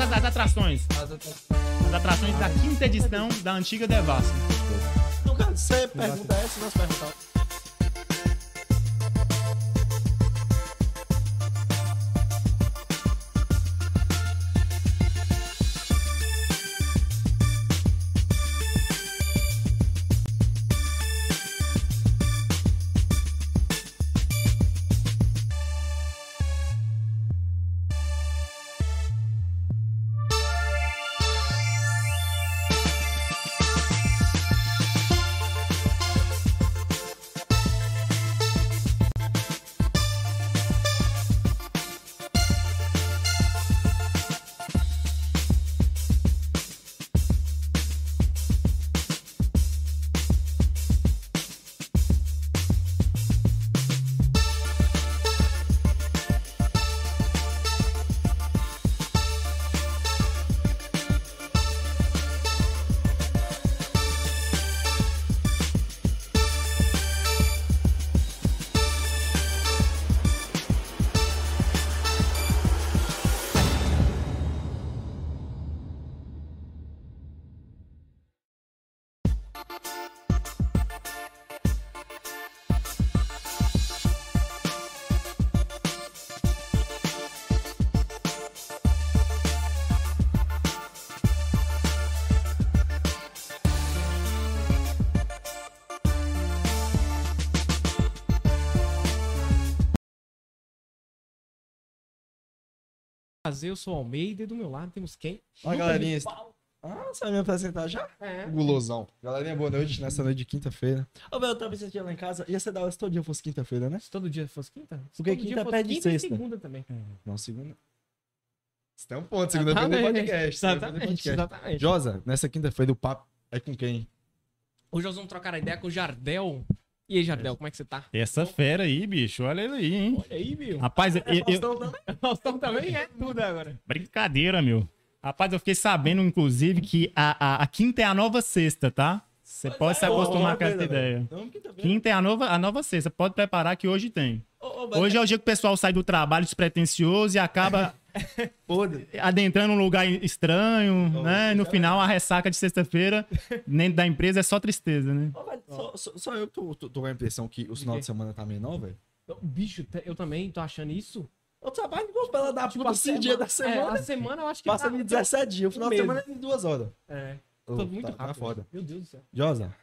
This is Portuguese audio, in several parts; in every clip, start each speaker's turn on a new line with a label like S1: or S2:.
S1: as, as atrações.
S2: As
S1: atrações da quinta edição da antiga Devassa.
S2: Não, cara, você pergunta essa, nós perguntamos.
S3: Prazer, eu sou o Almeida e do meu lado temos quem?
S2: Olha, galerinha. Ah, você vai me apresentar já?
S3: É.
S2: Gulosão. Galerinha, boa noite nessa noite de quinta-feira. Ô, meu, eu tava pensando lá em casa. Ia ser da hora se todo dia fosse quinta-feira, né?
S3: Se todo dia fosse quinta?
S2: Porque
S3: todo dia
S2: quinta pede
S3: quinta e
S2: sexta.
S3: segunda também.
S2: Não, segunda. Você tem um ponto, segunda-feira tem
S3: Exatamente,
S2: podcast. tem
S3: Exatamente,
S2: podcast.
S3: exatamente.
S2: Josa, nessa quinta-feira o papo é com quem?
S3: Hoje nós vamos trocar a ideia com o Jardel. E aí, Jardel, como é que você tá?
S1: Essa fera aí, bicho, olha ele aí, hein?
S3: Olha aí, meu.
S1: Rapaz, eu, eu-
S3: Faustão também? Faustão também é tudo agora.
S1: brincadeira, meu. Rapaz, eu fiquei sabendo, inclusive, que a, a, a quinta é a nova sexta, tá? Você pode se acostumar com essa ideia.
S2: Não, quinta-feira.
S1: Quinta é a nova, a nova sexta. Pode preparar que hoje tem.
S2: Ô, ô,
S1: Hoje é o dia que o pessoal sai do trabalho despretensioso e acaba
S2: Podre.
S1: adentrando um lugar estranho,
S2: Oh,
S1: né? No final, a ressaca de sexta-feira, dentro da empresa, é só tristeza, né?
S2: Ô, velho, Só, só, só eu tô, tô, tô com a impressão que o final de semana tá menor, velho.
S3: Bicho, eu também tô achando isso.
S2: Eu trabalho igual pela da
S3: Tipo,
S2: puta,
S3: a
S2: esse
S3: semana-
S2: dia da
S3: É,
S2: semana.
S3: a semana eu acho que
S2: Passa
S3: tá-
S2: em 17 dias, o final
S3: um
S2: de semana é em duas horas.
S3: É, tô muito
S2: tá- tá
S3: rápido.
S2: foda.
S3: Meu Deus do céu.
S2: Josa,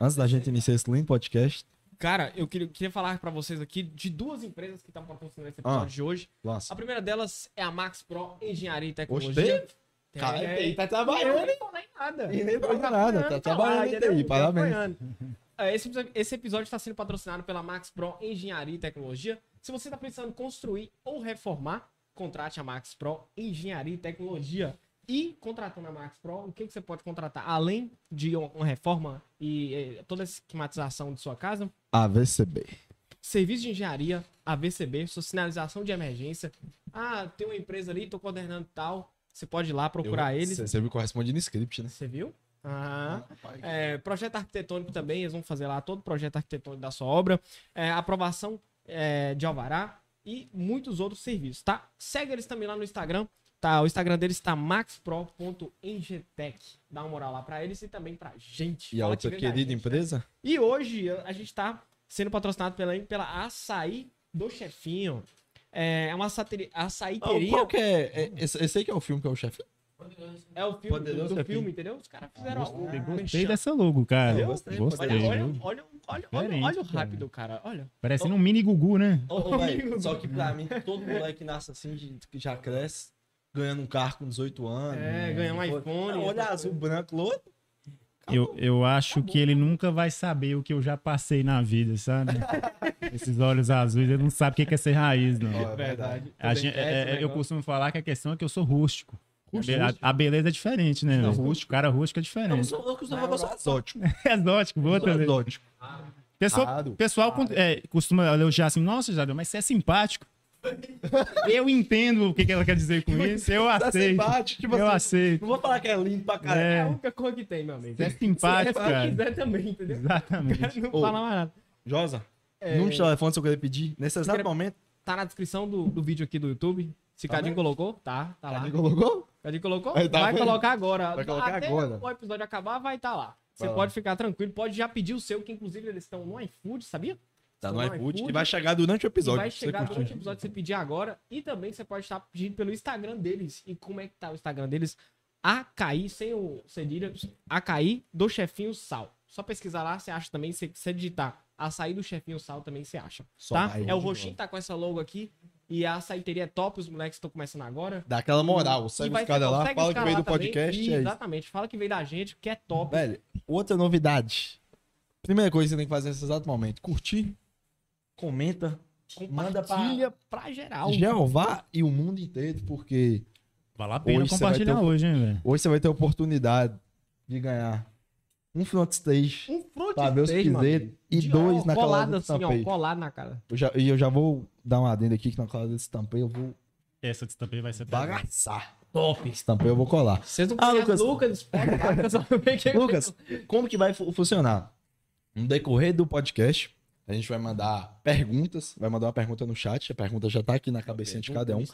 S2: antes da gente iniciar esse lindo podcast,
S3: Cara, eu queria, queria falar pra vocês aqui de duas empresas que estão patrocinando esse episódio
S2: Ah.
S3: de hoje.
S2: nossa.
S3: A primeira delas é a Max Pro Engenharia e Tecnologia.
S2: tem? Cara,
S3: É,
S2: TI tá
S3: eu
S2: trabalhando,
S3: nem falei nada.
S2: E nem falei nada, tá
S3: Acompanhando,
S2: trabalhando em
S3: entendeu?
S2: TI,
S3: Tô
S2: parabéns.
S3: É, Esse, episódio- esse episódio está sendo patrocinado pela Max Pro Engenharia e Tecnologia. Se você está pensando em construir ou reformar, contrate a Max Pro Engenharia e Tecnologia. E contratando a Max Pro, o que, que você pode contratar? Além de um- uma reforma e toda a esquematização de sua casa,
S2: AVCB.
S3: serviço de engenharia, AVCB, sua sinalização de emergência. Ah, tem uma empresa ali, tô coordenando tal. Você pode ir lá procurar eles.
S2: Você viu corresponde no script, né?
S3: Você viu? Ah, é, projeto arquitetônico também, eles vão fazer lá todo o projeto arquitetônico da sua obra, é, aprovação é, de alvará e muitos outros serviços, tá? Segue eles também lá no Instagram, tá? O Instagram deles tá maxpro.engetec. Dá uma moral lá pra eles e também pra gente.
S2: E a
S3: Fala
S2: outra querida
S3: gente.
S2: empresa?
S3: E hoje a gente tá sendo patrocinado pela, pela Açaí do Chefinho. É uma açateri- açaíteria.
S2: Qual que é? é esse, esse aí que é o filme que é o chefe?
S3: É o filme
S2: Poderoso
S3: do, do
S2: Chefinho.
S3: filme, entendeu? Os caras fizeram um
S1: Gostei
S3: merchan.
S1: dessa logo, cara.
S2: Eu
S1: Gostei,
S2: gostei,
S3: Olha, olha, olha, olha, olha, olha o rápido, cara. Olha.
S1: Parecendo um mini Gugu, né?
S2: Ô, ô, véi, só que pra mim, todo moleque nasce assim, de- já cresce, ganhando um carro com 18 anos.
S3: É, ganhar um iPhone,
S2: não, olha azul, branco, louro.
S1: Eu, eu acho que ele nunca vai saber o que eu já passei na vida, sabe? Esses olhos azuis, ele não sabe o que é ser raiz, não.
S2: É verdade.
S1: A gente- é- é- eu costumo falar que a questão é que eu sou rústico. A, a beleza é diferente, né? O
S2: rústico.
S1: cara rústico é
S2: Eu,
S1: diferente.
S2: sou, eu costumo falar que eu sou exótico.
S1: É exótico, boa
S2: Sou
S1: também.
S2: exótico.
S1: Pessoal, pessoal é, costuma elogiar assim, nossa, Jadeu, mas você é simpático. Eu entendo o que, que ela quer dizer com isso, eu
S2: Tá
S1: aceito.
S2: simpático, tipo
S1: eu
S2: assim.
S1: aceito.
S2: Não vou falar que é lindo pra caralho.
S3: É a
S1: É,
S3: única cor que tem, meu amigo.
S1: você é simpático,
S3: Se
S1: cara.
S3: quiser também, entendeu?
S1: Exatamente.
S3: Não
S2: Ô.
S3: fala mais nada.
S2: Josa,
S3: É,
S2: número de telefone se eu querer pedir. Nesse exato
S3: queria-
S2: momento.
S3: Tá na descrição do, do vídeo aqui do YouTube. Se
S2: Tá
S3: Cadinho colocou, tá, tá lá.
S2: Cadê colocou?
S3: Cadê colocou?
S2: Aí tá
S3: vai colocar agora.
S2: Vai colocar
S3: Até
S2: agora.
S3: o episódio acabar, vai estar lá. Você
S2: Vai
S3: pode ficar tranquilo, pode já pedir o seu, que inclusive eles estão no iFood, sabia?
S2: Tá no iFood e vai chegar durante o
S3: E
S2: episódio.
S3: vai chegar durante o episódio que você pedir agora. E também você pode estar pedindo pelo Instagram deles. E como é que tá o Instagram deles? Acaí, sem o cedilha, Acaí do Chefinho Sal. Só pesquisar lá, você acha também. Se você digitar açaí do Chefinho Sal, também você acha.
S2: Só
S3: tá? É o roxinho, tá com essa logo aqui. E a açaiteria é top, os moleques estão começando agora.
S2: Dá aquela moral.
S3: E
S2: Segue
S3: vai
S2: os caras lá, fala
S3: os
S2: que veio do podcast.
S3: Isso,
S2: é.
S3: Exatamente, fala que veio da gente, que é top.
S2: Velho, outra novidade. Primeira coisa que você tem que fazer nesse exato momento: curtir, comenta, manda pra
S3: Compartilha pra geral.
S2: Jeová e o mundo inteiro, porque
S1: Vale a pena
S2: Hoje você vai
S1: compartilhar
S2: ter
S1: hoje, hein, velho?
S2: hoje você vai ter a oportunidade de ganhar um front stage
S3: Um front
S2: pra ver os
S3: stage, mano.
S2: piseiros e
S3: De-
S2: dois
S3: ó,
S2: na
S3: colado assim, ó, colado na cara.
S2: Eu já, e eu já vou dar uma adenda aqui que na calada desse tampeio eu vou
S1: Essa de também vai ser
S2: bagaçar.
S3: Top.
S2: Esse tampeio eu vou colar.
S3: Vocês não
S2: Ah, Lucas.
S3: Lucas,
S2: Lucas, como que vai fu- funcionar? No decorrer do podcast, a gente vai mandar perguntas, vai mandar uma pergunta no chat, a pergunta já tá aqui na cabecinha de cada um.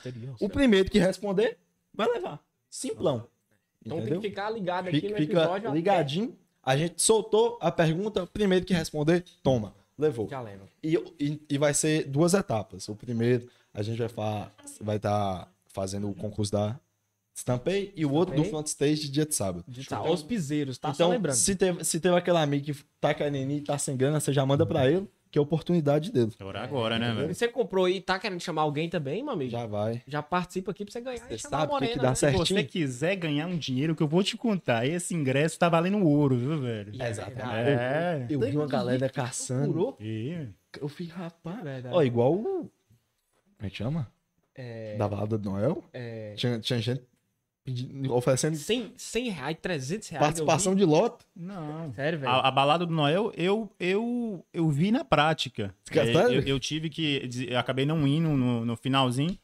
S2: O primeiro que responder vai levar. Simplão.
S3: Então tem
S2: Entendeu?
S3: que ficar ligado aqui
S2: Fica,
S3: no episódio.
S2: ligadinho. A gente soltou a pergunta, primeiro que responder, toma. Levou.
S3: Já lembra.
S2: E, e, e vai ser duas etapas. O primeiro, a gente vai estar vai tá fazendo o concurso da Stampei e o outro do front stage de dia de sábado.
S3: Tá, os piseiros, tá? só
S2: então,
S3: lembrando.
S2: se teve, se teve aquele amigo que tá querendo ir e tá sem grana, você já manda pra ele, que é a oportunidade dele.
S1: É agora, né,
S3: E
S1: velho?
S3: você comprou e tá querendo chamar alguém também, meu amigo? Já,
S2: Já vai.
S3: participa aqui pra você ganhar.
S2: Você
S3: e
S2: sabe
S3: a
S2: o que dá
S3: né?
S2: certo?
S1: Se você
S2: certinho.
S1: quiser ganhar um dinheiro, que eu vou te contar, esse ingresso tá valendo ouro, viu, velho?
S2: Exatamente.
S1: É.
S2: Eu vi uma galera caçando.
S1: E...
S2: Eu fiz, rapaz.
S3: Verdade.
S2: Ó, igual o. Como é que chama?
S3: É,
S2: Da balada do Noel?
S3: é,
S2: Tinha, tinha gente pedindo- oferecendo
S3: 100, 100 reais, 300 reais.
S2: participação de lote.
S1: Não.
S3: Sério, velho.
S1: A, a balada do Noel, eu, eu, eu vi na prática. É, eu, eu tive que. Eu acabei não indo no, no finalzinho.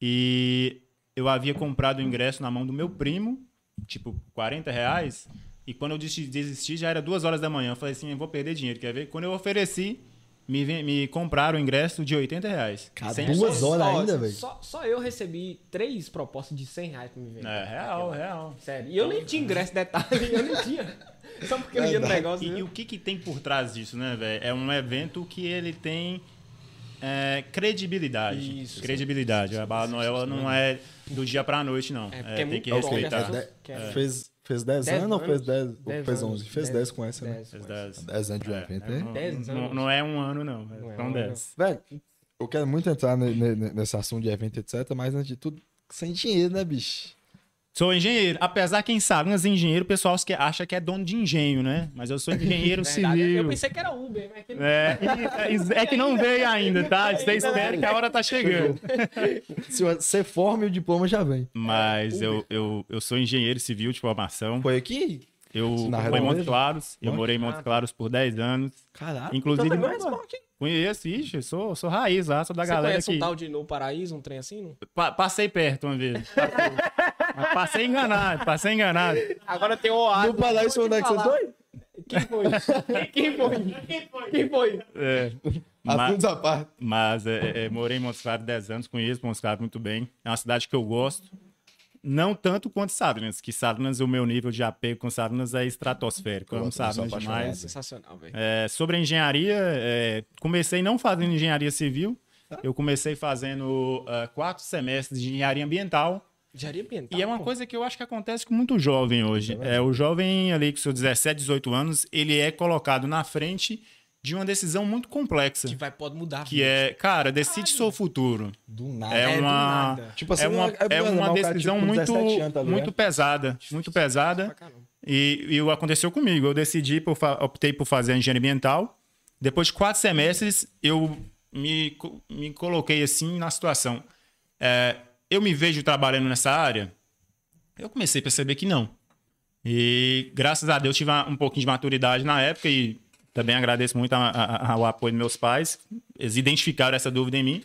S1: E eu havia comprado o ingresso na mão do meu primo, tipo, 40 reais. E quando eu desisti, desisti, já era duas horas da manhã. Eu falei assim: eu vou perder dinheiro, quer ver? Quando eu ofereci, me, me compraram o ingresso de 80 reais.
S2: Cara, duas
S3: Só-
S2: horas
S3: só-
S2: ainda, velho.
S3: Só, só eu recebi três propostas de 100 reais pra me vender.
S1: É, real, real.
S3: Sério. E eu nem tinha ingresso, detalhe. Eu nem tinha. Só porque eu ia no negócio.
S1: E,
S3: né?
S1: e o que, que tem por trás disso, né, velho? É um evento que ele tem é, credibilidade.
S3: Isso.
S1: credibilidade. A Bala Noel não é do dia pra noite, não.
S3: É,
S1: É,
S3: é
S1: tem
S3: muito
S1: que respeitar.
S3: né? Que é-
S2: Fez, fez 10,
S3: Dez
S2: anos ou fez
S3: anos.
S2: 10? Ou
S3: Dez
S2: fez
S3: anos.
S2: 11? Fez 10 com essa, né?
S3: Dez.
S1: Fez dez.
S2: 10 anos de
S1: É,
S2: evento,
S1: é,
S2: né?
S1: não-
S3: Dez
S1: não,
S3: anos.
S1: não é um ano, não.
S3: Não é
S1: São
S3: um ano.
S1: 10.
S2: Velho, eu quero muito entrar ne- ne- ne- nesse assunto de evento, etc. Mas antes de tudo, sem dinheiro, né, bicho?
S1: Sou engenheiro. Apesar, quem sabe, nas engenheiro, o pessoal que acha que é dono de engenho, né? Mas eu sou engenheiro
S3: Verdade. Eu
S1: civil.
S3: pensei que era Uber, mas que
S1: É, é que não veio ainda, tá? Você espera que a hora tá chegando.
S2: Se você forma e o diploma já vem.
S1: Mas eu, eu, eu sou engenheiro civil de formação.
S2: Foi aqui?
S1: Eu fui em Montes? Claros. Eu morei em Montes Claros por 10 anos.
S2: Caralho.
S1: Inclusive,
S2: Então, é aqui.
S1: Conheço, ixi, sou, sou raiz lá, sou da
S3: Você
S1: galera
S3: conhece
S1: que.
S3: um tal de No Paraíso, um trem assim? Não?
S1: Pa- passei perto uma vez. Passei. Enganado, passei enganado.
S3: Agora tem o Oasis.
S2: No Paraíso, onde é que você foi?
S3: Quem foi? Quem foi? Quem foi? Quem foi?
S1: É.
S2: Assuntos à parte.
S1: mas é, é, morei em Montes Claros 10 anos, conheço Montes Claros muito bem. É uma cidade que eu gosto. Não tanto quanto Salinas, que Salinas, o meu nível de apego com Salinas é estratosférico. Eu amo
S2: apaixonado.
S1: demais.
S3: Sensacional, velho.
S1: É, sobre a engenharia, é, comecei não fazendo engenharia civil, eu comecei fazendo ah, quatro semestres de engenharia ambiental.
S3: Engenharia ambiental.
S1: E é uma
S3: pô.
S1: coisa que eu acho que acontece com muito jovem hoje. É, o jovem ali com seus 17, 18 anos, ele é colocado na frente de uma decisão muito complexa.
S3: Que vai, pode mudar.
S1: Que é, cara, decide seu futuro.
S2: Do nada.
S1: É
S3: É, do
S1: uma,
S3: nada.
S2: Tipo assim,
S1: é uma,
S2: é- é
S1: é uma
S2: normal o cara,
S1: decisão
S2: tipo,
S1: muito,
S2: 17 anos, tá
S1: muito pesada. Muito pesada. E, e o aconteceu comigo. Eu decidi, por optei por fazer a engenharia ambiental. Depois de quatro semestres, eu me, me coloquei assim na situação. É, eu me vejo trabalhando nessa área? Eu comecei a perceber que não. E graças a Deus tive um pouquinho de maturidade na época e também agradeço muito a- a- ao apoio dos meus pais. Eles identificaram essa dúvida em mim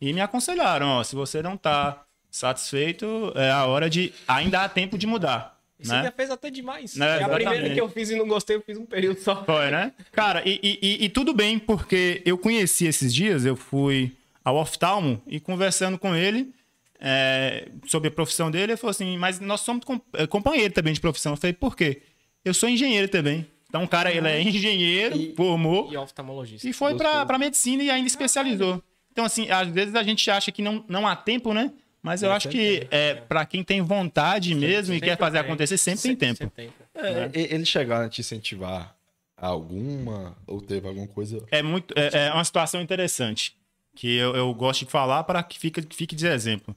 S1: e me aconselharam: ó, se você não está satisfeito, é a hora de. Ainda há tempo de mudar.
S3: Você
S1: né?
S3: já fez até demais.
S1: Né,
S3: é a primeira que eu fiz e não gostei, eu fiz um período só.
S1: Foi, né? Cara, e, e- e- tudo bem, porque eu conheci esses dias, eu fui ao oftalmo e conversando com ele, é, sobre a profissão dele. Ele falou assim, mas nós somos com, é, companheiros também de profissão. Eu falei, por quê? Eu sou engenheiro também. Então o cara, ele é engenheiro,
S3: E-
S1: formou
S3: E oftalmologista.
S1: e foi pra, pra medicina e ainda especializou. Então, assim, às vezes a gente acha que não, não há tempo, né? Mas eu
S2: Não,
S1: acho
S2: sempre
S1: que é, para quem tem vontade mesmo e quer fazer
S3: tem.
S1: acontecer, sempre, tem tempo.
S3: Sempre tem.
S2: É, e- Eles chegaram a te incentivar a alguma, ou teve alguma coisa.
S1: É, muito, é, é uma situação interessante que eu, eu gosto de falar para que fique, que fique de exemplo.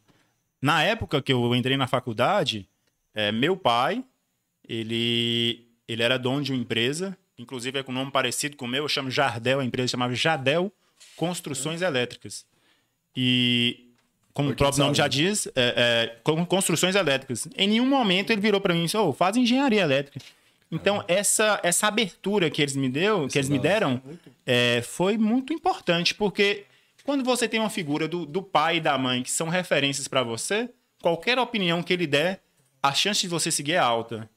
S1: Na época que eu entrei na faculdade, é, meu pai, ele, ele era dono de uma empresa, inclusive é com um nome parecido com o meu, eu chamo Jardel, a empresa chamava Jardel Construções Elétricas. E, como o
S2: Aqui
S1: próprio nome já diz, é, é, construções elétricas. Em nenhum momento ele virou para mim e disse, oh, faz engenharia elétrica. Então, essa, essa abertura que eles me deu, que eles me deram, é, foi muito importante, porque quando você tem uma figura do, do pai e da mãe que são referências para você, qualquer opinião que ele der, a chance de você seguir é alta.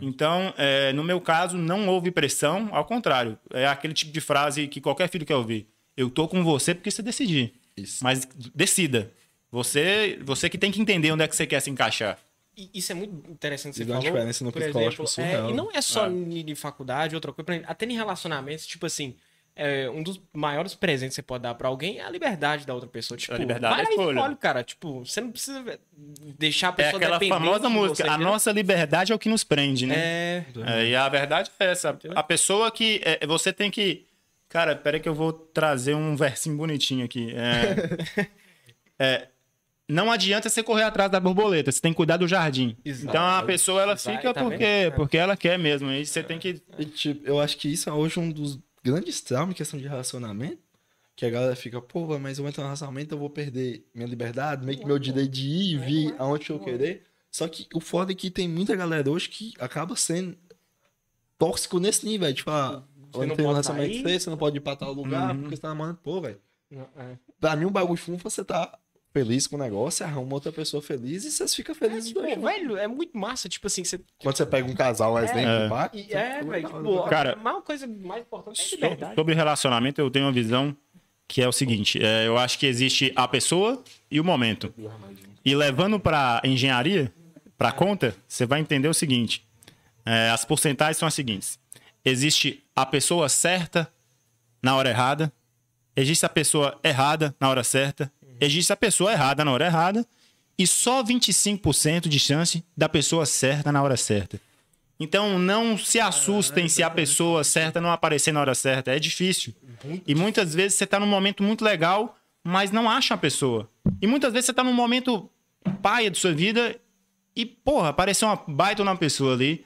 S1: Então, é, no meu caso, não houve pressão, ao contrário. É aquele tipo de frase que qualquer filho quer ouvir. Eu tô com você porque você decidir.
S2: Isso.
S1: Mas decida. Você, você que tem que entender onde é que você quer se encaixar.
S3: E Isso é muito interessante. Você falou,
S2: diferença no
S3: por
S2: psicológico
S3: exemplo,
S2: surreal.
S3: é, e não é só
S1: É.
S3: em de faculdade, outra coisa, até em relacionamentos, tipo assim, é, um dos maiores presentes que você pode dar pra alguém é a liberdade da outra pessoa. Tipo,
S1: liberdade
S3: vai e
S1: escolha.
S3: escolhe, cara. Tipo, você não precisa deixar a
S1: É
S3: pessoa
S1: aquela
S3: dependente
S1: famosa música.
S3: você,
S1: a
S3: entendeu?
S1: nossa liberdade é o que nos prende, né?
S3: É,
S1: É, e a verdade é essa. A pessoa que. é, você tem que. Cara, peraí que eu vou trazer um versinho bonitinho aqui. É, é, não adianta você correr atrás da borboleta, você tem que cuidar do jardim.
S3: Exato.
S1: Então a pessoa ela
S3: Vai,
S1: fica
S3: tá
S1: porque,
S3: É.
S1: porque ela quer mesmo. E você tem que.
S2: E, tipo, eu acho que isso é hoje um dos grandes traumas em questão de relacionamento. Que a galera fica, pô, mas eu entro no relacionamento, eu vou perder minha liberdade, meio que meu direito de ir e vir aonde eu querer. Só que o foda é que tem muita galera hoje que acaba sendo tóxico nesse nível, velho. Tipo, ah,
S3: Você não
S2: tenho um
S3: pode
S2: relacionamento
S3: sair.
S2: você, não pode ir pra tal lugar
S1: Uhum.
S2: porque você tá namorando. Pô, velho.
S3: é.
S2: Pra mim, um bagulho fundo, você tá feliz com o negócio, arruma outra pessoa feliz e vocês ficam felizes
S3: Pô,
S2: dois. juntos.
S3: velho, é muito massa, tipo assim, você
S2: Quando você pega um casal, exemplo,
S1: É.
S2: pá,
S3: E é,
S2: você-
S3: velho, tipo,
S2: hora,
S1: Cara,
S3: a maior coisa mais importante é liberdade.
S1: Sobre relacionamento, eu tenho uma visão que é o seguinte: é, eu acho que existe a pessoa e o momento. E levando para engenharia, para conta, você vai entender o seguinte: é, as porcentagens são as seguintes: existe a pessoa certa na hora errada, existe a pessoa errada na hora certa, existe a pessoa errada na hora errada, e só 25% de chance da pessoa certa na hora certa. Então não se assustem se a pessoa certa não aparecer na hora certa. É difícil. E muitas vezes você tá num momento muito legal, mas não acha a pessoa. E muitas vezes você tá num momento paia de sua vida e, porra, apareceu uma baita uma pessoa ali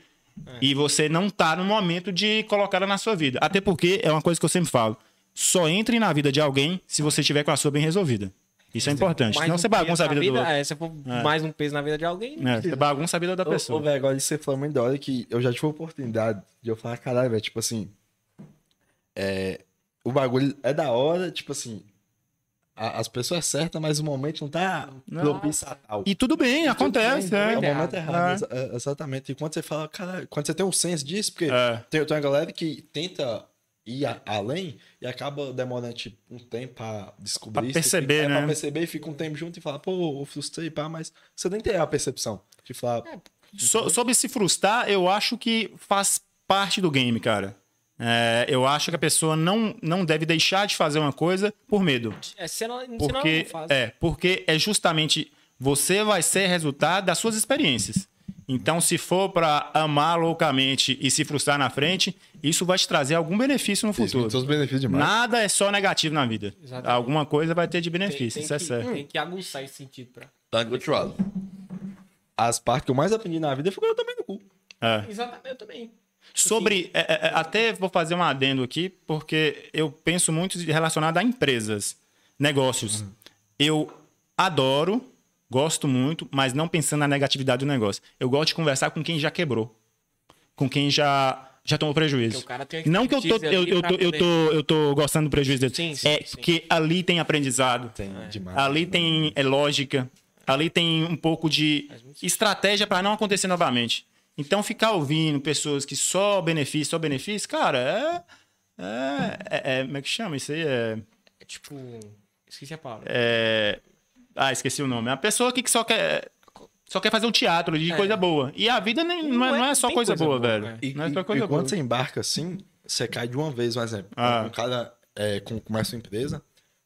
S1: e você não tá no momento de colocar ela na sua vida. Até porque é uma coisa que eu sempre falo. Só entre na vida de alguém se você tiver com a sua bem resolvida. Isso é importante. Senão
S3: um
S1: você bagunça a vida
S3: na
S1: do outro.
S3: É, se for mais um peso na vida de alguém,
S1: É, você bagunça a vida da
S2: Ô, Ô,
S1: pessoa.
S2: velho, agora você falou muito da hora que eu já tive a oportunidade de eu falar, caralho, velho, tipo assim. É, o bagulho é da hora, tipo assim. a- as pessoas certas, mas o momento não tá propício a tal.
S1: E tudo bem, acontece.
S2: É
S1: é.
S2: o momento errado,
S1: É.
S2: exa- é, exatamente. E quando você fala, cara, quando você tem um senso disso, porque
S1: É.
S2: tem, tem uma galera que tenta ir a- além e acaba demorando tipo, um tempo pra descobrir.
S1: Pra
S2: isso,
S1: perceber,
S2: fica- é,
S1: né?
S2: Pra perceber e fica um tempo junto e fala, pô, eu frustrei, pá, mas você nem tem a percepção de falar,
S1: So- sobre se frustrar, eu acho que faz parte do game, cara. É, eu acho que a pessoa não, não deve deixar de fazer uma coisa por medo.
S3: é, senão, senão
S1: Porque
S3: não faz.
S1: é, porque é justamente você vai ser resultado das suas experiências. Então, se for para amar loucamente e se frustrar na frente, isso vai te trazer algum benefício no futuro.
S2: seus benefícios demais.
S1: Nada é só negativo na vida.
S3: Exatamente.
S1: Alguma coisa vai ter de
S3: Tem,
S1: benefício,
S3: tem
S1: isso é
S3: que,
S1: certo.
S3: tem que aguçar esse sentido pra.
S2: Tá continuado. As partes que eu mais aprendi na vida foi quando eu tomei no cu.
S1: É.
S3: Exatamente, eu também.
S1: Sobre. é, é, é, até vou fazer um adendo aqui, porque eu penso muito relacionado a empresas, negócios. Eu adoro, gosto muito, mas não pensando na negatividade do negócio. Eu gosto de conversar com quem já quebrou. Com quem já, já tomou prejuízo.
S3: Porque o cara tem
S1: Não que eu tô, eu, eu tô, eu, tô, eu tô gostando do prejuízo dele.
S3: Sim, sim,
S1: é
S3: sim.
S1: que ali tem aprendizado.
S2: Tem demais.
S1: Ali tem é lógica, ali tem um pouco de estratégia para não acontecer novamente. Então, ficar ouvindo pessoas que só benefício, só benefício, cara, é. É, é- é- Como é que chama isso aí? É,
S3: É tipo. Esqueci a palavra.
S1: é, Ah, esqueci o nome. É uma pessoa que só quer. Só quer fazer um teatro de coisa boa. E a vida nem- não, é, não é só
S3: tem
S1: coisa,
S3: coisa
S1: boa,
S3: boa,
S1: velho.
S3: né?
S2: E,
S1: não é só
S2: e-
S1: coisa
S2: e
S1: boa.
S2: quando você embarca assim, você cai de uma vez, um exemplo.
S1: Ah.
S2: Um cara é, com- começa uma empresa,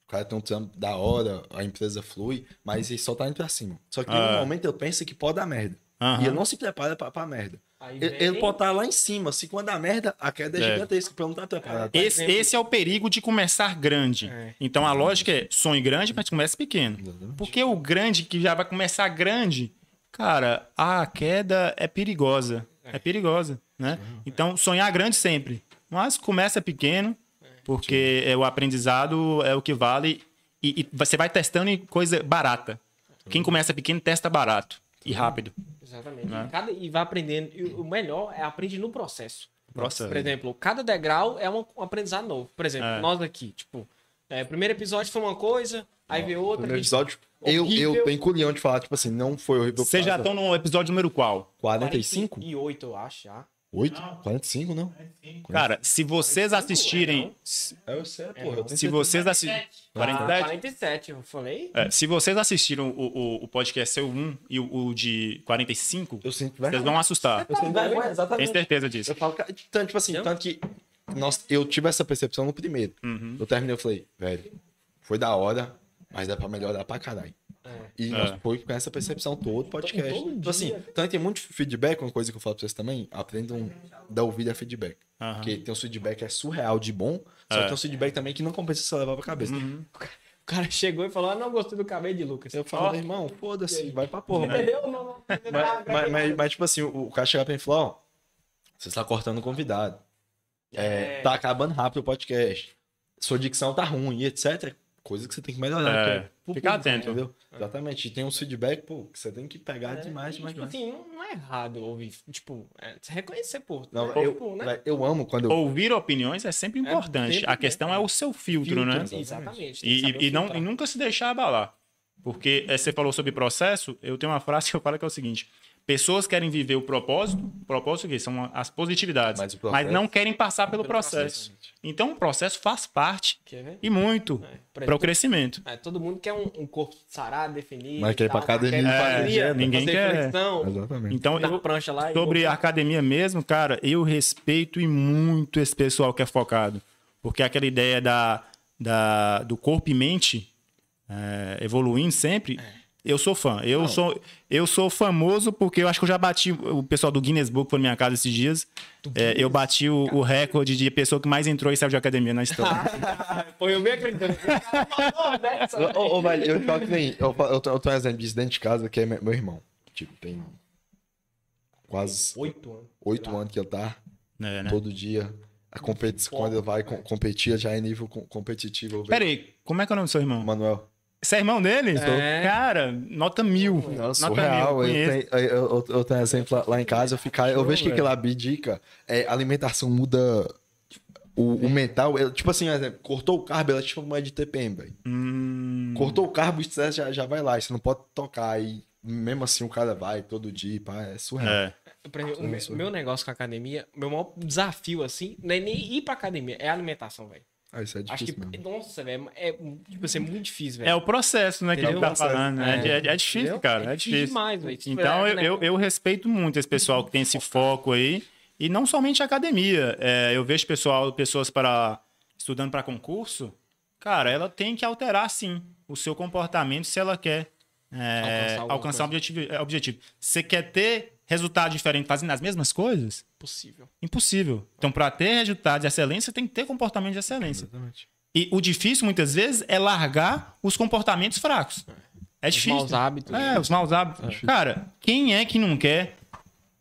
S2: o cara tem um trampo da hora, a empresa flui, mas ele só tá indo pra cima. Só que em
S1: Ah.
S2: um momento ele pensa que pode dar merda.
S1: Aham.
S2: E ele não se prepara pra, pra merda.
S3: Vem-
S2: ele pode estar lá em cima, se quando dá merda, a queda é,
S1: É.
S2: gigantesca, ele não tá preparado.
S1: Esse, esse é o perigo de começar grande.
S3: É.
S1: Então a lógica é sonhe grande, mas comece pequeno. Porque o grande que já vai começar grande, cara, a queda é perigosa. É, perigosa, né? Então sonhar grande sempre. Mas começa pequeno, porque é o aprendizado é o que vale e, e você vai testando em coisa barata. Quem começa pequeno testa barato e rápido.
S3: Exatamente.
S1: Né?
S3: E, cada- e vai aprendendo. E o melhor é aprender no processo.
S1: Processo.
S3: Por exemplo, cada degrau é um, aprendizado novo. Por exemplo,
S1: É.
S3: nós aqui, tipo, é, o primeiro episódio foi uma coisa, aí veio outra. Que-
S2: episódio, eu,
S3: horrível.
S2: eu tenho culhão de falar, tipo assim, não foi horrível.
S1: Vocês já estão no episódio número qual?
S2: 45?
S3: 48, eu acho, já.
S2: 8? 45, não?
S1: Cara, se vocês assistirem.
S2: É, sei,
S3: É,
S2: porra. eu tenho
S1: Se vocês assistirem.
S3: Ah,
S1: 47?
S3: 47, eu falei.
S1: É, se vocês assistiram o, o, o podcast seu 1 e o, o de 45,
S2: Eu sinto
S1: vocês
S2: vergonha.
S1: vão assustar.
S2: Eu sinto vergonha,
S1: Tenho
S2: exatamente.
S1: certeza disso.
S2: Eu falo, tanto, tipo assim, tanto que nós, eu tive essa percepção no primeiro.
S1: Uhum.
S2: Eu terminei, eu falei, velho, foi da hora, mas dá pra melhorar pra caralho. E nós
S1: É.
S2: foi com essa percepção todo podcast.
S3: Todo
S2: Tipo assim, tanto tem muito feedback, uma coisa que eu falo pra vocês também, aprendam a dar ouvido a feedback.
S1: Aham.
S2: Porque tem um feedback é surreal de bom, só
S1: É.
S2: que tem um feedback também que não compensa você levar pra cabeça.
S1: Uhum.
S3: O cara chegou e falou: ah, não gostei do cabelo de Lucas.
S2: Eu falo, irmão, foda-se, vai pra porra.
S3: Entendeu? Não, não,
S2: Mas, mas, mas- mas, tipo assim, o, o cara chegar pra mim e falar, ó, você está cortando o convidado. É,
S3: É.
S2: Tá acabando rápido o podcast. Sua dicção tá ruim, e etc. Coisa que você tem que melhorar.
S1: É,
S2: que pro
S1: fica
S2: público,
S1: atento.
S2: Entendeu? Exatamente. E tem um feedback, pô, que você tem que pegar demais, demais,
S3: Tipo
S2: demais.
S3: assim, não, não é errado ouvir. Tipo, é, você reconhecer, pô.
S2: Não,
S3: né?
S2: eu,
S3: Tipo, né?
S2: eu amo quando eu...
S1: Ouvir opiniões é sempre importante.
S3: sempre
S1: a questão é o seu filtro,
S2: Filtro,
S1: né?
S3: Exatamente.
S1: E, e- não, e nunca se deixar abalar. Porque eh, você falou sobre processo, eu tenho uma frase que eu falo que é o seguinte: pessoas querem viver o propósito, o propósito que são as positividades,
S2: Mas o
S1: mas,
S2: processo-
S1: não querem passar pelo,
S3: Pelo
S1: processo.
S3: processo.
S1: Então o processo faz parte e muito
S3: É,
S1: para o crescimento.
S3: é, todo mundo quer um, um corpo sarado, definido.
S2: Mas quer ir pra
S3: tal,
S2: academia
S3: quer
S2: fazer dieta.
S1: ninguém quer.
S2: Exatamente.
S1: Então eu,
S3: prancha lá. e
S1: sobre a academia mesmo, cara, eu respeito e muito esse pessoal que é focado. Porque aquela ideia da, da, do corpo e mente é, evoluindo sempre, eu sou fã. Eu sou, eu sou famoso porque eu acho que eu já bati. O pessoal do Guinness Book foi na minha casa esses dias. É, eu bati o, o recorde de pessoa que mais entrou e saiu de academia na história.
S3: Pô, eu bem acreditando.
S2: Ô, ô, velho, eu falo que nem. Eu, eu, tô- eu tenho um exemplo disso dentro de casa, que é meu meu irmão. Tipo, tem quase
S3: Oito anos.
S2: oito anos que ele tá
S1: É, né?
S2: todo dia. A competição, quando ele vai com- competir, já é nível com- competitivo. eu vejo.
S1: Pera aí, como é que é o nome do seu irmão?
S2: Manuel.
S1: Você é irmão dele?
S3: É.
S1: Cara, nota mil.
S2: Não,
S1: nota
S2: surreal.
S1: mil.
S2: Eu tenho, eu, eu, eu tenho exemplo lá, em casa, eu, ficar, eu vejo que aquilo abdica. É, alimentação muda o, o mental. eu- tipo assim, exemplo, cortou o carbo, ela é tipo uma de TPM, velho.
S1: Hum,
S2: Cortou o carbo, o estresse já, já vai lá. Você não pode tocar. E mesmo assim o cara vai todo dia, pá, é surreal.
S1: é.
S3: O meu, meu negócio com a academia, meu maior desafio, assim, não é nem ir pra academia, é a alimentação, velho.
S2: Ah, isso é
S3: Acho
S2: difícil
S3: que,
S2: mesmo.
S3: nossa, velho, é, tipo assim, é muito difícil,
S1: É
S3: velho.
S1: o processo, né, que ele tá falando. né?
S3: É.
S1: É, é difícil,
S3: Entendeu?
S1: cara. É
S3: É
S1: difícil.
S3: demais, velho.
S1: Então eu,
S3: né?
S1: eu, eu respeito muito esse pessoal que tem esse foco aí. E não somente a academia. É, eu vejo pessoal, pessoas para estudando para concurso. Cara, ela tem que alterar sim o seu comportamento se ela quer é,
S3: Alcançar
S1: alcançar o objetivo, é, objetivo. Você quer ter resultado diferente fazendo as mesmas coisas?
S3: Possível.
S1: Impossível. Então, para ter resultado de excelência, tem que ter comportamento de excelência.
S2: Exatamente.
S1: E o difícil, muitas vezes, é largar os comportamentos fracos. É
S3: Os
S1: difícil.
S3: maus hábitos.
S1: É, os maus hábitos. Cara, quem é que não quer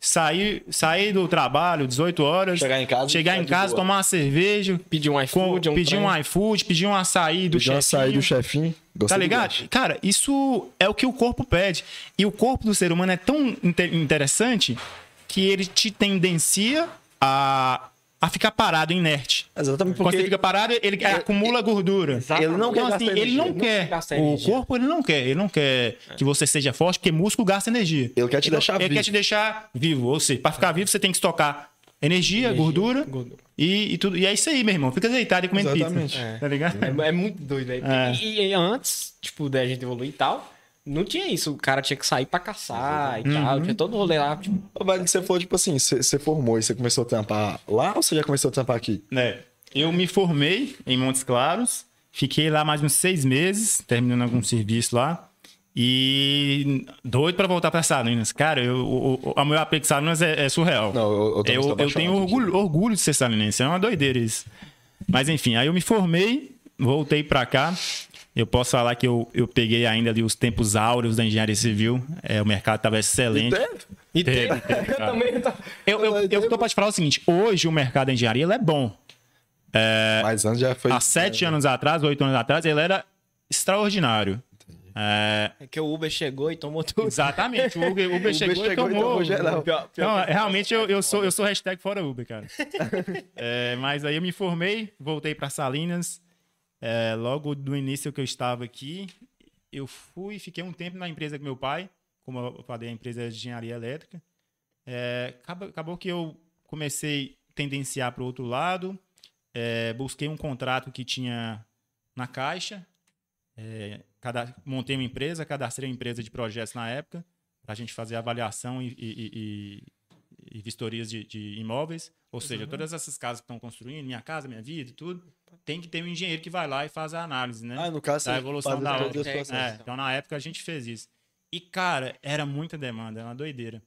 S1: sair, sair do trabalho 18 horas,
S2: Chegar em casa
S1: chegar em casa, tomar uma cerveja,
S3: Pedir um
S1: com-
S3: iFood, um
S1: pedir
S3: trem.
S1: um iFood, pedir um açaí do
S2: Pedir um açaí do
S1: chefinho.
S2: chefinho. gostei
S1: Tá
S2: do
S1: ligado? Cara, isso é o que o corpo pede. E o corpo do ser humano é tão inte- interessante que ele te tendencia a, a ficar parado, inerte.
S2: Exatamente,
S1: Quando você fica parado, ele acumula gordura.
S3: Exatamente.
S2: ele não quer
S1: Então, assim,
S2: gastar
S1: ele
S2: energia.
S1: não quer. O corpo, ele não quer. Ele não quer que você seja forte, porque músculo gasta energia.
S2: Ele quer te deixar
S1: Ele
S2: vivo.
S1: quer te deixar vivo. Ou seja, para ficar vivo, você tem que estocar energia,
S3: Energia,
S1: gordura,
S3: gordura.
S1: E, e tudo. E é isso aí, meu irmão. Fica deitado e comendo
S2: Exatamente.
S1: pizza.
S3: É.
S1: Tá ligado?
S3: É, é muito doido, velho.
S1: É.
S3: E, e antes, tipo, da gente evoluir e tal, não tinha isso. O cara tinha que sair pra caçar e
S1: Uhum.
S3: tal. Tinha todo o rolê lá. Tipo,
S2: Velho, você for, tipo assim, você formou e você começou a tampar lá ou você já começou a tampar aqui?
S1: né? Eu me formei em Montes Claros, fiquei lá mais uns seis meses, terminando algum serviço lá. E doido pra voltar pra Salinas. Cara, eu, o, o, o meu apego com Salinas é, é surreal.
S2: Não, eu, eu,
S1: eu,
S2: sou
S1: eu tenho orgulho, orgulho de ser salinense, é uma doideira isso. Mas enfim, aí eu me formei, voltei pra cá. Eu posso falar que eu, eu peguei ainda ali os tempos áureos da engenharia civil. É, o mercado estava excelente.
S3: e tem.
S1: Teve, teve,
S3: eu também. tô-
S1: Eu, eu, eu tô pra te falar o seguinte: hoje o mercado da engenharia ele é bom.
S2: Mas antes já foi.
S1: Há sete anos atrás, oito anos atrás, ele era extraordinário. É,
S3: É que o Uber chegou e tomou tudo.
S1: exatamente. O Uber, Uber chegou,
S2: chegou
S1: e
S2: e
S1: tomou.
S2: tomou geral.
S3: Pior- pior
S1: Não, realmente eu, eu, sou, eu sou hashtag fora Uber, cara. É, mas aí eu me formei, voltei para Salinas. É, logo do início que eu estava aqui, eu fui, fiquei um tempo na empresa com meu pai, como eu falei, a empresa de engenharia elétrica. É, acabou, acabou que eu comecei a tendenciar para o outro lado, é, busquei um contrato que tinha na Caixa, é, cada- montei uma empresa, cadastrei uma empresa de projetos na época, para a gente fazer avaliação e, e- e- e- vistorias de, de imóveis. Ou seja, todas essas casas que estão construindo, minha casa, minha vida e tudo, tem que ter um engenheiro que vai lá e faz a análise, né?
S2: Ah, no caso,
S1: da evolução da obra. É, então, na época, a gente fez isso. E, cara, era muita demanda, era uma doideira.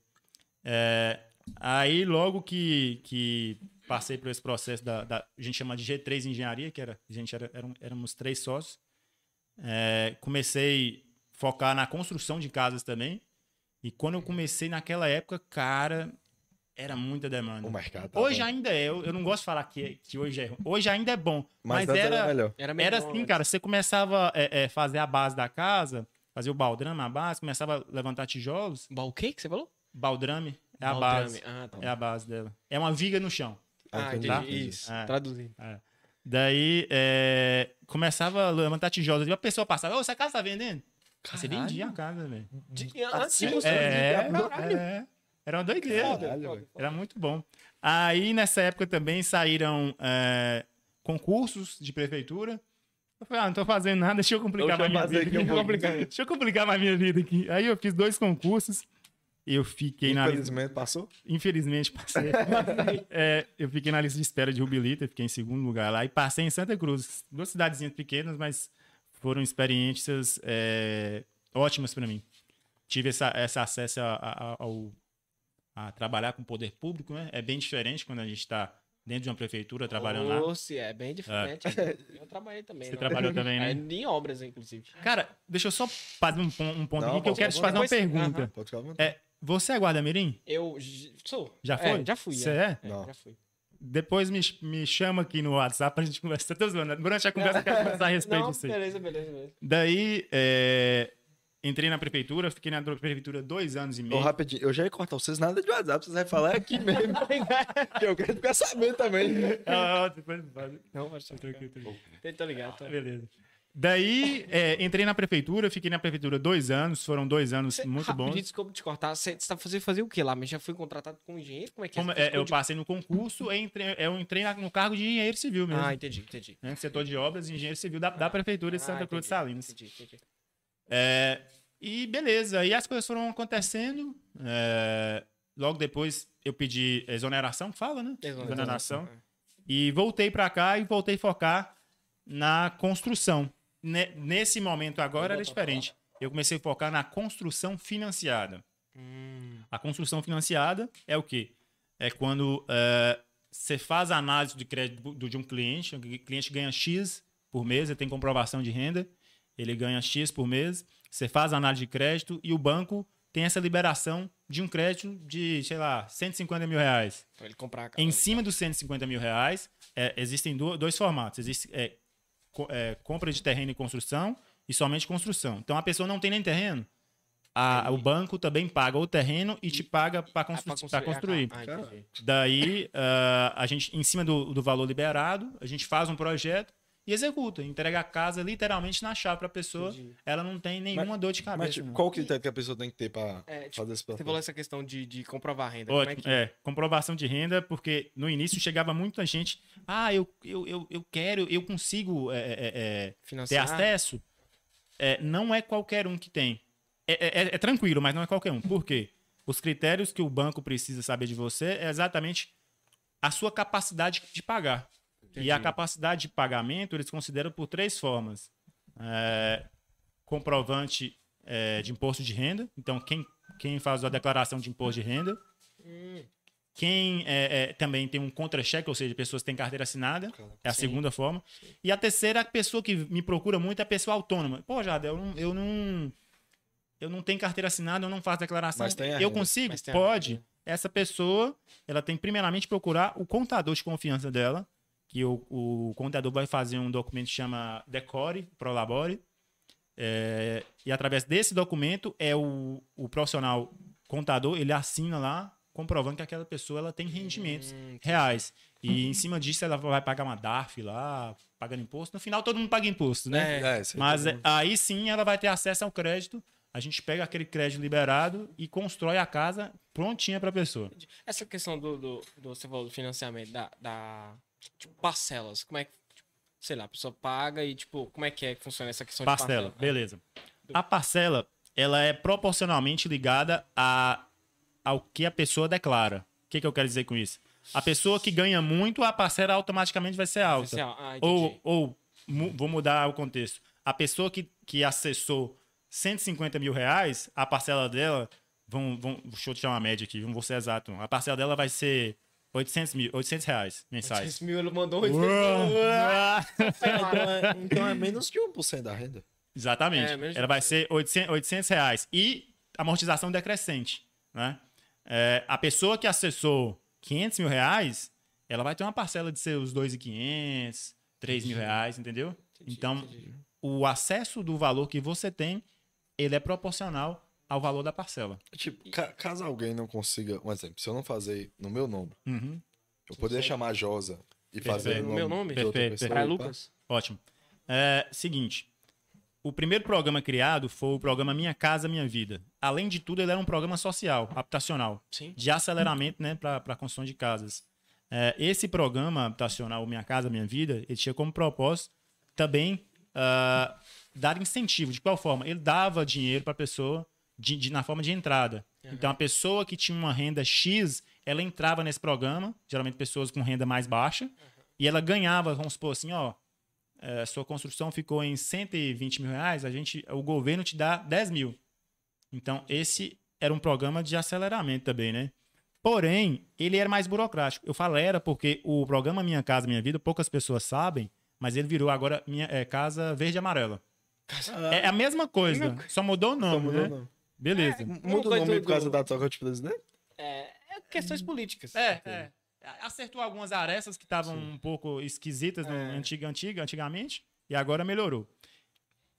S1: É, aí, logo que, que passei por esse processo da, da- A gente chama de G3 Engenharia, que era, a gente era, eram- éramos três sócios. É, comecei a focar na construção de casas também. E quando eu comecei naquela época, cara, era muita demanda.
S2: O mercado. tá
S1: Hoje
S2: bom.
S1: ainda é, eu, eu não gosto de falar que, que hoje é ruim. Hoje ainda é bom. Mas,
S2: antes
S1: era,
S2: melhor.
S3: Era,
S1: era assim,
S3: antes.
S1: cara. Você começava a é, é, fazer a base da casa, fazer o baldrame, a base, começava a levantar tijolos.
S3: O que você falou?
S1: Baldrame é a
S3: Baldrame.
S1: base.
S3: Ah, tá.
S1: É a base dela. É uma viga no chão.
S3: Ah, entendi.
S1: tá?
S3: Isso.
S1: É.
S3: Traduzindo.
S1: Daí é, começava a levantar tijolos. E a pessoa passava, ô, essa casa tá vendendo? Você vendia a casa, velho.
S3: Antes de
S2: Assim,
S3: você
S1: É,
S3: Caralho.
S1: é, era uma doideira.
S2: Caralho.
S1: Era muito bom. Aí, nessa época também saíram é, concursos de prefeitura. Eu falei, ah, não tô fazendo nada, deixa eu complicar
S2: eu
S1: mais minha vida.
S2: aqui um pouquinho.
S1: Deixa eu complicar mais minha vida aqui. Aí eu fiz dois concursos. Eu fiquei na lista.
S2: Infelizmente passou.
S1: Infelizmente, passei. É, eu fiquei na lista de espera de Rubilita, fiquei em segundo lugar lá. E passei em Santa Cruz. Duas cidadezinhas pequenas, mas foram experiências é, ótimas para mim. Tive essa, esse acesso a, a- ao, a trabalhar com o poder público, né? É bem diferente quando a gente está dentro de uma prefeitura trabalhando lá.
S3: Ô, se é bem diferente. Eu trabalhei também.
S1: Você
S3: não.
S1: trabalhou também,
S3: É,
S1: né?
S3: em obras, inclusive.
S1: Cara, deixa eu só fazer um, um ponto
S2: Não,
S1: aqui que eu
S2: pode
S1: quero te fazer uma pergunta.
S2: Pode ficar à vontade.
S1: É, você é guarda-mirim?
S3: Eu sou.
S1: Já
S3: É,
S1: foi?
S3: já fui.
S1: Você
S3: é.
S1: é?
S2: Não.
S3: já fui.
S1: Depois me, me chama aqui no WhatsApp pra gente conversar. Tô zoando. Durante a conversa eu quero conversar a respeito disso
S3: beleza, beleza, beleza.
S1: Daí, é, entrei na prefeitura, fiquei na prefeitura dois anos e
S2: Ô,
S1: meio.
S2: rapidinho, eu já ia cortar vocês nada de WhatsApp, vocês vão falar aqui mesmo. que eu quero ficar sabendo também.
S1: Ah, depois faz.
S3: Não, mas tá
S1: Tranquilo, tranquilo.
S3: Tô ligado. Tô...
S1: Beleza. Daí, é, entrei na prefeitura, fiquei na prefeitura dois anos, foram dois anos
S3: Cê-
S1: muito bons.
S3: Desculpa te cortar. Você tá fazendo fazer o quê lá? Mas já fui contratado como engenheiro? Como é que
S1: Como,
S3: é? Você
S1: é, eu
S3: de-
S1: passei no concurso, e entrei, eu entrei no cargo de engenheiro civil mesmo.
S3: Ah, entendi, entendi.
S1: né, setor de obras, engenheiro civil da, da prefeitura de
S3: Ah,
S1: Santa Cruz de Salinas.
S3: Entendi, entendi.
S1: É, e beleza, aí as coisas foram acontecendo. é, logo depois eu pedi exoneração, fala, né? Exoneração. E voltei pra cá e voltei a focar na construção. Ne- Nesse momento agora era diferente. Eu comecei a focar na construção financiada.
S3: Hum,
S1: A construção financiada é o quê? É quando é, você faz a análise de crédito de um cliente, o cliente ganha X por mês, ele tem comprovação de renda, ele ganha X por mês, você faz a análise de crédito e o banco tem essa liberação de um crédito de, sei lá, 150 mil reais.
S3: pra ele comprar a casa.
S1: Em cima dos 150 mil reais, é, existem do- dois formatos. Existe é, co- é, compra de terreno e construção e somente construção. Então, a pessoa não tem nem terreno, a- o banco também paga o terreno e te paga para
S3: Ah,
S1: constru pra construir.
S3: Ah, entendi.
S1: Daí, ah, a gente, em cima do, do valor liberado, a gente faz um projeto e executa. Entrega a casa literalmente na chave para a pessoa.
S3: Entendi.
S1: Ela não tem nenhuma dor de cabeça.
S2: Mas tipo, qual o critério que a pessoa tem que ter pra
S3: É, tipo,
S2: fazer esse
S3: Você falou
S2: processo?
S3: essa questão de, de comprovar a renda. Como é
S1: Ótimo.
S3: que...
S1: É, comprovação de renda, porque no início chegava muita gente. Ah, eu, eu, eu, eu quero, eu consigo é, é, é, ter acesso. É, não é qualquer um que tem. é, é- é tranquilo, mas não é qualquer um. Por quê? Os critérios que o banco precisa saber de você é exatamente a sua capacidade de pagar. E a capacidade de pagamento eles consideram por três formas: É, comprovante é, de imposto de renda. Então, quem, quem faz a declaração de imposto de renda. Quem é, é, também tem um contra-cheque, ou seja, pessoas que têm carteira assinada, é a segunda forma. E a terceira, a pessoa que me procura muito é a pessoa autônoma. Pô, Jada, eu não, eu não, eu não tenho carteira assinada, eu não faço declaração. Eu consigo? Pode.
S3: renda.
S1: Essa pessoa, ela tem primeiramente procurar o contador de confiança dela, que o, o contador vai fazer um documento que chama Decore, Prolabore. É, e através desse documento, é o, o profissional contador, ele assina lá, comprovando que aquela pessoa ela tem rendimentos
S3: Hum,
S1: reais. E em cima disso, ela vai pagar uma DARF lá, pagando imposto. No final, todo mundo paga imposto, né?
S3: É.
S2: É,
S1: Mas é, aí sim ela vai ter acesso ao crédito. A gente pega aquele crédito liberado e constrói a casa prontinha para a pessoa.
S3: Essa questão do, do, do- você falou do financiamento, da, da tipo, parcelas, como é que, tipo, sei lá, a pessoa paga e, tipo, como é que é que funciona essa questão
S1: Parcela,
S3: de parcela?
S1: beleza. A parcela, ela é proporcionalmente ligada a, ao que a pessoa declara. O que, que eu quero dizer com isso? A pessoa que ganha muito, a parcela automaticamente vai ser alta.
S3: Ah,
S1: ou, ou mu- vou mudar o contexto. A pessoa que, que acessou 150 mil reais, a parcela dela, vão, vão, deixa eu tirar uma média aqui, não vou ser exato. A parcela dela vai ser 800, mil, 800 reais mensais.
S3: 800 mil, ele mandou
S1: Uau!
S2: Então é, então é menos de 1% da renda.
S1: Exatamente.
S3: É,
S1: Ela vai ser 800, 800 reais. E amortização decrescente. Né? É, a pessoa que acessou 500 mil reais, ela vai ter uma parcela de seus 2.500, 3 mil reais, entendeu? então, o acesso do valor que você tem, ele é proporcional ao valor da parcela.
S2: Tipo, ca- caso alguém não consiga. Um exemplo, se eu não fazer no meu nome,
S1: Uhum.
S2: eu poderia chamar a Josa e fazer
S1: Perfeito.
S2: no
S3: No meu nome?
S1: Perfeito,
S3: Pra
S2: pá?
S3: Lucas?
S1: Ótimo. É, seguinte. O primeiro programa criado foi o programa Minha Casa Minha Vida. Além de tudo, ele era um programa social, habitacional,
S3: Sim.
S1: de aceleramento né, para a construção de casas. É, esse programa habitacional Minha Casa Minha Vida, ele tinha como propósito também ah, dar incentivo. De qual forma? Ele dava dinheiro para a pessoa de, de- na forma de entrada. Então, a pessoa que tinha uma renda X, ela entrava nesse programa, geralmente pessoas com renda mais baixa, e ela ganhava, vamos supor assim, ó, é, sua construção ficou em 120 mil reais, a gente, o governo te dá 10 mil. Então, esse era um programa de aceleramento também, né? Porém, ele era mais burocrático. Eu falo era porque o programa Minha Casa Minha Vida, poucas pessoas sabem, mas ele virou agora minha, é, Casa Verde e Amarela. É a mesma coisa, só mudou o nome,
S2: mudou
S1: né?
S2: o nome.
S1: Beleza.
S2: Muda o nome
S3: do-
S2: por causa da troca de presidente?
S3: É, é questões políticas.
S1: É, é. Acertou algumas arestas que estavam um pouco esquisitas no
S3: É.
S1: antiga, antiga, antigamente e agora melhorou.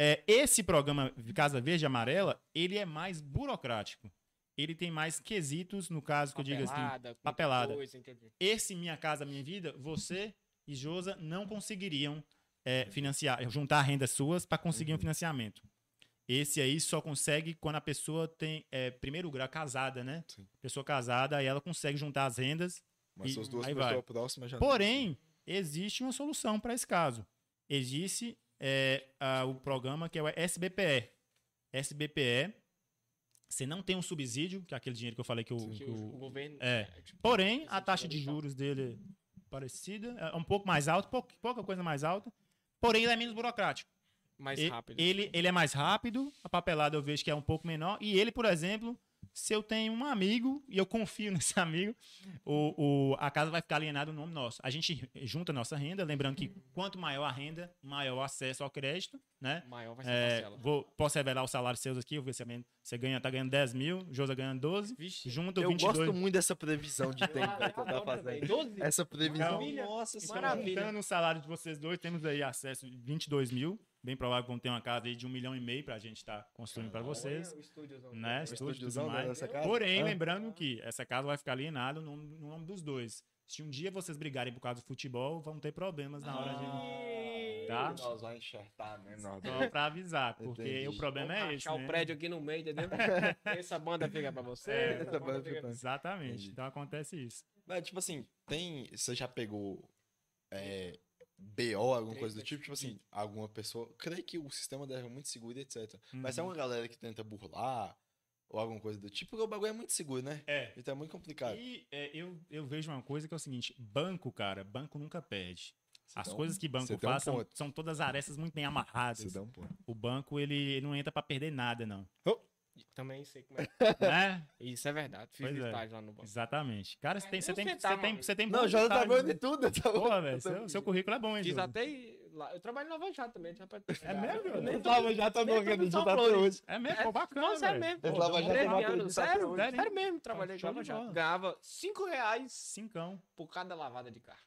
S1: É, esse programa Casa Verde e Amarela, ele é mais burocrático. Ele tem mais quesitos, no caso que eu digo assim.
S3: Papelada,
S1: papelada.
S3: coisa.
S1: Esse Minha Casa Minha Vida, você e Josa não conseguiriam é, financiar, juntar rendas suas para conseguir um financiamento. Esse aí só consegue quando a pessoa tem é, primeiro grau casada, né?
S2: Sim.
S1: Pessoa casada, aí ela consegue juntar as rendas
S2: Mas
S1: E-
S2: se as duas pessoas próximas já.
S1: Porém, existe uma solução para esse caso. Existe é, a- o programa que é o SBPE. SBPE, você não tem um subsídio, que é aquele dinheiro que eu falei que o,
S3: Que
S1: que
S3: o,
S1: o-
S3: o governo.
S1: é.
S3: tipo,
S1: Porém, a taxa de juros dele é parecida, é um pouco mais alta, pouca, pouca coisa mais alta. Porém, ele é menos burocrático.
S3: Mais
S1: E-
S3: rápido.
S1: Ele, ele é mais rápido, a papelada eu vejo que é um pouco menor. E ele, por exemplo, se eu tenho um amigo e eu confio nesse amigo, o, o- a casa vai ficar alienada no nome nosso. A gente junta a nossa renda, lembrando que quanto maior a renda, maior o acesso ao crédito, né?
S3: Maior vai ser a
S1: É,
S3: parcela.
S1: vou, posso revelar os salários seus aqui, eu vou ver se é você ganha, tá ganhando 10 mil, Josa ganhando 12,
S3: Vixe.
S1: junta
S2: Eu
S1: 22.
S2: gosto muito dessa previsão de tempo que tá
S3: Adoro também.
S2: fazendo.
S3: 12?
S2: Essa previsão. Nossa
S1: Então,
S2: senhora.
S3: Maravilha.
S1: juntando o salário de vocês dois, temos aí acesso a 22 mil. Bem provável que vão ter uma casa aí de um milhão e meio pra gente estar construindo para vocês.
S3: Olha o estúdiozão.
S1: Né?
S2: Estúdiozão dessa casa?
S1: Porém,
S2: Ah.
S1: lembrando que essa casa vai ficar alienada no, nome- no nome dos dois. Se um dia vocês brigarem por causa do futebol, vão ter problemas na hora de. Tá?
S2: Nós vamos enxertar, né?
S1: Só pra avisar, porque
S2: Entendi.
S1: o problema
S3: Vamos
S1: é esse.
S3: rachar
S1: né?
S3: o prédio aqui no meio, entendeu? Essa banda fica pra você.
S1: É,
S3: essa banda fica-
S1: Exatamente.
S2: Entendi.
S1: Então acontece isso.
S2: Mas, tipo assim, tem. Você já pegou é, BO, alguma coisa do tipo, tipo assim, alguma pessoa. Creio que o sistema deve é muito seguro, etc. Mas é uma galera que tenta burlar ou alguma coisa do tipo, porque o bagulho é muito seguro, né?
S1: É.
S2: Então é muito complicado.
S1: E é, eu, eu vejo uma coisa que é o seguinte: banco, cara, banco nunca perde. As
S2: um-
S1: coisas que banco
S2: dá um
S1: faz são, são todas arestas muito bem amarradas.
S2: Um.
S1: O banco, ele, ele não entra pra perder nada, não.
S3: Também sei como é.
S1: né?
S3: Isso é verdade. Fiz
S1: Pois é.
S3: estágio lá no banco.
S1: Exatamente. Cara, você tem, você tem, você
S3: tá,
S1: tem, você tem
S2: Não,
S1: bom
S2: o Jota tá
S1: estágio,
S2: vendo de
S1: né?
S2: tudo. Tá bom.
S1: Pô, velho, seu, seu currículo é bom, hein,
S3: Fiz
S1: Júlio?
S3: até. lá- Eu trabalho em Lava Jato também. Já pra...
S1: É mesmo?
S3: Eu nem
S2: Lava já tá
S3: São
S2: até hoje.
S1: É mesmo, pô, bacana,
S3: Não, sério
S1: velho.
S3: mesmo. Pô,
S2: Lava Jato
S3: 13
S2: é uma
S3: anos,
S2: coisa
S3: sério, sério mesmo, trabalhei em Lava Jato. Ganhava 5 reais
S1: Cincão.
S3: por cada lavada de carro.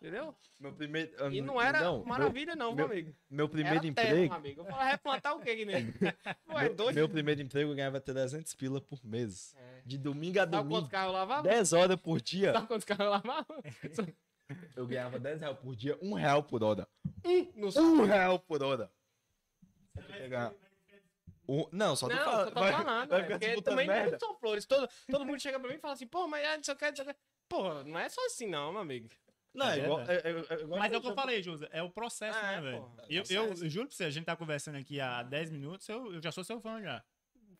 S3: Entendeu?
S2: Meu primeiro.
S3: E não era maravilha, não, meu, amigo.
S2: Meu primeiro
S3: Era terra,
S2: emprego.
S3: meu amigo. Eu falava, replantar o quê nele? Pô, é
S2: Meu,
S3: doido.
S2: meu primeiro emprego eu ganhava 300 pila por mês.
S3: É.
S2: De domingo a
S3: Sabe quantos
S2: domingo.
S3: carros eu lavava?
S2: 10 horas por dia.
S3: Sabe quantos carros eu lavava?
S2: Eu ganhava 10 reais por dia, 1 real por hora.
S3: Um no
S2: 1 real por hora. Você pegar. Um... Não, só tô
S3: Não,
S2: falando.
S3: só tô
S2: vai,
S3: falando.
S2: vai
S3: é,
S2: ficar
S3: porque também não
S2: merda.
S3: é só flores. Todo, todo mundo chega pra mim e fala assim, pô, mas é, não sei o que, não sei o que. Pô, não é só assim não, meu amigo.
S2: Não, é
S1: É
S2: igual. É, é, é igual
S1: Mas é o que eu
S2: já-
S1: falei, Júlio. É o processo, né, velho? Eu,
S3: processo.
S1: eu, eu juro pra você, a gente tá conversando aqui há 10 minutos, eu, eu já sou seu fã já.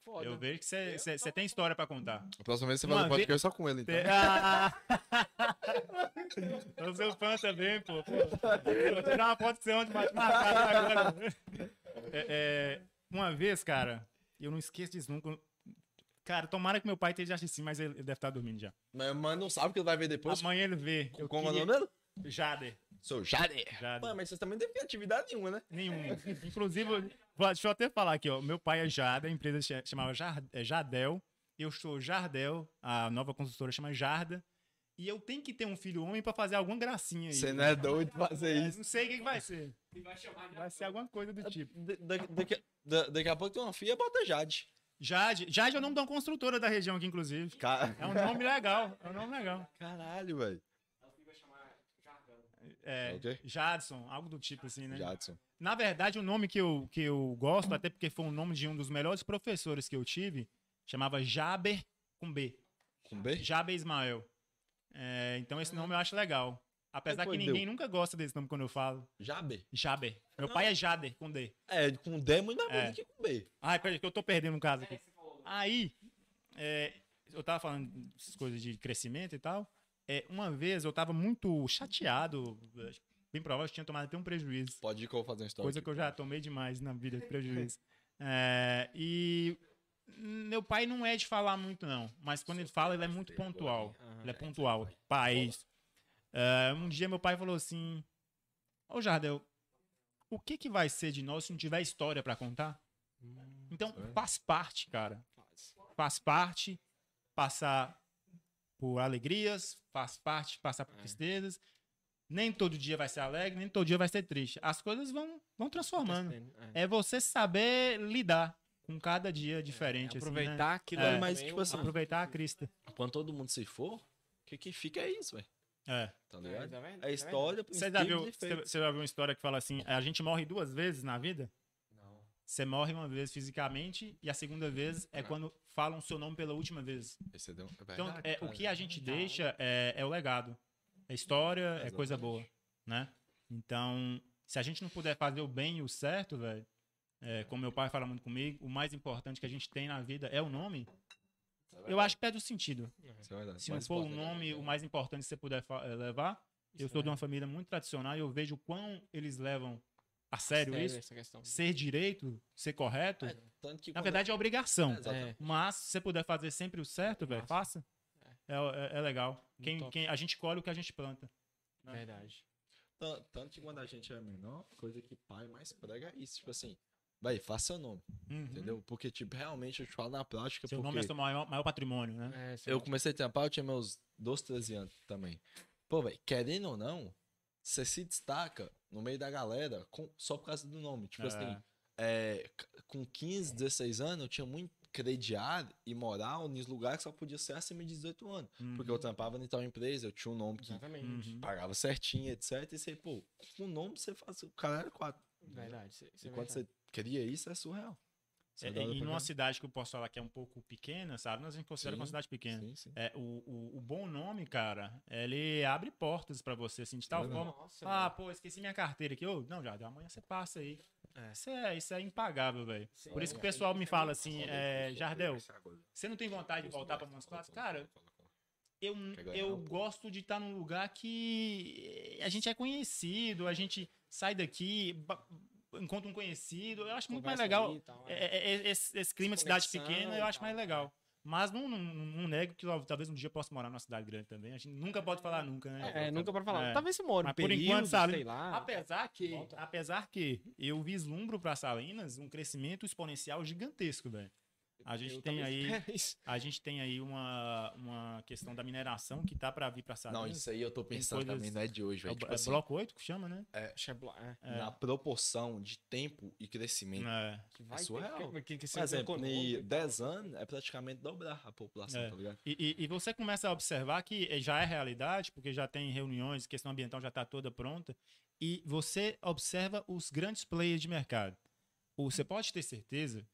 S3: Foda.
S1: Eu vejo que você- tem história pra contar.
S2: A próxima vez você
S1: Uma
S2: faz o
S1: vez-
S2: podcast só com ele, então.
S1: Ah! Eu sou seu fã também, pô. pô. Vou tirar uma foto de você ontem pra te matar agora. É, é, uma vez, cara, eu não esqueço disso nunca. Cara, tomara que meu pai esteja assistindo, mas ele deve estar dormindo já.
S2: Mas, mas não sabe o que ele vai ver depois.
S1: Amanhã ele vê. Eu
S2: Como é o
S1: queria-
S2: nome dele?
S1: Jader.
S2: Sou Jader.
S1: Jader.
S2: Mano, mas vocês também não ter atividade nenhuma, né?
S1: Nenhum. Inclusive, deixa eu até falar aqui, ó. Meu pai é Jada, a empresa cha- chamava é Jadel. Eu sou Jardel, a nova consultora chama Jarda. E eu tenho que ter um filho homem pra fazer alguma gracinha aí.
S2: Você não é doido fazer
S1: É,
S2: isso.
S1: Não sei o que, que vai ser.
S3: vai chamar de
S1: Vai ser alguma coisa do tipo.
S2: Da- da- daqui, da- daqui a pouco tem uma filha, bota Jade.
S1: Jade. Jade é o nome de uma construtora da região aqui, inclusive.
S2: Ca-
S1: É um nome legal. É um nome legal.
S2: Caralho, velho.
S3: vai chamar Jargão.
S1: É,
S2: Ok.
S1: Jadson, algo do tipo assim, né?
S2: Jadson.
S1: Na verdade, o nome que eu, que eu gosto, até porque foi o nome de um dos melhores professores que eu tive, chamava Jaber com B.
S2: Com B?
S1: Jaber Ismael. É, então esse nome eu acho legal. Apesar
S2: Depois
S1: que ninguém
S2: deu.
S1: nunca gosta desse nome quando eu falo.
S2: Jaber.
S1: Jaber. Meu pai é Jader, com D.
S2: É, com D é muito mais
S1: É.
S2: bonito que com B.
S1: Ai, peraí, que eu tô perdendo um caso aqui.
S3: Você falou.
S1: Aí, é, eu tava falando dessas coisas de crescimento e tal. É, uma vez eu tava muito chateado. Bem provável que eu tinha tomado até um prejuízo.
S2: Pode ir que eu vou fazer uma história.
S1: Coisa
S2: aqui.
S1: que eu já tomei demais na vida de prejuízo. É, e meu pai não é de falar muito, não. Mas quando ele fala, ele é muito pontual. Ele é pontual. Paz. É, um dia meu pai falou assim: Ô Jardel, o que, que vai ser de nós se não tiver história pra contar? Então, faz parte, cara. Faz parte passar por alegrias, faz parte passar por tristezas. Nem todo dia vai ser alegre, nem todo dia vai ser triste. As coisas vão, vão transformando. É você saber lidar com cada dia diferente. assim,
S3: Aproveitar
S1: né?
S3: aquilo
S1: É.
S3: ali
S2: Mas,
S3: também,
S2: tipo
S3: o-
S2: assim,
S1: Aproveitar a crista.
S2: Quando todo mundo se for, o que que fica é isso, velho.
S1: É.
S2: Tá ligado?
S3: É, tá vendo?
S2: É história,
S1: Você já, viu, você, já viu uma história que fala assim: a gente morre duas vezes na vida?
S3: Não.
S1: Você morre uma vez fisicamente e a segunda vez é quando falam o seu nome pela última vez.
S2: Esse deu- é
S1: Então, é, o que a gente deixa é, é o legado. É história, é coisa boa, né? Então, se a gente não puder fazer o bem e o certo, velho, é, como meu pai fala muito comigo, o mais importante que a gente tem na vida é o nome. Eu acho que perde o sentido.
S2: Isso é verdade.
S1: Se não for o nome, o mais importante que você puder eh, levar. Eu sou de uma família muito tradicional e eu vejo o quão eles levam a sério,
S3: Sério
S1: isso. Ser direito, ser correto.
S2: É, tanto que
S1: Na verdade, é obrigação.
S2: É.
S1: Mas se você puder fazer sempre o certo, velho, faça. É, é- é legal. Quem, quem, a gente colhe o que a gente planta.
S3: Verdade.
S2: Tan- Tanto que quando a gente é menor, coisa que pai mais prega é isso. Tipo assim, vai, faça seu nome. Entendeu? Porque, tipo, realmente eu te falo na prática.
S1: Uhum. Seu
S2: porque
S1: nome é seu maior, maior patrimônio, né?
S3: É,
S2: eu comecei a trampar, eu tinha meus 12, 13 anos também. Pô, velho, querendo ou não, você se destaca no meio da galera com- só por causa do nome. Tipo
S1: É.
S2: assim, é, com 15, 16 anos, eu tinha muito crediário e moral nos lugares que só podia ser acima de 18 anos. Porque
S1: Uhum.
S2: eu trampava em tal empresa, eu tinha um nome que
S3: Exatamente.
S2: pagava certinho, etc. E você, pô, com o nome você faz. O cara era quatro.
S3: Verdade. Isso
S2: E
S3: é verdade.
S2: você cria isso, é surreal.
S1: É,
S2: é
S1: e numa
S2: caramba.
S1: cidade que eu posso falar que é um pouco pequena, sabe? Nós a gente considera
S2: Sim,
S1: uma cidade pequena.
S2: Sim, sim.
S1: É, o, o, o bom nome, cara, ele abre portas pra você, assim, de tal forma.
S3: Nossa,
S1: ah, pô, esqueci minha carteira aqui. Ô, não, já, amanhã você passa aí.
S3: É.
S1: Isso, é, isso é impagável, velho. Por isso que o pessoal me fala assim, é, Jardel, você não tem vontade de voltar pra Montes Claros? Cara, eu, eu gosto de estar num lugar que a gente é conhecido, a gente sai daqui, encontra um conhecido. Eu acho muito mais legal.
S3: ali tal,
S1: É, é, é, esse, esse clima de cidade pequena eu acho
S3: tal,
S1: mais legal. Mas não, não, não nego que ó, talvez um dia eu possa morar numa cidade grande também. A gente nunca pode falar nunca, né?
S3: É, nunca pra falar.
S1: É.
S3: Talvez você more
S1: Mas por
S3: período,
S1: enquanto, sabe?
S3: sei lá.
S1: Apesar que,
S3: Volta.
S1: apesar que eu vislumbro para Salinas um crescimento exponencial gigantesco, velho. A gente
S3: Eu
S1: tem aí,
S3: isso.
S1: a gente tem aí uma, uma questão da mineração que tá para vir para Salinas.
S2: Não, isso aí eu tô pensando
S1: coisas-
S2: também, não é de hoje,
S1: é,
S2: velho. Tipo
S1: é
S2: assim,
S1: bloco 8 que chama, né?
S3: Que é blo- é,
S2: na proporção de tempo e crescimento.
S1: É.
S3: que vai
S2: É surreal.
S3: ter que, que, que
S2: Por exemplo, em
S3: e tal.
S2: 10 anos é praticamente dobrar a população,
S1: É.
S2: tá ligado?
S1: E, e- e você começa a observar que já é realidade, porque já tem reuniões, questão ambiental já está toda pronta, e você observa os grandes players de mercado. Ou Você pode ter certeza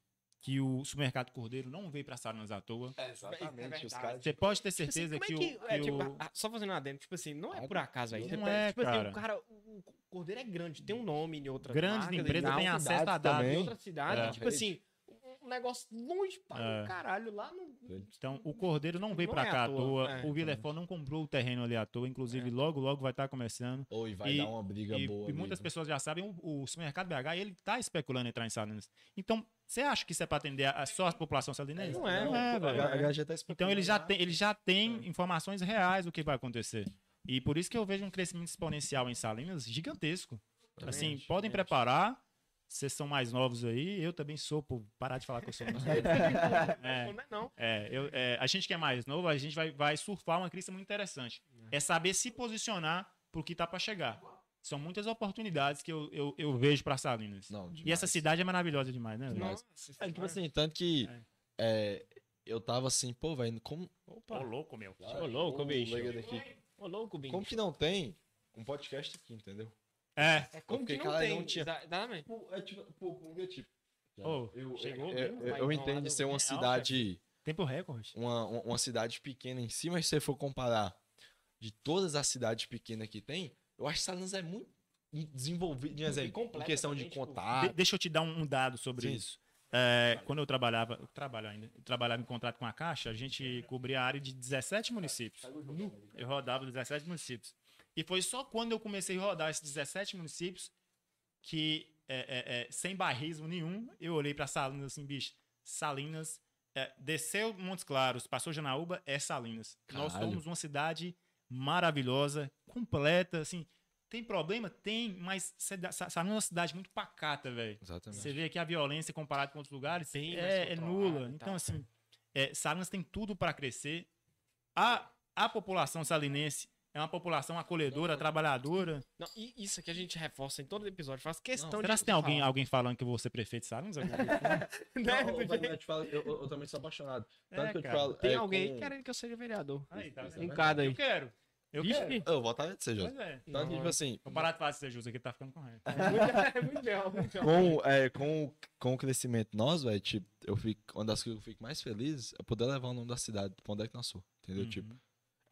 S1: que o supermercado Cordeiro não veio para Salinas à toa.
S3: É
S2: Exatamente. os
S3: verdade.
S2: caras.
S1: Você pode ter
S3: Tipo assim,
S1: certeza
S3: como
S1: que,
S3: é
S1: o,
S3: que, é,
S1: que
S3: tipo,
S1: o-
S3: ah, só fazendo uma adendo, tipo assim, não é por acaso aí.
S1: Não
S3: Você
S1: é,
S3: tipo assim,
S1: cara.
S3: o cara, o o cordeiro é grande, tem um nome em outra
S1: Grandes
S3: marca,
S1: empresas
S3: em
S1: têm
S3: outra
S1: acesso a dados.
S3: Em outra cidade,
S1: É.
S3: tipo assim, um negócio longe para
S1: É.
S3: um caralho lá no...
S1: Então, o Cordeiro não veio para
S3: é
S1: cá
S3: à toa,
S1: toa.
S3: é.
S1: o Villefort não comprou o terreno ali à toa. Inclusive, logo, logo vai estar começando.
S2: Oi, vai
S1: E-
S2: dar uma briga
S1: E,
S2: boa.
S1: e muitas pessoas já sabem, o, o supermercado BH, ele tá especulando entrar em Salinas. Então, você acha que isso é para atender a, só a população salinense?
S3: Não é,
S1: não é,
S2: A
S1: velho.
S2: galera já tá
S1: Então, ele já tem, ele já tem informações reais do que vai acontecer. E por isso que eu vejo um crescimento exponencial em Salinas gigantesco. Assim, podem preparar. Vocês são mais novos aí. Eu também sou, por parar de falar que eu sou mais novo. É.
S3: Não é não.
S1: É, eu- é, a gente que é mais novo, a gente vai, vai surfar uma crise muito interessante. É saber se posicionar pro que tá para chegar. São muitas oportunidades que eu, eu, eu vejo para Salinas.
S2: Não,
S1: e
S2: demais.
S1: essa cidade é maravilhosa demais, né?
S3: Nossa,
S2: É, tipo assim, tanto que é, eu tava assim, pô, velho, como.
S1: Ô, louco, meu.
S3: Ô, louco, bicho.
S2: Daqui.
S3: Ô, louco, bicho.
S2: Como que não tem um podcast aqui, entendeu?
S1: É.
S3: É como
S2: Porque,
S3: que não
S2: cara,
S3: tem.
S2: não tinha-
S3: Exatamente.
S2: Pô, é tipo, pô, porque, tipo.
S1: Ô,
S2: Eu,
S1: chegou
S2: eu,
S1: mesmo?
S2: eu, eu
S3: enrolado,
S2: entendo de ser uma
S1: é
S2: cidade.
S1: Tempo recorde.
S2: Uma, uma uma cidade pequena em si, mas se você for comparar de todas as cidades pequenas que tem, eu acho que Salinas é muito desenvolvido, de exemplo, em
S3: completa
S2: questão de contato.
S1: De- deixa eu te dar um, dado sobre
S2: Sim.
S1: isso. É, quando eu trabalhava, eu trabalho ainda, eu trabalhava em contrato com a Caixa, a gente cobria a área de 17 municípios. Eu rodava 17 municípios. E foi só quando eu comecei a rodar esses 17 municípios que, é, é, é, sem barrismo nenhum, eu olhei para Salinas assim, bicho, Salinas, é, desceu Montes Claros, passou Janaúba, é Salinas. Nós
S2: Caralho.
S1: somos uma cidade maravilhosa, completa, assim. Tem problema? Tem, mas cida- Sa- Salinas é uma cidade muito pacata, velho.
S2: Exatamente.
S1: Você vê que a violência comparada com outros lugares
S3: Bem
S1: é, é nula.
S3: e
S1: Então,
S3: tal,
S1: assim, é, Salinas tem tudo para crescer. A, a população salinense é uma população acolhedora, trabalhadora.
S3: Não, e isso aqui a gente reforça em todo episódio. Faz questão
S1: Será
S3: de.
S1: que tem alguém,
S3: falar.
S1: alguém falando que eu vou ser prefeito de Salinas?
S3: Né?
S2: Não, eu, eu te falo, eu, eu- também sou apaixonado.
S1: É,
S2: que eu te
S1: cara.
S2: falo.
S3: Tem
S2: é,
S3: alguém
S2: com-
S3: querendo que eu seja vereador.
S1: Aí, tá,
S3: Um cada aí.
S1: Eu quero. Eu
S3: Vixe.
S1: quero.
S2: Eu vou estar de ser
S1: Pois
S2: justo.
S1: é.
S2: Tanto que, tipo assim,
S1: Vou parar de falar de ser justo aqui, tá ficando correto.
S3: É muito bem, muito bem.
S2: com, é, com, o- com o crescimento nosso, velho, tipo, eu fico, uma das coisas que eu fico mais feliz é poder levar o nome da cidade pra onde é que nós somos, entendeu?
S1: Uhum.
S2: Tipo,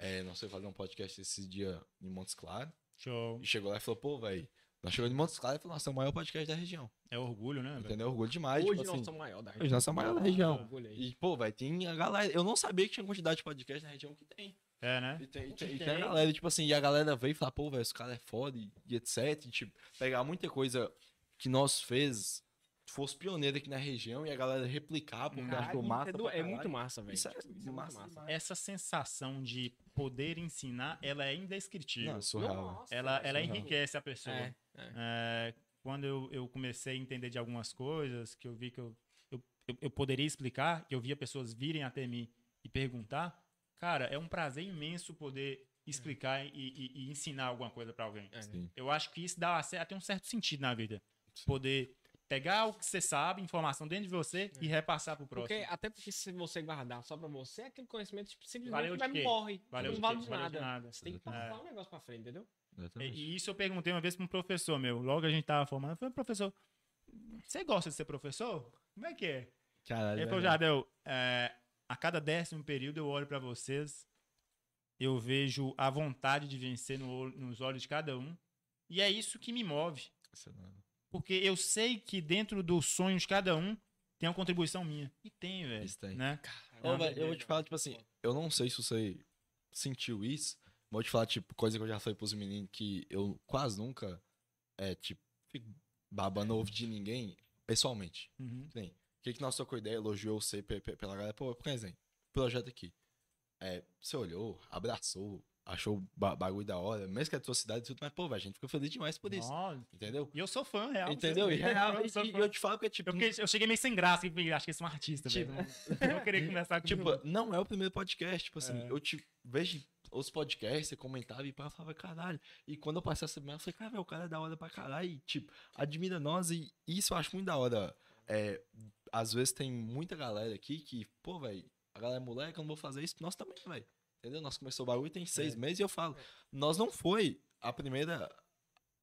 S2: é, nós fomos fazer um podcast esse dia em Montes Claros,
S1: Show.
S2: e chegou lá e falou, pô, velho, nós chegamos em Montes Claros e falou, nós somos o maior podcast da região,
S1: É orgulho, né?
S2: entendeu? Orgulho demais,
S3: Hoje
S2: tipo
S3: nós
S2: assim,
S3: somos maior da
S2: hoje
S3: região.
S2: nós somos o maior da região.
S3: Aí.
S2: E, pô, velho, tem a galera, eu não sabia que tinha quantidade de podcast na região que tem.
S1: É, né?
S2: E tem, e tem, e
S3: Tem.
S2: a galera, e, tipo assim, e a galera veio e fala, pô, velho, esse cara é foda e, e etc. E, tipo, pegar muita coisa que nós fez, fosse pioneiro aqui na região e a galera replicar, porque
S3: Caralho,
S2: achou massa.
S3: é, do- é muito massa, velho.
S2: Isso é,
S3: Tipo, isso é
S2: massa,
S3: massa.
S1: Essa sensação de poder ensinar, ela é indescritível.
S2: Não, é surreal.
S3: Nossa,
S1: ela,
S3: velho,
S1: ela
S3: surreal.
S1: enriquece a pessoa.
S3: É, é.
S1: É, quando eu, eu comecei a entender de algumas coisas, que eu vi que eu, eu, eu, eu poderia explicar, que eu via pessoas virem até mim e perguntar, cara, é um prazer imenso poder explicar e, e- e ensinar alguma coisa para alguém.
S3: É.
S2: Sim.
S1: Eu acho que isso dá até um certo sentido na vida. Poder pegar o que você sabe, informação dentro de você e repassar pro próximo.
S3: Porque, até porque se você guardar só pra você, aquele conhecimento tipo, simplesmente vai morre.
S1: Valeu
S3: não
S1: de
S3: vale de
S1: Valeu
S3: nada.
S1: de nada.
S3: Você tem que
S1: É.
S3: passar um negócio pra frente, entendeu?
S2: Exatamente.
S1: E isso eu perguntei uma vez para um professor meu. Logo a gente tava formando. Eu falei, professor, você gosta de ser professor? Como é que é?
S2: Caralho.
S1: Ele falou,
S2: velho.
S1: Jardel, é, a cada décimo período eu olho pra vocês, eu vejo a vontade de vencer no nos olhos de cada um, e é isso que me move.
S2: Isso não-
S1: Porque eu sei que dentro do sonho de cada um tem uma contribuição minha. E tem, velho.
S2: Isso tem.
S1: Né?
S2: Ô, velho, eu vou te falar, tipo assim, eu não sei se você sentiu isso, mas vou te falar, tipo, coisa que eu já falei pros meninos que eu quase nunca, é, tipo, fico babando ovo de ninguém pessoalmente.
S1: Uhum.
S2: O que que nós trocou ideia, elogiou você pe- pe- pela galera, pô, por exemplo, projeto aqui. É, você olhou, abraçou, achou o ba- bagulho da hora, mesmo que é da sua cidade e tudo, mas, pô, velho, a gente ficou feliz demais por isso.
S1: Nossa.
S2: Entendeu?
S1: E eu sou fã, real.
S2: Entendeu? E, real,
S1: Eu
S2: e- eu te falo que é tipo.
S1: Eu, fiquei- eu cheguei meio sem graça e acho que esse é um artista, velho. Eu queria conversar com
S2: Tipo, não é o primeiro podcast. Tipo assim,
S1: É.
S2: eu te vejo os podcasts, você comentava e pá, eu falava, caralho. E quando eu passei essa semana, eu falei, cara, velho, o cara é da hora pra caralho. E, tipo, admira nós. E isso eu acho muito da hora. É, às vezes tem muita galera aqui que, pô, velho, a galera é moleque, eu não vou fazer isso. Nós também, velho. Entendeu? Nós começou o bagulho tem seis meses e eu falo, nós não foi a primeira.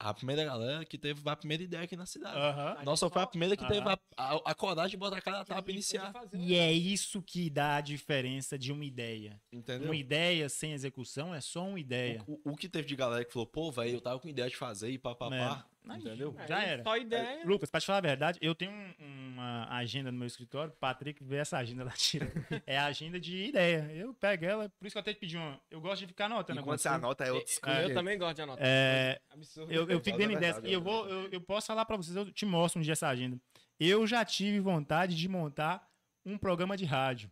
S2: A primeira galera que teve a primeira ideia aqui na cidade.
S1: Aham.
S2: Nós só foi a primeira que teve a, a, a coragem de botar a cara na tapa
S3: podia
S2: iniciar.
S3: fazer,
S1: E é isso que dá a diferença de uma ideia.
S2: Entendeu?
S1: Uma ideia sem execução é só uma ideia.
S2: O, o que teve de galera que falou, pô, velho, eu tava com ideia de fazer e papapá.
S1: É.
S2: Entendeu?
S3: É,
S1: Já era.
S3: Só ideia.
S1: Lucas, pra te falar a verdade, eu tenho um- uma agenda no meu escritório. Patrick vê essa agenda lá tira. É a agenda de ideia. Eu pego ela, por isso que eu até te pedi uma. Eu gosto de ficar anotando.
S2: E
S1: algumas
S2: você anota, é outros
S3: Eu também gosto de anotar.
S1: É,
S3: Absurdo.
S1: eu, eu fico
S2: é
S1: dando ideias. E eu,
S2: é
S1: vou, eu, eu posso falar pra vocês, eu te mostro um dia essa agenda. Eu já tive vontade de montar um programa de rádio.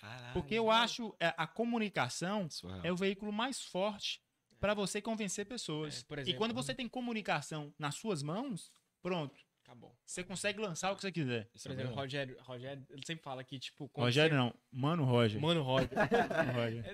S2: Caralho.
S1: Porque eu acho é, a comunicação
S2: Surreal.
S1: é o veículo mais forte para você convencer pessoas.
S3: É, por
S1: e
S3: exemplo,
S1: quando você tem comunicação nas suas mãos, pronto.
S3: Acabou.
S1: Você consegue lançar o que você quiser.
S3: Por
S2: é
S3: exemplo,
S2: verdade.
S3: Rogério, Rogério, ele sempre fala que, tipo...
S1: Rogério não, Mano Roger.
S3: Mano,
S1: Roger.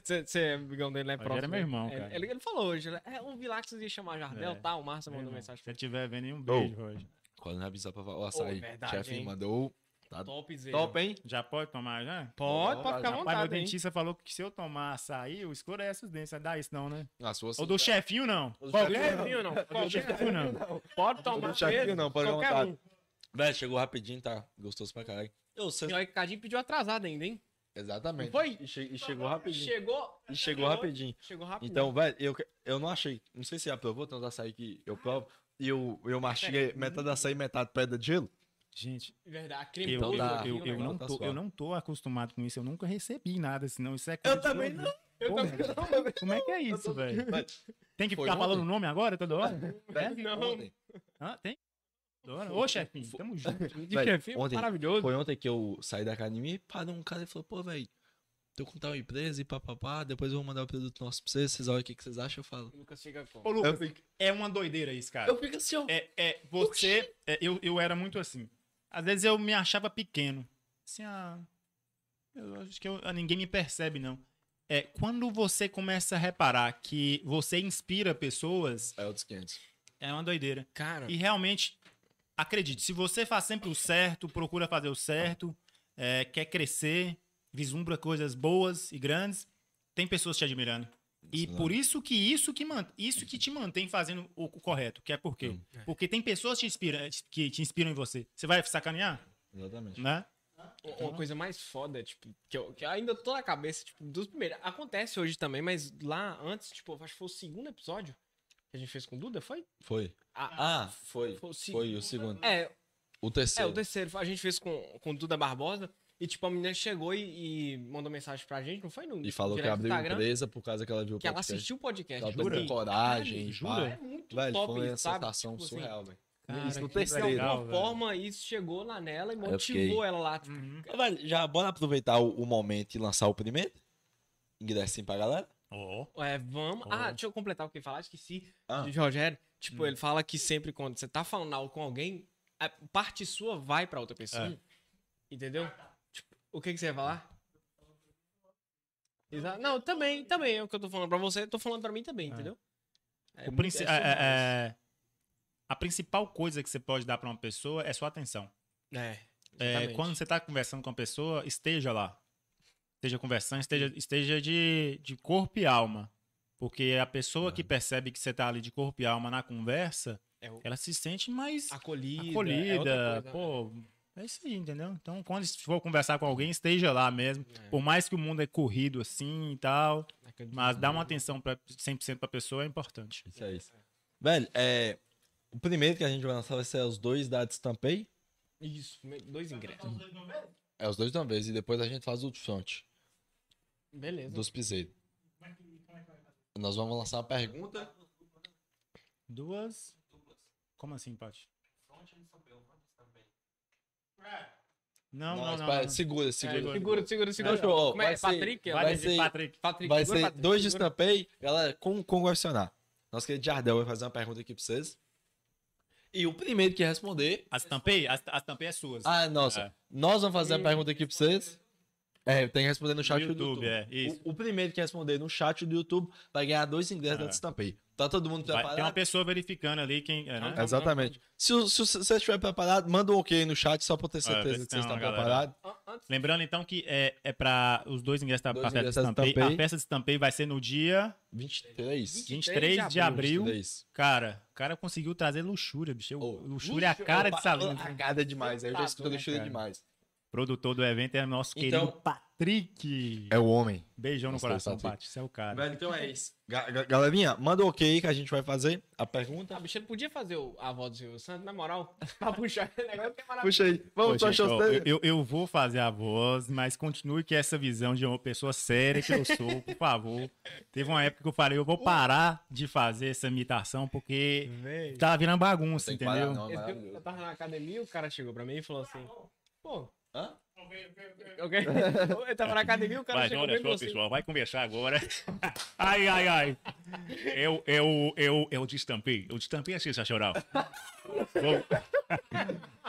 S3: Você você é amigão dele, né?
S1: Rogério
S3: próximo,
S1: é meu irmão,
S3: né?
S1: cara.
S3: Ele, ele falou hoje, né? É, que vocês iam chamar Jardel
S1: É.
S3: e tal. O Márcio mandou
S1: irmão.
S3: mensagem
S1: Se
S3: pra
S1: você estiver vendo um beijo, Roger.
S2: Quando não avisar pra falar, o açaí.
S3: verdade,
S2: chefe
S3: hein?
S2: mandou. Tá
S3: Top, Zé.
S2: top, hein?
S1: Já pode tomar, já?
S3: Pode, pode ficar à
S1: Rapaz, meu
S3: vontade, hein?
S1: dentista falou que se eu tomar açaí, eu escurece os dentes. Não dá isso não, né?
S2: A sua
S1: Ou do chefinho, não.
S2: do
S1: Qualquer
S3: Chefinho não.
S1: do
S3: Qualquer
S1: chefinho, não.
S3: Pode tomar
S2: chefinho
S3: mesmo,
S2: não, pode ficar
S3: qualquer
S2: vontade.
S3: um.
S2: Velho, chegou rapidinho, tá gostoso pra caralho. Eu sei.
S3: Olha que o Cadinho pediu atrasado ainda, hein?
S2: Exatamente.
S3: Foi?
S2: E, che- e chegou rapidinho.
S3: Chegou.
S2: E chegou rapidinho.
S3: Chegou rápido.
S2: Então, velho, eu, eu não achei. Não sei se você aprovou tanto açaí que eu provo. E eu, eu mastiguei metade açaí, metade pedra de gelo.
S1: Gente,
S3: Verdade,
S1: eu, eu,
S2: tá-
S1: eu, não
S2: tá
S1: tô,
S2: suave.
S1: eu não tô acostumado com isso. Eu nunca recebi nada, senão isso é coisa
S2: Eu
S1: de
S2: também não.
S3: Eu
S1: Porra,
S3: também não,
S1: Como é que é isso, velho? Tem que
S2: Foi
S1: ficar falando o
S2: ontem?
S1: nome agora toda hora?
S2: Velho,
S3: Não.
S2: ontem-
S1: Hã? Tem? Ô, chefinho, tamo junto.
S3: De chefinho
S2: ontem-
S3: maravilhoso.
S2: Foi ontem que eu saí da academia e parou um cara e falou, pô, velho, tô com tal empresa e papapá, depois eu vou mandar o produto nosso pra vocês, vocês olham o que, que vocês acham, eu falo.
S3: O Lucas chega com.
S1: Ô, Lucas,
S2: Eu
S1: é uma doideira isso, cara.
S2: Eu fico assim, ó.
S1: É, é, você. é, eu, eu era muito assim. Às vezes eu me achava pequeno. Assim, ah. Eu acho que eu- ah, ninguém me percebe, não. É, quando você começa a reparar que você inspira pessoas,
S2: É outros 500.
S1: é uma doideira.
S3: Cara,
S1: E realmente, acredite, se você faz sempre o certo, procura fazer o certo, é, quer crescer, vislumbra coisas boas e grandes, tem pessoas te admirando. E
S2: Isso,
S1: por isso que isso que, man- isso que te mantém fazendo o o correto, que é por quê? Porque tem pessoas te inspira- que te inspiram em você. Você vai sacanear,
S2: Exatamente.
S1: né?
S3: uma coisa mais foda, tipo, que eu, que eu ainda tô na cabeça, tipo, dos primeiros. Acontece hoje também, mas lá antes, tipo, acho que foi o segundo episódio que a gente fez com o Duda, foi?
S2: Foi.
S3: Ah,
S2: Ah, foi.
S3: Foi o
S2: Foi o segundo.
S3: é,
S2: O
S3: é,
S2: terceiro.
S3: o terceiro. A gente fez com, com o Duda Barbosa. E, tipo, a menina chegou e, e mandou mensagem pra gente, não foi? No,
S2: E falou que abriu
S3: Instagram,
S2: empresa por causa que ela viu o
S3: Que ela
S2: podcast.
S3: assistiu o podcast.
S2: Ela
S3: Jura?
S2: teve coragem.
S3: Caralho,
S2: jura?
S3: É muito
S2: Velho,
S3: top,
S2: foi uma
S3: sabe?
S2: sensação
S3: Tipo assim,
S2: surreal, velho.
S1: Cara,
S2: Isso no
S1: que
S2: terceiro.
S3: De
S1: legal,
S3: alguma
S1: velho.
S3: forma, isso chegou lá nela e motivou ela lá. tipo,
S1: Uhum.
S2: Velho, já bora aproveitar o, o momento e lançar o primeiro? Ingressinho pra galera?
S1: Ó.
S3: É, vamos. Ah, deixa eu completar o que ele falar, esqueci.
S2: Ah.
S3: De Rogério. Tipo, ele fala que sempre quando você tá falando algo com alguém, a parte sua vai pra outra pessoa.
S1: É.
S3: Entendeu? Tipo, o que, que você ia falar? Exato. Não, também, também. É o que eu tô falando pra você, eu tô falando pra mim também, entendeu? É
S1: O princi-
S3: é
S1: é- é- é- a principal coisa que você pode dar pra uma pessoa é sua atenção.
S3: É.
S1: É, quando você está conversando com a pessoa, esteja lá. Esteja conversando, esteja, esteja de, de corpo e alma. Porque a pessoa que percebe que você está ali de corpo e alma na conversa,
S3: É o-
S1: ela se sente mais
S3: Acolhida. é
S1: acolhida.
S3: coisa, né?
S1: É isso aí, entendeu? Então, quando for conversar com alguém, esteja lá mesmo. Por mais que o mundo é corrido assim e tal, mas dar uma atenção pra 100% pra pessoa é importante.
S2: Isso é isso. Velho, é. O primeiro que a gente vai lançar vai ser os dois da Destampei.
S3: Isso, dois ingressos.
S2: É os dois de uma vez. E depois a gente faz o front
S3: Beleza.
S2: dos piseiros. Nós vamos lançar uma pergunta.
S1: Duas. Como assim, Paty? Não, não, não. não.
S2: Segura,
S3: É,
S2: segura.
S3: segura, segura, segura.
S2: Fechou,
S3: Como é?
S2: vai ser-
S3: Patrick?
S1: Vai,
S2: vai ser-
S1: Patrick.
S3: Patrick,
S2: Vai
S3: segura,
S2: ser
S3: Patrick,
S2: dois de
S3: segura.
S2: Stampei. Galera, como, funcionar? Nosso querido Jardel vai fazer uma pergunta aqui pra vocês. E o primeiro que responder.
S1: As tampei? As, as tampei é suas.
S2: Ah, nossa.
S1: É.
S2: Nós vamos fazer a pergunta aqui pra vocês. É, tem que responder no chat
S1: No
S2: do
S1: YouTube,
S2: YouTube.
S1: é, isso.
S2: O, o primeiro que responder no chat do YouTube vai ganhar dois ingressos
S1: É.
S2: da Destampei. Tá todo mundo
S1: Vai-
S2: preparado?
S1: tem uma pessoa verificando ali quem é, né?
S2: Exatamente. Se, se você estiver preparado, manda um ok no chat só pra eu ter
S1: ver
S2: certeza
S1: se
S2: que
S1: tem
S2: você está
S1: uma galera.
S2: preparado.
S3: An- Antes,
S1: Lembrando então que é, é para os dois ingressos da
S2: Dois
S1: pra festa de. Estampei. A festa de Estampei vai ser no dia
S2: 23.
S1: 23 de abril.
S2: 23.
S1: Cara, o cara conseguiu trazer luxúria, bicho. Eu-
S2: Ô,
S1: luxúria é a cara de
S2: Opa,
S1: Salinas.
S2: A cara é demais. Aí eu já escuto luxúria demais.
S1: Produtor do evento é nosso
S2: Então-
S1: querido Patrick.
S2: É o homem.
S1: Beijão no
S2: Nossa,
S1: coração,
S2: Patrick.
S1: Você é o cara.
S2: Velho, então é isso. Ga- ga- galerinha, manda um ok aí que a gente vai fazer a pergunta.
S3: ah, bicho, ele podia fazer o- a voz do Silvio Santos, na moral, pra puxar esse negócio que é maravilhoso.
S2: Puxa aí. Vamos,
S1: Ô,
S2: só
S1: gente, ó,
S2: achar
S1: eu, eu, vou fazer a voz, mas continue com essa visão de uma pessoa séria que eu sou, por favor. Teve uma época que eu falei, eu vou parar de fazer essa imitação porque tá virando bagunça,
S2: que
S1: entendeu?
S2: parar, não, maravilhoso.
S3: eu tava na academia, o cara chegou pra mim e falou assim, pô,
S2: Hã?
S3: ok? Eu tava na academia, o cara
S1: Mas olha só,
S3: assim,
S1: pessoal, vai conversar agora. Ai, ai, ai. Eu, eu, eu, eu destampei. Eu destampei é sensacional.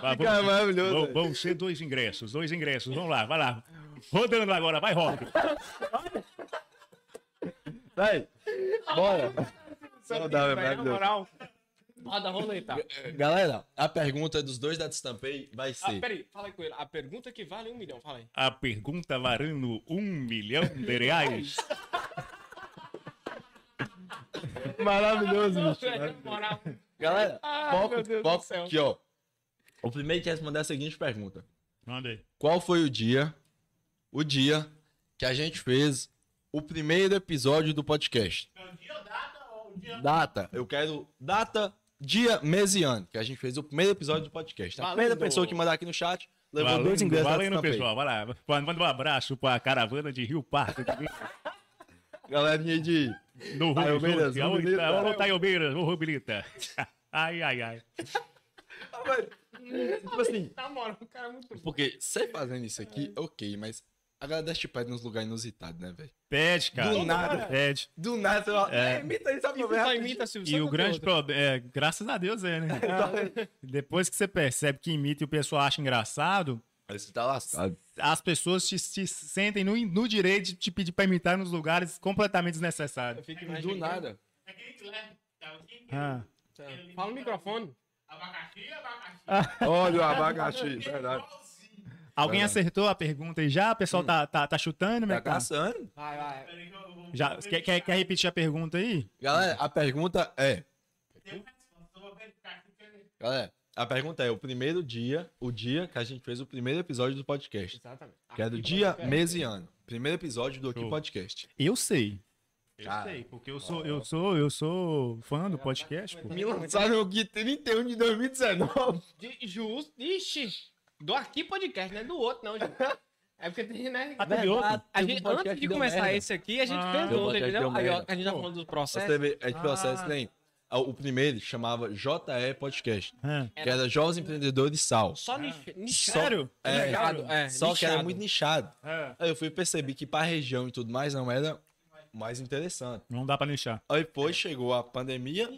S1: Vamos,
S2: maravilhoso,
S1: vão, vão ser dois ingressos, dois ingressos. Vamos lá, vai lá. Rodando agora, vai, Rock.
S2: Vai. Bora.
S3: "Sabe
S2: Não dá,
S3: que,
S2: é
S3: na
S2: maravilhoso.
S3: moral, roda a roleta.
S2: Galera, a pergunta dos dois da Destampei vai
S3: Ah,
S2: ser.
S3: peraí, fala aí com ele. A pergunta que vale um milhão, fala aí.
S1: A pergunta varando um milhão de reais.
S2: Maravilhoso, bicho.
S3: Na moral.
S2: Galera,
S3: Ai,
S2: foco, foco aqui, ó. O primeiro que responder a seguinte pergunta.
S1: Manda aí.
S2: Qual foi o dia, o dia que a gente fez o primeiro episódio do podcast? Data, eu quero data, dia, mês e ano, que a gente fez o primeiro episódio do podcast. A
S3: Valendo.
S2: primeira pessoa que mandar aqui no chat levou dois
S1: Valendo,
S2: ingressos da
S1: valendo pessoal. Vai lá. Manda um abraço pra caravana de Rio Parque.
S2: Galerinha de...
S1: No.
S2: Rubilita.
S1: Alô, Taiobeiras. Ô, Rubilita. Ai, ai, ai.
S2: Tipo assim,
S3: Na moral, o cara é muito
S2: porque você fazendo isso aqui, ok, mas a galera deixa pede nos lugares inusitados, né, velho?
S1: Pede, cara.
S2: Do nada.
S1: Pede.
S2: Do nada, você fala, é. imita aí, sabe
S3: E só imita Silvio
S1: E o grande problema, é, graças a Deus é, né? Depois que você percebe que imita e o pessoal acha engraçado,
S2: Aí você tá lascado.
S1: as pessoas te, te sentem no, no direito de te pedir pra imitar nos lugares completamente desnecessários.
S3: Fica
S2: Do nada.
S1: Ah.
S3: Fala no microfone.
S2: Olha o abacaxi, verdade.
S1: Alguém acertou a pergunta aí já? O pessoal tá, tá, tá chutando,
S2: Tá
S1: meu cara?
S2: caçando.
S3: Vai, vai.
S1: Já, quer, quer, quer repetir a pergunta aí?
S2: Galera, a pergunta é. Galera, a pergunta é: o primeiro dia, o dia que a gente fez o primeiro episódio do podcast.
S3: Exatamente.
S2: Que é do
S3: Aqui,
S2: dia, mês e ano. Primeiro episódio do Aqui
S1: Show.
S2: Podcast.
S1: Eu sei. Eu
S2: Cara.
S1: sei, porque eu sou, eu sou, eu sou fã do podcast, pô.
S2: Me lançaram aqui 31 de 2019.
S3: De, justo. Ixi. Do aqui podcast, não é do outro, não, gente. É porque tem, né?
S1: Ah, teve outro?
S3: A gente, antes de começar esse aqui, a gente
S1: Ah.
S3: fez outro, entendeu?
S2: deu
S3: Aí, ó, a gente já
S1: Pô.
S3: falando processos.
S2: teve, a gente processo
S1: Ah.
S2: tem. Ah, O primeiro chamava JE Podcast,
S1: Ah.
S2: que era Jovens Empreendedores Sal.
S3: Só nicho. nicho-
S1: Sério?
S2: É,
S3: Nichado, é,
S2: Só que era
S3: nichado.
S2: muito nichado.
S1: É.
S2: Aí eu fui perceber que pra região e tudo mais não era mais interessante.
S1: Não dá pra deixar.
S2: Aí depois chegou a pandemia,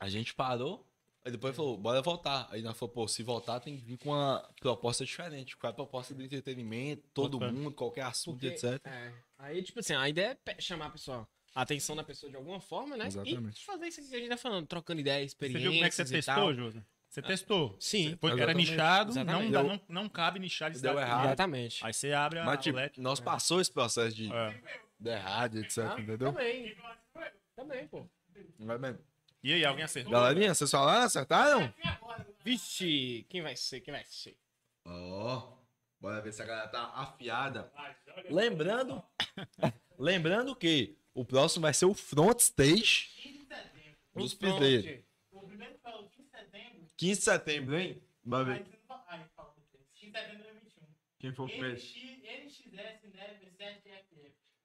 S2: a gente parou, aí depois falou, bora voltar. Aí nós falou, pô, se voltar tem que vir com uma proposta diferente. Qual é a proposta do entretenimento, todo
S1: fé.
S2: mundo, qualquer assunto,
S3: Porque,
S2: etc.
S3: é, aí, tipo assim, a ideia é chamar a pessoa, a atenção da pessoa de alguma forma, né?
S2: Exatamente.
S3: E fazer isso aqui que a gente tá falando, trocando ideia,
S1: Você
S3: experiências
S1: viu como é que você testou. Josa? Você testou.
S3: Sim.
S1: Você foi- era nichado, não,
S2: Deu-
S1: não, não cabe nichar de
S2: Deu errado.
S3: Exatamente.
S1: Aí você abre a
S2: Mas, tipo, nós passou esse processo de
S1: É.
S2: dar errado, etc,
S3: Ah,
S2: entendeu?
S3: Também. Também, pô.
S2: Vai mesmo.
S1: E aí, alguém acertou?
S2: Galerinha, vocês falaram, acertaram?
S3: Vixe, quem vai ser? Quem vai ser?
S2: Ó, bora ver se a galera tá afiada. Lembrando, lembrando que o próximo vai ser o Front Stage
S4: 15 de setembro.
S2: dos
S3: Pronto.
S2: Piseiros.
S4: O primeiro foi o 15 de setembro.
S2: 15 de setembro, hein?
S4: Aí
S2: ver
S4: você não fala. Aí fala depois. 15 de setembro de 2021.
S2: quem foi o primeiro.
S4: NX, NXS Never 7FF.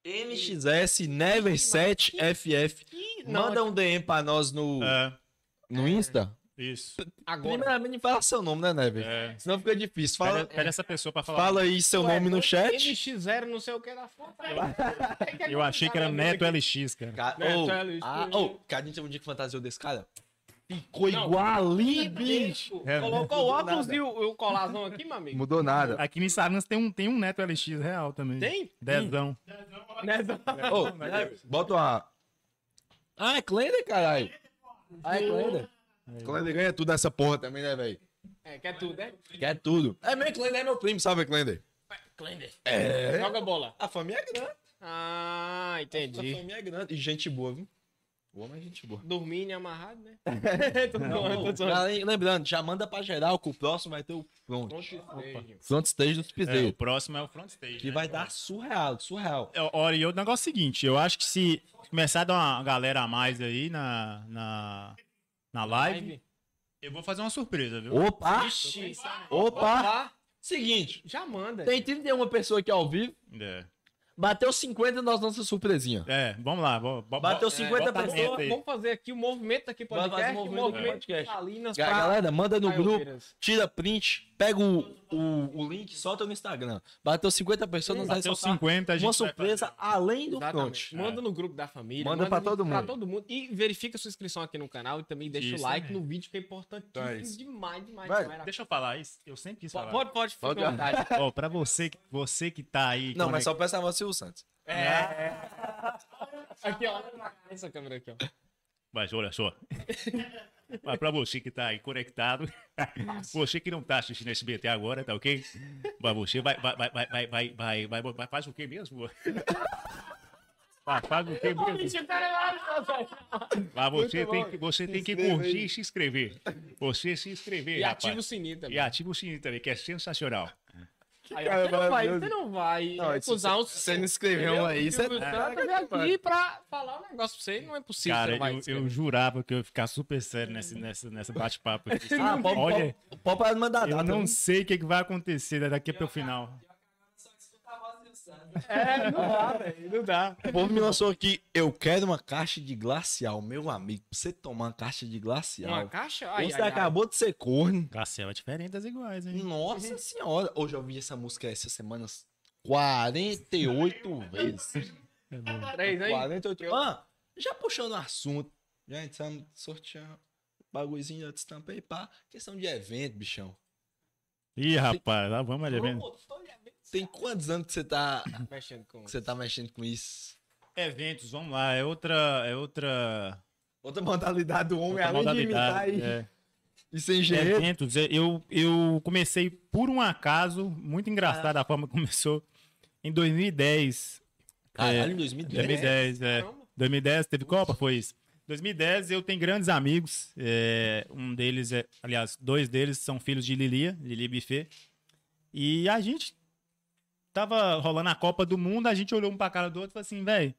S2: NXS Never 7 FF. Manda um DM pra nós no,
S1: É,
S2: no Insta.
S1: isso.
S3: agora.
S2: Primeiramente, fala seu nome, né, Never?
S1: É.
S2: Senão fica difícil.
S1: Pera,
S2: Fala,
S1: pera essa pessoa pra falar.
S2: fala aí seu nome no chat.
S3: NX0 não sei o que da foto.
S1: Eu achei que era Neto LX, cara.
S2: Ca-
S3: Neto
S2: Ô,
S3: LX.
S2: ah, ô, que a gente teve um dia que fantasiou desse cara. Ficou
S3: Não,
S2: igualinho, bicho.
S1: É,
S3: colocou o óculos
S2: nada.
S3: e o, o colarão aqui, meu amigo.
S2: Mudou nada.
S1: Aqui em Sarandas tem um, tem um Neto LX real também.
S3: Tem?
S1: Dezão.
S3: Né?
S2: Ô, bota uma. Ah, é Klender, caralho. Ah, é Klender. Klender ganha tudo nessa porra também, né, velho?
S3: É, quer tudo, né?
S2: Quer tudo. É mesmo, Klender é meu primo, sabe, Klender?
S3: Klender.
S2: É.
S3: Joga bola.
S2: A família é grande.
S3: Ah,
S2: A
S3: entendi.
S2: família é grande. E gente boa, viu? Boa, mas gente boa.
S3: Dormindo e amarrado, né? tô
S2: Não,
S3: tô
S2: galera, lembrando, já manda pra geral que o próximo vai ter o front.
S3: Pronto, esteja.
S2: Front stage dos
S1: É, o
S2: piseiros.
S1: próximo é o front stage.
S2: que
S1: né?
S2: vai dar surreal, surreal.
S1: É, Olha, e o negócio é o seguinte, eu acho que se começar a dar uma galera a mais aí na, na, na live, eu vou fazer uma surpresa, viu?
S2: Opa!
S3: Ixi.
S2: Opa!
S3: Opa.
S2: Seguinte,
S3: Já manda.
S2: tem 31 pessoas aqui ao vivo.
S1: É,
S2: Bateu 50 nós nossa surpresinha.
S1: É, vamos lá. Bo, bo,
S2: Bateu
S1: bo-
S2: 50
S1: bota a
S2: pessoas.
S3: Vamos fazer aqui o movimento aqui
S2: Vai fazer
S3: podcast.
S2: o
S3: O
S2: movimento
S3: movimento,
S2: do podcast.
S3: Salinas
S2: Ga-
S3: pra...
S2: Galera, manda no grupo, tira print, pega o, o, o link, solta no Instagram. Bateu 50 pessoas, nós
S1: Bateu
S2: soltar
S1: 50, a gente
S2: uma surpresa além do
S3: Exatamente.
S2: front.
S3: Manda no grupo da família.
S2: Manda pra todo
S3: Pra
S2: mundo.
S3: todo mundo. E verifica sua inscrição aqui no canal e também deixa
S1: Isso
S3: o like
S1: também.
S3: no vídeo, que é importantíssimo
S2: É isso.
S3: demais, demais,
S2: Vai,
S3: demais.
S1: Deixa eu falar isso. Eu sempre quis falar.
S3: Pode, pode, fica
S2: Pode.
S3: à vontade.
S1: Ó, pra você, que- você que tá aí.
S2: Não, mas
S1: conect-
S2: só peça a voz Silvio Santos.
S3: Aqui, ó. Essa câmera aqui, ó.
S1: Mas olha só. Mas para você que está aí conectado, você que não está assistindo esse BT agora, tá ok? Mas você vai, vai, vai, vai, vai, vai, vai, vai faz o quê mesmo? Faz o quê mesmo? Mas você tem que, você tem que curtir e se inscrever. Você se inscrever,
S3: E
S1: rapaz.
S3: ativa o sininho também.
S1: E ativa o sininho também, que é sensacional.
S3: Aí,
S2: Cara,
S3: você, não vai, você não vai
S2: Não, isso-
S3: usar os.
S2: Você não escreveu aí, você
S3: Eu
S2: tá
S3: veio aqui pra falar um negócio pra você, não é possível. você
S1: Cara,
S3: não vai
S1: eu, eu jurava que eu ia ficar super sério nesse, nessa, nessa bate-papo aqui.
S2: Ah, pode,
S1: Olha,
S2: pode, pode mandar
S1: eu não
S2: viu?
S1: sei o que, que vai acontecer daqui pro final.
S3: É, não dá, velho. Não dá.
S2: O povo me lançou aqui, eu quero uma caixa de glacial. Meu amigo, pra você tomar uma caixa de glacial.
S3: Uma caixa? Ai,
S2: você
S3: ai, ai.
S2: acabou de ser corno.
S1: Glacial é diferente das iguais, hein?
S2: Nossa senhora. Hoje eu ouvi essa música essas semanas 48 vezes.
S3: Três, hein?
S2: 48. Ah, já puxando o assunto. Já entramos sorteando. Bagulhozinho, já destampei, pá. Questão de evento, bichão.
S1: Ih, rapaz, lá vamos ali vendo.
S2: Tem quantos anos que você tá,
S3: Mexendo com.
S2: que você tá mexendo com isso?
S1: Eventos, vamos lá, é outra. É outra.
S2: Outra modalidade do homem,
S1: outra
S2: além de imitar e,
S1: é.
S2: e ser engenheiro.
S1: Eventos, é, eu, eu comecei por um acaso, muito engraçado a forma que começou. Em 2010.
S2: Caralho,
S1: é,
S2: em 2010.
S1: 2010, é.
S3: Caramba.
S1: 2010 teve Copa, foi isso. 2010 eu tenho grandes amigos. é, um deles é, aliás, dois deles são filhos de Lilia, Lili Buffet. E a gente tava rolando a Copa do Mundo, a gente olhou um pra cara do outro e falou assim, velho,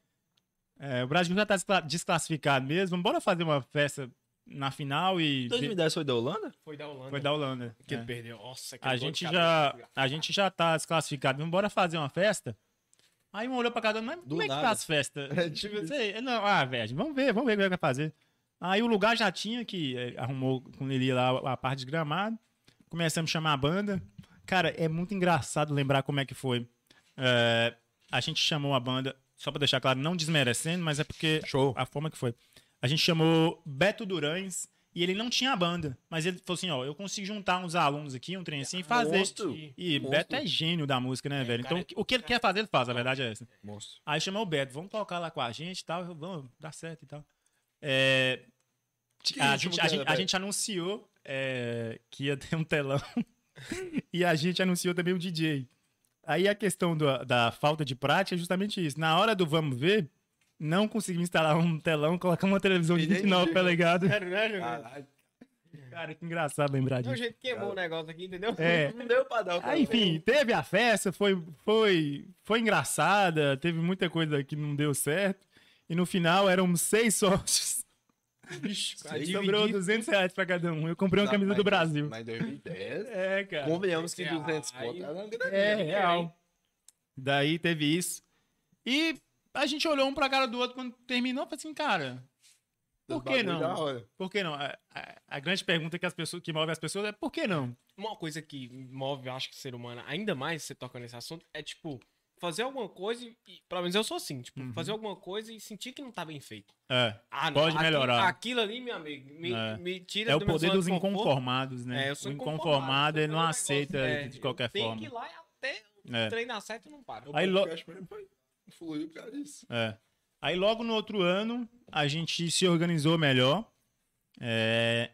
S1: o Brasil já tá descla- desclassificado mesmo, bora fazer uma festa na final e
S2: 2010 foi da Holanda?
S3: Foi da Holanda.
S1: foi da Holanda.
S3: Que
S1: é.
S3: perdeu. Nossa, que
S1: A gente já a gente já tá desclassificado, vamos bora fazer uma festa. Aí um olhou pra cada um, mas como é que
S2: nada.
S1: tá as festas?
S2: É, tipo
S1: Sei, ele não, ah, velho, vamos ver, vamos ver o que vai fazer. Aí o lugar já tinha, que eh, arrumou com o Lili lá a parte de gramado. Começamos a chamar a banda. Cara, é muito engraçado lembrar como é que foi. É, a gente chamou a banda, só pra deixar claro, não desmerecendo, mas é porque
S2: Show.
S1: a forma que foi. A gente chamou Beto Durães e ele não tinha a banda. Mas ele falou assim: ó, eu consigo juntar uns alunos aqui, um trem assim, e fazer.
S2: Monstro.
S1: E
S2: Monstro.
S1: Beto é gênio da música, né, velho?
S3: cara,
S1: Então, o que ele quer fazer, ele faz, a verdade é essa.
S2: Monstro.
S1: Aí chamou o Beto, vamos tocar lá com a gente e tal, vamos, dá certo e tal. É, a, gente, a, gente, a
S2: velho?
S1: gente anunciou é, que ia ter um telão e a gente anunciou também o DJ. Aí a questão do- da falta de prática é justamente isso. Na hora do vamos ver, não conseguimos instalar um telão, colocar uma televisão de
S2: E nem
S1: 29
S2: DJ.
S1: polegadas.
S3: Sério, né.
S1: Cara, que engraçado lembrar
S3: De um
S1: disso.
S3: jeito que queimou o negócio aqui, entendeu?
S1: É.
S2: Não deu pra dar o
S1: Aí, enfim, teve a festa, foi, foi, foi engraçada, teve muita coisa que não deu certo. E no final eram seis sócios.
S2: Bicho.
S1: Sobrou
S3: dividir.
S1: 200 reais pra cada um. Eu comprei uma camisa do Brasil.
S2: Mas em 2010,
S1: É, cara.
S2: convenhamos que
S3: Aí-
S2: 200 pontos era uma grande
S1: É,
S3: hein?
S1: real. Daí teve isso. E a gente olhou um pra cara do outro quando terminou e falou assim, cara, por que não? Por que não? A, a- a grande pergunta que, as pessoas, que move as pessoas é por que não?
S3: Uma coisa que move, eu acho que o ser humano, ainda mais você toca nesse assunto, é tipo, fazer alguma coisa e, pelo menos eu sou assim, tipo,
S1: Uhum.
S3: fazer alguma coisa e sentir que não tá bem feito.
S1: É,
S3: Ah,
S1: Pode
S3: aquilo-
S1: melhorar.
S3: Aquilo ali, meu amigo, me,
S1: É.
S3: me tira
S1: é o
S3: do
S1: poder dos inconformados, né?
S3: É, eu sou
S1: o
S3: inconformado,
S1: ele não aceita.
S3: É,
S1: de qualquer forma.
S3: que ir lá e até
S1: É.
S3: treinar certo e não para.
S1: Aí lo-
S2: podcast mesmo foi- fluiu por causa disso.
S1: É. Aí logo no outro ano, a gente se organizou melhor. É,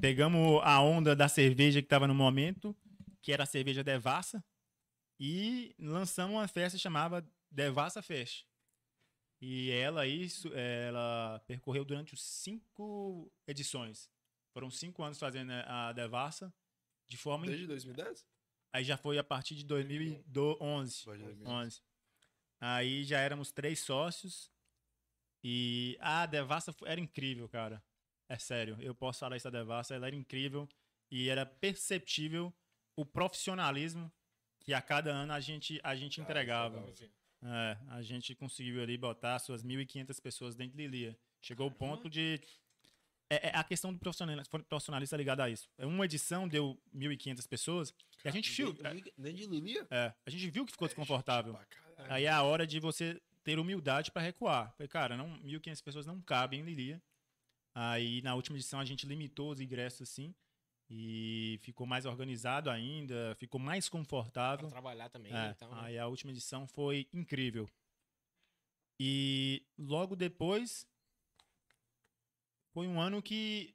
S1: Pegamos a onda da cerveja que estava no momento, que era a cerveja Devassa, e lançamos uma festa chamava Devassa Fest. E ela su- ela percorreu durante cinco edições. Foram cinco anos fazendo a Devassa de forma.
S2: Desde 2010?
S1: Aí já foi a partir de 2011.
S2: Foi de 2011.
S1: 11. Aí já éramos três sócios. E a Devassa era incrível, cara. É sério, eu posso falar isso da Devassa, ela era incrível e era perceptível o profissionalismo que a cada ano a gente, a gente entregava. É, a gente conseguiu ali botar suas 1.500 pessoas dentro de Lilia. Chegou o ponto de. É, é a questão do profissionalismo, profissionalista ligada a isso. É Uma edição deu 1.500 pessoas e a gente viu.
S2: De Lilia?
S1: É, a gente viu que ficou desconfortável. Aí é a hora de você ter humildade pra recuar. Falei, cara, não, 1.500 pessoas não cabem em Lilia. Aí na última edição a gente limitou os ingressos assim e ficou mais organizado ainda, ficou mais
S3: Pra
S1: confortável.
S3: trabalhar também,
S1: É,
S3: então... né?
S1: Aí a última edição foi incrível. E logo depois foi um ano que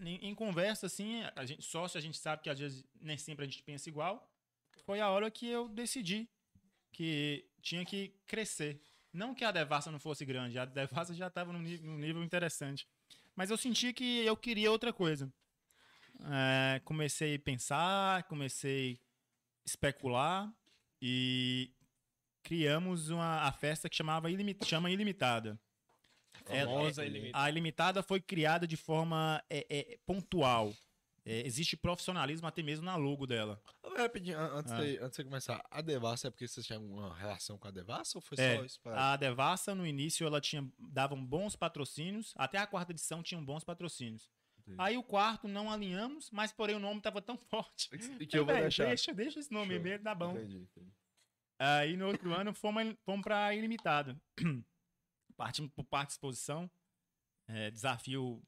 S1: em, conversa assim, a gente sócio, a gente sabe que às vezes nem sempre a gente pensa igual. Foi a hora que eu decidi que tinha que crescer. Não que a Devassa não fosse grande, a Devassa já estava num, num nível interessante. Mas eu senti que eu queria outra coisa. É, comecei a pensar, comecei a especular e criamos uma, a festa que chamava Ilimi- chama Ilimitada. É-
S3: Famosa
S1: é-
S3: Ilimitada.
S1: a Ilimitada foi criada de forma é, é, pontual. É, existe profissionalismo até mesmo na logo dela.
S2: Rapidinho, an- antes,
S1: Ah.
S2: de, antes de você começar, a Devassa é porque vocês tinham alguma relação com a Devassa ou foi
S1: É,
S2: só isso? pra-
S1: A Devassa, no início, ela tinha davam bons patrocínios. Até a quarta edição tinham bons patrocínios.
S2: Entendi.
S1: Aí o quarto não alinhamos, mas porém o nome tava tão forte.
S2: E que eu vou deixar.
S1: Deixa, deixa esse nome
S2: Show.
S1: mesmo, tá bom.
S2: Entendi, entendi.
S1: Aí no outro ano fomos, fomos para Ilimitada. Partimos por parte de exposição. É, desafio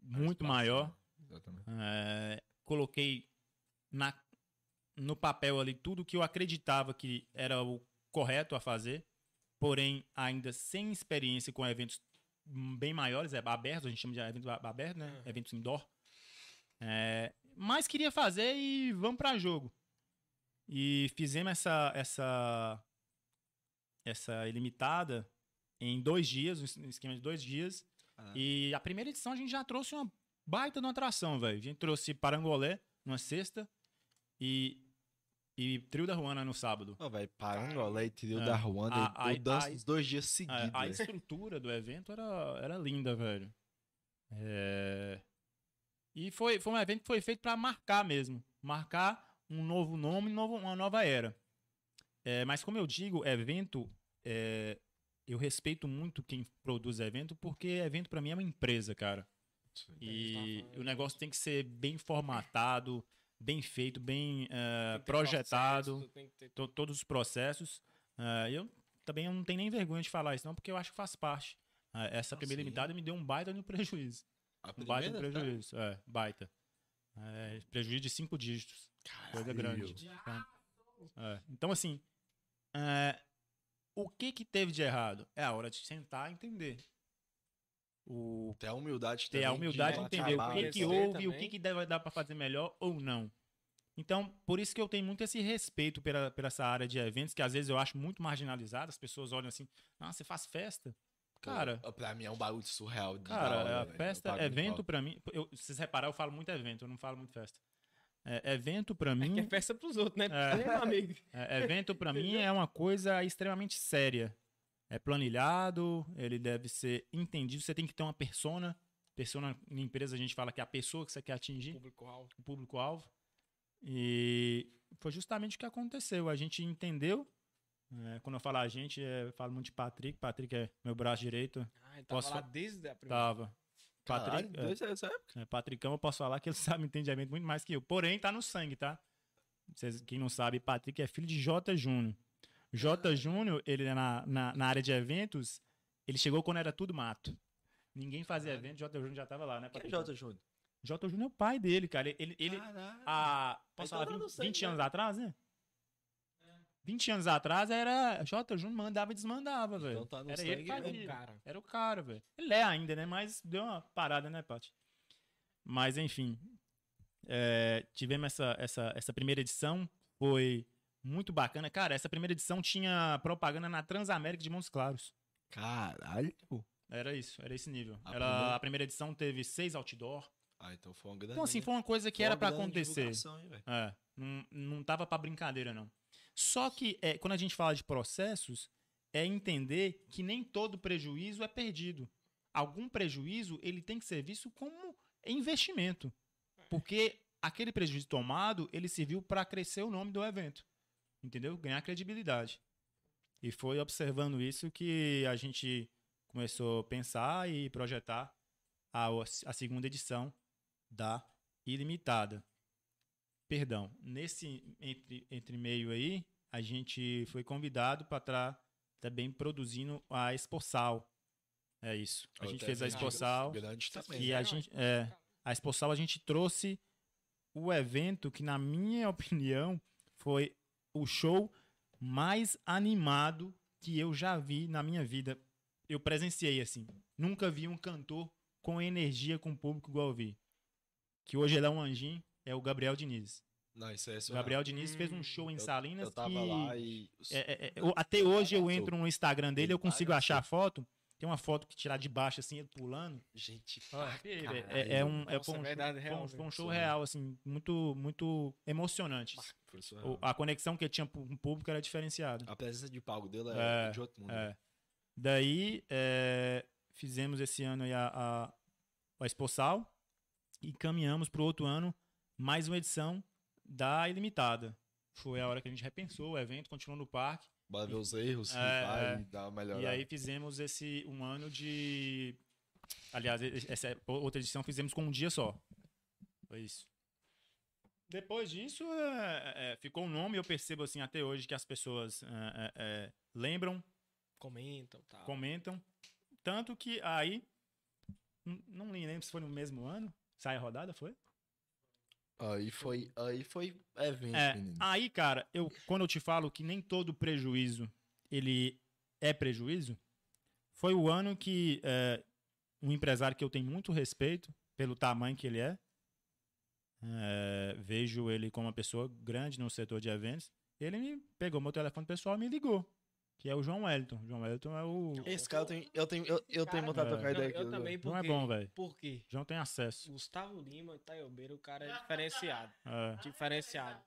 S1: muito maior.
S2: Exatamente.
S1: É, coloquei na, no papel ali tudo que eu acreditava que era o correto a fazer, porém ainda sem experiência com eventos bem maiores, é, abertos, a gente chama de eventos a- abertos, né? Eventos indoor. É, mas queria fazer e vamos para jogo. E fizemos essa, essa, essa ilimitada em dois dias, um esquema de dois dias.
S2: Ah.
S1: E a primeira edição a gente já trouxe uma baita de uma atração, velho. A gente trouxe Parangolé numa sexta e, e Trio da Ruana no sábado.
S2: Ô, velho, Parangolé e Trio
S1: É.
S2: da Ruanda,
S1: A- a-
S2: eu danço
S1: a-
S2: os dois dias
S1: A,
S2: seguidos.
S1: a
S2: velho.
S1: estrutura do evento era, era linda, velho. É, E foi, foi um evento que foi feito para marcar mesmo. Marcar um novo nome, novo, uma nova era. É, mas como eu digo, evento, é, eu respeito muito quem produz evento, porque evento para mim é uma empresa, cara. E o negócio tem que ser bem formatado, bem feito, bem
S3: ter
S1: projetado
S3: processo, ter-
S1: to- todos os processos. Ah, eu também não tenho nem vergonha de falar isso, não, porque eu acho que faz parte. Ah, essa primeira
S2: sim.
S1: limitada me deu um baita no prejuízo.
S2: A
S1: Um baita no
S2: primeira, tá?
S1: prejuízo, é, baita. É, prejuízo de cinco dígitos. Coisa grande. tá? É, Então, assim, é, o que que teve de errado? É a hora de sentar e entender. O,
S2: Ter a humildade
S1: ter a humildade de entender o que,
S2: né?
S1: que houve, o que, que deve dar para fazer melhor ou não. Então, por isso que eu tenho muito esse respeito pela, pela essa área de eventos, que às vezes eu acho muito marginalizada. As pessoas olham assim, ah, você faz festa? Cara,
S2: pra mim é um bagulho surreal.
S1: Cara,
S2: hora,
S1: a
S2: velho.
S1: festa,
S2: pago
S1: evento
S2: pau.
S1: pra mim. Eu, se vocês repararam, eu falo muito evento, eu não falo muito festa. É, evento pra mim.
S3: Que é festa pros outros, né?
S1: É. É, evento pra mim é uma coisa extremamente séria. É planilhado, ele deve ser entendido. Você tem que ter uma persona. Persona na empresa a gente fala que é a pessoa que você quer atingir,
S3: Público-alvo.
S1: o público-alvo. E foi justamente o que aconteceu. A gente entendeu. é, quando eu falo a gente, é, eu falo muito de Patrick. Patrick é meu braço direito.
S3: Ah, ele tava
S1: Posso
S3: lá desde a primeira.
S1: Tava.
S2: Caralho,
S1: Patrick, é,
S2: desde essa época.
S1: é, Patricão, eu posso falar que ele sabe entendimento muito mais que eu. Porém, tá no sangue, tá? Vocês, quem não sabe, Patrick é filho de J. Júnior. J. Júnior, ele é na, na, na área de eventos, ele chegou quando era tudo mato. Ninguém fazia evento, J. Júnior já tava lá, né?
S2: Quem é? Jota Júnior?
S1: J. Júnior é o pai dele, cara. Ele, ele
S2: Caralho.
S1: a, posso
S2: Então
S1: falar,
S2: tá no
S1: 20,
S2: sangue,
S1: 20 anos
S2: né?
S1: atrás, né? 20 anos atrás era J. Júnior mandava e desmandava, velho.
S2: Então tá no
S1: era ele
S3: É
S1: fazia.
S3: o cara.
S1: Era o cara, velho. Ele é ainda, né? Mas deu uma parada, né, Paty? Mas, enfim. é, tivemos essa, essa, essa primeira edição. Foi muito bacana. Cara, essa primeira edição tinha propaganda na Transamérica de Montes Claros.
S2: Caralho.
S1: Era isso, era esse nível.
S2: A
S1: Ela,
S2: primeira-
S1: a primeira edição teve seis outdoor.
S2: Ah, então foi uma grande.
S1: Então, assim, foi uma coisa que era
S2: uma
S1: pra
S2: grande
S1: acontecer.
S2: hein?
S1: É, não, não tava pra brincadeira, não. Só que é, quando a gente fala de processos, é entender que nem todo prejuízo é perdido. Algum prejuízo, ele tem que ser visto como investimento. Porque aquele prejuízo tomado, ele serviu para crescer o nome do evento. Entendeu? Ganhar credibilidade. E foi observando isso que a gente começou a pensar e projetar a, a segunda edição da Ilimitada. Perdão, nesse entre, entre meio aí, a gente foi convidado para estar também produzindo a Exposal. É isso. A gente
S2: Outra
S1: fez a
S2: também.
S1: E a gente, é, a Exposal a gente trouxe o evento que, na minha opinião, foi o show mais animado que eu já vi na minha vida. Eu presenciei assim. Nunca vi um cantor com energia com o público igual eu vi. Que hoje ele é um anjinho, é o Gabriel Diniz.
S2: Não, isso é
S1: O
S2: surreal.
S1: Gabriel Diniz fez um show em Salinas
S2: Eu tava
S1: que
S2: lá e.
S1: é, é, é, eu- até hoje eu entro no Instagram dele, eu consigo achar a foto. Tem uma foto que tirar de baixo assim, ele pulando.
S2: Gente,
S1: É,
S2: caralho.
S1: é, é um, é,
S3: Nossa,
S1: foi um,
S3: é verdade,
S1: show, foi um-
S3: real,
S1: foi um
S3: velho.
S1: show real, assim, muito, muito emocionante. O- a conexão que ele tinha com o público era diferenciada.
S2: A presença de palco dele
S1: É,
S2: é, de outro mundo.
S1: É. Daí, é, fizemos esse ano aí a, a, a Exposal e caminhamos para o outro ano mais uma edição da Ilimitada. Foi a hora que a gente repensou o evento, continuou no parque.
S2: Bora ver os erros
S1: É,
S2: vai
S1: é.
S2: e dar uma melhorada.
S1: E aí fizemos esse um ano de. Aliás, essa outra edição fizemos com um dia só. Foi isso. Depois disso, é, é, ficou um nome, eu percebo assim até hoje que as pessoas é, é, é, lembram,
S3: Comentam, tá.
S1: comentam. Tanto que aí. Não lembro se foi no mesmo ano. Sai a rodada, foi?
S2: Aí foi, aí foi evento,
S1: É,
S2: menino.
S1: aí, cara, eu, quando eu te falo que nem todo prejuízo ele é prejuízo, foi o ano que é, um empresário que eu tenho muito respeito pelo tamanho que ele é, é, vejo ele como uma pessoa grande no setor de eventos, ele me pegou meu telefone pessoal e me ligou, que é o João Wellington. O João Wellington é o...
S2: Esse cara eu tenho, eu tenho, eu, eu tenho vontade de
S1: É.
S2: trocar ideia aqui.
S3: eu também,
S1: Não é
S3: porque...
S1: bom, velho.
S3: Por quê?
S1: João tem acesso.
S3: Gustavo Lima, Itaiobeira, o cara é diferenciado.
S1: É.
S3: Diferenciado.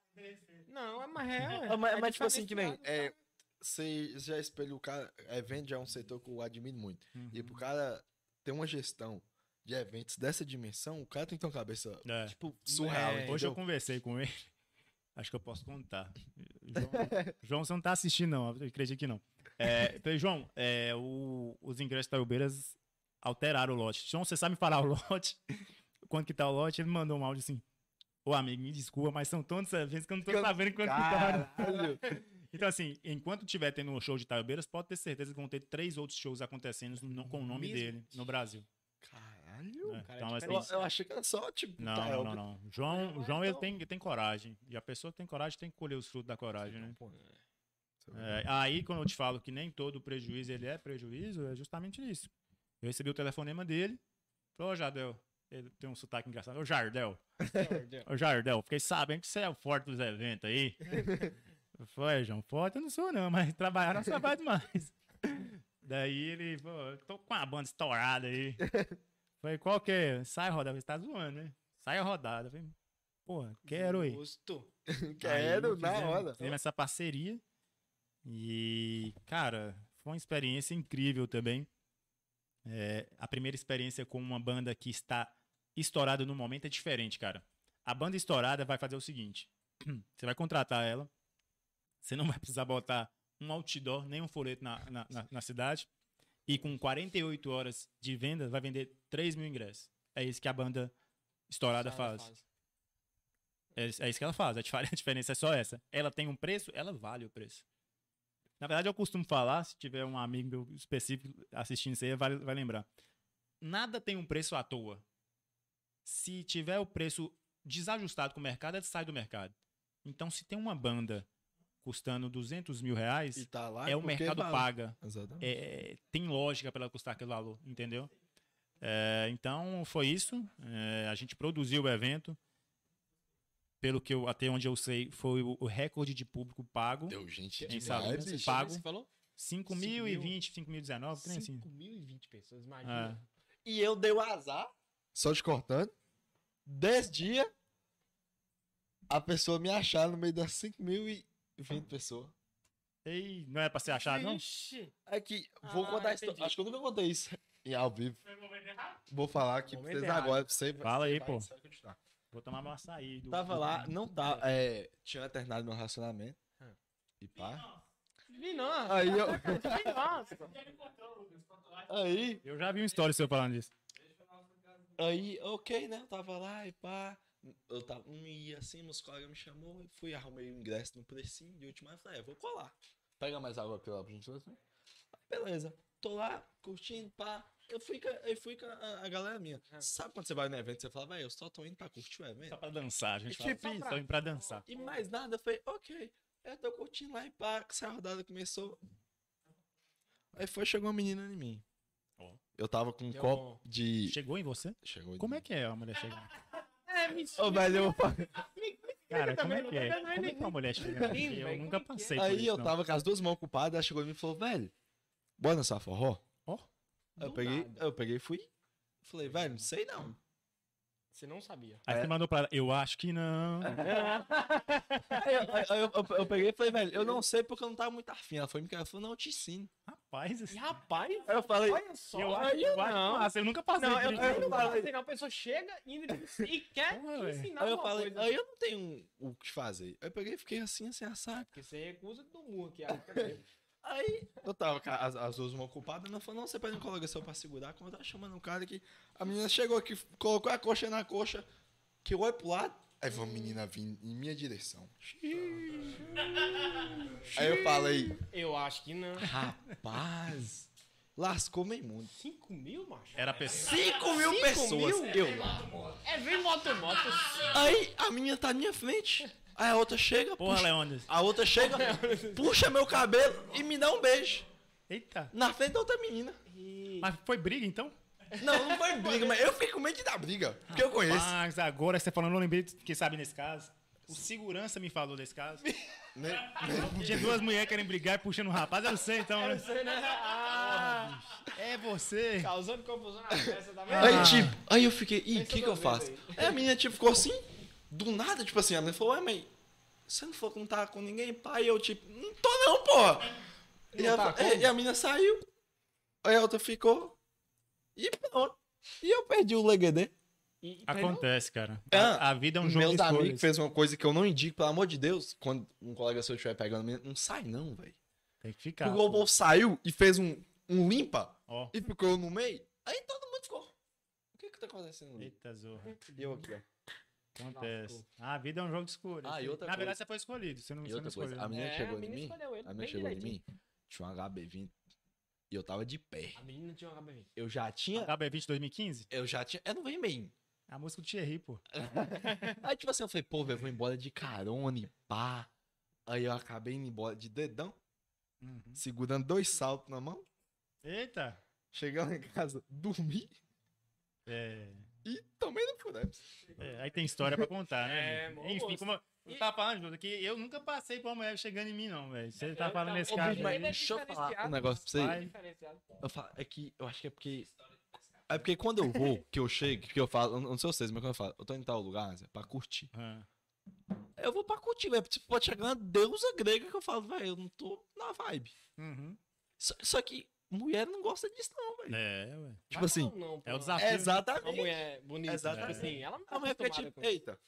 S3: Não, é mais real.
S2: Ah, mas,
S3: é
S2: mas, tipo assim, que nem. É, você já espelha o cara. Evento já é um setor que eu admiro muito.
S1: Uhum.
S2: E pro cara ter uma gestão de eventos dessa dimensão, o cara tem que ter uma cabeça,
S1: É.
S2: tipo, surreal.
S3: É?
S1: Hoje eu conversei com ele. Acho que eu posso contar. João, João, você não tá assistindo, não. Eu acredito que não. É, falei, João, é, o- os ingressos da Ubeiras alteraram o lote. João, você sabe falar o lote? Quanto que tá o lote? Ele mandou um áudio assim. Ô, amigo, me desculpa, mas são tantos eventos que eu não tô sabendo quanto que tá.
S2: Caralho.
S1: Então, assim, enquanto tiver tendo um show de Taiobeiras, pode ter certeza que vão ter três outros shows acontecendo no- com o nome
S3: Mesmo?
S1: dele no Brasil.
S2: Caralho.
S1: né?
S3: cara é
S1: Então, assim,
S2: Eu, eu achei que era só, tipo,
S1: Não,
S2: tá,
S1: não,
S2: eu-
S1: não, não. João, João ele tem, tem coragem. E a pessoa que tem coragem tem que colher os frutos da coragem, né?
S2: Pô,
S1: É, aí, quando eu te falo que nem todo prejuízo ele é prejuízo, é justamente isso. Eu recebi o telefonema dele. Falou, ô Jardel. Ele tem um sotaque engraçado. Ô Jardel. Ô Jardel, fiquei sabendo que você é o forte dos eventos aí. Eu falei, "É, João, forte eu não sou não, mas trabalhar nós trabalha demais. Daí ele falou, tô com uma banda estourada aí. Falei, qual que é? Sai a rodada. Você tá zoando, né? Sai a rodada. Falei, porra, quero aí. Aí
S2: Quero, na hora.
S1: Fizemos essa parceria. E, cara, foi uma experiência incrível também. É, a primeira experiência com uma banda que está estourada no momento é diferente, cara. A banda estourada vai fazer o seguinte: você vai contratar ela, você não vai precisar botar um outdoor, nem um folheto na, na, na- na cidade, e com 48 horas de venda, vai vender 3 mil ingressos. É isso que a banda estourada faz. É, é isso que ela faz. A dif- a diferença é só essa. Ela tem um preço, ela vale o preço. Na verdade, eu costumo falar, se tiver um amigo meu específico assistindo isso aí, vai, vai lembrar. Nada tem um preço à toa. Se tiver o preço desajustado com o mercado, ela sai do mercado. Então, se tem uma banda custando 200 mil reais,
S2: E tá lá
S1: é o
S2: porque
S1: mercado
S2: vale.
S1: paga
S2: Exatamente.
S1: é, tem lógica para ela custar aquele valor, entendeu? É, então foi isso. É, a gente produziu o evento. Pelo que eu, até onde eu sei, foi o, o recorde de público pago.
S2: Deu gente
S1: Em
S2: demais,
S1: Salvador,
S2: bicho.
S1: pago.
S3: Você falou?
S1: 5.020, 5.019, que nem assim.
S3: 5.020 pessoas, imagina.
S1: É.
S2: E eu dei o azar, só te cortando, 10 dias, a pessoa me achar no meio das 5.020 pessoas.
S1: Ei, não é pra ser achado, não?
S3: Vixe.
S2: Aqui, vou
S3: Ah,
S2: contar a história.
S3: entendi.
S2: Acho que eu nunca contei isso em ao vivo. Vou falar aqui pra vocês
S3: errado.
S2: agora. Você vai-
S1: Fala aí,
S2: vai-
S1: pô.
S2: vai.
S1: Vou tomar meu açaí. Do,
S2: Tava
S1: do-
S2: lá, não tá. É, tinha terminado meu relacionamento. E pá.
S3: Vi não.
S2: Aí eu. Aí,
S1: Eu já vi um story seu falando disso.
S2: aí, ok, né? Eu tava lá e pá. Eu tava, não ia assim, meus colegas me chamou e fui, arrumei o ingresso no precinho de última e falei, é, vou colar. Pega mais água pela pra gente assim. Beleza. Tô lá, curtindo, pá. Eu fui com, a- eu fui com a, a galera minha. Sabe quando você vai no evento, você fala, velho, eu só tô indo pra curtir o evento?
S1: Só pra dançar, a gente
S2: É
S1: fala.
S2: tipo
S1: Só
S2: isso.
S1: pra, pra dançar.
S2: E mais nada, eu falei, ok. Eu tô curtindo lá e pá, que essa rodada começou. Aí foi, chegou uma menina em mim.
S1: Ó.
S2: Eu tava com um
S3: Deu
S2: copo de.
S1: Chegou em você?
S2: Chegou em
S1: Como
S2: mim.
S1: é que é a mulher chegar?
S3: É, mentira.
S2: Ô, velho, eu...
S1: Cara, como é
S3: também,
S1: que é?
S3: não tô vendo
S1: Como é que uma mulher chega?
S3: Sim,
S1: Eu
S3: velho,
S1: nunca
S3: como é que é?
S1: passei por
S2: Aí
S1: isso,
S2: eu
S1: não.
S2: tava com as duas mãos ocupadas, ela chegou e falou, velho, bora dançar forró?
S1: Ó.
S2: Eu
S3: Do
S2: peguei,
S3: nada.
S2: eu peguei e fui. Falei, velho, não sei não.
S3: Você não sabia.
S1: Aí você mandou pra ela, eu acho que não.
S2: Aí eu, aí eu- eu- eu peguei e falei, velho, eu não sei porque eu não tava muito afim. Ela foi me ela falou, não, eu te ensino.
S1: Rapaz,
S3: E
S1: assim,
S3: rapaz,
S2: eu falei,
S3: olha só.
S1: eu acho, eu acho
S3: não.
S1: massa, eu nunca passei
S3: Não, eu,
S1: isso.
S3: eu não passei, não. A pessoa chega indo e quer te
S1: velho.
S3: ensinar
S2: aí eu falei,
S3: coisa.
S2: aí eu não tenho o que fazer. Aí eu peguei e fiquei assim, assim, assado.
S3: Porque você recusa do mundo aqui. aí.
S2: Aí eu tava com as, as duas mãos ocupadas, ela falou, não, você pede um colocação pra segurar, quando eu tava chamando um cara aqui, a menina chegou aqui, colocou a coxa na coxa, que eu olho pro lado, aí foi uma menina vir em minha direção. aí eu falei,
S3: Eu acho que não.
S2: rapaz, lascou meio mundo.
S3: 5 mil, macho?
S1: Era pessoa.
S2: 5 mil
S3: Cinco
S2: pessoas,
S3: mil?
S2: eu lá.
S3: É, vem moto, moto.
S2: Aí a menina tá na minha frente, aí a outra chega,
S1: Porra,
S2: puxa,
S1: Leônidas.
S2: a outra chega, puxa meu cabelo e me dá um beijo.
S1: Eita.
S2: Na frente da outra menina.
S1: Mas foi briga, então?
S2: Não, não foi briga, mas eu fiquei com medo de dar briga. Porque eu conheço.
S1: Mas agora você falando, eu lembrei de que sabe nesse caso. O segurança me falou desse caso.
S2: Né?
S1: Tinha duas mulheres querendo brigar e puxando um rapaz. Eu sei, então, né?
S3: Você, né? Ah,
S1: É você.
S3: causando confusão na festa, tá vendo?
S2: Aí, tipo, aí eu fiquei, ih, o que que eu faço?
S3: vezes
S2: Aí a menina, tipo, ficou assim, do nada, tipo assim, a menina falou, ué, mãe, você não falou que não tava com ninguém, pai? Eu, tipo, não tô não, porra. E,
S3: tá
S2: é, e a menina saiu, aí a outra ficou, e pronto. E eu perdi o LGD.
S3: E- e
S1: Acontece, cara.
S2: Ah,
S1: A, a vida é um jogo
S2: Meus
S1: de
S2: amigos
S1: escolhas.
S2: fez uma coisa que eu não indico, pelo amor de Deus, quando um colega seu estiver pegando não sai não, velho.
S1: Tem que ficar.
S2: O povo saiu e fez um, um limpa
S1: Ó.
S2: e ficou no meio. Aí todo mundo ficou. O que que tá acontecendo ali?
S1: Eita, zorra.
S2: E eu aqui, ó.
S1: Acontece. A vida é um jogo de escolhas.
S2: Ah, e outra
S1: Na verdade,
S2: coisa-
S1: você foi escolhido. Você não,
S2: E
S1: você não escolheu.
S2: a menina
S3: É,
S2: chegou
S3: a
S2: em mim. A menina chegou em mim. Tinha um HB20 e eu tava de pé.
S3: A menina tinha um HB20.
S2: Eu já tinha.
S1: HB20 2015?
S2: Eu já tinha. Eu não vem bem.
S1: A música do Thierry, pô.
S2: Aí, tipo assim, eu falei, pô, velho, vou embora de carona e pá. Aí eu acabei indo embora de dedão,
S1: Uhum.
S2: segurando dois saltos na mão.
S1: Eita.
S2: Chegando em casa, dormi.
S1: É.
S2: E tomei no Fudeps.
S1: É, aí tem história pra contar, né?
S3: É.
S1: Enfim, como eu tava falando, Júlio, que eu nunca passei por uma mulher chegando em mim, não, velho. Você tá falando
S3: tava-
S1: nesse
S3: Ô,
S1: caso
S3: bicho, mas
S1: aí.
S3: é
S2: Deixa eu falar um negócio pra você.
S1: Vai.
S3: Diferenciado.
S2: Eu falo, é que eu acho que é porque. É porque quando eu vou, que eu chego, que eu falo, eu não sei vocês, mas quando eu falo, eu tô em tal lugar, Zé, pra curtir.
S1: Ah,
S2: Eu vou pra curtir, velho. Tipo, pode chegar uma deusa grega que eu falo, velho, eu não tô na vibe.
S1: Uhum.
S2: Só, só que mulher não gosta disso, não, velho.
S1: É, ué.
S2: Tipo assim,
S3: não, pô.
S1: É o desafio.
S2: exatamente.
S3: Uma mulher bonita.
S2: Exatamente.
S3: Tipo assim, ela não tá
S2: A mulher fica
S3: acostumada
S2: tipo,
S3: com isso.
S2: eita,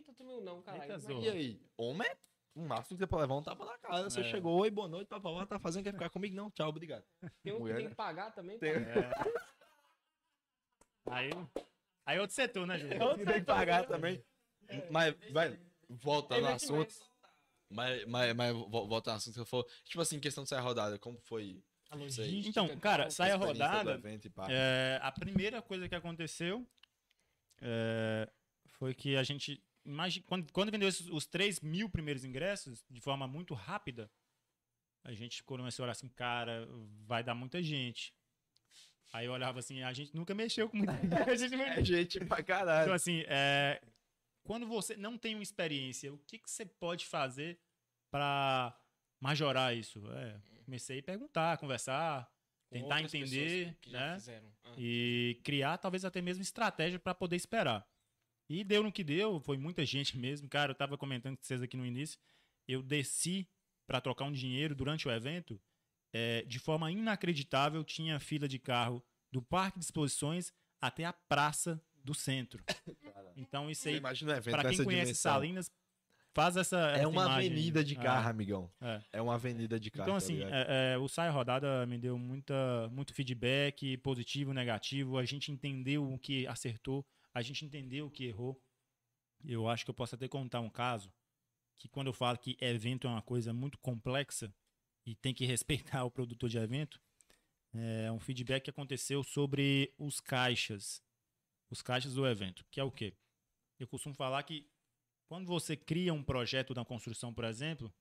S3: Eita, tu meu não, caralho. Mas-
S2: e aí? Homem é o máximo que você pode levar um tapa na cara. Você
S1: É.
S2: chegou, oi, boa noite, papá, tá fazendo, quer ficar comigo? Não, tchau, obrigado.
S3: Tem um que
S2: Mulher,
S3: tem
S2: né?
S3: que pagar também.
S2: Tem-
S3: pô.
S1: Aí, aí outro setor, né, Júlio?
S2: Você tem que pagar também. Mas, velho, voltando
S3: Ele
S2: ao
S3: é
S2: assunto. Mas, mas, mas vo- voltando ao assunto que você falou. Tipo assim, questão de sair a rodada, como foi?
S3: A logística,
S1: Então, cara, sai a rodada.
S2: evento?
S1: É, a primeira coisa que aconteceu é, foi que a gente. Imagina, quando, quando vendeu esses- os 3 mil primeiros ingressos de forma muito rápida, a gente começou a olhar assim, cara, vai dar muita gente. Aí eu olhava assim, a gente nunca mexeu com muita gente
S2: É gente pra
S1: Então,
S2: caralho.
S1: assim, é, quando você não tem uma experiência, o que, que você pode fazer para majorar isso? É, comecei a perguntar, conversar, tentar entender,
S3: pessoas que já
S1: né?
S3: fizeram. Ah.
S1: E criar talvez até mesmo estratégia para poder esperar. E deu no que deu, foi muita gente mesmo. Cara, eu tava comentando com vocês aqui no início. Eu desci para trocar um dinheiro durante o evento. é, de forma inacreditável, tinha fila de carro do parque de exposições até a praça do centro. Então, isso aí,
S2: Imagina evento
S1: para quem conhece
S2: dimensão.
S1: Salinas, faz essa.
S2: É
S1: essa
S2: uma
S1: imagem
S2: avenida de
S1: É.
S2: carro, amigão.
S1: É.
S2: É uma avenida de carro.
S1: Então,
S2: tá
S1: assim, é, é, o Sai Rodada me deu muita, muito feedback, positivo, negativo. A gente entendeu o que acertou, a gente entendeu o que errou. Eu acho que eu posso até contar um caso que, quando eu falo que evento é uma coisa muito complexa e tem que respeitar o produtor de evento, é um feedback que aconteceu sobre os caixas. Os caixas do evento, que é o quê? Eu costumo falar que quando você cria um projeto da construção, por exemplo,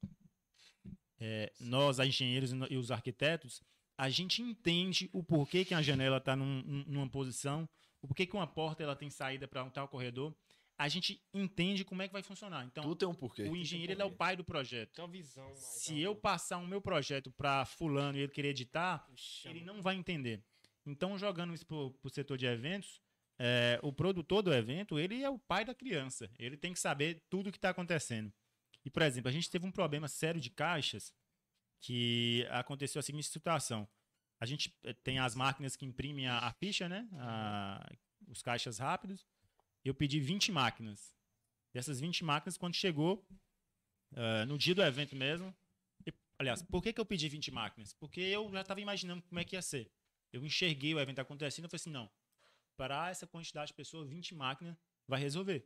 S1: é, nós, engenheiros e os arquitetos, a gente entende o porquê que a janela está numa posição, o porquê que uma porta ela tem saída para um tal corredor. A gente entende como é que vai funcionar. Então,
S2: Tudo tem um porquê.
S1: o engenheiro ele é o pai do projeto.
S3: Tem uma visão mais
S1: Se eu passar o meu projeto para fulano e ele querer editar,
S3: Chama.
S1: ele não vai entender. Então, jogando isso para o setor de eventos, é, o produtor do evento, ele é o pai da criança. Ele tem que saber tudo o que está acontecendo. E, por exemplo, a gente teve um problema sério de caixas que aconteceu a seguinte situação. A gente eh, tem as máquinas que imprimem a, a ficha, né? A- os caixas rápidos. Eu pedi 20 máquinas. Dessas 20 máquinas, quando chegou, eh, no dia do evento mesmo, e- aliás, por que, que eu pedi 20 máquinas? Porque eu já estava imaginando como é que ia ser. Eu enxerguei o evento acontecendo e falei assim, não, para essa quantidade de pessoas, 20 máquinas vai resolver.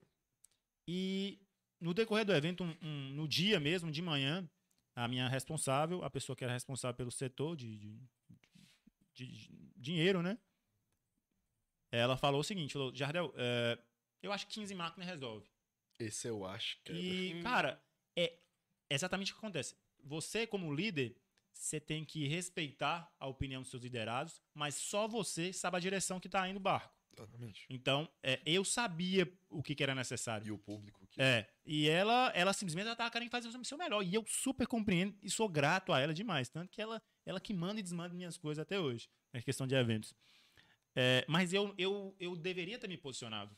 S1: E no decorrer do evento, um- um- no dia mesmo, de manhã, a minha responsável, a pessoa que era responsável pelo setor de, de- de- dinheiro, né? Ela falou o seguinte, falou, Jardel, é, eu acho que 15 máquinas resolve.
S2: Esse eu acho que é.
S1: E, cara, é exatamente o que acontece. Você, como líder, você tem que respeitar a opinião dos seus liderados, mas só você sabe a direção que tá indo o barco. Então, é, eu sabia o que, que era necessário.
S2: E o público que.
S1: É, e ela, ela simplesmente ela tava querendo fazer o seu melhor. E eu super compreendo e sou grato a ela demais. Tanto que ela, ela que manda e desmanda minhas coisas até hoje. É questão de eventos. É, mas eu, eu, eu deveria ter me posicionado.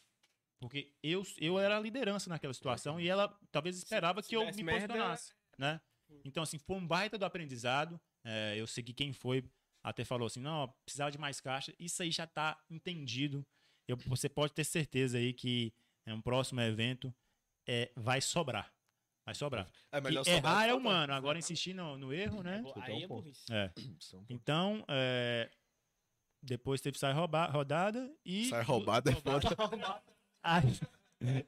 S1: Porque eu, eu era a liderança naquela situação e ela talvez esperava
S3: se
S1: que eu
S3: desse
S1: me
S3: merda-
S1: posicionasse. Né? Então, assim, foi um baita do aprendizado. É, eu segui quem foi, até falou assim: não, precisava de mais caixa. Isso aí já tá entendido. Eu- você pode ter certeza aí que é um próximo evento é, vai sobrar. Vai sobrar.
S2: É melhor
S1: Que
S2: sobrar
S1: errar é humano. Agora insistir no, no erro, né?
S3: Aí é burrice.
S1: É.
S2: É.
S1: Então, é, depois teve sai rouba- rodada e.
S2: Sai roubada é foda.
S1: Aí,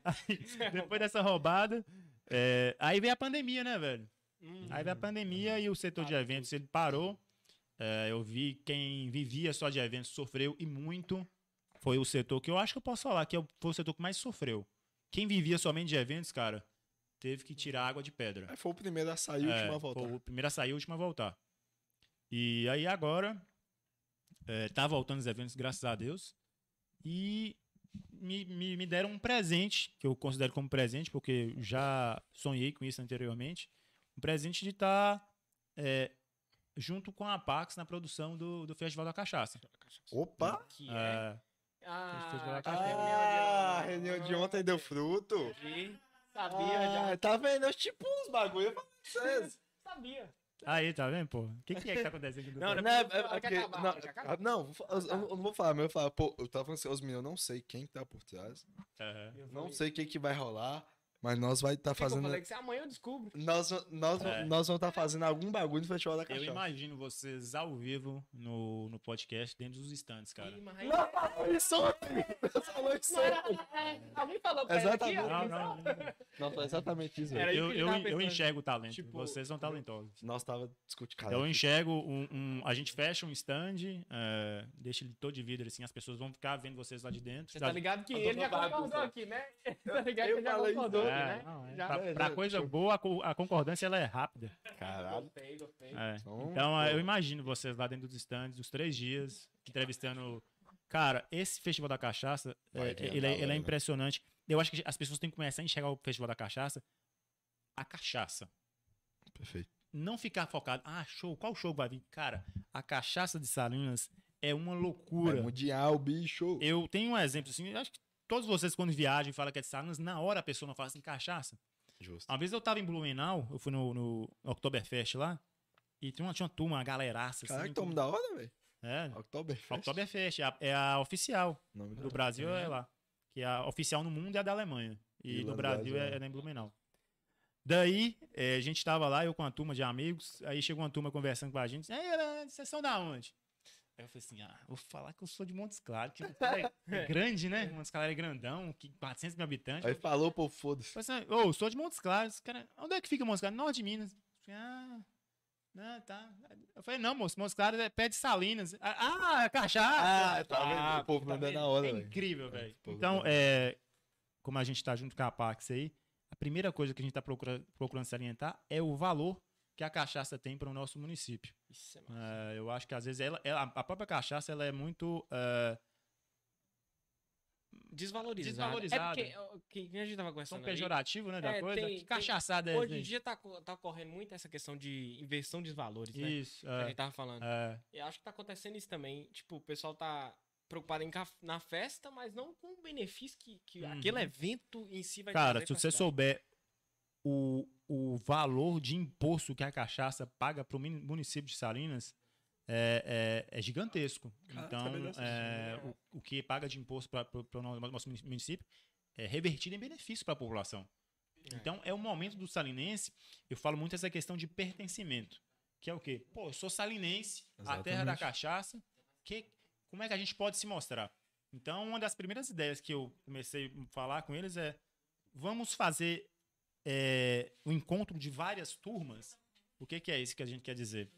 S1: aí, depois dessa roubada, é, aí veio a pandemia, né, velho? Aí veio a pandemia e o setor de eventos ele parou. É, eu vi quem vivia só de eventos sofreu e muito. Foi o setor que eu acho que eu posso falar que é foi o setor que mais sofreu. Quem vivia somente de eventos, cara, teve que tirar água de pedra.
S2: Aí foi o primeiro a sair e o
S1: É,
S2: último a voltar.
S1: foi o primeiro a sair, o último a voltar. E aí agora, é, tá voltando os eventos, graças a Deus. E me, me, me deram um presente, que eu considero como presente, porque eu já sonhei com isso anteriormente. Um presente de estar junto com a Pax na produção do, do Festival da Cachaça.
S2: Opa!
S3: Que é.
S1: É,
S3: Ah,
S1: caixa.
S2: Ah, a reunião de ontem deu fruto.
S3: Entendi. Sabia, já.
S2: Ah, tá vendo? Tipo uns bagulho. eu falo pra vocês.
S3: Sabia.
S1: Aí, tá vendo, pô? O que, que é que tá acontecendo aqui?
S3: Não,
S2: Não,
S3: Não,
S2: é,
S3: é porque-
S2: é
S3: acabar,
S2: não, eu, eu não vou falar, mas eu vou falar, pô, eu tava falando assim, os meninos, eu não sei quem tá por trás,
S1: Aham.
S2: não sei o que que vai rolar, mas nós vai estar
S3: Que eu
S2: fazendo,
S3: falei que se amanhã eu descubro.
S2: nós, nós,
S1: É.
S2: nós vamos estar fazendo algum bagulho no Festival da
S1: Eu
S2: Cachaça.
S1: imagino vocês ao vivo no, no podcast, dentro dos stands, cara.
S3: Ih, mas
S2: Não, falou isso ontem! Você falou isso ontem!
S3: É, Alguém falou pra ele aqui,
S2: Exatamente.
S3: ó.
S1: Não, não, não.
S2: Não, foi exatamente isso.
S3: Era isso
S1: Eu, eu, eu enxergo o talento.
S3: Tipo,
S1: Vocês são talentosos.
S2: Nós tava discutindo, cara.
S1: Eu enxergo um, um- A gente fecha um stand, é, deixa ele todo de vidro, assim, as pessoas vão ficar vendo vocês lá de dentro.
S3: Você tá ligado que
S2: Eu
S3: ele já concordou aqui, né? Tá ligado
S2: Eu
S3: que ele já concordou
S2: isso.
S3: aqui,
S1: É,
S3: né?
S1: não, é.
S3: Já.
S1: Pra,
S2: É,
S1: pra
S2: é,
S1: coisa boa, a co- a concordância ela é rápida.
S2: Caralho.
S3: Gostei, gostei.
S1: É.
S2: Então,
S1: Então,
S2: pô.
S1: eu imagino vocês lá dentro dos stands, os três dias, entrevistando. Cara, esse Festival da Cachaça,
S2: Vai
S1: é, ele, é- ele é
S2: né?
S1: impressionante. Eu acho que as pessoas têm que começar a enxergar o Festival da Cachaça, a cachaça.
S2: Perfeito.
S1: Não ficar focado, ah, show, qual show vai vir? Cara, a cachaça de Salinas é uma loucura.
S2: É mundial, bicho.
S1: Eu tenho um exemplo assim, eu acho que todos vocês quando viajam e falam que é de Salinas, na hora a pessoa não fala assim, cachaça.
S2: Justo.
S1: Uma vez eu tava em Blumenau, eu fui no, no Oktoberfest lá, e tinha uma, tinha uma turma, uma galeraça. assim,
S2: Caraca, tamo da hora, velho.
S1: É,
S2: Oktoberfest.
S1: Oktoberfest, é a, é a oficial.
S2: Nome
S1: Do Brasil é lá. Que a oficial no mundo é a da Alemanha. E
S2: E
S1: no Brasil
S2: Brasil,
S1: é,
S2: é.
S1: é em Blumenau. Daí, é, a gente tava lá, eu com uma turma de amigos, aí chegou uma turma conversando com a gente. Vocês são da onde? Aí eu falei assim, ah, vou falar que eu sou de Montes Claros, que é, é grande, né? Montes Claros é grandão, que 400 mil habitantes.
S2: Aí falou, pô, foda-se.
S1: Eu falei assim, ô, eu sou de Montes Claros. Cara, onde é que fica Montes Claros? Norte de Minas. Eu falei, ah, não, tá. Eu falei, não, moço, Montes Claros é pé de Salinas. Ah, ah, cachaça.
S2: Ah, tá vendo? O povo
S1: tá
S2: mandando
S1: vendo?
S2: na hora,
S1: É
S2: velho.
S1: incrível, velho.
S2: Povo
S1: Então, é, como a gente tá junto com a Pax aí, a primeira coisa que a gente tá procura- procurando salientar é o valor que a cachaça tem para o nosso município.
S3: Isso é massa.
S1: É, eu acho que às vezes ela, ela- a própria cachaça ela é muito é,
S3: Desvalorizado.
S1: Desvalorizado.
S3: É porque, que a gente tava conversando ali,
S1: pejorativo, né, da
S3: É,
S1: coisa.
S3: tem-
S1: que cachaçada é
S3: Hoje em dia tá, tá ocorrendo muito essa questão de inversão de valores, né?
S1: Isso.
S3: Que a
S1: É,
S3: gente tava falando.
S1: é.
S3: Eu acho que tá acontecendo isso também. Tipo, o pessoal tá preocupado em na festa, mas não com o benefício que, que
S1: Uhum.
S3: aquele evento em si vai
S1: Cara,
S3: trazer
S1: se você
S3: cidade.
S1: souber o, o valor de imposto que a cachaça paga para o município de Salinas, é, é, é gigantesco. então,
S2: sabia dessa
S1: é, o, o que paga de imposto para o nosso município é revertido em benefício para a população. Então, é o momento do salinense. Eu falo muito essa questão de pertencimento. Que é o quê? Pô, eu sou salinense, a terra da
S2: Exatamente.
S1: cachaça. Que, como é que a gente pode se mostrar? Então, uma das primeiras ideias que eu comecei a falar com eles é: vamos fazer é, o encontro de várias turmas. O que, que é isso que a gente quer dizer?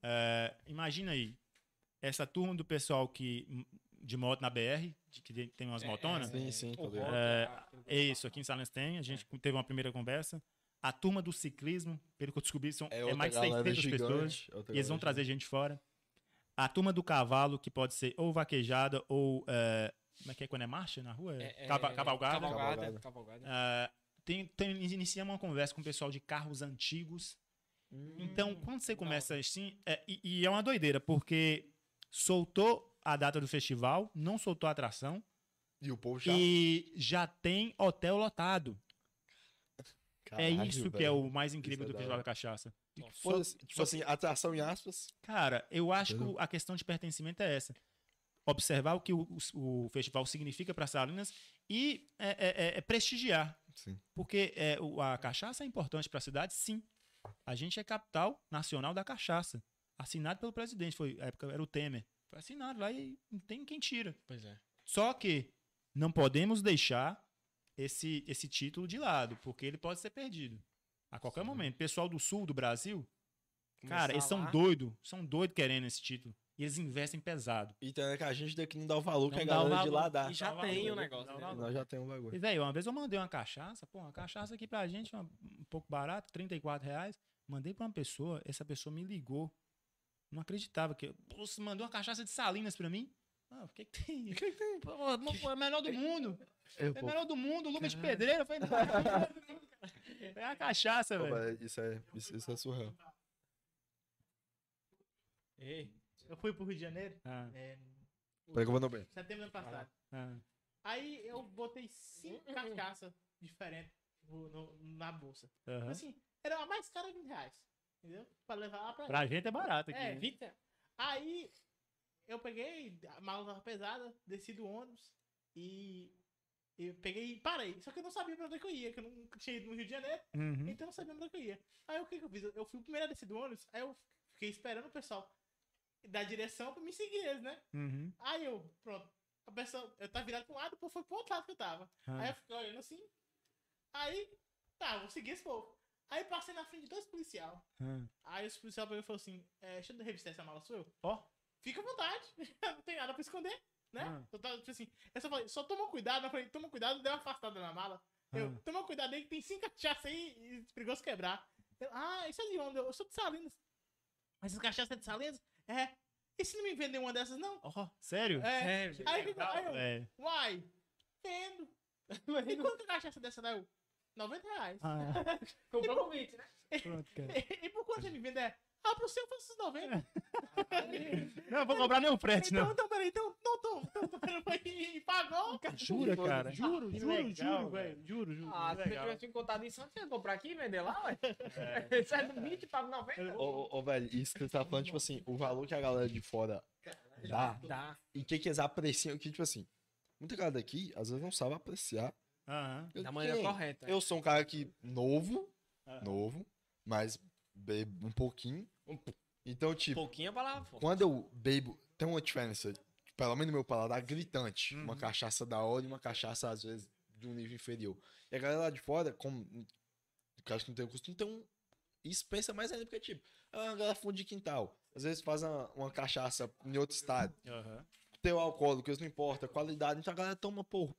S1: É, imagina aí, essa turma do pessoal que de moto na BR, de, que tem umas motonas.
S2: Sim, sim,
S1: É, É isso, aqui em Salens tem. A gente teve uma primeira conversa. A turma do ciclismo, pelo que eu descobri, são,
S2: É
S1: é, mais de
S2: galera
S1: 600
S2: gigante,
S1: pessoas. E eles vão
S2: galera
S1: trazer gente fora. A turma do cavalo, que pode ser ou vaquejada ou. é, como é que é quando é marcha na rua?
S3: É, é,
S1: Cava- cavalgada.
S3: Cavalgada.
S2: Cavalgada.
S1: É, tem, tem, iniciamos uma conversa com o pessoal de carros antigos. então, quando você começa assim. é, e, e é uma doideira, porque soltou a data do festival, não soltou a atração.
S2: E o povo já.
S1: E já tem hotel lotado. é
S2: Caralho,
S1: isso que
S2: velho.
S1: é o mais incrível
S2: Isso é
S1: do
S2: da
S1: Festival da Cachaça.
S2: Foda-se, tipo assim, atração em aspas.
S1: Cara, eu acho
S2: Entendeu?
S1: que a questão de pertencimento é essa. Observar o que o, o- o festival significa para Salinas e é, é- é- é prestigiar.
S2: Sim.
S1: Porque é, o- a cachaça é importante para a cidade, sim. A gente é capital nacional da cachaça. Assinado pelo presidente. Foi, na época era o Temer. Foi assinado lá e não tem quem tira.
S3: Pois é.
S1: Só que não podemos deixar esse, esse título de lado, porque ele pode ser perdido. A qualquer momento. Pessoal do sul do Brasil, cara, eles são doidos, são doidos querendo esse título. E eles investem pesado.
S2: E tem que a gente daqui não dá o valor que
S1: Não
S2: a
S1: dá o
S2: galera de lá
S1: valor.
S2: dá.
S3: E já
S1: Não,
S3: tem
S1: não,
S3: o
S1: não,
S3: negócio, né?
S2: Nós já tem um bagulho.
S1: E, velho, uma vez eu mandei uma cachaça, pô, uma cachaça aqui pra gente, uma- um pouco barato, 34 reais. Mandei pra uma pessoa, essa pessoa me ligou. Não acreditava que. Pô, Você mandou uma cachaça de Salinas pra mim? Ah, o que que tem? O que que tem? Pô, pô, é o melhor do mundo.
S2: Eu,
S1: É o melhor do mundo, Lucas de Pedreiro. Não, é a cachaça, velho,
S2: isso, é, isso, isso é surreal.
S5: Ei, eu fui pro Rio de Janeiro,
S1: Ah,
S5: é,
S2: banheiro.
S5: setembro do ano passado.
S1: ah.
S5: Aí eu botei cinco cachaças diferentes no- no- na bolsa.
S1: Aham.
S5: Assim, era a mais cara 20 reais. Entendeu? Pra levar lá pra.
S1: Pra gente é barato aqui.
S5: É,
S1: né?
S5: 20 reais. Aí eu peguei, a mala tava pesada, desci do ônibus e eu peguei e parei. Só que eu não sabia pra onde que eu ia, que eu nunca tinha ido no Rio de Janeiro,
S1: Uhum.
S5: então eu não sabia pra onde que eu ia. Aí o que, que eu fiz? Eu fui o primeiro a descer do ônibus, aí eu fiquei esperando o pessoal dar direção pra me seguir eles, né?
S1: Uhum.
S5: Aí eu, pronto. A pessoa, eu tava virado pra um lado, o povo foi pro outro lado que eu tava.
S1: Ah.
S5: Aí eu fiquei olhando assim. Aí, tá, vou seguir esse povo. Aí passei na frente de dois policial.
S1: Ah.
S5: Aí os policial pegou e falou assim: é, deixa eu revistar essa mala sua.
S1: Ó.
S5: Fica à vontade. não tem nada pra esconder, né?
S1: Ah.
S5: Eu tava, tipo assim, eu só falei, só toma cuidado. Eu falei, toma cuidado, deu uma afastada na mala. Eu,
S1: Ah.
S5: toma cuidado aí que tem cinco cachaças aí e perigoso quebrar. Eu, ah, isso é de onde? Eu, eu sou de Salinas. Mas essa cachaça é de Salinas? É. E se não me vender uma dessas, não?
S1: Ó, sério?
S5: É.
S3: Sério?
S5: Aí, fica- aí eu,
S1: É.
S5: Uai, vendo. E quanto cachaça dessa daí? Eu, 90 reais.
S1: Ah,
S3: Comprou com 20, né?
S1: pronto, cara.
S5: E, por quanto você me vende? É, ah, pro seu eu faço os 90.
S1: Não, eu vou cobrar nenhum frete,
S5: Então,
S1: não.
S5: então, peraí, então, não, tô, tô, e pagou.
S1: Jura, cara?
S5: Juro, juro,
S1: legal,
S5: juro,
S1: velho.
S5: Juro, juro.
S3: Ah, se você tivesse me contado isso antes, você ia comprar aqui e vender lá, ué. É. Sai do 20 para 90.
S2: Ô, ô, ô, velho, isso que você tá falando, tipo assim, o valor que a galera de fora dá
S3: Dá.
S2: e o que, que eles apreciam, que, tipo assim, muita galera daqui, às vezes, não sabe apreciar.
S1: Aham.
S2: Eu-
S3: Da maneira
S2: quem?
S3: correta.
S2: Eu sou um cara que, novo,
S1: Aham.
S2: novo, mas bebo um pouquinho. Então, tipo,
S3: pouquinho a palavra forte.
S2: quando eu bebo, tem uma diferença, pelo menos no meu paladar, gritante. Uma cachaça da hora e uma cachaça, às vezes, de um nível inferior. E a galera lá de fora, como eu acho que não tem o costume, tem um. Isso pensa mais ainda, porque, tipo, é uma galera fundo de quintal. Às vezes faz uma, uma cachaça em outro estado.
S1: Aham.
S2: Teu alcoólico, isso não importa, qualidade. Então a galera toma, pô,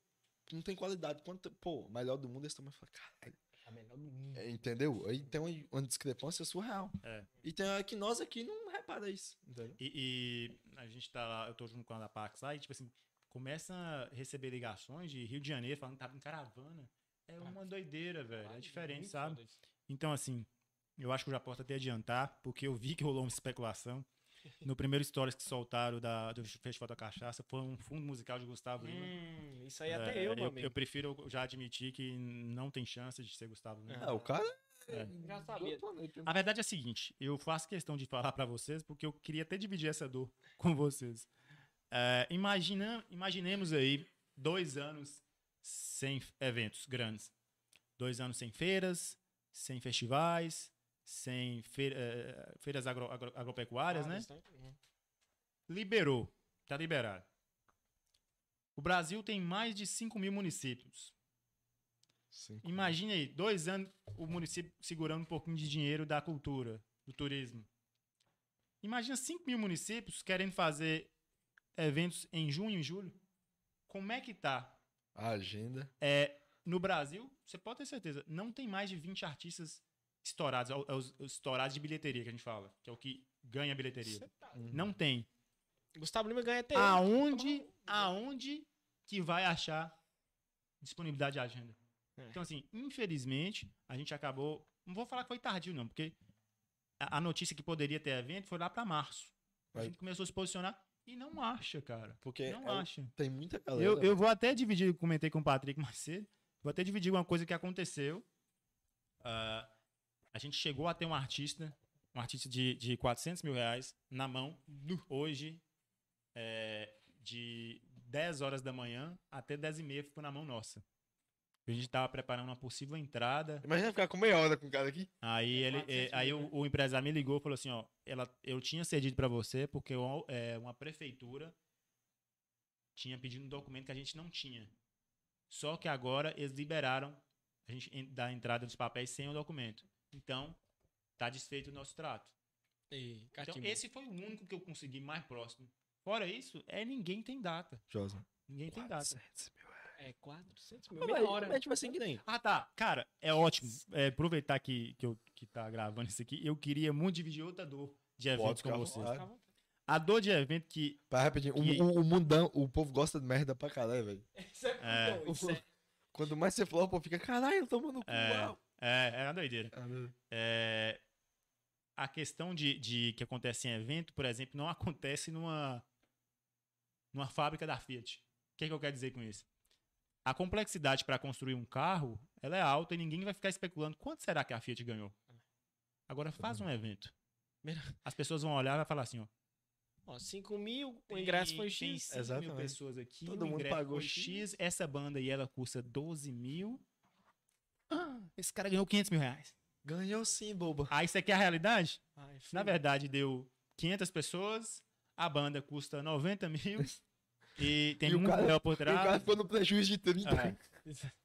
S2: não tem qualidade. Quanto, pô, melhor do mundo, eles tomam e falam, caralho.
S3: A melhor do mundo.
S2: É, Entendeu? Aí tem uma, discrepância surreal.
S1: É.
S2: E tem a que nós aqui não repara isso. Entendeu?
S1: E, e a gente tá lá, eu tô junto com a da Pax lá, e tipo assim, começa a receber ligações de Rio de Janeiro falando que tava em caravana. É uma doideira, velho. É diferente, sabe? Então, assim, eu acho que já posso até adiantar, porque eu vi que rolou uma especulação. No primeiro stories que soltaram da, do Festival da Cachaça foi um fundo musical de Gustavo Lima.
S3: Hum, isso aí até
S1: É,
S3: eu, meu
S1: eu,
S3: amigo.
S1: eu prefiro já admitir que não tem chance de ser Gustavo Lima.
S2: Ah, o cara.
S3: Já sabia.
S1: A verdade é a seguinte, eu faço questão de falar pra vocês porque eu queria até dividir essa dor com vocês. É, imagina, imaginemos aí dois anos sem eventos grandes. Dois anos sem feiras, sem festivais, sem feira- eh, feiras agro- agro- agropecuárias, né? Liberou. Tá liberado. O Brasil tem mais de 5 mil municípios.
S2: Sim.
S1: Imagine aí, dois anos o município segurando um pouquinho de dinheiro da cultura, do turismo. Imagina 5 mil municípios querendo fazer eventos em junho e julho. Como é que tá?
S2: A agenda.
S1: É, no Brasil, você pode ter certeza, não tem mais de 20 artistas estourados, é é os, os estourados de bilheteria que a gente fala, que é o que ganha bilheteria. Não tem.
S3: Gustavo Lima ganha até
S1: Ah,
S3: eu.
S1: Aonde, aonde que vai achar disponibilidade de agenda?
S3: É.
S1: Então, assim, infelizmente, a gente acabou. Não vou falar que foi tardio, não, porque a, a notícia que poderia ter evento foi lá pra março. A
S2: Vai.
S1: gente começou a se posicionar e não acha, cara.
S2: Porque
S1: não
S2: é
S1: acha.
S2: tem muita galera.
S1: Eu, eu vou até dividir, comentei com o Patrick mais cedo, vou até dividir uma coisa que aconteceu. Ah, a gente chegou a ter um artista, um artista de, de 400 mil reais na mão, hoje, é, de 10 horas da manhã até 10 e meia ficou na mão nossa. A gente tava preparando uma possível entrada,
S2: Imagina ficar com meia hora com o cara aqui.
S1: Aí ele, é, aí o, o empresário me ligou e falou assim, ó, ela, eu tinha cedido pra você porque uma, é, uma prefeitura tinha pedido um documento que a gente não tinha. Só que agora eles liberaram a gente en- da entrada dos papéis sem o documento. Então, tá desfeito o nosso trato.
S3: Ih,
S1: Então, esse foi o único que eu consegui mais próximo. Fora isso, é ninguém tem data.
S2: Josa.
S1: Ninguém tem data.
S2: 400 mil reais.
S3: É 400 mil. Meia hora.
S2: A gente vai ser que nem.
S1: Ah, tá. Cara, é ótimo. É, aproveitar que, que, eu, que tá gravando isso aqui, eu queria muito dividir outra dor de eventos com vocês. A dor de evento que.
S2: Para rapidinho, o-
S1: Que-
S2: o, o mundão, o povo gosta de merda pra caralho, velho.
S3: Isso é,
S1: É.
S3: não, isso é-
S2: Quanto mais você flopa, o povo fica, caralho, tomando cu.
S1: É,
S2: uau."
S1: É, é uma doideira. É, a questão de, de que acontece em evento, por exemplo, não acontece numa, numa fábrica da Fiat. O que, é que eu quero dizer com isso? A complexidade para construir um carro, ela é alta e ninguém vai ficar especulando quanto será que a Fiat ganhou. Agora faz um evento. As pessoas vão olhar e vai falar assim, ó.
S3: Ó, 5 mil, o ingresso foi
S1: tem
S3: X.
S1: 5 mil
S2: Exatamente.
S1: pessoas aqui,
S2: Todo
S1: o
S2: mundo pagou
S1: foi
S2: X.
S1: X, essa banda aí ela custa 12 mil. Ah, esse cara ganhou 500 mil reais.
S2: Ganhou sim, boba.
S1: Aí você quer a realidade?
S3: Ai,
S1: Na verdade, deu 500 pessoas, a banda custa 90 mil e tem
S2: E o
S1: um
S2: cara-
S1: por
S2: E o cara
S1: trás.
S2: ficou no prejuízo de 30.
S1: É.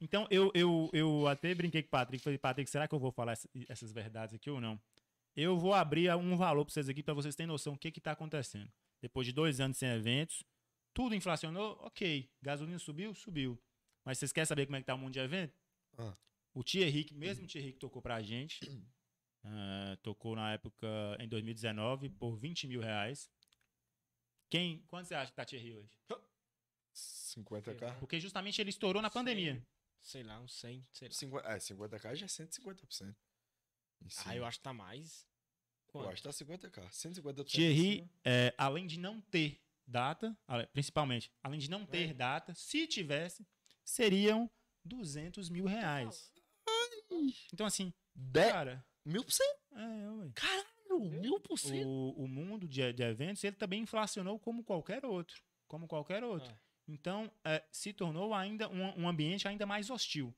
S1: Então, eu, eu, eu até brinquei com o Patrick. Falei, Patrick, será que eu vou falar essa- essas verdades aqui ou não? Eu vou abrir um valor para vocês aqui, para vocês terem noção do que está acontecendo. Depois de dois anos sem eventos, tudo inflacionou, ok. Gasolina subiu, subiu. Mas vocês querem saber como é que tá o mundo de evento?
S2: Ah.
S1: O Thierry, que mesmo o Thierry que tocou pra gente, ah, tocou na época, em 2019, por 20 mil reais. Quem, quanto você acha que tá Thierry hoje?
S2: 50k.
S1: Porque justamente ele estourou na pandemia.
S3: Sei lá, uns 100, sei lá.
S2: 50, é, 50k já é 150%. Em cima.
S3: Ah, eu acho que tá mais.
S2: Eu
S3: Quanto?
S2: acho que tá 50k. 150% em
S1: Thierry, é, além de não ter data, principalmente, além de não ter data, se tivesse, seriam 200 mil reais. Então, assim,
S2: De...
S1: cara,
S2: Mil por cento.
S1: é, ué.
S2: Caralho, mil por cento.
S1: o, o mundo de, de eventos, ele também inflacionou como qualquer outro. Como qualquer outro.
S3: É.
S1: Então, é, se tornou ainda um, um ambiente ainda mais hostil.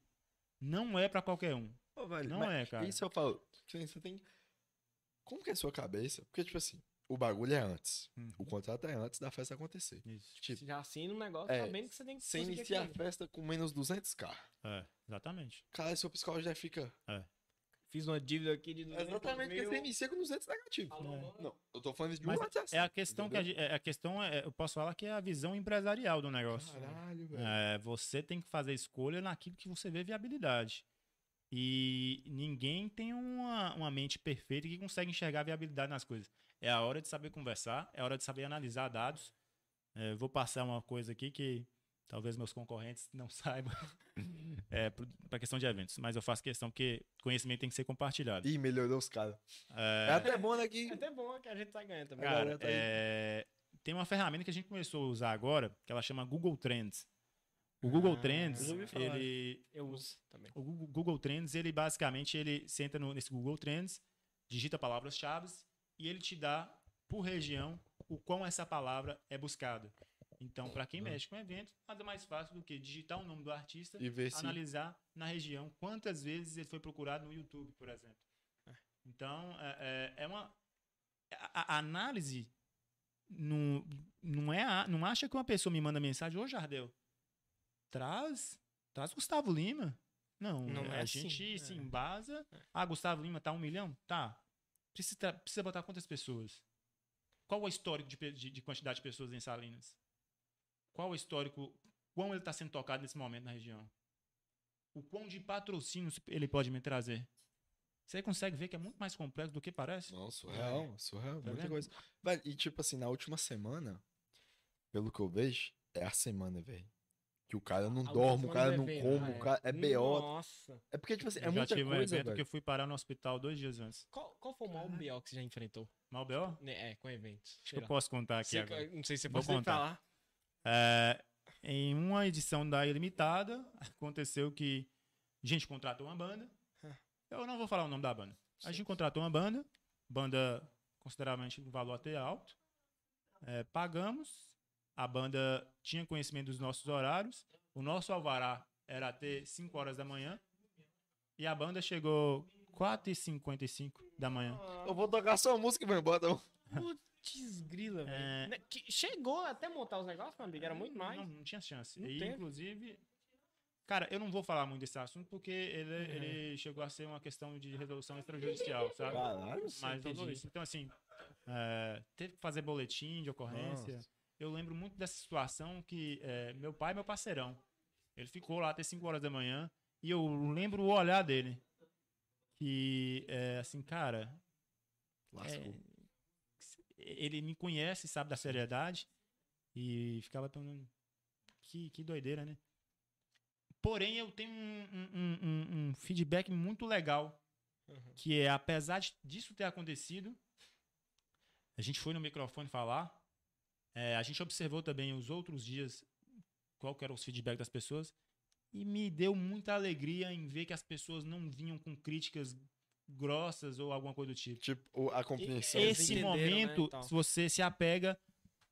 S1: Não é pra qualquer um.
S2: Ô, velho,
S1: Não é, cara.
S2: Isso eu falo. que Você tem. Como que é a sua cabeça? Porque, tipo assim, o bagulho é antes.
S1: Uhum.
S2: O contrato é antes da festa acontecer.
S1: Isso.
S2: Tipo,
S3: Você já assina um negócio
S2: É,
S3: sabendo que você tem que
S2: você
S3: conseguir
S2: inicia a festa com menos 200k.
S1: É, exatamente.
S2: Cara, seu psicólogo já fica.
S3: Fiz uma dívida aqui de 200
S2: Exatamente, porque você inicia com 200 negativo.
S3: Alô,
S2: Não, eu tô falando de um
S1: Mas
S2: WhatsApp.
S1: é a questão que a, gente- é a questão é, eu posso falar que é a visão empresarial do negócio.
S2: Caralho, velho.
S1: É, você tem que fazer escolha naquilo que você vê viabilidade. E ninguém tem uma, uma mente perfeita que consegue enxergar viabilidade nas coisas. É a hora de saber conversar, é a hora de saber analisar dados. É, eu vou passar uma coisa aqui que talvez meus concorrentes não saibam. é, para questão de eventos. Mas eu faço questão porque conhecimento tem que ser compartilhado.
S2: Ih, melhorou os caras.
S1: É,
S2: É até bom, né? Que...
S3: É até bom que a gente tá ganhando também.
S1: Cara,
S2: tá
S1: é, tem uma ferramenta que a gente começou a usar agora, que ela chama Google Trends. O Google
S3: Ah,
S1: Trends,
S2: eu
S1: ele,
S3: Eu uso também.
S1: o Google, Trends, ele basicamente ele senta no, nesse Google Trends, digita palavras-chave e ele te dá por região o quão essa palavra é buscada. Então, para quem mexe com evento, nada mais fácil do que digitar o nome do artista,
S2: E ver se-
S1: analisar na região quantas vezes ele foi procurado no YouTube, por exemplo. Então, é, é- é uma a, a análise não, não é a- não acha que uma pessoa me manda mensagem, ô Jardel, traz, traz Gustavo Lima. Não,
S3: Não
S1: a
S3: é assim,
S1: gente
S3: é.
S1: se embasa. Ah, Gustavo Lima tá um milhão? Tá. Precisa, precisa botar quantas pessoas? Qual o histórico de, de- de quantidade de pessoas em Salinas? Qual o histórico? Quão ele está sendo tocado nesse momento na região? O quão de patrocínios ele pode me trazer? Você consegue ver que é muito mais complexo do que parece?
S2: Não, surreal, surreal,
S1: Tá
S2: muita
S1: vendo?
S2: coisa. Velho, e tipo assim, na última semana, pelo que eu vejo, é a semana, velho. Que o cara não
S3: A
S2: dorme, o cara
S3: do
S2: não
S3: evento,
S2: come,
S3: ah,
S2: o cara é BO.
S3: Nossa.
S2: É porque, tipo assim, é
S1: Eu já
S2: muita
S1: tive um
S2: coisa,
S1: evento que
S2: velho.
S1: eu fui parar no hospital dois dias antes.
S3: Qual, qual foi o maior BO que você já enfrentou?
S1: Mal B.O.?
S3: Né, É, com eventos.
S1: Acho que eu posso contar aqui
S3: não sei se você
S1: Vou
S3: pode
S1: contar.
S3: falar.
S1: É, em uma edição da Ilimitada, aconteceu que a gente contratou uma banda. Eu não vou falar o nome da banda. A gente contratou uma banda, banda consideravelmente um valor até alto. É, pagamos, a banda tinha conhecimento dos nossos horários. O nosso alvará era até 5 horas da manhã. E a banda chegou 4h55 da manhã.
S2: Eu vou tocar só a música e vou embora. Então.
S3: Putz, grila, velho.
S1: É.
S3: Né, que Chegou até montar os negócios, meu amigo, era muito mais.
S1: Não, não tinha chance.
S3: Não
S1: e,
S3: teve.
S1: inclusive, cara, eu não vou falar muito desse assunto porque ele,
S3: Uhum.
S1: ele chegou a ser uma questão de resolução extrajudicial, sabe?
S2: Caralho,
S1: Mas tudo isso. Então, assim, é, teve que fazer boletim de ocorrência.
S2: Nossa.
S1: Eu lembro muito dessa situação que é, meu pai meu parceirão. Ele ficou lá até 5 horas da manhã e eu lembro o olhar dele. Que, é, assim, cara, é, ele me conhece, sabe da seriedade. E ficava perguntando. Que, que doideira, né? Porém, eu tenho um, um- um- um feedback muito legal. Que é, apesar de- disso ter acontecido, a gente foi no microfone falar. É, a gente observou também os outros dias qual que era os feedback das pessoas. E me deu muita alegria em ver que as pessoas não vinham com críticas grossas ou alguma coisa do tipo.
S2: Tipo, a compreensão.
S3: Eles
S1: Esse
S3: entenderam, né,
S1: momento,
S3: e tal.
S1: se você se apega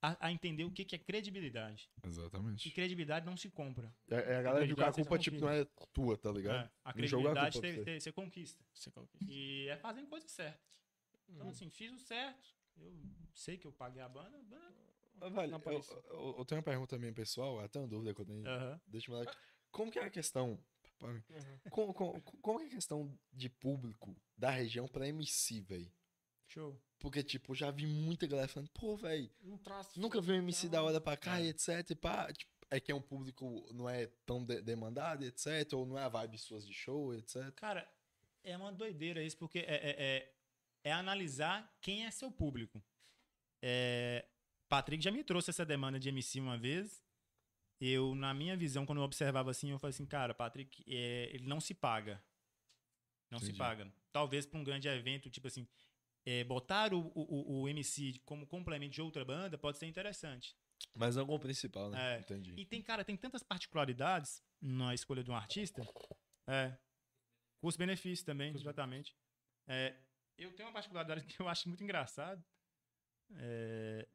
S1: a, a entender o que, que é credibilidade. E
S6: Exatamente.
S1: credibilidade não se compra.
S2: É, é a galera que a culpa, tipo,
S1: não
S2: é tua, tá ligado?
S1: É, a
S2: a
S1: credibilidade você,
S2: você.
S1: conquista.
S3: Você coloca-
S1: E é fazendo coisa certa. Então, assim, fiz o certo. Eu sei que eu paguei a banda. a banda-
S3: Não
S2: eu, eu- eu tenho uma pergunta também, pessoal, até uma dúvida quando gente...
S1: Aham.
S2: Deixa eu mandar... Como que é a questão...
S3: Uhum.
S2: Como, como, como que é a questão de público da região pra MC, velho?
S1: Show.
S2: Porque, tipo, eu já vi muita galera falando, pô, velho,
S3: Um
S2: nunca vi um MC da hora pra cá
S1: É.
S2: e etc. E pá, tipo, é que é um público não é tão de- demandado, etc. Ou não é a vibe suas de show, etc.
S1: Cara, é uma doideira isso, porque é, é, é, é analisar quem é seu público. É, Patrick já me trouxe essa demanda de MC uma vez. Eu, na minha visão, quando eu observava assim, eu falei assim, cara, Patrick, é, ele não se paga. Não se
S2: Entendi.
S1: paga. Talvez para um grande evento, tipo assim, é, botar o, o, o MC como complemento de outra banda pode ser interessante.
S2: Mas não como principal, né?
S1: É.
S2: Entendi.
S1: E tem, cara, tem tantas particularidades na escolha de um artista. É. Custo-benefício também, exatamente. É, eu tenho uma particularidade que eu acho muito engraçado. É,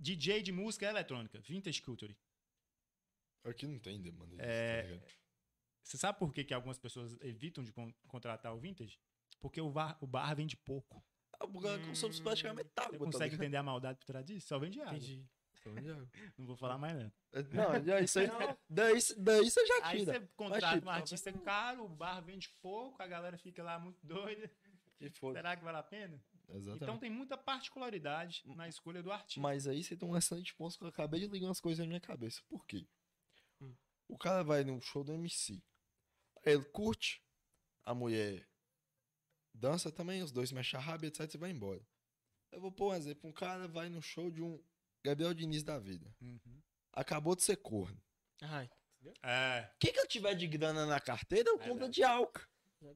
S1: DJ de música eletrônica, Vintage Culture.
S2: Aqui não tem demanda disso,
S1: É.
S2: tá ligado?
S1: Você sabe por que, que algumas pessoas evitam de con- contratar o Vintage? Porque o bar, o bar vende pouco.
S2: Ah, o cara consome praticamente
S1: Você
S2: água, tá
S1: consegue
S2: ligado?
S1: entender a maldade por trás disso? Só vende água.
S3: Entendi.
S2: Consome água.
S1: Não vou falar mais nada.
S2: Não, já, isso aí, daí, daí você já
S1: Aí
S2: tira.
S1: você contrata
S2: tipo,
S1: um artista caro, o bar vende pouco, a galera fica lá muito doida.
S2: E foda.
S1: Será que vale a pena?
S2: Exatamente.
S1: Então tem muita particularidade na escolha do artista.
S2: Mas aí você tem um excelente ponto que eu acabei de ligar umas coisas na minha cabeça. Por quê?
S3: Hum.
S2: O cara vai num show do MC. Ele curte, a mulher dança também, os dois mexem a raba, etc. e vai embora. Eu vou pôr um exemplo. Um cara vai no show de um Gabriel Diniz da vida.
S1: Uhum.
S2: Acabou de ser corno.
S3: Ai.
S1: É,
S2: O que, que eu tiver de grana na carteira, eu compro de álcool.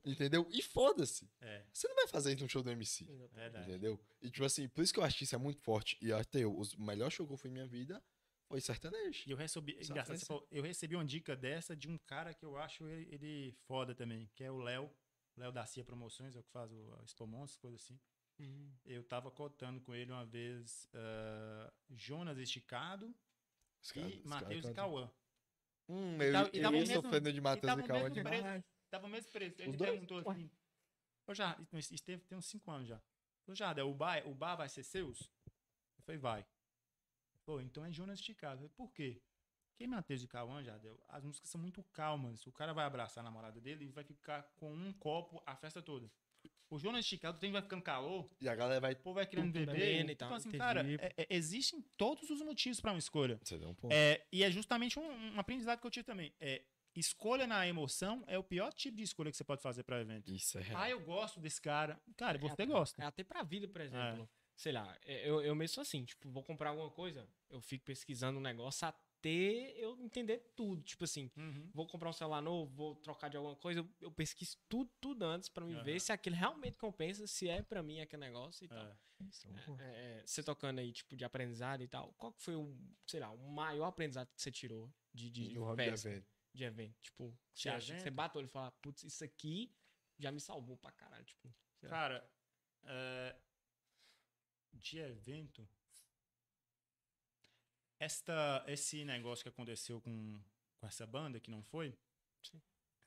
S2: Entendeu? E foda-se.
S1: é,
S2: Você não vai fazer isso no show do MC.
S1: verdade.
S2: Entendeu? E tipo assim, por isso que eu acho que isso é muito forte. E até eu, o melhor show que eu fui em minha vida foi sertanejo.
S1: E eu recebi, engraçado, você falou, eu recebi uma dica dessa de um cara que eu acho ele, ele foda também, que é o Léo, Léo da Cia Promoções, é o que faz o Expo Monstros, coisa assim.
S3: Hum.
S1: Eu tava cotando com ele uma vez ah, Jonas Esticado e Matheus e Cauã.
S2: Hum,
S1: E
S2: eu,
S1: tava- e
S2: eu
S1: tava
S2: sofrendo de
S1: e
S2: Matheus e
S1: o
S2: Cauã demais.
S1: Tava o mesmo preço. Ele
S2: Os dois?
S1: perguntou assim. Ô, já, isso teve, tem uns 5 anos já. Ô, Jardel, o bar, o bar vai ser seus? Eu falei, vai. Pô, então é Jonas Esticado. Eu falei, por quê? Quem Matheus e Cauã, Jardel, as músicas são muito calmas. O cara vai abraçar a namorada dele e vai ficar com um copo a festa toda. O Jonas Esticado tem vai ficando calor,
S2: E a galera vai.
S1: o povo vai querendo beber.
S3: e
S1: Então,
S3: tal,
S1: assim,
S3: entendi.
S1: cara, é- é- existem todos os motivos para uma escolha.
S2: Você deu um ponto.
S1: É, e é justamente um, um aprendizado que eu tive também. É, escolha na emoção é o pior tipo de escolha que você pode fazer para evento.
S2: Isso é real.
S1: Ah, eu gosto desse cara. Cara, você
S3: É
S1: gosta.
S3: até pra vida, por exemplo. Sei lá, é, eu, eu mesmo sou assim, tipo, vou comprar alguma coisa, eu fico pesquisando um negócio até eu entender tudo. Tipo assim,
S1: Uhum.
S3: vou comprar um celular novo, vou trocar de alguma coisa, eu, eu pesquiso tudo, tudo antes pra me
S1: Aham.
S3: ver se aquilo realmente compensa, se é pra mim aquele negócio e tal.
S1: É.
S2: Isso é.
S3: É, você tocando aí, tipo, de aprendizado e tal, qual que foi o, sei lá, o maior aprendizado que você tirou de, de,
S2: de
S3: festa,
S2: evento.
S3: De evento? Tipo, você acha que você
S1: evento?
S3: bateu e fala, putz, isso aqui já me salvou pra caralho, tipo.
S1: Cara, é, de evento. Esta, esse negócio que aconteceu com, com essa banda, que não foi,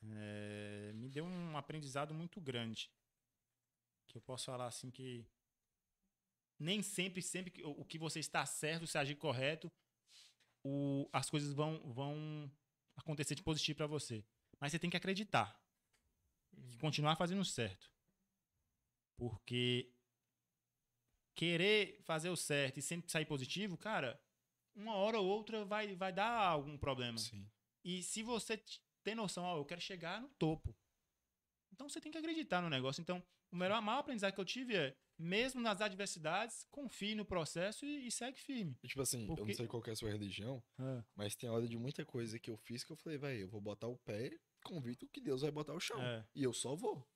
S1: é, me deu um aprendizado muito grande. Que eu posso falar assim que nem sempre, sempre que, o o que você está certo, se agir correto, o, as coisas vão, vão acontecer de positivo para você. Mas você tem que acreditar. E continuar fazendo certo. Porque querer fazer o certo e sempre sair positivo, cara, uma hora ou outra vai, vai dar algum problema.
S2: Sim.
S1: E se você tem noção, ó, eu quero chegar no topo. Então você tem que acreditar no negócio. Então, o melhor, maior aprendizado que eu tive é mesmo nas adversidades, confie no processo e, e segue firme.
S2: E, Tipo assim, eu
S1: Porque-
S2: não sei qual é a sua religião, mas tem hora de muita coisa que eu fiz que eu falei, velho, eu vou botar o pé, convicto que Deus vai botar o chão.
S1: É.
S2: E eu só vou.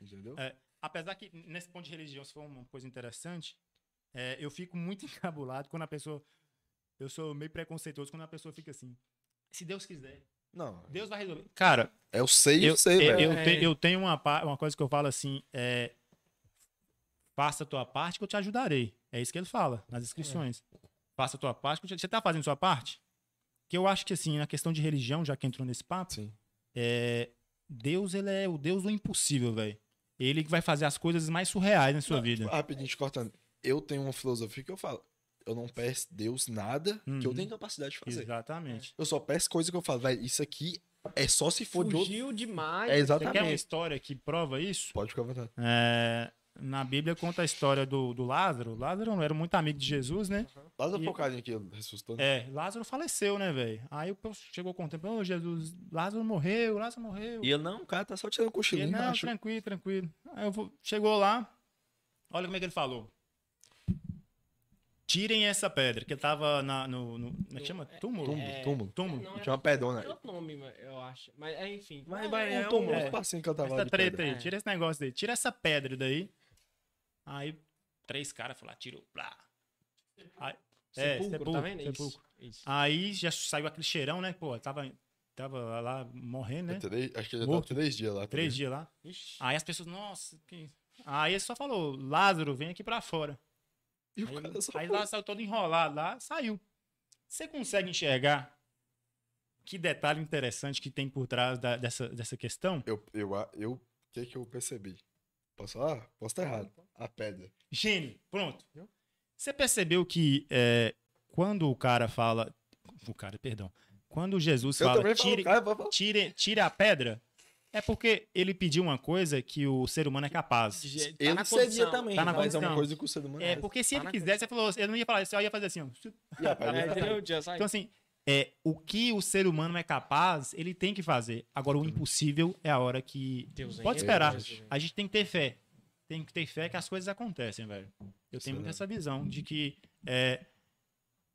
S2: Entendeu?
S1: É, apesar que nesse ponto de religião, se for uma coisa interessante, é, eu fico muito encabulado quando a pessoa. Eu sou meio preconceituoso quando a pessoa fica assim. Se Deus quiser,
S2: Não,
S1: Deus vai resolver. Cara,
S2: é o sei e
S1: eu,
S2: o sei,
S1: eu,
S2: velho.
S1: eu,
S3: É.
S1: te- eu tenho uma, uma coisa que eu falo assim: é, faça a tua parte que eu te ajudarei. É isso que ele fala nas inscrições. Faça a tua parte. que eu te- Você tá fazendo sua parte? Que eu acho que, assim, na questão de religião, já que entrou nesse papo,
S2: Sim.
S1: é, Deus, ele é o Deus do impossível, velho. Ele que vai fazer as coisas mais surreais na sua vida.
S2: Rapidinho, te cortando. Eu tenho uma filosofia que eu falo, eu não peço Deus nada que eu
S1: Uhum.
S2: tenho capacidade de fazer.
S1: Exatamente.
S2: Eu só peço coisa que eu falo, velho, isso aqui é só se for de outro...
S3: Fugiu demais.
S2: É
S1: Você quer uma
S2: exatamente.
S1: história que prova isso?
S2: Pode ficar à vontade.
S1: É, na Bíblia conta a história do, do Lázaro. Lázaro não era muito amigo de Jesus, né?
S2: Dá um
S1: E-
S2: bocadinho aqui, ele ressuscitou. né?
S1: É, Lázaro faleceu, né, velho? Aí o povo chegou com o tempo, ô Jesus, Lázaro morreu, Lázaro morreu.
S2: E ele, não, cara, tá só tirando um
S1: E
S2: cochilinho.
S1: ele, não,
S2: relaxa.
S1: tranquilo, tranquilo. Aí eu vou- chegou lá, olha como é que ele falou. Tirem essa pedra, que tava na, no, no. Como é que chama? Túmulo?
S2: Túmulo,
S3: É,
S2: túmulo.
S1: Túmulo.
S3: Não,
S2: Tinha uma pedona
S3: É
S2: aí.
S3: outro nome, eu acho. Mas, é, enfim.
S2: Vai, vai, é
S3: um
S2: um,
S3: túmulo.
S2: um passinho que eu tava lá
S1: Essa treta
S2: pedra.
S1: aí,
S3: É.
S1: tira esse negócio daí, tira essa pedra daí. Aí, três caras foram lá, tirou. Plá. Aí, é,
S3: Sepulcro,
S1: sepulcro,
S3: tá vendo?
S1: sepulcro.
S3: Isso. Isso.
S1: Aí já saiu aquele cheirão, né? Pô, tava, tava lá morrendo, né?
S2: Três- acho que ele já
S1: Morto.
S2: tá três dias lá.
S1: Três dias lá.
S3: Ixi.
S1: Aí as pessoas, nossa, que... Aí ele só falou, Lázaro, vem aqui pra fora.
S2: E o
S1: Aí,
S2: cara só
S1: aí lá saiu todo enrolado lá, saiu. Você consegue enxergar que detalhe interessante que tem por trás da- dessa, dessa questão?
S2: Eu, eu, eu, o que que eu percebi? Posso falar? Posso estar errado. A pedra.
S1: Gênio, pronto. Você percebeu que é, quando o cara fala. O cara, perdão. Quando Jesus
S2: Eu
S1: fala, tire,
S2: cara,
S1: tire, tire a pedra, é porque ele pediu uma coisa que o ser humano é capaz.
S3: Tá
S2: Ele
S3: na
S2: seria
S3: condição.
S2: também,
S1: Tá na
S2: mas é
S1: condição.
S2: uma coisa que o ser humano
S1: É, porque se
S3: Tá
S1: ele quisesse, ele falou, ele não ia falar isso, ele ia fazer assim, ó.
S3: É,
S2: tá-
S3: sai.
S1: Então, assim, é, o que o ser humano é capaz, ele tem que fazer. Agora, o impossível é a hora que.
S3: Deus
S1: Pode
S3: entra,
S1: esperar.
S3: Deus entra.
S1: A gente tem que ter fé. Tem que ter fé que as coisas acontecem, velho. Eu tenho muito essa visão de que. É,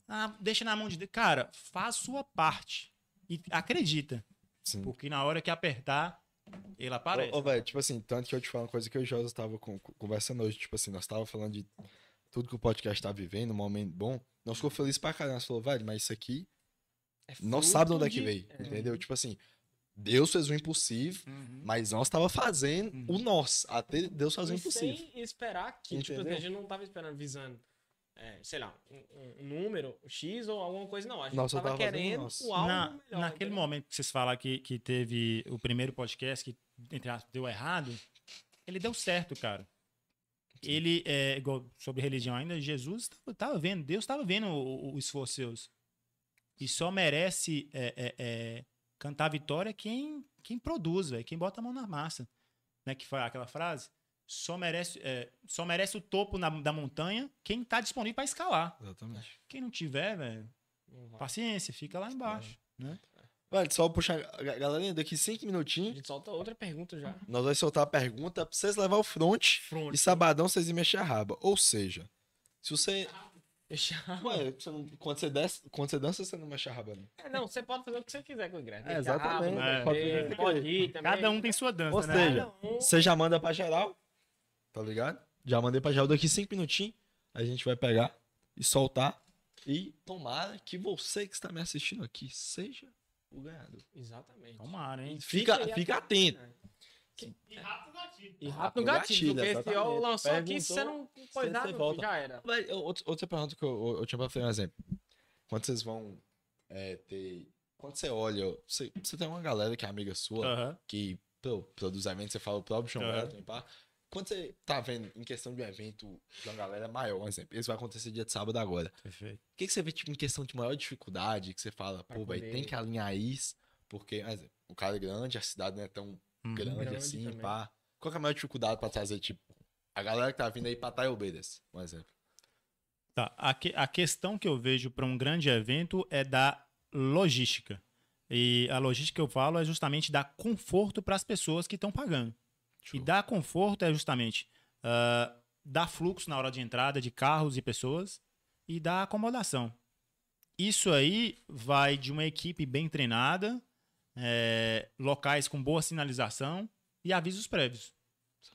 S1: ah, deixa na mão de Deus. Cara, faz sua parte. E acredita.
S2: Sim.
S1: Porque na hora que apertar, ele aparece.
S2: Ô, ô, velho, tipo assim, tanto que eu te falo uma coisa que eu e o Josa tava com- com- conversando hoje, tipo assim, nós tava falando de tudo que o podcast tá vivendo, um momento bom. Nós ficou feliz pra caramba. Nós falou, velho, mas isso aqui,
S3: É
S2: nós
S3: fruto
S2: sabemos de onde é que veio,
S3: é.
S2: entendeu? Tipo assim, Deus fez o impossível,
S1: Uhum.
S2: mas nós tava fazendo o nosso, até Deus fazer o
S3: E
S2: impossível.
S3: sem esperar que, tipo, a gente não tava esperando, visando, é, sei lá, um, um número, um X ou alguma coisa, não. A gente
S2: Nós só
S3: tava
S2: tava
S3: querendo o algo
S1: Na-
S3: melhor.
S1: naquele
S3: entendeu?
S1: momento que vocês falaram que, que teve o primeiro podcast que, entre aspas, deu errado, ele deu certo, cara. Ele, é, igual sobre religião ainda, Jesus tava, tava vendo, Deus estava vendo o, o- o esforço seus. E só merece é, é, é, cantar vitória quem, quem produz, velho, quem bota a mão na massa. Né, que foi aquela frase? Só merece, é, só merece o topo na- da montanha quem tá disponível para escalar.
S2: Exatamente.
S1: Quem não tiver, velho, paciência, fica lá embaixo. Né?
S2: Velho, só puxar. ga- Galerinha, daqui cinco
S3: A
S2: minutinhos,
S3: gente solta outra pergunta já.
S2: nós vamos soltar a pergunta pra vocês levar o front.
S1: Front.
S2: E sabadão vocês iam mexer a raba. Ou seja, se você. Ué, você não- quando, você desce, quando você dança, você não mexe a raba, não.
S3: É, não, você pode fazer o que você quiser com o ingresso.
S2: É,
S3: a raba,
S2: exatamente.
S1: É.
S3: pode,
S2: É.
S3: pode ir também.
S1: Cada um tem sua dança,
S2: Ou
S1: né?
S2: seja,
S3: um-
S2: você já manda pra geral. Tá ligado? Já mandei pra geral daqui cinco minutinhos. A gente vai pegar e soltar. E tomara que você que está me assistindo aqui seja o ganhador.
S3: Exatamente.
S1: Tomara, hein?
S2: Fica,
S3: aí
S2: fica
S3: atento.
S2: atento.
S5: E rápido o gatilho.
S3: E
S2: Rápido
S3: no gatilho,
S2: gatilho,
S3: porque se eu lançou aqui, se você não
S2: você
S3: nada,
S2: volta.
S3: já era.
S2: Vai, eu- outra, outra pergunta que eu, eu, eu tinha pra fazer um exemplo. Quando vocês vão é, ter. Quando você olha, você, você tem uma galera que é amiga sua,
S1: Aham.
S2: que pô, produz evento, você fala o próprio João. Elton, pá. Quando você tá vendo em questão de um evento de uma galera maior, um exemplo, esse vai acontecer dia de sábado agora.
S1: Perfeito.
S2: O que, que você vê tipo, em questão de maior dificuldade, que você fala,
S3: Pra
S2: pô, velho,
S3: poder-
S2: tem que alinhar isso, porque, por exemplo, o cara é grande, a cidade não é tão
S1: Uhum.
S2: grande,
S3: Grande
S2: assim,
S3: também.
S2: pá. Qual que é a maior dificuldade pra trazer, tipo, a galera que tá vindo aí pra Taiobedas, um exemplo?
S1: Tá. A, que- a questão que eu vejo para um grande evento é da logística. E a logística que eu falo é justamente dar conforto para as pessoas que estão pagando. E dar conforto é justamente ah, dá fluxo na hora de entrada de carros e pessoas e dá acomodação. Isso aí vai de uma equipe bem treinada, é, locais com boa sinalização e avisos prévios.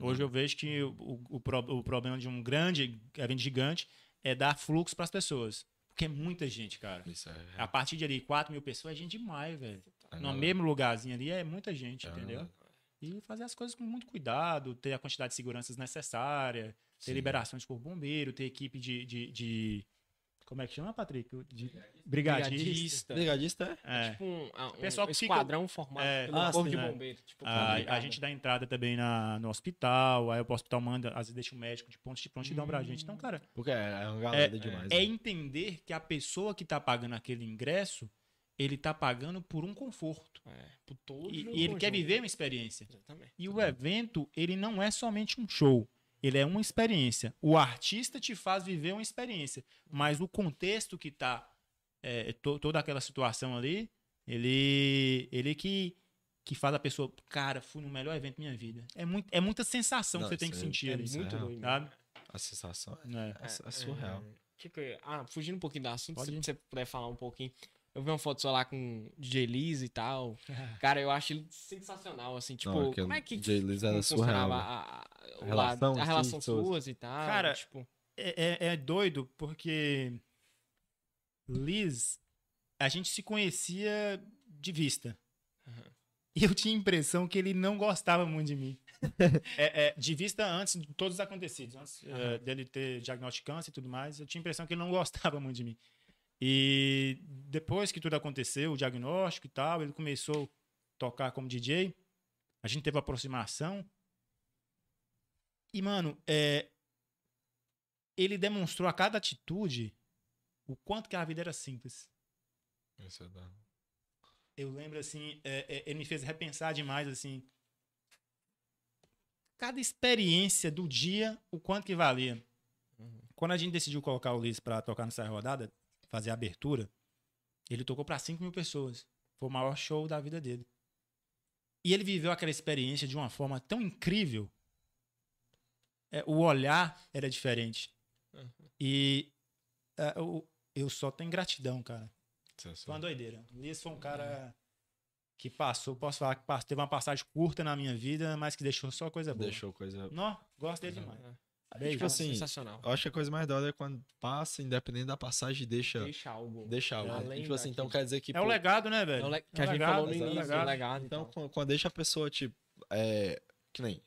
S1: Hoje eu vejo que o, o, o problema de um grande evento gigante é dar fluxo para as pessoas. Porque é muita gente, cara.
S6: Isso é.
S1: A partir de ali, 4 mil pessoas é gente demais, velho.
S6: é
S1: No mesmo lugarzinho ali é muita gente,
S6: É
S1: entendeu? E fazer as coisas com muito cuidado, ter a quantidade de seguranças necessária, ter
S6: Sim.
S1: liberações por bombeiro, ter equipe de, de, de- Como é que chama, Patrick? De brigadista.
S2: Brigadista é?
S1: É.
S3: Tipo um, ah, um
S1: Pessoal que fica-
S3: esquadrão formado
S1: É,
S3: pelo
S2: ah,
S3: corpo
S2: sim,
S3: de
S1: né?
S3: bombeiro. Tipo,
S1: A,
S3: brigada.
S1: a gente dá entrada também na, no hospital, aí o hospital manda, às vezes deixa o médico de ponto de prontidão pra gente. Então, cara,
S2: Porque é uma
S1: é,
S2: galera demais.
S1: é
S2: né?
S1: entender que a pessoa que tá pagando aquele ingresso, ele tá pagando por um conforto.
S3: É, por todo
S1: E, e ele quer viver uma experiência.
S3: Exatamente.
S1: E o evento, ele não é somente um show. Ele é uma experiência. O artista te faz viver uma experiência. Mas o contexto que tá é, to- toda aquela situação ali, ele, ele que, que faz a pessoa, cara, fui no melhor evento da minha vida. É, muito, é muita sensação
S2: Não,
S1: que você tem que
S2: é-
S1: sentir
S3: É
S1: ali.
S3: muito doido.
S1: Sabe?
S2: A sensação é,
S1: É.
S2: é- é surreal.
S3: Que que ia- Ah, fugindo um pouquinho do assunto,
S1: Pode
S3: se
S1: ir.
S3: você puder falar um pouquinho. Eu vi uma foto sua lá com DJ Liz e tal. Cara, eu acho ele sensacional, assim, tipo,
S2: Não,
S3: como é que
S2: DJ Liz era surreal,
S3: a, a,
S2: A
S3: o
S2: relação,
S3: lado- a
S2: assim,
S3: relação
S2: suas-
S3: e tal.
S1: Cara,
S3: tipo,
S1: É, é- é doido porque Liz, a gente se conhecia de vista. E eu tinha a impressão que ele não gostava muito de mim. É, é, de vista antes de todos os acontecidos, antes é, dele ter diagnóstico de câncer e tudo mais, eu tinha a impressão que ele não gostava muito de mim. E depois que tudo aconteceu, o diagnóstico e tal, ele começou a tocar como DJ, a gente teve aproximação. E, mano, é, ele demonstrou a cada atitude o quanto que a vida era simples.
S6: Isso é da-
S1: Eu lembro assim, é, é, ele me fez repensar demais assim. Cada experiência do dia, o quanto que valia. Quando a gente decidiu colocar o Liz pra tocar nessa rodada, fazer a abertura, ele tocou pra 5 mil pessoas. Foi o maior show da vida dele. E ele viveu aquela experiência de uma forma tão incrível. É, o olhar era diferente. E é, eu, eu só tenho gratidão, cara. Foi uma doideira. O Liz foi um cara que passou, posso falar que teve uma passagem curta na minha vida, mas que deixou só coisa boa.
S2: Deixou coisa.
S1: Não, gosto dele demais. Beijo.
S2: Tipo assim,
S3: sensacional.
S2: eu acho que a coisa mais da hora é quando passa, independente da passagem, deixa,
S3: Deixa algo.
S2: deixa algo.
S3: Além
S2: tipo assim, então quer dizer que.
S1: É o
S2: pô,
S1: legado, né, velho?
S3: É o le- que
S1: É
S3: a gente
S1: legado,
S3: falou no
S1: é
S3: início,
S1: legado.
S3: o legado.
S2: Então,
S3: Então,
S2: quando, quando deixa a pessoa, tipo, é, que nem,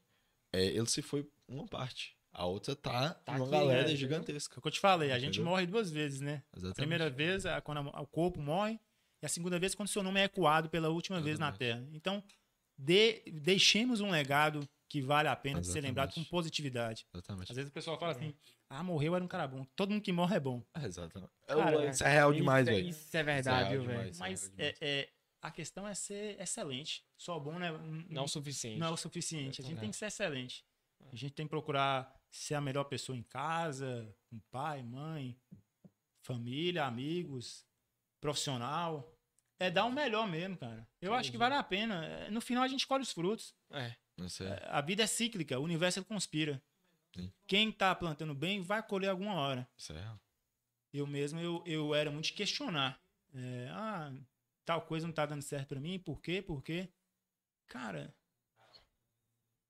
S2: é, ele se foi uma parte, a outra tá,
S3: Tá
S2: uma
S3: aqui,
S2: galera
S1: né?
S2: gigantesca.
S1: É o que eu te falei, a gente
S2: Entendeu?
S1: morre duas vezes, né? A
S2: Exatamente.
S1: primeira vez é quando a- o corpo morre, e a segunda vez quando seu nome é ecoado pela última vez na
S6: Exatamente.
S1: Terra. Então, dê- deixemos um legado que vale a pena de ser
S2: Exatamente.
S1: lembrado com positividade.
S2: Exatamente.
S1: Às vezes o pessoal fala assim, ah, morreu era um cara bom. Todo mundo que morre é bom.
S2: É, exatamente.
S3: Cara,
S2: isso é real demais,
S3: é-
S2: velho.
S3: Isso é verdade,
S2: é
S3: velho?
S1: Mas
S2: é
S1: é, é, a questão é ser excelente. Só bom né?
S3: Não o suficiente.
S1: não é o suficiente. A gente
S3: É.
S1: tem que ser excelente. A gente tem que procurar ser a melhor pessoa em casa, com pai, mãe, família, amigos, profissional. É dar o melhor mesmo, cara. Eu acho que vale a pena. É, No final a gente colhe os frutos.
S3: É.
S2: Isso é-
S1: A vida é cíclica, o universo ele conspira.
S6: Sim.
S1: Quem tá plantando bem vai colher alguma hora.
S2: real.
S1: Eu mesmo, eu, eu era muito de questionar. É, ah, tal coisa não tá dando certo pra mim, por quê? Por quê? Cara,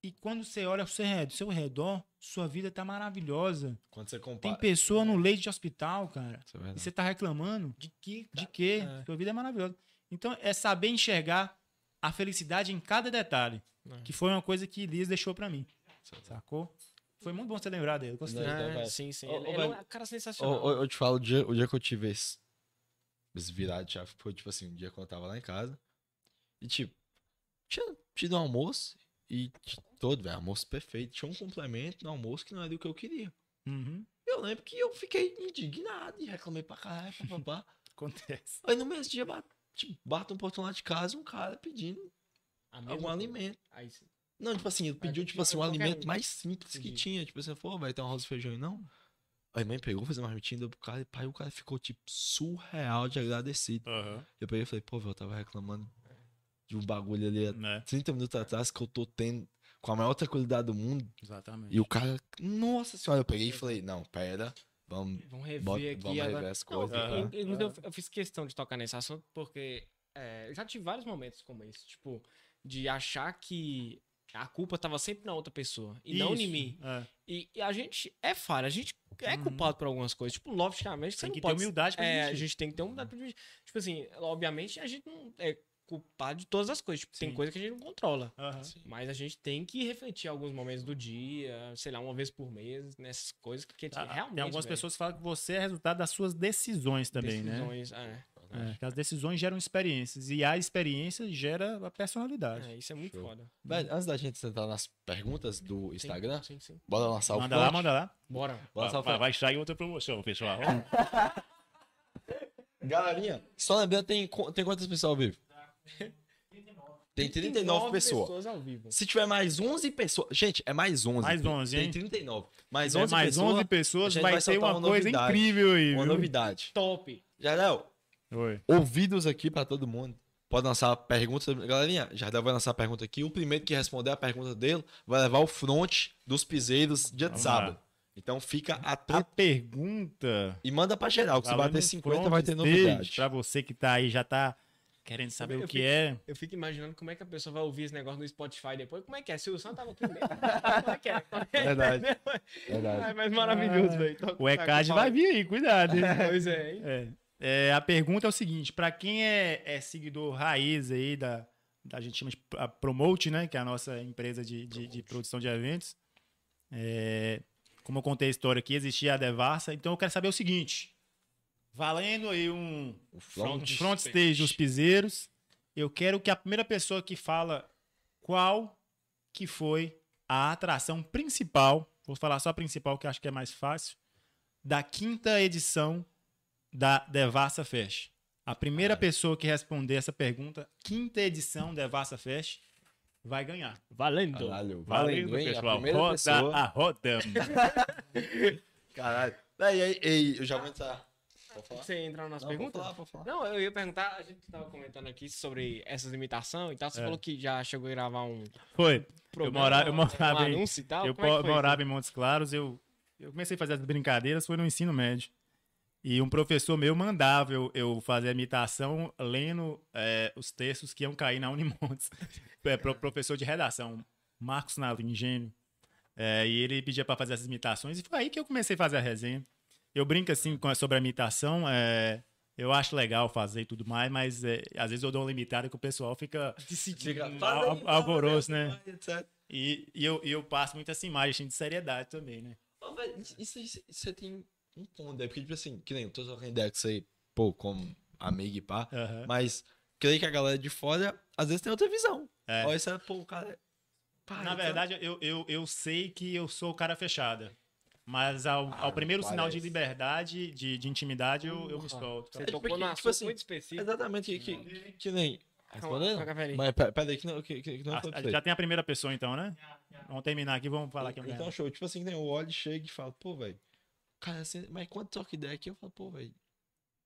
S1: e quando você olha ao seu redor, seu redor, sua vida tá maravilhosa.
S2: Quando você
S1: Tem
S2: compara.
S1: pessoa no leito de hospital, cara.
S2: Isso é
S1: E você tá reclamando?
S3: De que?
S1: De quê?
S3: É.
S1: Sua vida é maravilhosa. Então, é saber enxergar a felicidade em cada detalhe.
S3: É.
S1: Que foi uma coisa que Liz deixou pra mim. Sacou? Foi muito bom você lembrar dele. Gostei.
S3: É,
S2: então, vai.
S3: sim, sim.
S2: Ô,
S3: ele
S2: ô,
S3: ele é um cara sensacional.
S2: ô, eu te falo, o dia, o dia que eu tive esse, esse virado de chave foi, tipo assim, um dia que eu tava lá em casa. E, tipo, tinha tido um almoço e todo, velho, almoço perfeito. Tinha um complemento no almoço que não era o que eu queria.
S1: Uhum.
S2: Eu lembro que eu fiquei indignado e reclamei pra caralho, papapá.
S1: Acontece.
S2: Aí no mesmo dia, bate, tipo, bate um portão lá de casa um cara pedindo algum
S3: coisa.
S2: alimento.
S3: Aí sim.
S2: Não, tipo assim, ele pediu, tipo assim, um alimento
S3: um.
S2: mais simples que tinha. Tipo assim, pô, vai ter um arroz e feijão e não. Aí a mãe pegou, fez uma marmitinha, deu pro cara, e pai, o cara ficou, tipo, surreal de agradecido.
S1: Uhum.
S2: Eu peguei e falei, pô, velho, eu tava reclamando de um bagulho ali há
S1: Né?
S2: 30 minutos atrás que eu tô tendo com a maior tranquilidade do mundo.
S1: Exatamente.
S2: E o cara, nossa senhora, eu peguei e falei, não, pera, vamos,
S3: Vamos rever
S2: bota,
S3: aqui.
S2: vamos
S3: agora.
S2: rever as coisas.
S3: Inclusive, eu, eu fiz questão de tocar nesse assunto porque é, eu já tive vários momentos como esse, tipo, de achar que a culpa tava sempre na outra pessoa e não em
S1: Isso,
S3: mim.
S1: é.
S3: E, e a gente é falha, a gente é
S1: Uhum.
S3: culpado por algumas coisas. Tipo, logicamente, você
S1: Tem
S3: não
S1: que ter
S3: pode...
S1: humildade pra
S3: É, a gente tem que ter humildade pra admitir. Tipo assim, obviamente a gente não é culpado de todas as coisas. Tipo, tem coisa que a gente não controla.
S1: Aham.
S3: Mas a gente tem que refletir alguns momentos do dia, sei lá, uma vez por mês, nessas coisas que
S1: Tá,
S3: realmente.
S1: Tem algumas
S3: velho,
S1: pessoas que falam que você é resultado das suas decisões também, né?
S3: decisões, é.
S1: É, que as decisões geram experiências. E a experiência gera a personalidade.
S3: É, isso é muito
S2: Show.
S3: foda.
S2: Velho, antes da gente sentar nas perguntas do Instagram,
S3: Sim, sim.
S2: bora lançar o
S1: manda lá, manda lá.
S3: Bora.
S1: Vai,
S2: front.
S1: vai sair outra promoção, pessoal.
S2: Galerinha, só lembrando, tem, tem quantas pessoas ao vivo? Tem 39 pessoas.
S3: ao vivo.
S2: Se tiver mais 11 pessoas. Gente, é mais 11.
S1: Mais 11,
S2: Tem
S1: hein?
S2: 39. Mais
S1: Se tiver
S2: 11
S1: mais
S2: pessoas.
S1: 11 pessoas,
S2: a gente
S1: vai,
S2: vai
S1: ter uma,
S2: uma
S1: coisa
S2: novidade.
S1: incrível aí.
S2: Uma
S1: viu?
S2: novidade.
S3: Top.
S2: Jardel,
S1: Oi.
S2: ouvidos aqui pra todo mundo. Pode lançar perguntas. Galerinha, Jardel vai lançar a pergunta aqui. O primeiro que responder a pergunta dele vai levar o front dos piseiros dia de sábado. Então fica
S1: A
S2: atento
S1: pergunta.
S2: e manda pra geral. Que se bater 50
S1: front
S2: vai ter novidade.
S1: Pra você que tá aí, já tá querendo saber
S3: Eu
S1: o que
S3: fico-
S1: é.
S3: Eu fico imaginando como é que a pessoa vai ouvir esse negócio no Spotify depois. Como é que é? Silvio Santos tava aqui mesmo. Como é que é? Como é é?
S2: Verdade.
S3: Ai,
S2: Verdade.
S3: mas maravilhoso, velho.
S1: O ECAD vai vir aí, cuidado. hein?
S3: Pois é, hein?
S1: É. É, a pergunta é o seguinte: para quem é, é seguidor raiz aí da, da a gente chama de a Promote, né, que é a nossa empresa de, de, de produção de eventos, é, como eu contei a história aqui, existia a Devassa. Então eu quero saber o seguinte: valendo aí um front,
S2: front.
S1: stage dos piseiros, eu quero que a primeira pessoa que fala qual que foi a atração principal, vou falar só a principal que acho que é mais fácil, da quinta edição da Devassa Fest. A primeira pessoa que responder essa pergunta, quinta edição Devassa Fest, vai ganhar.
S3: Valendo.
S2: Caralho, valendo, hein? A
S1: pessoal.
S2: primeira
S1: Roda
S2: pessoa.
S1: a roda.
S2: Caralho. Ei, ei, ei, eu já vou entrar.
S3: Você entra nas
S2: Não,
S3: perguntas?
S2: Falar, falar.
S3: Não, eu ia perguntar, a gente tava comentando aqui sobre essas limitações e tal. Você
S1: É.
S3: falou que já chegou a gravar um
S1: Foi.
S3: programa,
S1: morava- eu
S3: um
S1: morava em-
S3: anúncio e tal.
S1: eu
S3: é foi
S1: morava em Montes Claros, eu, eu comecei a fazer as brincadeiras, foi no ensino médio. E um professor meu mandava eu, eu fazer a imitação lendo é, os textos que iam cair na Unimontes. É, pro- professor de redação, Marcos Nalim, gênio. É, e ele pedia para fazer essas imitações, e foi aí que eu comecei a fazer a resenha. Eu brinco assim com sobre a imitação, é, eu acho legal fazer e tudo mais, mas é, às vezes eu dou uma limitada que o pesal fica al-
S2: fala,
S1: alvoroço, né? E, e eu, eu passo muito essa imagem assim, de seriedade também, né?
S2: Isso, isso, isso- você tem um ponto, né? Porque, tipo assim, que nem eu tô trocando ideia com você, pô, como amigo e pá,
S1: Aham.
S2: mas creio que a galera de fora, às vezes, tem outra visão.
S1: É.
S2: Olha, isso é, pô, o cara... Pá,
S1: Na
S2: então-
S1: verdade, eu, eu, eu sei que eu sou o cara fechada. Mas ao, ao
S2: Ah,
S1: primeiro sinal de liberdade, de, de intimidade, eu, eu me solto.
S3: Você
S2: É,
S3: tocou
S2: porque,
S3: num
S2: tipo
S3: assunto
S2: assim,
S3: muito específico.
S2: Exatamente, que, que, que nem... Respondendo? Mas pe- pera aí, que não, que, que, que não
S1: Ah, já tem a primeira pessoa, então, né? Vamos terminar aqui, vamos falar aqui. um
S2: Então, show. Tipo assim, que nem eu olho, chego e falo, pô, velho, cara, assim, mas quando troca ideia aqui, eu falo, pô, velho,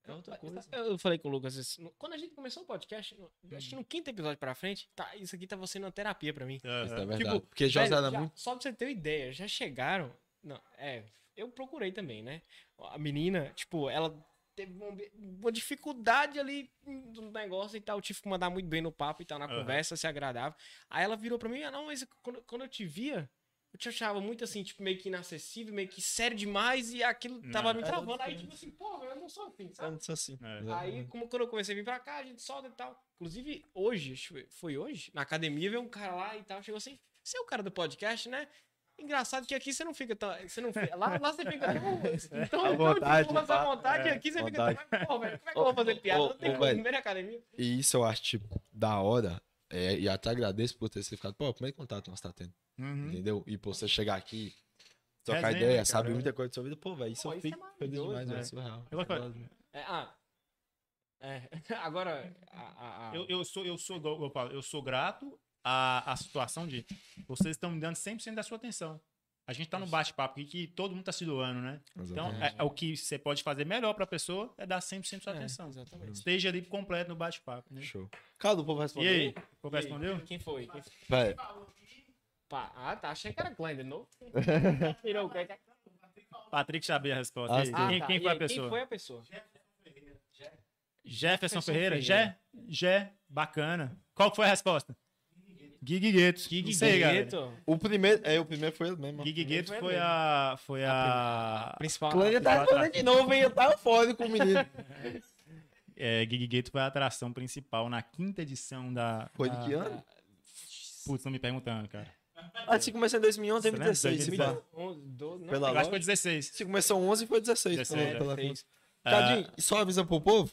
S2: é outra coisa.
S3: Eu falei com o Lucas, no- quando a gente começou o podcast, no- acho que no quinto episódio pra frente, tá, isso aqui tava sendo uma terapia pra mim.
S2: Isso é
S1: Aham.
S2: verdade.
S3: Tipo,
S2: Porque já
S3: Velho, já-
S2: muito...
S3: Só pra você ter uma ideia, já chegaram. Não, é, eu procurei também, né? A menina, tipo, ela teve uma, uma dificuldade ali no negócio e tal. Eu tive que mandar muito bem no papo e tal, na
S1: Aham.
S3: conversa, se agradável. Aí ela virou pra mim, ah, não, mas quando, quando eu te via. Eu te achava muito assim, tipo, meio que inacessível, meio que sério demais, e aquilo tava
S1: Não.
S3: me travando. Aí, tipo assim, porra, eu não sou assim, sabe?
S2: Antes assim.
S1: É.
S3: Aí, como quando eu comecei a vir pra cá, a gente solta e tal. Inclusive, hoje, foi hoje, na academia, veio um cara lá e tal, chegou assim, você é o cara do podcast, né? Engraçado que aqui você não fica tão. Você não fica, lá, lá você fica tão. tão
S2: À vontade,
S3: Tipo, à
S2: tá?
S3: vontade,
S1: É,
S3: aqui você
S2: vontade.
S3: fica. tão- Pô, velho, como é que eu vou fazer piada?
S2: Ô,
S3: Não tem
S2: ô,
S3: como
S2: velho.
S3: na academia.
S2: E isso eu acho, tipo, da hora. É, e até agradeço por ter você ficado, pô, o primeiro contato nós tá tendo,
S1: Uhum.
S2: entendeu? E por você chegar aqui, trocar
S1: Resenha,
S2: ideia, saber
S1: cara?
S2: muita coisa da sua vida, pô, velho, isso eu
S3: é
S2: fico feliz
S3: maravilhoso,
S2: demais, velho, surreal.
S1: Eu.
S3: É, ah. É, agora. A, a- a-
S1: Eu, eu sou, eu sou, igual eu falo, eu sou grato à, à situação de vocês estão me dando 100% da sua atenção. A gente tá no bate-papo aqui que todo mundo tá se doando, né? Então,
S2: Exatamente.
S1: é, é o que você pode fazer melhor pra pessoa é dar 100% da sua
S3: É,
S1: atenção.
S3: exatamente.
S1: Esteja ali completo no bate-papo. Né?
S2: Show. Cara, o povo
S1: E
S2: respondeu?
S1: aí, o povo
S3: E
S1: respondeu?
S3: Quem foi? Quem foi? Pá, ah, tá. Achei que era Glenn de novo. Virou o?
S1: Patrick sabia a resposta.
S2: Ah,
S1: E- quem,
S3: tá.
S1: quem
S3: E
S1: foi a pessoa?
S3: Quem foi a pessoa?
S1: Jefferson
S3: Jefferson
S1: Ferreira?
S3: Ferreira.
S1: Jé? Jé, bacana. Qual foi a resposta? Gig Guetos.
S3: Gig
S1: Não sei, galera.
S3: Gueto.
S2: O primeiro, é, o primeiro foi ele mesmo.
S1: Gig Guetos
S3: foi
S1: foi a... Foi a...
S3: Principal.
S2: Clânia tá falando de novo, hein? Eu tava fora com o menino.
S1: É, Gig Guetos foi a atração principal na quinta edição da...
S2: Foi de
S1: da-
S2: que ano?
S1: Putz, não me perguntando, cara.
S2: Ah, se começou em 2011,
S1: Você lembra?
S2: 2016. se pá.
S1: 2010.
S3: 11, 12, não.
S2: Pela
S1: Eu acho que foi
S2: loja.
S1: 16.
S2: Se começou 11, foi 16.
S1: 16,
S2: pela- pela-
S3: 16.
S2: Cadinho, e só avisa pro povo.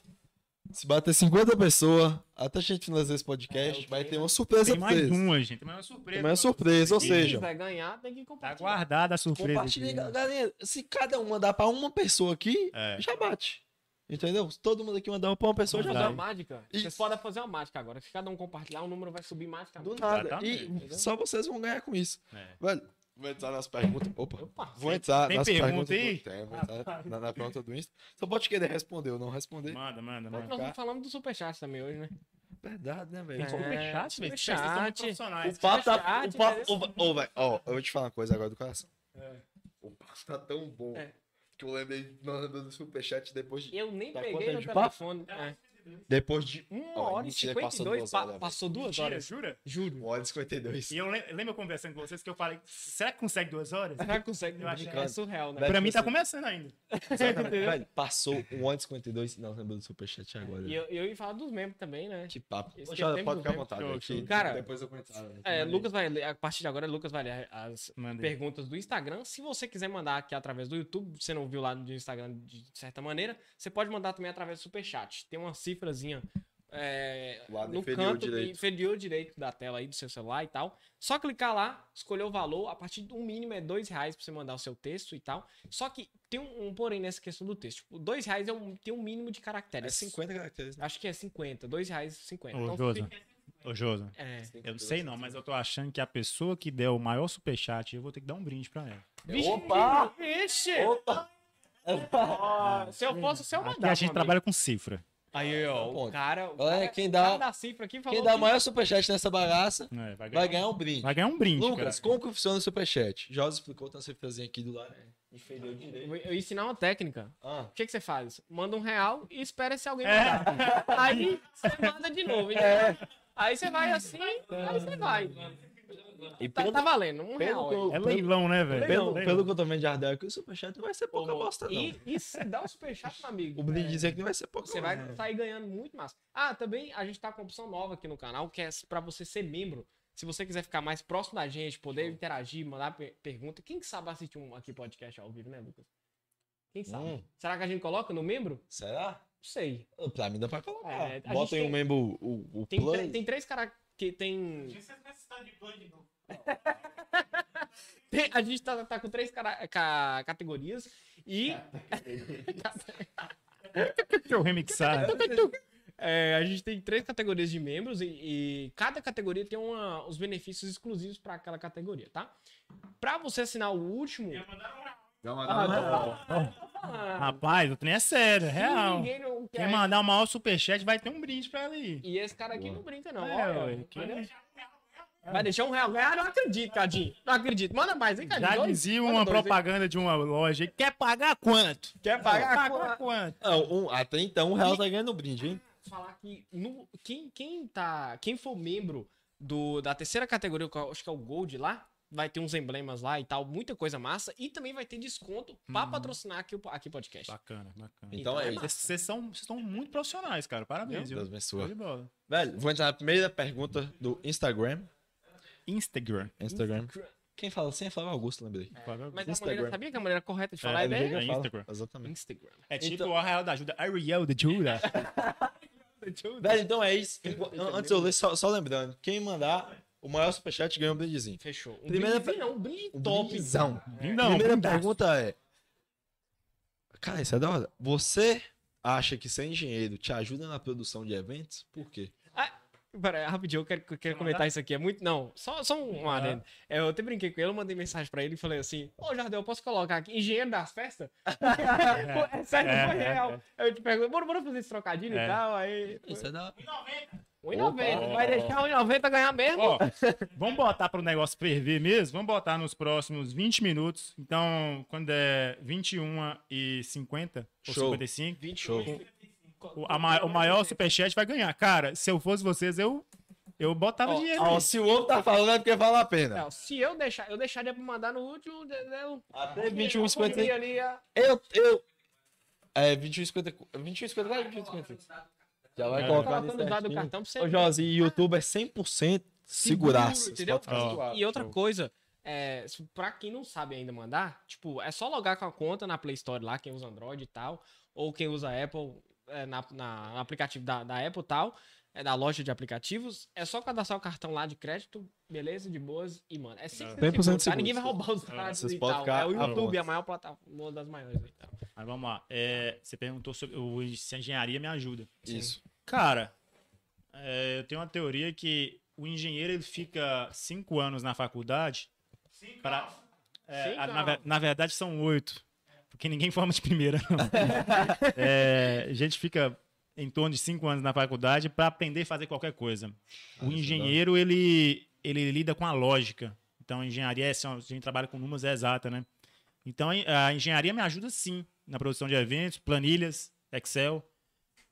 S2: Se bater 50 pessoas, até a gente finalizar esse podcast,
S3: É,
S2: vai ter uma surpresa
S1: Tem
S2: pra
S1: mais uma, gente. Tem mais uma surpresa.
S2: Tem mais uma surpresa, ou
S3: Quem
S2: seja,
S3: quiser ganhar, tem que
S1: Tá
S3: compartilhar.
S1: guardada a surpresa.
S2: compartilha, galera. Se cada um mandar pra uma pessoa aqui,
S1: É.
S2: já bate. Entendeu? Se todo mundo aqui mandar pra uma pessoa, já
S3: uma
S2: dá.
S3: mágica.
S2: E-
S3: Vocês podem fazer uma mágica agora. Se cada um compartilhar, o número vai subir magicamente.
S2: Do nada.
S1: Exatamente.
S2: E só vocês vão ganhar com isso.
S1: É.
S2: Velho, vou entrar nas perguntas. Opa.
S3: Opa,
S2: Vou entrar
S1: tem
S2: nas
S1: pergunta
S2: perguntas.
S1: aí?
S2: Do... Tem, vou entrar na, na pergunta do Insta. Só pode querer responder ou não responder.
S1: Manda, manda,
S3: Nós
S1: manda.
S3: estamos falando do Superchat também hoje, né?
S2: Verdade, né, velho?
S3: É.
S1: Superchat, velho.
S3: Superchat.
S2: O papo tá. O papo, ô, velho, ó, eu vou te falar uma coisa agora do coração. O papo tá tão bom
S3: É.
S2: que eu lembrei nós lembramos do superchat depois de.
S3: Eu nem
S2: Tá
S3: peguei no telefone. É.
S2: Depois de.
S3: Uma
S2: Ó,
S3: hora e 52.
S2: duas
S3: pa-
S2: horas, velho.
S3: passou duas
S1: Mentira,
S3: horas.
S1: jura?
S3: Juro.
S2: Uma hora e 52.
S1: E eu le- lembro eu conversando com vocês que eu falei, será que consegue duas horas?
S3: Será que consegue?
S1: Eu acho
S3: é surreal, né?
S2: Velho,
S1: pra mim
S2: tipo
S1: tá
S2: assim,
S1: começando ainda.
S2: Exatamente. Velho, passou um hora e 52 e não lembrou do superchat agora.
S3: E eu, eu ia falar dos membros também, né?
S2: Que papo.
S3: Tempo
S2: pode ficar à vontade.
S1: Show,
S2: aqui.
S1: show.
S3: Cara,
S2: depois eu comentar. né?
S3: É, Lucas vai ler, a partir de agora, Lucas vai ler as
S1: Manda aí.
S3: perguntas do Instagram. Se você quiser mandar aqui através do YouTube, você não viu lá no Instagram de certa maneira, você pode mandar também através do Superchat. Tem uma cifrazinha é,
S2: Lado
S3: no
S2: inferior
S3: canto
S2: direito.
S3: inferior direito da tela aí do seu celular e tal. Só clicar lá, escolher o valor. A partir do mínimo é dois reais pra você mandar o seu texto e tal. Só que tem um, um porém nessa questão do texto. Tipo, dois reais é um, tem um mínimo de
S2: É
S3: caracteres.
S2: 50 caracteres. né?
S3: Acho que é 50. Dois reais e 50.
S1: Ô,
S3: Então,
S1: Josa.
S3: se-
S1: Ô, Josa.
S3: é.
S1: Eu não sei não, mas eu tô achando que a pessoa que der o maior superchat, eu vou ter que dar um brinde pra ela.
S2: Opa!
S3: Vixe!
S2: Opa!
S3: Ó, se eu fosse o seu
S1: Aqui
S3: mandato.
S1: a gente trabalha com cifra.
S3: Aí, ó, o
S2: Ponto.
S3: cara. O
S2: Olha,
S3: cara,
S2: quem
S3: o
S2: dá-
S3: cara da cifra aqui falou
S2: Quem dá o
S3: que-
S2: maior superchat nessa bagaça
S1: É, vai, ganhar,
S2: vai ganhar um brinde.
S1: vai ganhar um brinde,
S2: Lucas,
S1: cara.
S2: como que funciona o superchat? Josi explicou, tem uma cifrazinha aqui do lado. Inferior
S3: Eu
S2: direito.
S3: eu ia ensinar uma técnica.
S2: Ah,
S3: O que, que você faz? Manda um real e espera se alguém
S1: É.
S3: mandar. Aí você manda de novo. entendeu? Aí você vai assim, aí você vai.
S2: E
S3: Tá,
S2: pelo,
S3: tá valendo, um
S2: pelo
S3: real.
S2: que
S1: É leilão, né, velho?
S2: pelo,
S1: Leilão.
S2: pelo que eu tô vendo de Ardel aqui, o superchat não vai ser pouca bosta, não.
S3: E, e se dá o superchat, meu amigo.
S2: O brinde dizer que não vai ser pouca
S3: Você vai sair ganhando muito massa. Ah, também a gente tá com uma opção nova aqui no canal, que é pra você ser membro. Se você quiser ficar mais próximo da gente, poder interagir, mandar per- pergunta. Quem que sabe assistir um aqui podcast ao vivo, né, Lucas? Quem sabe?
S2: Hum.
S3: Será que a gente coloca no membro?
S2: Será?
S3: Não sei.
S2: Pra mim dá pra colocar.
S3: É,
S2: Bota aí um membro, o, o
S3: Tem, tem três caras que tem, tem- A gente tá, tá com três cara- ca- categorias e.
S1: Deixa eu remixar.
S3: É, a gente tem três categorias de membros e, e cada categoria tem uma- os benefícios exclusivos para aquela categoria, tá? Pra você assinar o último.
S2: Dá uma-
S3: Ah,
S1: Rapaz, o trem é sério, é real.
S3: quer-
S1: Quem mandar o maior superchat vai ter um brinde pra ela aí.
S3: E esse cara aqui não brinca, não.
S1: É,
S3: Olha,
S1: ué, que-
S3: vai, vai deixar um real. Ah, não acredito, Cadinho. Não acredito. Manda mais, hein, Cadinho?
S1: Já
S3: Dois?
S1: dizia
S3: Manda
S1: uma
S3: dois,
S1: propaganda de uma loja. aí, Quer pagar quanto?
S3: Quer pagar?
S1: Pagar quanto?
S2: Não, um, até então um real tá ganhando brinde, hein?
S3: Falar que no, quem, quem, tá, quem for membro do, da terceira categoria, acho que é o Gold lá, vai ter uns emblemas lá e tal, muita coisa massa. E também vai ter desconto pra patrocinar aqui o aqui podcast.
S1: Bacana, bacana.
S2: Então é
S3: é
S2: isso.
S1: Vocês são, vocês são muito profissionais, cara. Parabéns, viu?
S2: Deus abençoe. Velho, vou entrar na primeira pergunta do Instagram.
S1: Instagram.
S2: Instagram. Quem fala assim é Flávio Augusto, lembrei.
S3: Mas a
S2: Instagram.
S3: maneira, sabia que a maneira correta de
S1: É,
S3: falar é, é
S1: que- Instagram.
S2: Exatamente.
S3: Instagram.
S1: É tipo
S2: Então-
S1: o Arraial da Ajuda. Ariel da Judah.
S2: Velho, então é isso. Antes de eu ler, só, só lembrando, quem mandar o maior superchat ganha um brindezinho.
S3: Fechou. Um
S2: Primeira
S3: brinde, não, um brinde
S2: Um
S3: top.
S2: brindezão.
S1: Não,
S2: Primeira
S1: brindaço.
S2: pergunta é... Cara, isso é da hora. Você acha que ser engenheiro te ajuda na produção de eventos? Por quê?
S3: Pera, aí, rapidinho, eu quero, eu quero comentar isso aqui. É muito. Não, só, só um adendo. É, eu até brinquei com ele, eu mandei mensagem pra ele e falei assim: Ô Jardel, eu posso colocar aqui engenheiro das festas? Pô, é sério,
S1: É,
S3: foi
S1: é,
S3: real. Eu te pergunto, bora, bora fazer esse trocadilho
S1: É.
S3: e tal. Aí.
S2: Isso é da hora.
S5: Em 90.
S3: 1,90. Vai deixar 1,90 ganhar mesmo?
S1: Ó, vamos botar para o negócio ferver mesmo? Vamos botar nos próximos 20 minutos. Então, quando é 21 e 50 ou
S2: Show.
S1: 55,
S3: 21.
S1: o, a ma- o maior superchat vai ganhar. Cara, se eu fosse vocês, eu, eu botava dinheiro.
S2: Ó, se o outro tá falando é porque vale a pena.
S3: Não, se eu deixar, eu deixaria pra mandar no último, entendeu?
S2: Até
S3: Eu
S2: 21,50.
S3: poderia ali, ah,
S2: Eu, eu. É, 21,50. 21,50 vai 21,50. Já vai
S1: É.
S2: colocar
S3: colocando
S2: nisso
S3: os dados do
S2: certinho.
S3: cartão pra você
S2: Ô. Josi, YouTube é 100% seguraço.
S3: entendeu?
S2: Suave.
S3: E outra coisa, é, pra quem não sabe ainda mandar, tipo, é só logar com a conta na Play Store lá, quem usa Android e tal, ou quem usa Apple é, na, na- no aplicativo da, da Apple e tal, é da loja de aplicativos, é só cadastrar o cartão lá de crédito, beleza, de boas, e, mano, é 100%
S2: 100%
S3: seguro, tá? Ninguém vai roubar os dados
S2: Vocês
S3: e tal.
S2: ficar
S3: É o YouTube, a maior plataforma, uma das maiores aí, tá?
S1: Mas vamos lá. É, você perguntou sobre o- se a engenharia me ajuda.
S2: Isso.
S1: Cara, é, eu tenho uma teoria que o engenheiro ele fica cinco anos na faculdade. Pra, é,
S3: Cinco
S1: a- na, na verdade são oito. Porque ninguém forma de primeira. não. É, a gente fica em torno de cinco anos na faculdade para aprender a fazer qualquer coisa. O engenheiro ele, ele lida com a lógica. Então, a engenharia, é, a gente trabalha com números é exata, né? Então, a engenharia me ajuda sim na produção de eventos, planilhas, Excel,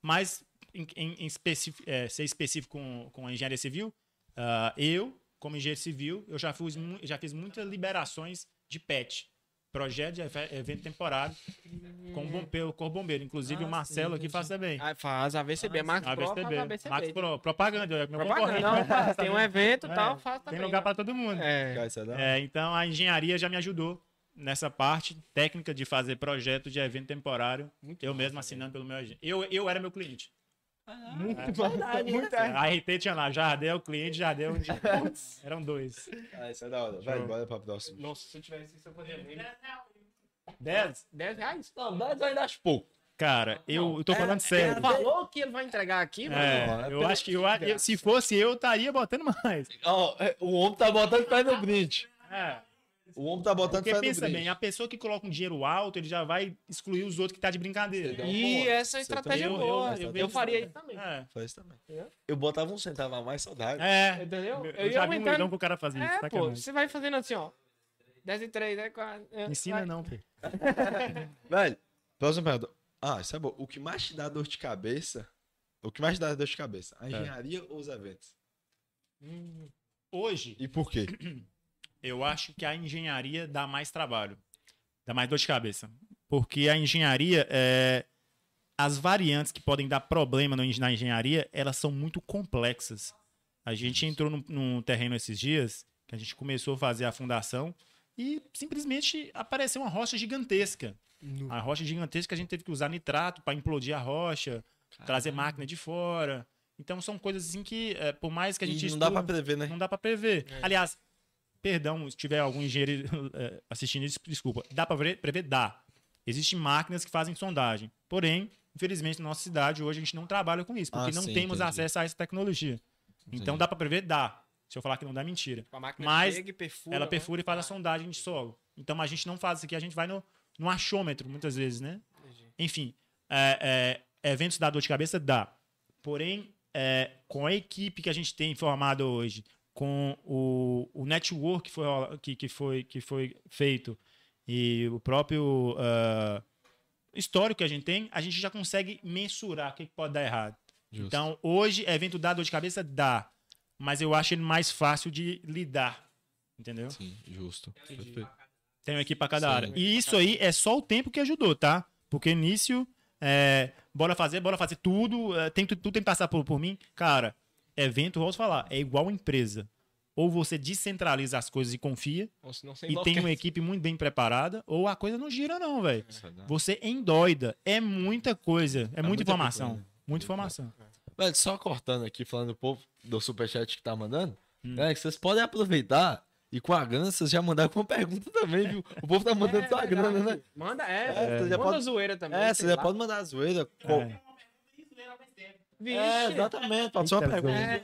S1: mas em, em- em específico, é, ser específico com, com a engenharia civil, ah, eu, como engenheiro civil, eu já fiz, já fiz muitas liberações de PET, projeto de evento temporário, com o bom, pelo Corpo Bombeiro. Inclusive,
S2: Ah,
S1: o Marcelo aqui faz também.
S3: Ah, faz AVCB, Max Pro faz
S1: AVCB.
S3: AVCB.
S1: Max Pro, propaganda, é meu
S3: Propaganda, não, faz. Tem um evento e
S1: É,
S3: tal, faz também.
S1: Tem lugar para todo mundo.
S3: É.
S2: É
S1: então a engenharia já me ajudou nessa parte técnica de fazer projeto de evento temporário. eu mesmo assinando pelo meu agente. Eu, eu era meu cliente.
S3: Muito
S1: Muito, a RT tinha lá, Jardel, cliente, Jardel. Eram dois.
S2: Ah, isso é da hora. Vai, bora pra próxima.
S3: Nossa, se eu tivesse isso, eu poderia ver.
S1: Dez?
S3: 10 reais?
S2: Não, 10 ainda acho pouco.
S1: Cara, eu, eu tô falando sério.
S3: Ele falou que ele vai entregar aqui, mano.
S1: É, eu acho que eu, eu- se fosse eu, estaria botando mais.
S2: É, o homem tá botando fé no brinde.
S1: É,
S2: O homem tá botando
S1: porque pensa bem, a pessoa que coloca um dinheiro alto, ele já vai excluir os outros que tá de brincadeira.
S3: E essa
S2: Você
S3: estratégia é
S1: também-
S3: boa.
S1: eu- eu
S3: Eu, faria
S1: isso
S3: também.
S1: É.
S2: Faz também.
S3: É.
S2: Eu botava um centavo a mais, saudade.
S1: É.
S3: Entendeu?
S1: Eu,
S3: Eu
S1: já vi um leilão que o cara fazia isso.
S3: É, pô,
S1: sacanagem.
S3: você vai fazendo assim, ó. 10 e 3, é 4.
S1: Ensina não, pô.
S2: Velho, próxima pergunta. Ah, isso é bom. O que mais te dá dor de cabeça? O que mais te dá dor de cabeça? A engenharia ou os eventos?
S1: Hoje,
S2: E por quê?
S1: eu acho que a engenharia dá mais trabalho. Dá mais dor de cabeça. Porque a engenharia, é... as variantes que podem dar problema no- na engenharia, elas são muito complexas. A gente entrou num, num terreno esses dias, que a gente começou a fazer a fundação, e simplesmente apareceu uma rocha gigantesca. A rocha gigantesca a gente teve que usar nitrato para implodir a rocha, trazer máquina de fora. Então são coisas assim que, é, por mais que a gente
S2: E não dá pra
S1: estuda-
S2: prever, né?
S1: não dá pra prever. Aliás, perdão, se tiver algum engenheiro eh, assistindo isso, desculpa. Dá pra pre- prever? Dá. Existem máquinas que fazem sondagem. Porém, infelizmente, na nossa cidade, hoje a gente não trabalha com isso, porque
S2: Ah,
S1: não
S2: sim,
S1: temos
S2: entendi.
S1: acesso a essa tecnologia. Então,
S2: Entendi.
S1: dá pra prever? Dá. Se eu falar que não dá, é mentira.
S3: A máquina
S1: Mas
S3: chega e perfura.
S1: Ela
S3: né?
S1: perfura e faz a sondagem de solo. Então, a gente não faz isso aqui, a gente vai no, no achômetro, muitas vezes, né? Enfim, é, é, eventos dá dor de cabeça? Dá. Porém, é, com a equipe que a gente tem formada hoje, com o, o network que foi, que, que, foi, que foi feito e o próprio ah, histórico que a gente tem, a gente já consegue mensurar o que que pode dar errado.
S2: Justo.
S1: Então, hoje, evento dá dor de cabeça? Dá. Mas eu acho ele mais fácil de lidar. Entendeu?
S2: Sim, justo.
S1: Tem uma equipe para cada
S2: Sim.
S1: área. E isso aí é só o tempo que ajudou, tá? Porque início, é, bora fazer, bora fazer tudo, é, tem, tudo tem que passar por, por mim. Cara, evento, vamos falar, é igual empresa. Ou você descentraliza as coisas e confia,
S3: Ou senão você
S1: e tem uma equipe muito bem preparada, ou a coisa não gira, não, velho.
S2: É.
S1: Você endoida. É muita coisa, é, muita
S2: muita
S1: informação.
S2: coisa, né?
S1: Muita informação.
S2: Velho, só cortando aqui, falando do povo, do superchat que tá mandando,
S1: Hum.
S2: é que vocês podem aproveitar e com a grana vocês já mandaram com pergunta também, viu? O povo tá mandando
S3: É
S2: sua
S3: verdade.
S2: grana, né?
S3: Manda, é.
S2: É, você já
S3: manda
S2: pode-
S3: zoeira também.
S2: É, você já
S3: lá.
S2: pode mandar a zoeira.
S1: É.
S3: Vixe.
S2: É, exatamente, pode ser uma pergunta.
S3: É.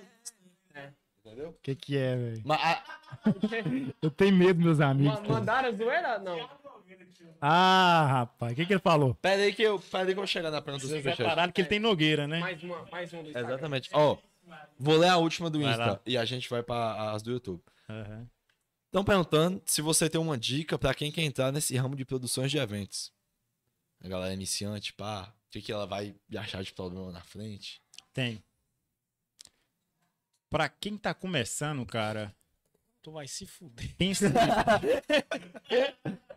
S2: Entendeu?
S1: O que, que é, velho?
S2: A-
S1: Eu tenho medo, meus amigos.
S3: Ma- Mandaram zoeira? Não.
S1: Ah, rapaz, o que, que ele falou?
S2: pera aí que eu, pera aí que eu vou chegar na pergunta do
S1: Vocês
S2: superchat.
S1: repararam que ele tem Nogueira, né?
S3: Mais, uma, mais um do Instagram.
S2: Exatamente. Ó, Vou ler a última do Insta e a gente vai para as do YouTube.
S1: Aham.
S2: Estão perguntando se você tem uma dica pra quem quer entrar nesse ramo de produções de eventos. A galera iniciante, pá, o que, que ela vai achar de problema na frente?
S1: Tem. Pra quem tá começando, cara,
S3: Tu vai se fuder.
S1: pensa.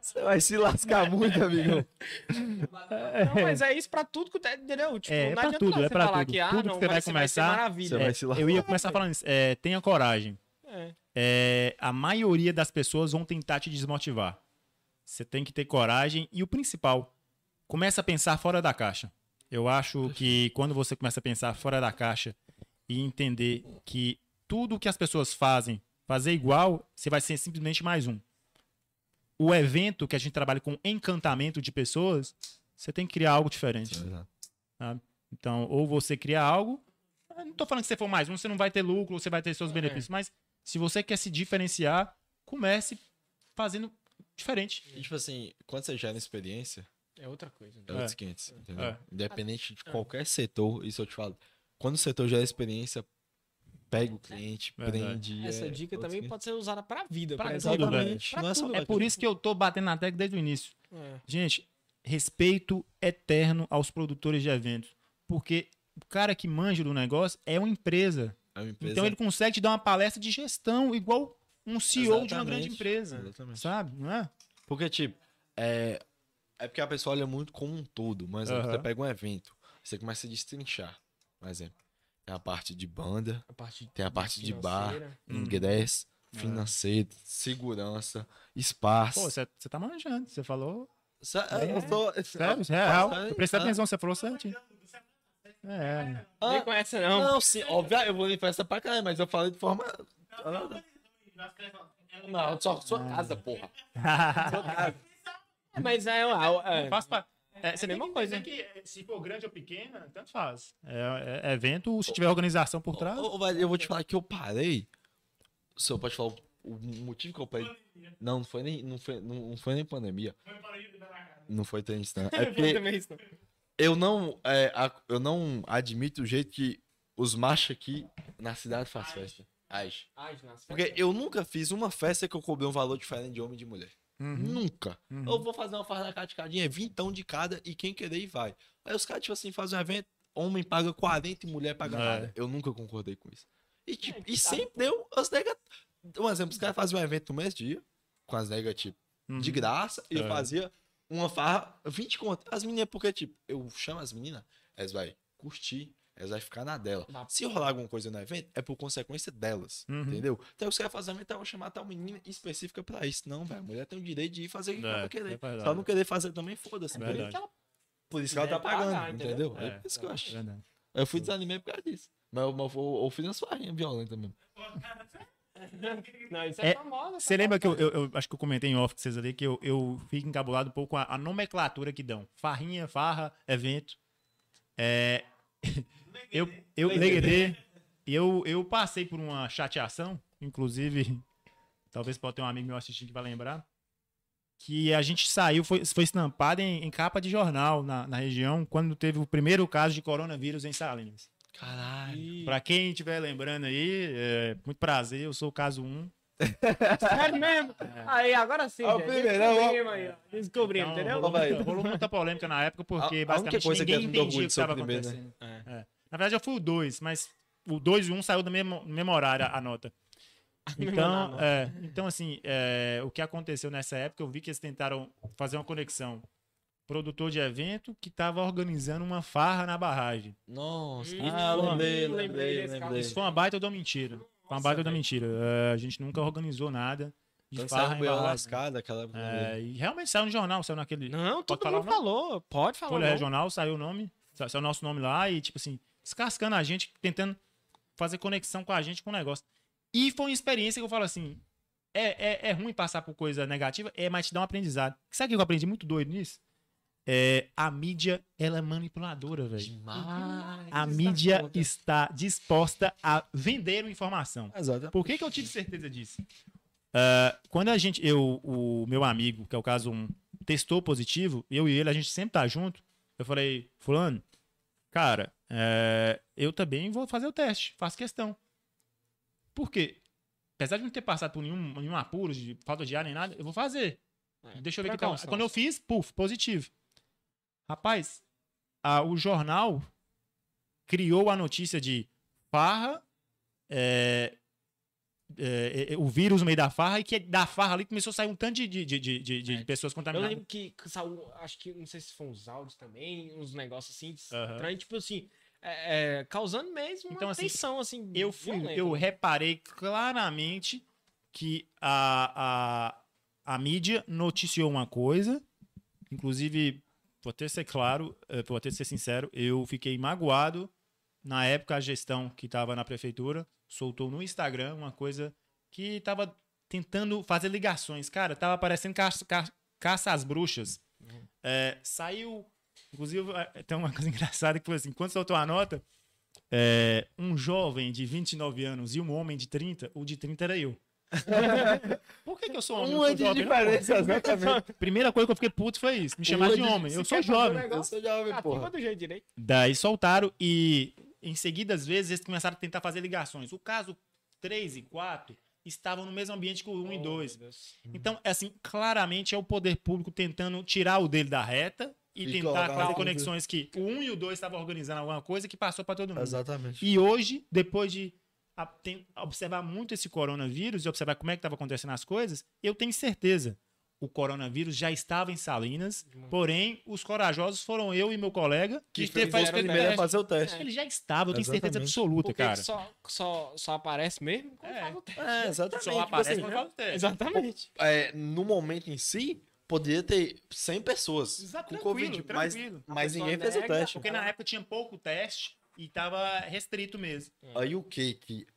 S2: Você vai se lascar muito, amigão.
S3: Não, mas é isso pra tudo que tu entendeu? Tipo,
S1: É, é
S3: não
S1: pra
S3: adianta
S1: tudo,
S3: você
S1: é pra
S3: falar
S1: tudo.
S3: que, ah,
S1: Tudo que
S3: não,
S1: você vai
S3: ser-
S1: começar,
S3: ser maravilha.
S2: Você vai se lascar.
S1: eu ia começar falando isso. É, tenha coragem.
S3: É.
S1: É, a maioria das pessoas vão tentar te desmotivar. Você tem que ter coragem. E o principal, começa a pensar fora da caixa. Eu acho que quando você começa a pensar fora da caixa e entender que tudo que as pessoas fazem, fazer igual, você vai ser simplesmente mais um. O evento que a gente trabalha com encantamento de pessoas, você tem que criar algo diferente. sabe? Então, ou você cria algo. Não tô falando que você for mais um, você não vai ter lucro, você vai ter seus benefícios, mas se você quer se diferenciar, comece fazendo diferente.
S2: E, tipo assim, quando você gera experiência,
S3: É outra coisa. né?
S2: é outros 500, entendeu?
S1: É.
S2: Independente de qualquer setor, isso eu te falo. Quando o setor gera experiência, pega o cliente,
S1: Verdade.
S2: prende.
S3: Essa
S2: é
S3: dica também
S2: 500.
S3: pode ser usada pra vida.
S1: Pra
S3: por
S1: tudo,
S3: exemplo.
S1: velho.
S3: Pra
S2: Não é só
S3: tudo,
S1: É por isso que eu tô batendo na tecla desde o início.
S3: É.
S1: Gente, respeito eterno aos produtores de eventos. Porque o cara que manja do negócio é uma empresa.
S2: É uma empresa.
S1: Então ele consegue te dar uma palestra de gestão, igual um CEO de uma grande
S2: Exatamente,
S1: empresa.
S2: exatamente.
S1: Sabe? Não é?
S2: Porque, tipo, é. É porque a pessoa olha muito como um todo. Mas
S1: Aham.
S2: você pega um evento, você começa a destrinchar. Por exemplo, tem a parte de banda,
S3: A parte
S2: tem a parte de bar,
S3: financeira.
S2: ingresso,
S1: É.
S2: financeiro, segurança, espaço.
S1: Pô, você tá manjando. Você falou.
S2: Sa- eu tô-
S1: Sério, é real. Eu prestei
S2: ah.
S1: atenção, você falou certinho. É.
S2: Ah,
S3: Nem conhece, não.
S2: Não, sim, óbvio, eu vou em festa pra caralho, mas eu falei de forma. Não, só sua casa, porra. Sua casa.
S3: É, Mas é, é, é,
S1: Faz pa- É, você
S3: É a mesma coisa.
S1: que se for grande ou pequena, tanto faz. É, é evento, se tiver organização por trás.
S2: Ô, eu vou te falar que eu parei. O senhor pode falar o, motivo que eu parei. Não, não foi nem, não foi, não, não foi nem pandemia. Não foi não. É porque
S3: também isso.
S2: eu não, é, eu não admito o jeito que os machos aqui na cidade fazem festa.
S3: Nossa.
S2: Porque eu nunca fiz uma festa que eu cobrei um valor diferente de homem e de mulher.
S1: Uhum.
S2: Nunca. Eu vou fazer uma farda caticadinha, é vintão de cada e quem querer ir vai. Aí os caras, tipo assim, fazem um evento, homem paga 40 e mulher paga
S1: É.
S2: nada. Eu nunca concordei com isso. E, tipo,
S3: que
S2: e
S3: tá.
S2: sempre deu as negas. Um exemplo, os caras faziam um evento no mês dia, com as negas, tipo, de graça, e eu
S1: É.
S2: fazia uma farra 20 conto. As meninas, porque, tipo, eu chamo as meninas, elas vai curtir, elas vai ficar na dela.
S3: Dá.
S2: Se rolar alguma coisa no evento, é por consequência delas,
S1: Uhum.
S2: entendeu? Então, os caras fazem evento, eu vou chamar tal menina específica pra isso. Não, velho, a mulher tem o direito de ir fazer o que
S1: É,
S2: ela
S1: é
S2: querer.
S1: verdade.
S2: Se ela não querer fazer também, foda-se.
S1: É
S2: entendeu?
S1: verdade.
S3: ela-
S2: Por isso que ela tá
S3: Quiser pagar,
S2: pagando,
S3: entendeu?
S2: entendeu? É,
S1: É,
S2: isso que eu acho.
S1: Verdade.
S2: Eu fui desanimei por causa disso. Mas eu, mas eu, eu fiz umas farrinhas violentas mesmo.
S3: Não, isso é,
S1: É,
S3: famosa.
S1: Você lembra que eu, eu- eu acho que eu comentei em off com vocês ali que eu, eu fico encabulado um pouco com a, a nomenclatura que dão. Farrinha, farra, evento. É, eu, eu, Leguedê. Eu, eu passei por uma chateação, inclusive, talvez pode ter um amigo meu assistindo que vai lembrar, que a gente saiu, foi, foi estampado em, em capa de jornal na, na região, quando teve o primeiro caso de coronavírus em Salinas.
S2: Caralho.
S1: Pra quem estiver lembrando aí, é, muito prazer, eu sou o caso 1.
S3: Sério mesmo? Aí, agora sim.
S2: É o primeiro, é o-
S3: Descobrimos aí, ó. Descobrimos,
S1: Então,
S3: entendeu?
S2: Ô, vai.
S1: rolou, muita polêmica na época, porque
S2: A- a única
S1: basicamente
S2: coisa que
S1: ninguém entendia o que estava
S2: né?
S1: acontecendo. É. Na verdade, eu fui o 2, mas o 2 e o 1 um saiu do mesmo, mesmo horário a, nota. Então, é, então assim, é, o que aconteceu nessa época, eu vi que eles tentaram fazer uma conexão. Produtor de evento que estava organizando uma farra na barragem.
S2: Nossa.
S3: Hum,
S2: ah, lembrei,
S3: lembrei
S2: lembrei.
S1: Isso foi uma baita da mentira. Foi uma baita da mentira. É, a gente nunca organizou nada de
S2: Então
S1: farra
S2: saiu lascada aquela.
S1: É, e realmente saiu no jornal, saiu naquele.
S3: Não, todo
S1: falar
S3: mundo falou. Pode falar.
S1: Folha. Regional, saiu o nome, sa- saiu o nosso nome lá e, tipo assim, descascando a gente, tentando fazer conexão com a gente com o negócio. E foi uma experiência que eu falo assim: é, é, é ruim passar por coisa negativa, é, mas te dá um aprendizado. Sabe o que eu aprendi muito doido nisso? É, a mídia, ela é manipuladora, velho.
S2: Demais.
S1: A mídia está disposta a vender uma informação.
S2: Exato.
S1: Por que, que eu tive certeza disso? Ah, quando a gente, eu, o meu amigo, que é o caso 1, testou positivo, eu e ele, a gente sempre tá junto. Eu falei, Fulano, cara, é, eu também vou fazer o teste, faço questão. Por quê? Apesar de não ter passado por nenhum, nenhum apuro, de falta de ar nem nada, eu vou fazer.
S3: É,
S1: Deixa eu ver o que tá.
S3: precaução.
S1: Quando eu fiz, puf, positivo. Rapaz, a- o jornal criou a notícia de farra, é, é, é, o vírus no meio da farra, e que da farra ali começou a sair um tanto de, de, de, de, de-
S3: É.
S1: pessoas
S3: Eu
S1: contaminadas.
S3: lembro que, saiu, acho que, não sei se foram uns áudios também, uns negócios assim,
S1: Aham.
S3: estranhos, tipo assim, é, é, causando mesmo uma
S1: Então, assim,
S3: tensão, assim,
S1: eu fui,
S3: violenta,
S1: eu
S3: né?
S1: reparei claramente que a, a, a mídia noticiou uma coisa, inclusive, vou até ser claro, eh, vou até ser sincero, eu fiquei magoado na época a gestão que estava na prefeitura soltou no Instagram uma coisa que estava tentando fazer ligações. Cara, tava parecendo caça, ca- caça às bruxas. É, saiu, inclusive, eh, tem uma coisa engraçada que foi assim, quando soltou a nota, é, um jovem de 29 anos e um homem de 30, o de 30 era eu. Por que, que eu sou homem?
S2: Um ano de
S1: jovem?
S2: diferença, exatamente.
S1: Primeira coisa que eu fiquei puto foi isso. Me chamar de homem. Eu sou jovem.
S3: negócio,
S2: Eu sou jovem,
S3: Ativa
S2: porra.
S3: do jeito direito.
S1: Daí soltaram e em seguida, às vezes, eles começaram a tentar fazer ligações. O caso 3 e 4 estavam no mesmo ambiente que o 1 e 2. Então, assim, claramente é o poder público tentando tirar o dele da reta e,
S2: E
S1: tentar fazer conexões que o 1 e o 2 estavam organizando alguma coisa que passou para todo mundo.
S2: Exatamente.
S1: E hoje, depois de a- tem- observar muito esse coronavírus e observar como é que estava acontecendo as coisas, eu tenho certeza. O coronavírus já estava em Salinas, porém, os corajosos foram eu e meu colega que,
S2: Que fez
S1: fez
S2: o primeiro a fazer o teste.
S1: Ele já estava, eu tenho certeza
S2: Exatamente.
S1: absoluta,
S3: Porque
S1: cara.
S3: só, só, só aparece mesmo quando
S1: É.
S3: faz o teste.
S2: É, exatamente.
S1: Só
S2: Tipo
S1: aparece
S2: assim,
S1: quando faz o teste.
S3: Exatamente.
S2: é, no momento em si, poderia ter 100 pessoas
S1: Exato,
S2: com
S1: tranquilo,
S2: Covid, mas,
S1: tranquilo.
S2: mas ninguém fez o
S3: nega,
S2: teste.
S1: Porque na época tinha pouco teste e tava restrito mesmo.
S2: Aí o que que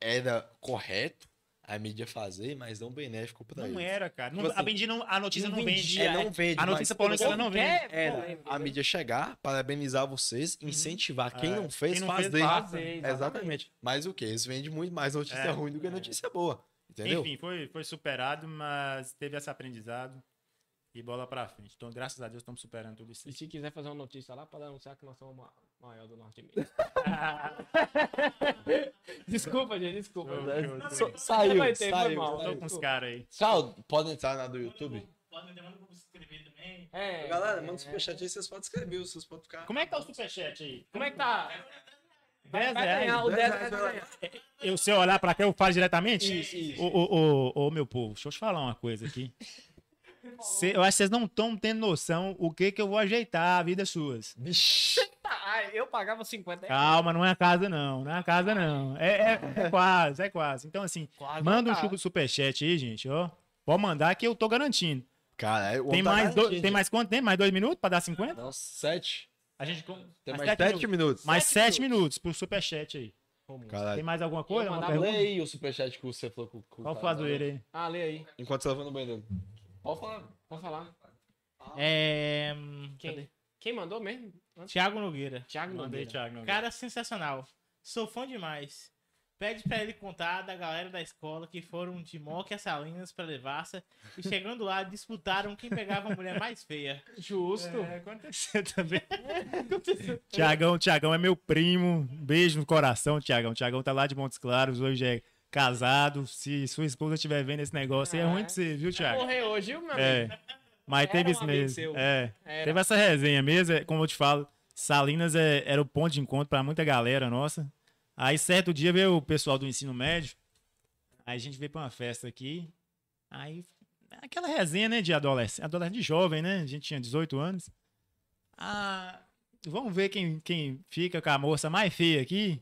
S2: era correto a mídia fazer, mas não benéfico pra
S1: Não
S2: eles.
S1: era, cara. Não-
S2: Tipo assim,
S1: a, vendi não- a notícia
S3: não
S1: não,
S3: vendia,
S2: É, não vende.
S1: A notícia ela não vende.
S2: Era
S3: polêmica,
S2: a mídia chegar, parabenizar vocês, incentivar quem
S1: É,
S2: não fez,
S1: quem não fez,
S2: fazer.
S3: Fazer,
S2: Exatamente. Mas o que? Eles vendem muito mais notícia
S1: É.
S2: ruim do que notícia boa. Entendeu?
S1: Enfim, foi, foi superado, mas teve esse aprendizado e bola pra frente. Então, graças a Deus, estamos superando tudo isso.
S3: E se quiser fazer uma notícia lá, pode anunciar que nós somos ma- maior do norte de Minas. desculpa, gente, desculpa.
S1: Show, show,
S2: saiu,
S3: Vai ter,
S2: saiu.
S3: mal.
S1: Tô
S2: saiu.
S1: com os caras aí.
S2: Tchau, podem entrar na do YouTube.
S5: Pode demanda pra você escrever também.
S3: É,
S2: Galera,
S3: é,
S2: manda superchat aí, vocês podem escrever, vocês podem ficar.
S1: Como é que tá o superchat aí?
S3: Como é que tá?
S1: 10
S3: Vai
S1: reais.
S3: ganhar, o 10
S2: 10
S3: reais vai ganhar.
S1: Eu, se eu olhar pra cá, eu falo diretamente?
S3: Isso, isso.
S1: Ô, ô, ô, ô, meu povo, deixa eu te falar uma coisa aqui. Cê- eu acho que vocês não estão tendo noção o que que eu vou ajeitar a vida suas.
S2: Vixe.
S3: Eu pagava 50 reais.
S1: Calma, não é a casa não, não é a casa não. É, é- é quase, é quase. Então assim,
S3: Quase
S1: manda um
S3: tá.
S1: chupa superchat aí, gente, ó. Pode mandar que eu tô garantindo.
S2: Cara, o
S1: Tem
S2: tá
S1: mais, do-
S2: garantido.
S1: tem mais quanto? Tem mais dois minutos pra dar 50?
S2: Não, sete.
S1: A gente
S2: Tem
S1: mais
S2: mais
S1: sete
S2: sete
S1: minutos.
S2: minutos.
S1: mais
S3: Sete
S1: sete minutos pro superchat aí. Tem
S2: Caralho.
S1: mais alguma coisa?
S2: Lê aí o superchat que você falou com com o
S1: Qual foi a aí?
S3: Ah, lê aí.
S2: Enquanto você leva no banheiro. Pode falar.
S3: Pode falar.
S4: É.
S3: Quem, quem mandou mesmo?
S4: Tiago Nogueira.
S3: Thiago
S1: Mandei,
S3: Nogueira.
S1: Thiago. Nogueira.
S5: Cara sensacional. Sou fã demais. Pede pra ele contar da galera da escola que foram de Moca a Salinas pra Devassa e chegando lá disputaram quem pegava a mulher mais feia.
S3: Justo.
S1: É, aconteceu também. Tiagão, Tiagão é meu primo. Beijo no coração, Tiagão. Tiagão tá lá de Montes Claros, hoje é casado. Se sua esposa estiver vendo esse negócio, aí é
S3: Ah,
S1: ruim de você, viu, Tiago?
S3: Morreu hoje, viu, meu amigo?
S1: É. Mas
S3: Era
S1: teve isso mesmo. É. Teve essa resenha mesmo, é, como eu te falo. Salinas é- era o ponto de encontro pra muita galera nossa. Aí, certo dia, veio o pessoal do ensino médio. Aí a gente veio pra uma festa aqui. Aí, aquela resenha, né, de adolescente, adolescente de jovem, né? A gente tinha 18 anos. Ah, vamos ver quem, quem fica com a moça mais feia aqui.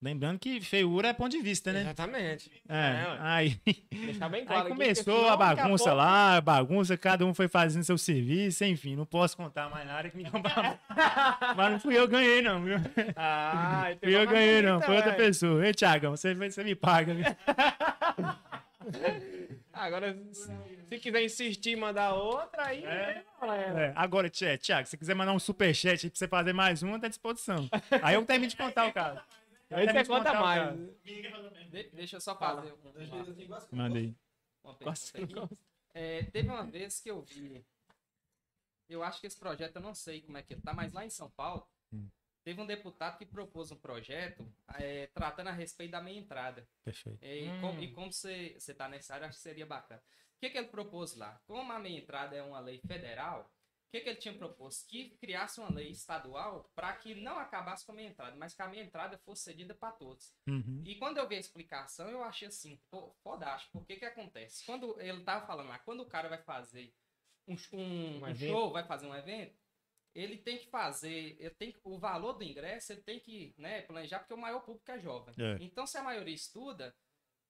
S1: Lembrando que feiura é ponto de vista, né?
S3: Exatamente.
S1: É,
S3: ué.
S1: aí,
S3: Deixar bem claro
S1: aí começou a bagunça lá, a bagunça, cada um foi fazendo seu serviço, enfim, não posso contar mais nada que me. Mas não fui eu que ganhei, não, viu?
S3: Ah,
S1: Fui eu que ganhei, não, foi outra
S3: pessoa.
S1: pessoa. Ei, Thiagão, você, você me paga, viu?
S3: Agora, se- se quiser insistir e mandar outra, aí.
S1: É. É, agora, Tchê, Thiago, se quiser mandar um superchat aí pra você fazer mais um, tá à disposição. Aí eu termino de contar o caso. Eu
S3: Aí você conta mais.
S7: De- deixa eu só fazer um- uma pergunta aqui. É, teve uma vez que eu vi. Eu acho que esse projeto eu não sei como é que ele tá, mas lá em São Paulo teve um deputado que propôs um projeto eh, tratando a respeito da meia entrada.
S1: Perfeito.
S7: E, com- e como você está nessa área, acho que seria bacana. O que, que ele propôs lá? Como a meia entrada é uma lei federal, o que, que ele tinha proposto? Que criasse uma lei estadual para que não acabasse com a meia entrada, mas que a meia entrada fosse cedida para todos.
S1: Uhum.
S7: E quando eu vi a explicação, eu achei assim, pô, fodástico. Por que que acontece? Quando ele tava falando lá, quando o cara vai fazer um, um-
S3: Um
S7: show, vai fazer um evento, ele tem que fazer, ele tem o valor do ingresso, ele tem que né, planejar, porque o maior público é jovem.
S1: É.
S7: Então, se a maioria estuda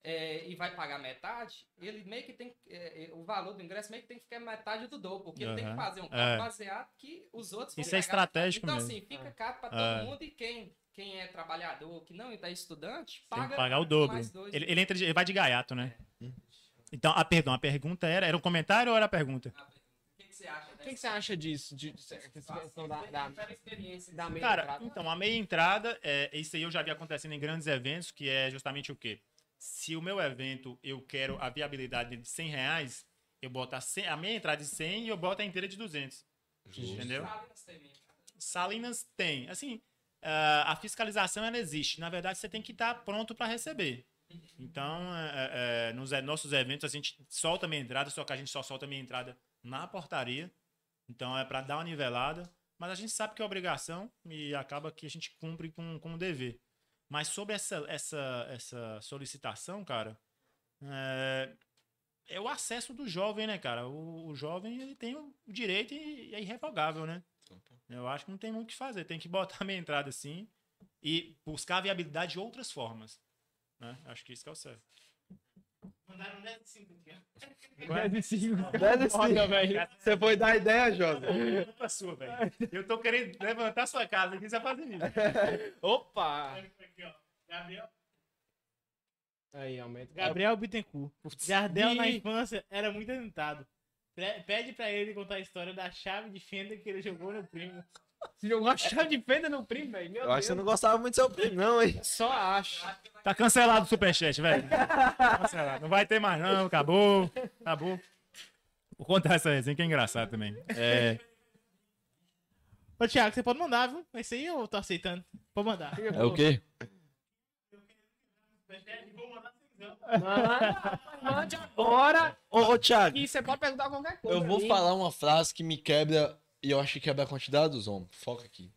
S7: é, e vai pagar metade, ele meio que tem, é, é, o valor do ingresso meio que tem que ficar metade do dobro, porque ele tem que fazer um
S1: É.
S7: cálculo baseado que os outros vão
S1: Isso é estratégico
S7: Então,
S1: mesmo.
S7: assim, fica caro para todo
S1: É.
S7: mundo e quem, quem é trabalhador, que não está estudante,
S1: Tem
S7: paga
S1: que pagar o dobro.
S7: mais dois.
S1: Ele, ele, entra de- ele vai de gaiato, né? Então, a, perdão, a pergunta era. Era um comentário ou era a pergunta?
S7: O que, que você acha
S3: O que, que você acha disso? De, de, da, da, meia
S1: Cara,
S3: entrada?
S1: então, a meia entrada, é, isso aí eu já vi acontecendo em grandes eventos, que é justamente o quê? Se o meu evento eu quero a viabilidade de 100 reais, eu boto a, 100 a meia entrada de 100 e eu boto a inteira de 200. Entendeu? Salinas tem. Assim, ah, a fiscalização ela existe. Na verdade, você tem que estar pronto para receber. Então, é, é, nos e- nossos eventos, a gente solta a meia entrada, só que a gente só solta a meia entrada na portaria. Então, é para dar uma nivelada. Mas a gente sabe que é obrigação e acaba que a gente cumpre com, com o dever. Mas sobre essa, essa, essa solicitação, cara, é, é o acesso do jovem, né, cara? O, o jovem ele tem o direito e é irrevogável, né? Eu acho que não tem muito o que fazer. Tem que botar a minha entrada assim e buscar a viabilidade de outras formas. Né? Acho que isso que é o certo.
S5: Mandaram 10 de 5 aqui, ó.
S3: 10 e 5.
S2: Deve ser.
S3: Olha, velho.
S2: Você foi dar ideia, José?
S1: Culpa sua, velho. Eu tô querendo levantar sua casa aqui, você vai fazer isso.
S3: Opa!
S5: Aqui, ó. Gabriel,
S3: Aí, aumenta.
S5: Gabriel Bittencourt. Jardel na infância era muito tentado. Pede pra ele contar a história da chave de fenda que ele jogou no primo.
S3: Você jogou a chave de fenda no primo, velho?
S2: Eu acho que você
S3: Deus.
S2: não gostava muito do seu primo, não, hein?
S3: Só acho.
S1: Tá cancelado o superchat, velho. Tá cancelado. Não vai ter mais, não. Acabou. Acabou. Vou contar essa resenha que é engraçado também. É.
S5: Ô, Thiago, você pode mandar, viu? Esse aí eu tô aceitando. Pode mandar.
S2: É o quê?
S5: Vou mandar sem visão.
S3: Manda, mande agora.
S2: Ô, ô Thiago,
S3: E você pode perguntar qualquer coisa.
S2: eu vou falar uma frase que me quebra e eu acho que quebra a quantidade dos homens. Foca aqui.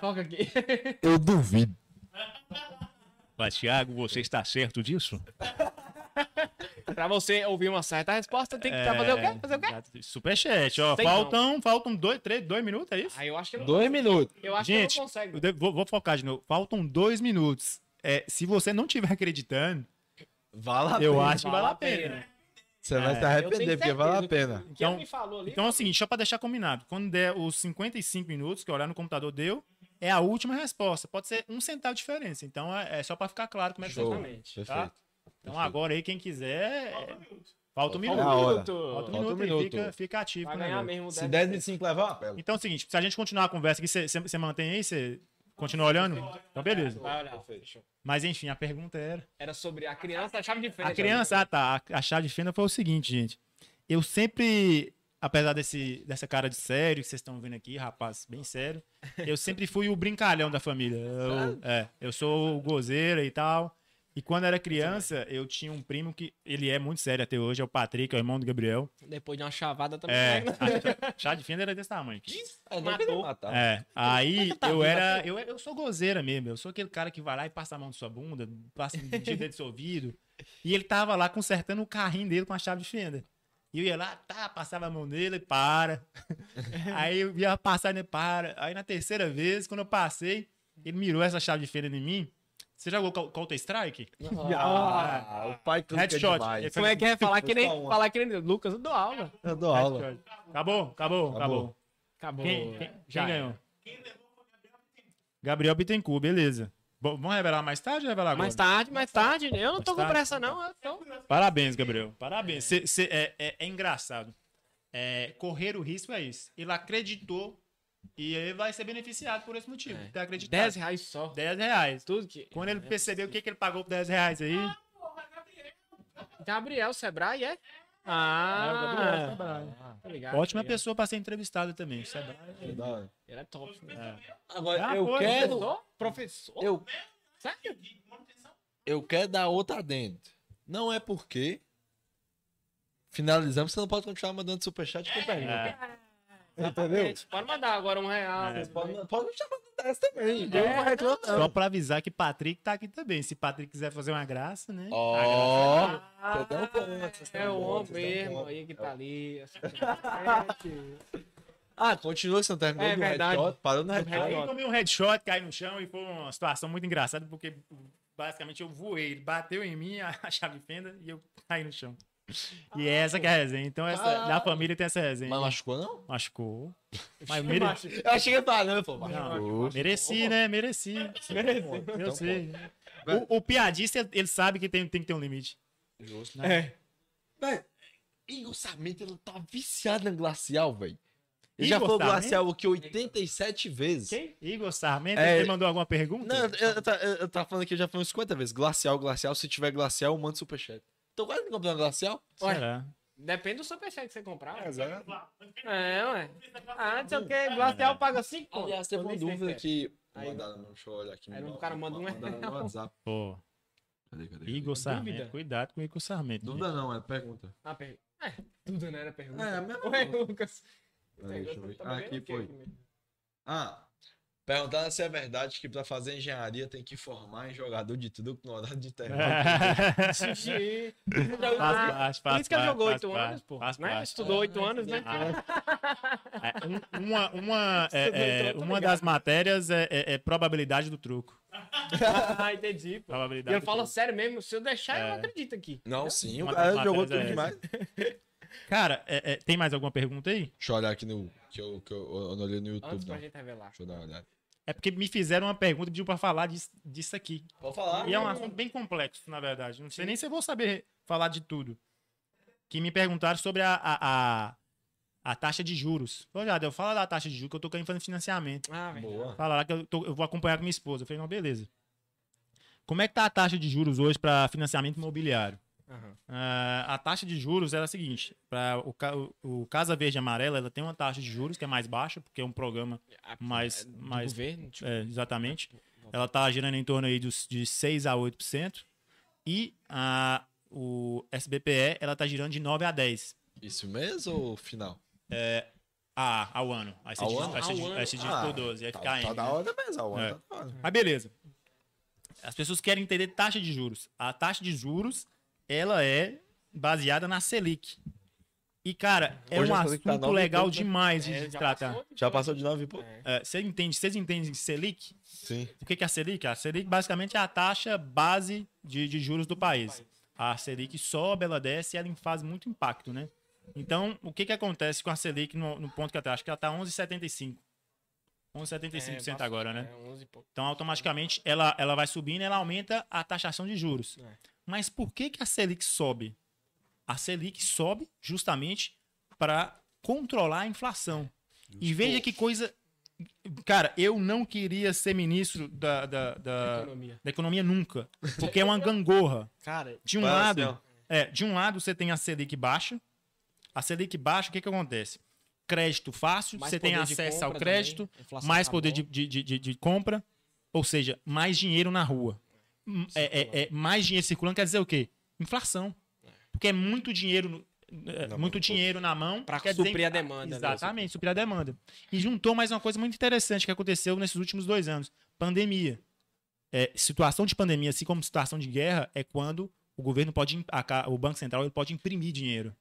S3: Foca aqui.
S2: Eu duvido.
S1: Mas, Thiago, você está certo disso?
S3: pra você ouvir uma certa resposta, tem que
S1: É,
S3: fazer o quê? Fazer o quê?
S1: Superchat, ó.
S3: Sei
S1: Faltam, faltam dois, três, dois minutos, é isso?
S3: Aí eu acho que não,
S2: Dois minutos.
S3: eu acho
S1: Gente,
S3: que não consegue.
S1: devo- vou, vou focar de novo. Faltam dois minutos. É, se você não estiver acreditando,
S2: Vale a
S1: eu
S2: pena.
S1: acho que vale a pena.
S2: Você vai
S1: É.
S2: se arrepender, porque vale a pena.
S3: Que ele
S1: Então-
S3: me falou ali.
S1: Então é o seguinte, só pra deixar combinado. Quando der os 55 minutos que o horário no computador deu, é a última resposta. Pode ser um centavo de diferença. Então é, é só pra ficar claro como é que
S2: Show. Perfeito.
S1: Tá? Então agora aí, quem quiser. Falta um
S3: Falta
S1: minuto. Falta um
S2: Falta um
S1: minuto, aí,
S2: minuto.
S1: Fica, fica ativo.
S3: Vai ganhar mesmo.
S2: Se
S3: deve
S2: 10 e 5 levar.
S1: Então é o seguinte, se a gente continuar a conversa aqui, você- mantém aí? Você continua olhando? Então beleza.
S3: Vai olhar. Fechou.
S1: Mas enfim, a pergunta era.
S3: Era sobre a criança, a chave de fenda.
S1: A criança, ah tá. A, chave de fenda foi o seguinte, gente. Eu sempre, apesar desse, dessa cara de sério que vocês estão vendo aqui, rapaz, bem sério, eu sempre fui o brincalhão da família. Eu, é, eu sou o gozeira e tal. E quando era criança, eu tinha um primo que ele é muito sério até hoje, é o Patrick, é o irmão do Gabriel.
S3: Depois de uma chavada também.
S1: É,
S3: né?
S1: a chave de fenda era desse tamanho. aqui.
S2: É,
S3: Matou.
S2: queria matar.
S1: É, aí eu era. Eu, eu sou gozeira mesmo. Eu sou aquele cara que vai lá e passa a mão na sua bunda, passa tira dentro do seu ouvido. E ele tava lá consertando o carrinho dele com a chave de fenda. E eu ia lá, tá, passava a mão nele, para. aí eu ia passar, ele para. Aí na terceira vez, quando eu passei, ele mirou essa chave de fenda em mim. Você jogou Coun- Counter-Strike?
S2: Ah, o pai clica
S1: Headshot.
S2: demais.
S3: Como é que é? Falar que nem, falar que nem Lucas, eu dou aula.
S2: Eu dou aula.
S1: Acabou, acabou, acabou.
S3: Acabou.
S1: Quem, quem-
S3: Já
S1: quem ganhou? Gabriel Bittencourt, beleza. Bom, vamos revelar mais tarde ou revelar agora?
S3: Mais tarde, mais tarde. Eu não tô
S1: Mais
S3: com
S1: tarde?
S3: pressa, não. Eu tô...
S1: Parabéns, Gabriel. Parabéns. Cê- cê- é, é- é engraçado. É, correr o risco é isso. Ele acreditou e ele vai ser beneficiado por esse motivo. Ter acreditado.
S3: 10 reais só.
S1: 10 reais.
S3: Tudo que.
S1: Quando ele percebeu o que, que ele pagou por 10 reais aí,
S3: Gabriel Sebrae é? Ah, tá ligado,
S1: Ótima
S3: tá ligado.
S1: pessoa pra ser entrevistada também. É bom.
S3: Ele é top. né?
S2: Agora,
S1: Ah,
S2: eu quero.
S3: Professor? Professor?
S2: Eu,
S3: Sério?
S2: eu quero dar outra adendo. Não é porque. Finalizamos, você não pode continuar mandando superchat com pergunta.
S1: É.
S2: Entendeu?
S3: Pode mandar agora um real.
S1: É.
S2: Pode, pode me chamar dessa também. Eu não vou reclamar,
S1: Só pra avisar que Patrick tá aqui também. Se Patrick quiser fazer uma graça, né?
S2: Ó,
S3: Ah,
S2: conta, vocês
S3: é o homem mesmo aí que tá ali.
S2: Ah, continua, você não terminou
S3: É
S2: do
S3: verdade.
S2: headshot? Parou no headshot.
S1: Aí eu tomei um headshot, caí no chão e foi uma situação muito engraçada, porque basicamente eu voei, ele bateu em mim, a chave fenda, e eu caí no chão. E é essa que é a resenha. Então, essa,
S2: Ah.
S1: na família tem essa resenha.
S2: Mas machucou, não?
S1: Machucou. Mas mere...
S2: Eu achei que tá, né? Pô,
S1: Não, mereci, né? Mereci. Eu
S2: Então,
S1: sei. O, o piadista, ele sabe que tem, tem que ter um limite.
S2: Justo.
S3: É.
S2: Véi, Igor Sarmento, ele tá viciado na Glacial, velho. Ele já falou
S1: Sarmento?
S2: Glacial aqui 87 vezes.
S1: Quem? Igor Sarmento,
S2: É.
S1: ele mandou alguma pergunta?
S2: Não, eu, eu, eu, eu tava falando aqui já foi uns 50 vezes. Glacial, Glacial. Se tiver Glacial, manda superchat. Tô quase comprando Glacial.
S1: Será?
S3: Depende do superchat que você comprar.
S2: Exato.
S3: É, ué. Ah, não sei o que. Glacial paga 5
S2: Aliás, teve uma dúvida que...
S3: Aí-
S2: Mandaram, deixa eu olhar aqui.
S3: Aí o
S2: Mandaram-
S3: cara manda um
S2: no WhatsApp.
S1: Pô,
S2: Cadê, cadê? cadê?
S1: Igor Sarmento.
S3: Dúvida?
S1: Cuidado com o Igor Sarmento.
S6: Dúvida não, é pergunta.
S3: Ah, per... É, tudo, né? Era pergunta.
S6: É, a mesma
S3: Ué,
S6: coisa.
S3: Lucas.
S6: Peraí, deixa eu ver. Ah, aqui foi. Ah,
S2: Perguntaram se é verdade que pra fazer engenharia tem que formar em jogador de truco no horário de intervalo.
S3: Xixi.
S1: Faz
S3: Por
S1: faz
S3: isso que ele jogou
S1: faz
S3: 8
S1: parte,
S3: anos, pô.
S1: faz
S3: Né?
S1: parte.
S3: Estudou 8 anos, né?
S1: É, um- uma uma, é, é,
S3: Tô
S1: uma das matérias é, é- é probabilidade do truco.
S3: Ah, entendi, pô. E
S1: Probabilidade
S3: ele
S1: do
S3: fala
S1: truco.
S3: sério mesmo. Se eu deixar, eu
S1: É.
S3: não acredito aqui.
S2: Não, sim, o cara jogou tudo
S1: é
S2: demais.
S1: Cara, é- é, tem mais alguma pergunta aí?
S2: Deixa eu olhar aqui no. Que eu, que eu, eu não olhei no YouTube,
S3: Antes
S2: não.
S3: pra gente revelar.
S2: Deixa eu dar uma olhada.
S1: É porque me fizeram uma pergunta e pediu pra falar disso, disso aqui.
S2: Pode falar.
S1: E é um assunto bem complexo, na verdade. Não sei nem se eu vou saber falar de tudo. Que me perguntaram sobre a, a, a, a taxa de juros. Olha, eu falo da taxa de juros que eu tô querendo fazer financiamento.
S3: Ah.
S2: Boa.
S1: Fala lá que eu, tô- eu vou acompanhar com minha esposa. Eu falei, não, beleza. Como é que tá a taxa de juros hoje para financiamento imobiliário?
S3: Aham.
S1: Ah, a taxa de juros era a seguinte: para o, o, Casa Verde e Amarela, ela tem uma taxa de juros que é mais baixa, porque é um programa mais.
S3: É do
S1: mais
S3: governo, tipo,
S1: é, exatamente. Ela está girando em torno aí dos, de 6 a 8%. E a, o SBPE, ela está girando de 9 a 10
S2: Isso mesmo ou final?
S1: a, ao ano. Aí você
S2: Ao
S1: diz-
S2: ano?
S3: Ao ano.
S2: Ah,
S1: por 12, aí
S2: Tá,
S1: fica
S2: tá
S1: M.
S2: da
S1: né?
S2: hora mesmo, a hora
S1: É.
S2: tá.
S1: Mas beleza. As pessoas querem entender taxa de juros. A taxa de juros, ela é baseada na Selic. E, cara, é
S2: Hoje
S1: um
S2: tá
S1: assunto
S2: nove e
S1: legal
S2: pouco, né?
S1: demais de
S3: é, já
S1: tratar.
S3: passou,
S2: Já passou de 9 e pouco?
S3: É.
S1: É, Você entende, vocês entendem Selic?
S2: Sim.
S1: O que que é a Selic? A Selic basicamente é a taxa base de, de juros do país. A Selic sobe, ela desce e ela faz muito impacto, né? Então, o que que acontece com a Selic no, no ponto que ela está? Acho que ela está 11,75. 11,75%
S3: É,
S1: agora, né?
S3: É, 11 e pouco.
S1: Então, automaticamente, ela, ela vai subindo, ela aumenta a taxação de juros.
S3: É.
S1: Mas por que, que a Selic sobe? A Selic sobe justamente para controlar a inflação. E veja que coisa. Cara, eu não queria ser ministro da, da, da,
S3: Economia.
S1: da economia nunca. Porque é uma gangorra.
S3: Cara,
S1: De um lado, é, de um lado você tem a Selic baixa. A Selic baixa, o que, que acontece? Crédito fácil,
S3: mais
S1: você tem acesso ao crédito,
S3: também,
S1: mais
S3: acabou.
S1: poder de, de, de, de- de compra, ou seja, mais dinheiro na rua. É, é- é mais dinheiro circulando quer dizer o quê? Inflação. Porque é muito dinheiro, no- é,
S2: Na
S1: muito
S2: mão.
S1: dinheiro na mão.
S3: Pra
S1: quer dizer-
S3: suprir a demanda, né?
S1: Exatamente, suprir a demanda. E juntou mais uma coisa muito interessante que aconteceu nesses últimos dois anos: pandemia. É, situação de pandemia, assim como situação de guerra, é quando o governo pode, o Banco Central ele pode imprimir dinheiro.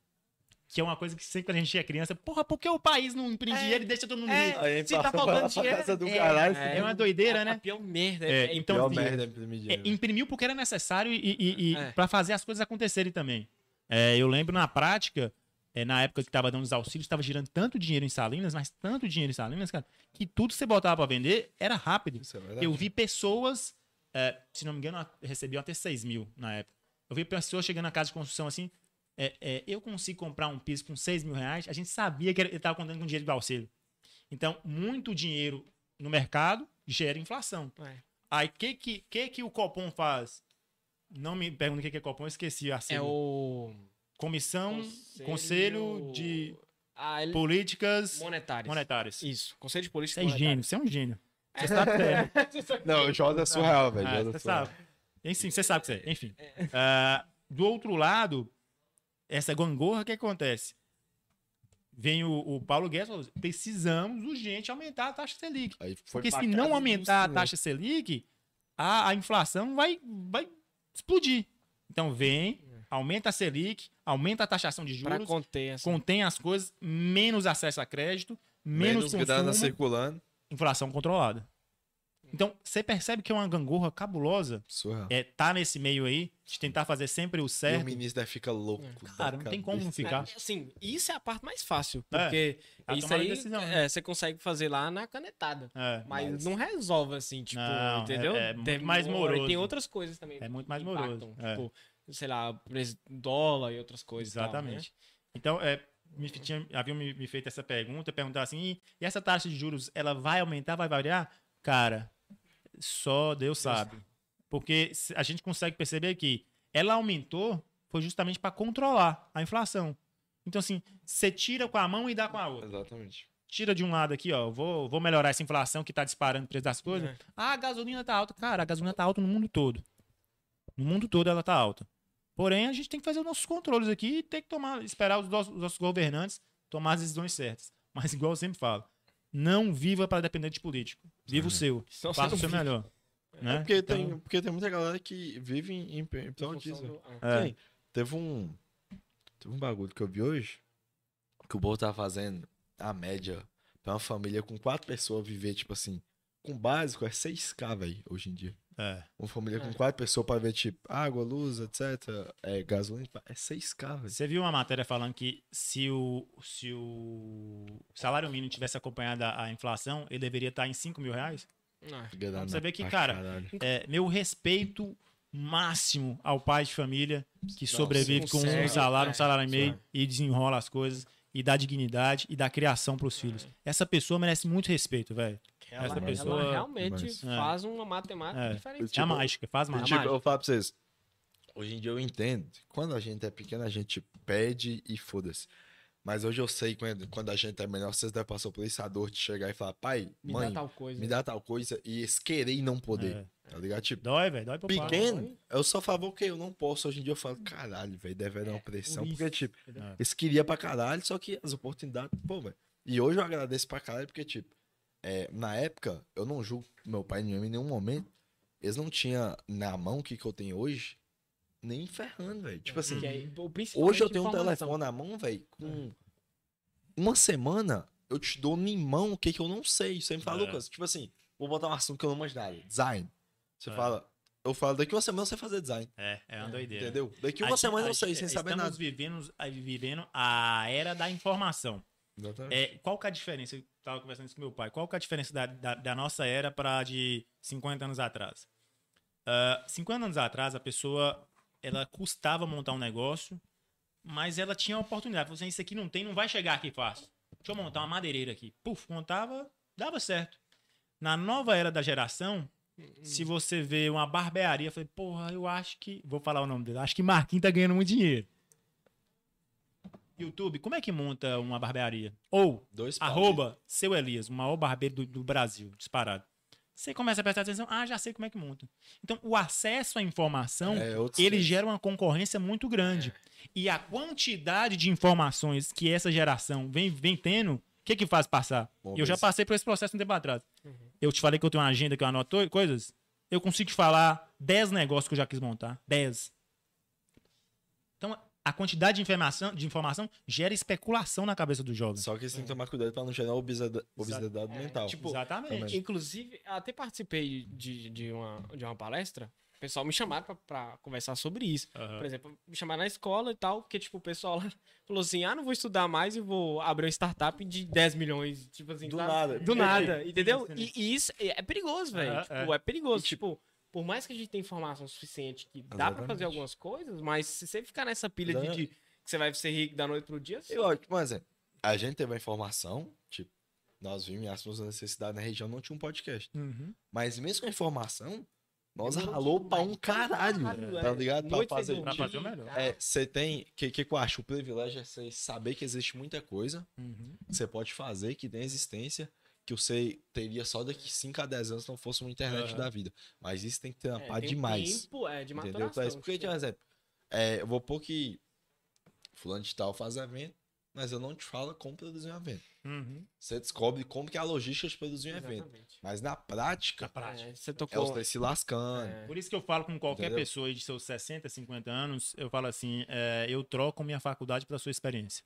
S1: Que é uma coisa que sempre quando a gente é criança, porra, por que o país não imprime
S3: É,
S1: dinheiro e deixa todo mundo
S3: é,
S1: rico?
S3: Se tá faltando dinheiro,
S2: casa do
S3: é,
S2: caralho.
S3: é.
S1: É uma doideira,
S3: a
S1: né?
S3: pior merda.
S1: É,
S3: É,
S1: então,
S2: Pior
S1: assim,
S2: merda é imprimir
S1: É,
S2: dinheiro.
S1: imprimiu porque era necessário e, e, e
S3: É.
S1: para fazer as coisas acontecerem também. É, eu lembro na prática, é, na época que estava dando os auxílios, estava girando tanto dinheiro em Salinas, mas tanto dinheiro em Salinas, cara, que tudo que você botava para vender era rápido.
S2: Isso é verdade.
S1: Eu vi pessoas, é, se não me engano, recebiam até 6 mil na época. Eu vi pessoas chegando na casa de construção assim, é, é, eu consigo comprar um piso com 6 mil reais, a gente sabia que ele estava contando com dinheiro do auxílio. Então, muito dinheiro no mercado gera inflação.
S3: É.
S1: Aí, o que, que, que que o Copom faz? Não me pergunte o que que é Copom, eu esqueci a
S3: É o
S1: Comissão, Conselho de
S3: Ah, ele...
S1: Políticas
S3: Monetárias.
S1: Monetárias.
S3: Isso, Conselho de
S1: Você
S3: Política
S1: é gênio, você é um gênio. Você sabe que é.
S2: Não, o Josa é surreal, velho.
S1: Ah,
S2: é
S1: você sabe. Enfim, você sabe o que você é. Enfim. Ah, do outro lado, essa gangorra, o que acontece? Vem o, o Paulo Guedes e falou: precisamos urgente aumentar a taxa Selic.
S2: Aí foi
S1: Porque se não aumentar a taxa Selic, a, a inflação vai, vai explodir. Então vem, aumenta a Selic, aumenta a taxação de juros,
S3: conter essa.
S1: contém as coisas, menos acesso a crédito, menos,
S2: Menos grana
S1: consumo,
S2: circulando.
S1: inflação controlada. Então, você percebe que é uma gangorra cabulosa
S2: Surreal.
S1: é, tá nesse meio aí, de tentar fazer sempre o
S2: E o
S1: certo.
S2: ministro daí fica louco. da
S1: Cara, não tem como não ficar.
S3: É, assim, isso é a parte mais fácil.
S1: É,
S3: Porque
S1: a
S3: isso aí
S1: de decisão, né?
S3: é, você consegue fazer lá na canetada.
S1: É,
S3: Mas,
S2: Mas-
S3: não resolve assim, tipo,
S1: Não,
S3: entendeu?
S1: é- é muito
S3: Demora,
S1: mais moroso.
S3: E tem outras coisas também.
S1: É muito mais
S3: impactam,
S1: moroso, é.
S3: Tipo, sei lá, dólar e outras coisas. e tal, né?
S1: Exatamente. Então, é, me, tinha, haviam me, me feito essa pergunta, perguntar assim, "E- e essa taxa de juros, ela vai aumentar, vai variar? Cara, só Deus sabe. Porque a gente consegue perceber que ela aumentou foi justamente para controlar a inflação. Então, assim, você tira com a mão e dá com a outra.
S2: Exatamente.
S1: Tira de um lado aqui, ó, vou, vou melhorar essa inflação que tá disparando o preço das coisas.
S3: É.
S1: Ah, a gasolina tá alta. Cara, a gasolina tá alta no mundo todo. No mundo todo ela tá alta. Porém, a gente tem que fazer os nossos controles aqui e ter que tomar, esperar os nossos, os nossos governantes tomar as decisões certas. Mas, igual eu sempre falo, não viva para depender de político. Viva o seu.
S3: Senão
S1: Faça
S3: você
S1: o seu
S3: vive.
S1: melhor. Né?
S2: É porque,
S1: Então,
S2: tem, porque tem muita galera que vive em, em, em disso.
S3: do- ah.
S1: é.
S2: Teve um. Teve um bagulho que eu vi hoje. Que o Bolso tava fazendo a média pra uma família com quatro pessoas viver, tipo assim. Com básico é 6k, velho, hoje em dia.
S1: É.
S2: Uma família com
S3: É.
S2: quatro pessoas pra ver, tipo, água, luz, etc. É, gasolina, é 6k, velho.
S1: Você viu uma matéria falando que se o, se o salário mínimo tivesse acompanhado a, a inflação, ele deveria estar em 5 mil reais?
S3: Ah,
S2: Então
S1: você vê que, cara, É, meu respeito máximo ao pai de família que sobrevive com um salário, um
S3: é,
S1: salário e meio e desenrola as coisas e dá dignidade e dá criação pros filhos. Essa pessoa merece muito respeito, velho.
S3: Ela,
S1: Essa
S3: ela
S1: pessoa-
S3: realmente
S2: Demais.
S1: É.
S3: faz uma matemática
S1: É.
S3: diferente.
S1: é a
S2: Tipo,
S1: mágica, faz mágica.
S2: tipo,
S3: mágica.
S2: eu falo pra vocês. Hoje em dia eu entendo. Quando a gente é pequeno, a gente pede e foda-se. Mas hoje eu sei quando, quando a gente é menor, vocês devem passar por isso a dor de chegar e falar, pai,
S3: Me
S2: mãe,
S3: dá tal coisa.
S2: me dá tal coisa e eles querer e não poder.
S1: É.
S2: Tá ligado? Tipo,
S1: Dói, velho, dói pro pai.
S2: pequeno, eu só falo que eu não posso. Hoje em dia eu falo, caralho, velho, deve haver uma pressão. Porque, tipo,
S1: entendeu?
S2: eles queriam pra caralho, só que as oportunidades, pô, velho. E hoje eu agradeço pra caralho, porque, tipo, é, na época, eu não julgo meu pai mãe em nenhum momento. Eles não tinham na mão o que, que eu tenho hoje, nem ferrando, velho. Tipo assim,
S3: é, principalmente
S2: hoje eu tenho um telefone na mão, velho, com uma semana eu te dou em mão o que, que eu não sei. Você me fala,
S1: É.
S2: Lucas, tipo assim, vou botar um assunto que eu não manjo nada. Design. Você
S1: É.
S2: fala, eu falo, daqui uma semana você fazer design.
S1: É, é uma doideira.
S2: Entendeu? Daqui
S1: A
S2: uma
S1: gente-
S2: semana eu
S1: a
S2: sei,
S1: gente-
S2: sem saber
S1: estamos
S2: nada.
S1: Vivendo, a- vivendo a era da informação. É, qual que é a diferença? Eu tava conversando isso com meu pai. Qual que é a diferença da, da, da nossa era para de 50 anos atrás? Ah, 50 anos atrás, a pessoa ela custava montar um negócio, mas ela tinha a oportunidade. Falou assim, isso aqui não tem, não vai chegar aqui fácil. Deixa eu montar uma madeireira aqui. Puf, montava, dava certo. Na nova era da geração, se você vê uma barbearia, eu falei, porra, eu acho que. Vou falar o nome dele. Acho que Marquinhos tá ganhando muito dinheiro. YouTube, como é que monta uma barbearia? Ou
S2: Dois
S1: Arroba seu Elias, o maior barbeiro do, do Brasil, disparado. Você começa a prestar atenção, ah, já sei como é que monta. Então, o acesso à informação,
S2: É,
S1: ele
S2: tempos.
S1: gera uma concorrência muito grande. E a quantidade de informações que essa geração vem, vem tendo, o que que faz passar?
S2: Bom,
S1: eu já passei por esse processo um tempo atrás.
S3: Uhum.
S1: Eu te falei que eu tenho uma agenda que eu anoto coisas. Eu consigo te falar 10 negócios que eu já quis montar. 10. A quantidade de informação, de informação gera especulação na cabeça do jovem.
S2: Só que você tem que tomar cuidado pra não gerar obesida- obesidade
S3: É,
S2: mental.
S3: tipo,
S1: Exatamente.
S2: também.
S3: Inclusive, até participei de, de, uma, de uma palestra. O pessoal me chamaram pra, pra conversar sobre isso.
S1: Aham.
S3: Por exemplo, me chamaram na escola e tal, porque, tipo, o pessoal lá falou assim: ah, não vou estudar mais e vou abrir uma startup de 10 milhões. Tipo assim,
S2: Do
S3: sabe?
S2: nada.
S3: Do nada, entendeu? E, e isso é é perigoso, velho.
S1: Aham,
S3: tipo,
S1: é.
S3: é, perigoso. tipo, por mais que a gente tenha informação suficiente que dá pra
S2: Exatamente.
S3: fazer algumas coisas, mas se você ficar nessa pilha de, de que você vai ser rico da noite pro dia, você...
S2: Eu acho, por exemplo, a gente teve a informação, tipo, nós vimos as nossas necessidades na região, não tinha um podcast.
S1: Uhum.
S2: Mas mesmo com a informação, Nós ralou pra um caralho,
S3: Caralho,
S2: tá
S3: é.
S2: ligado? Pra fazer.
S1: Pra fazer o melhor.
S2: É, você tem. O que, que, que eu acho? O privilégio é você saber que existe muita coisa
S1: Uhum.
S2: que você pode fazer, que tem existência, que você teria só daqui 5 a 10 anos se não fosse uma internet
S1: Aham.
S2: da vida. Mas isso tem que
S3: É,
S2: trampar
S3: tem
S2: demais.
S3: tempo, é, de
S2: entendeu?
S3: maturação.
S2: Pra isso. Porque,
S3: tipo,
S2: por exemplo, é, eu vou pôr que fulano de tal faz evento, mas eu não te falo como produzir um evento.
S1: Uhum.
S2: Você descobre como que é a logística de produzir um evento.
S3: exatamente.
S2: Mas na prática,
S1: Na prática.
S3: É, você
S2: é
S3: tocou.
S2: três se lascando.
S3: é,
S1: Por isso que eu falo com qualquer
S2: Entendeu?
S1: pessoa aí de seus 60, 50 anos, eu falo assim, é, eu troco minha faculdade pela sua experiência.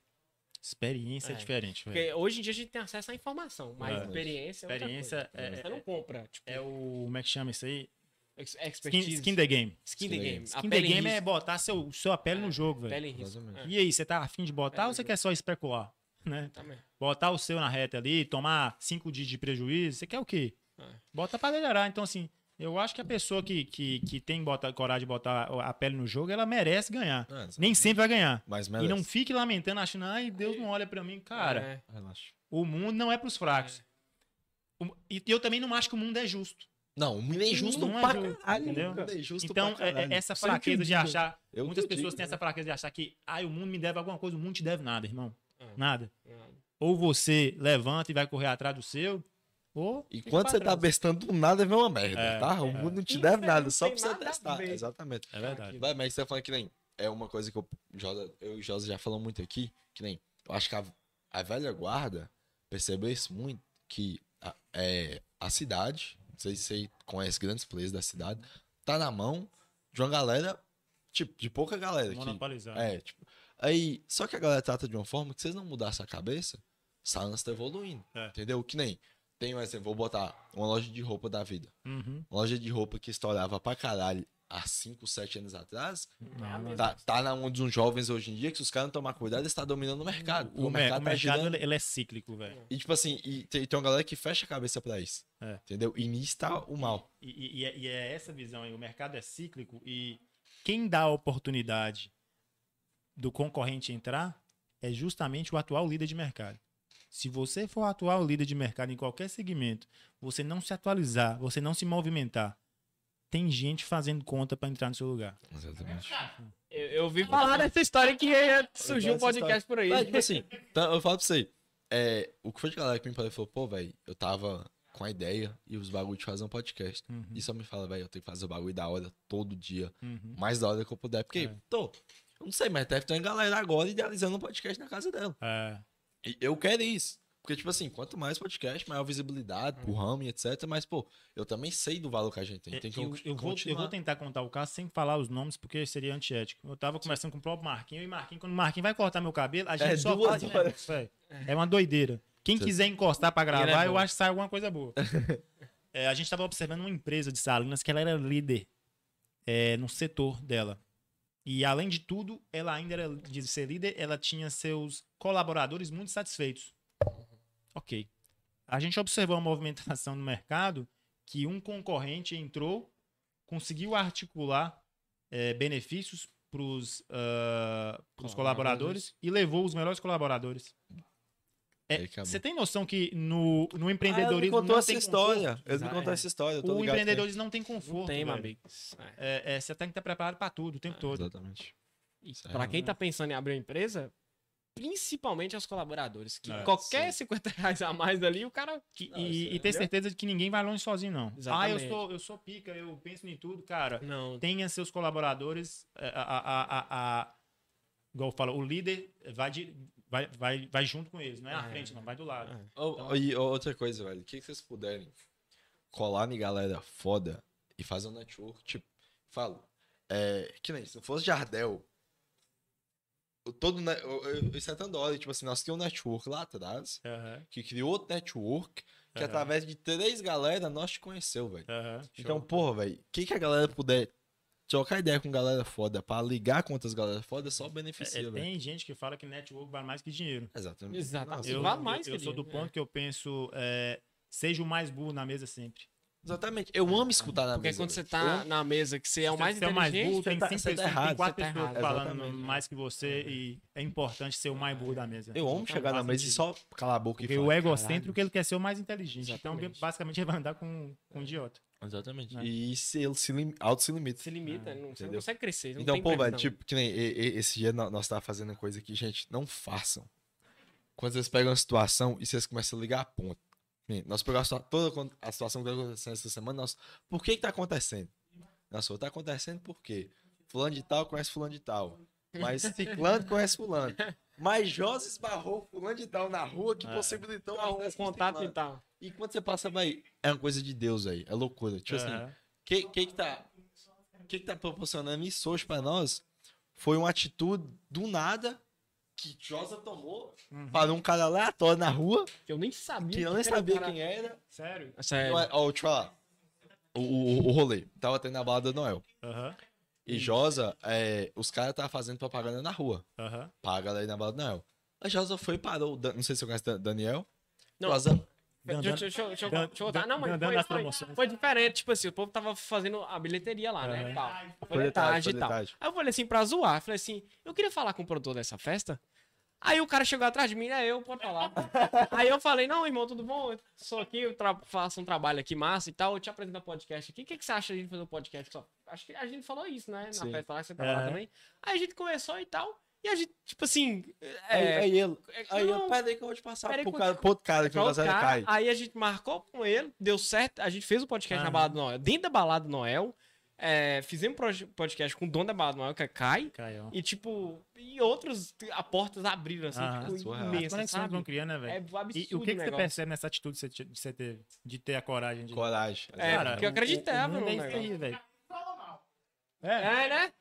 S1: Experiência é,
S3: É.
S1: diferente, velho.
S3: Porque hoje em dia a gente tem acesso à informação, mas
S1: É.
S3: experiência é outra
S1: Experiência
S3: coisa.
S1: é-
S3: Você não compra, tipo,
S1: É o. Como é que chama isso aí?
S3: ex-
S1: Skin,
S3: expertise.
S1: skin the game.
S3: Skin the game.
S1: Skin the game é botar seu, sua pele no jogo, velho.
S3: Pele em risco.
S2: Exatamente.
S1: E aí, você tá afim de botar
S3: Pele
S1: ou você quer só especular? Né?
S3: Também.
S1: Botar o seu na reta ali, tomar cinco dias de prejuízo, você quer o quê?
S3: É.
S1: Bota pra melhorar. Então, assim, eu acho que a pessoa que, que, que tem bota, coragem de botar a pele no jogo, ela merece ganhar.
S2: Exatamente.
S1: Nem sempre vai ganhar.
S2: Mas
S1: E não fique lamentando, achando, ai, Deus não olha pra mim. Cara,
S3: É.
S1: O mundo não é pros fracos. O- E eu também não acho que o mundo é justo.
S2: Não, o mundo é
S1: Não é
S2: pra
S1: justo,
S2: caralho.
S1: entendeu?
S2: O mundo é
S1: Então,
S2: pra
S1: é- é
S2: caralho.
S1: essa
S2: Isso aí que eu
S1: fraqueza de achar.
S2: Eu
S1: muitas pessoas têm essa fraqueza de achar que, ai, o mundo me deve alguma coisa, o mundo te deve nada, irmão.
S3: É.
S1: Nada. Ou você levanta e vai correr atrás do seu,
S2: E quando
S1: pra
S2: você tá bestando do nada, vem uma merda,
S1: É,
S2: tá? O
S1: é.
S2: mundo não te
S3: Isso
S2: deve
S3: aí
S2: nada, só pra você testar. Exatamente.
S1: É verdade.
S2: Vai, mas você tá falando que nem. É uma coisa que eu, Josa, eu e o Josa já falamos muito aqui, que nem. Eu acho que a, a velha guarda percebeu isso muito, que a, é, a cidade, não sei se você conhece grandes players da cidade, tá na mão de uma galera, tipo, de pouca galera. Que,
S1: Monopolizado.
S2: é, tipo. Aí, só que a galera trata de uma forma que vocês não mudassem a cabeça, Silence tá evoluindo.
S1: É.
S2: Entendeu? Que nem. Tem um exemplo, vou botar uma loja de roupa da vida.
S1: Uhum.
S2: Uma loja de roupa que estourava pra caralho há 5, 7 anos atrás,
S1: Não,
S2: tá, tá na mão dos jovens hoje em dia, que se os caras não tomar cuidado, eles estão dominando o mercado.
S1: O,
S2: O,
S1: mer-
S2: mercado
S1: o
S2: tá
S1: mercado
S2: girando.
S1: ele, ele é cíclico, velho.
S2: E tipo assim, e tem, tem uma galera que fecha a cabeça pra isso.
S1: É.
S2: Entendeu? E nisso tá o mal.
S1: E, e- e é, e é essa visão aí. O mercado é cíclico e quem dá a oportunidade do concorrente entrar é justamente o atual líder de mercado. Se você for o atual líder de mercado em qualquer segmento, você não se atualizar, você não se movimentar, tem gente fazendo conta para entrar no seu lugar.
S2: Exatamente.
S3: Eu, eu ouvi falar dessa história que ia- surgiu um podcast por aí.
S2: Mas, tipo assim, tá, eu falo pra você, é, o que foi de galera que me falou, falou, pô, velho, eu tava com a ideia e os bagulho de fazer um podcast.
S1: Uhum.
S2: E só me fala, velho, eu tenho que fazer o bagulho da hora todo dia,
S1: Uhum.
S2: mais da hora que eu puder. Porque,
S1: É.
S2: tô, eu não sei, mas deve ter uma galera agora idealizando um podcast na casa dela.
S1: É,
S2: eu quero isso. Porque, tipo assim, quanto mais podcast, maior visibilidade pro ramo e etc. Mas, pô, eu também sei do valor que a gente tem. Tem que
S1: É, eu, eu, vou, eu vou tentar contar o caso sem falar os nomes, porque seria antiético. Eu tava conversando com o próprio Marquinho, e Marquinho, quando o Marquinho vai cortar meu cabelo, a gente
S2: É,
S1: só fala negócio, velho. É uma doideira. Quem
S2: Você-
S1: quiser encostar pra
S3: Ele
S1: gravar,
S3: é
S1: eu acho que sai alguma coisa boa. É, a gente tava observando uma empresa de Salinas que ela era líder é, no setor dela. E além de tudo, ela ainda era de ser líder, ela tinha seus colaboradores muito satisfeitos. Ok. A gente observou a movimentação no mercado que um concorrente entrou, conseguiu articular é, benefícios para os colaboradores
S3: Colaboradores.
S1: e levou os melhores colaboradores. É. Você tem noção que no, no
S2: Ah, ele
S1: empreendedorismo
S2: me contou
S1: não
S2: essa história. Ele me contou
S3: É.
S2: essa história. Eu tô
S1: O
S2: que
S1: empreendedorismo não tem conforto.
S3: Não tem, meu amigo. É.
S1: É, é, você tem que estar preparado para tudo o tempo
S2: é.
S1: todo.
S2: Exatamente. É
S3: pra quem
S1: real,
S3: tá pensando em abrir uma empresa, principalmente aos colaboradores, que
S1: É,
S3: qualquer 50 reais a mais ali, o cara.
S1: Que-
S3: Não,
S1: e, e
S3: é-
S1: ter
S3: entendeu?
S1: certeza de que ninguém vai longe sozinho, não. Ah, eu
S3: Exatamente.
S1: sou, eu sou pica, eu penso em tudo, cara.
S3: Não,
S1: Tenha seus colaboradores. é, A, a, a, a- igual eu falo, o líder vai, de, vai, vai, vai junto com eles, não é à
S3: É.
S1: frente, não, vai do lado.
S3: É.
S2: Ô, E outra coisa, velho. O que, vocês puderem colar em galera foda e fazer um network, tipo, falo, é, que nem, se não fosse Jardel, todo, ne- eu- eu- isso é tão da hora, tipo assim, nós tínhamos um network lá atrás,
S1: Aham,
S2: que criou outro network, que através de três galera nós te conheceu, velho. Então,
S1: show.
S2: porra, velho, o que, que a galera puder trocar ideia com galera foda pra ligar com outras galera foda, só
S1: É,
S2: beneficia,
S1: é,
S2: velho.
S1: tem gente que fala que network vale mais que dinheiro.
S2: Exatamente.
S3: Exatamente.
S1: Eu,
S3: vale mais
S1: eu, eu
S3: que
S1: sou do
S3: dinheiro,
S1: ponto que eu penso, é, seja o mais burro na mesa sempre.
S2: Exatamente. Eu amo escutar na
S3: Porque
S2: mesa.
S3: quando você tá na mesa, que você é o mais
S1: Você é o mais
S3: inteligente,
S1: burro, tem
S2: tá-
S1: cinco
S2: você tá
S1: pessoas,
S2: errado,
S1: tem quatro
S3: tá
S1: pessoas
S3: errado.
S1: falando
S2: Exatamente.
S1: mais que você e é importante ser o mais burro da mesa.
S2: Eu amo chegar na mesa e só calar a boca e
S1: Porque
S2: falar.
S1: o egocêntrico, ele quer ser o mais inteligente.
S3: Exatamente.
S1: Então, basicamente, ele vai andar com, com um idiota.
S2: Exatamente.
S1: Né?
S2: E se ele se lim... auto se limita.
S3: se limita, não, você não consegue crescer. não
S2: Então,
S3: tem
S2: pô, velho, tipo, que nem esse dia nó- nós tava fazendo coisa aqui, gente, não façam. Quando vocês pegam uma situação e vocês começam a ligar a ponta. Nós pegamos toda con- a situação que tá acontecendo essa semana, nós, por que que tá acontecendo? Nossa, tá acontecendo por quê? Fulano de tal conhece fulano de tal. Mas ciclano conhece fulano. Mas José esbarrou fulano de tal na rua que possibilitou
S3: Ah,
S2: o
S3: um contato e tal.
S2: E quando você passa, vai, é uma coisa de Deus aí, é loucura. Tipo assim,
S1: Aham.
S2: que, que que tá que que tá proporcionando isso hoje pra nós foi uma atitude do nada que Josa tomou para um cara aleatório na rua
S3: Que eu nem sabia.
S2: que eu nem
S3: o
S2: sabia quem era.
S1: Sério?
S3: Sério.
S2: Ó, ó, deixa eu falar. O, o, o rolê. Tava tendo a balada do Noel.
S1: Aham,
S2: E Josa, é, os caras estavam fazendo propaganda na rua.
S1: aham.
S2: Pra galera ir na balada do Noel. A Josa foi e parou. Não sei se você conhece Dan- Daniel.
S3: Não.
S2: Josa,
S3: Deixa, deixa, deixa, deixa, eu- deixa eu contar. Não, mas foi, foi, diferente. Tipo assim, o povo tava fazendo a bilheteria lá, né? E tal.
S2: Foi
S3: e tal. Aí eu falei assim, pra zoar. Falei assim, eu queria falar com o produtor dessa festa. Aí o cara chegou atrás de mim, é eu, pode falar. Aí eu falei, não, irmão, tudo bom? Eu sou aqui, eu faço um trabalho aqui massa e tal. Eu te apresento um podcast aqui. O que, que você acha de fazer um podcast só? Acho que a gente falou isso, né? Na
S2: Sim.
S3: festa lá que você tava lá
S1: Aham.
S3: também. Aí a gente começou e tal. E a gente, tipo assim. É,
S2: aí ele.
S3: é-
S2: Aí eu,
S3: não,
S2: pera aí que eu vou te passar pro, cara, pro outro cara que fazer
S3: cara,
S2: cai.
S3: Aí a gente marcou com ele, deu certo. A gente fez o podcast na
S1: Aham.
S3: Balada do Noel. Dentro da Balada do Noel, é, fizemos podcast com o dono da Balada do Noel, que é Kai.
S1: Caiu.
S3: E, tipo, e outros, a portas abriram, assim,
S1: Aham.
S3: tipo,
S2: Surreal.
S1: As conexões
S3: sabe?
S1: vão criando, né, velho?
S3: É
S1: E
S3: absurdo
S1: o que, que
S3: o
S1: você percebe nessa atitude que você, teve? De ter a coragem de.
S2: Coragem.
S3: É, porque eu
S1: o-
S3: acreditava
S1: o mundo
S3: no
S1: é isso
S3: negócio.
S1: aí, velho. É.
S3: É, né?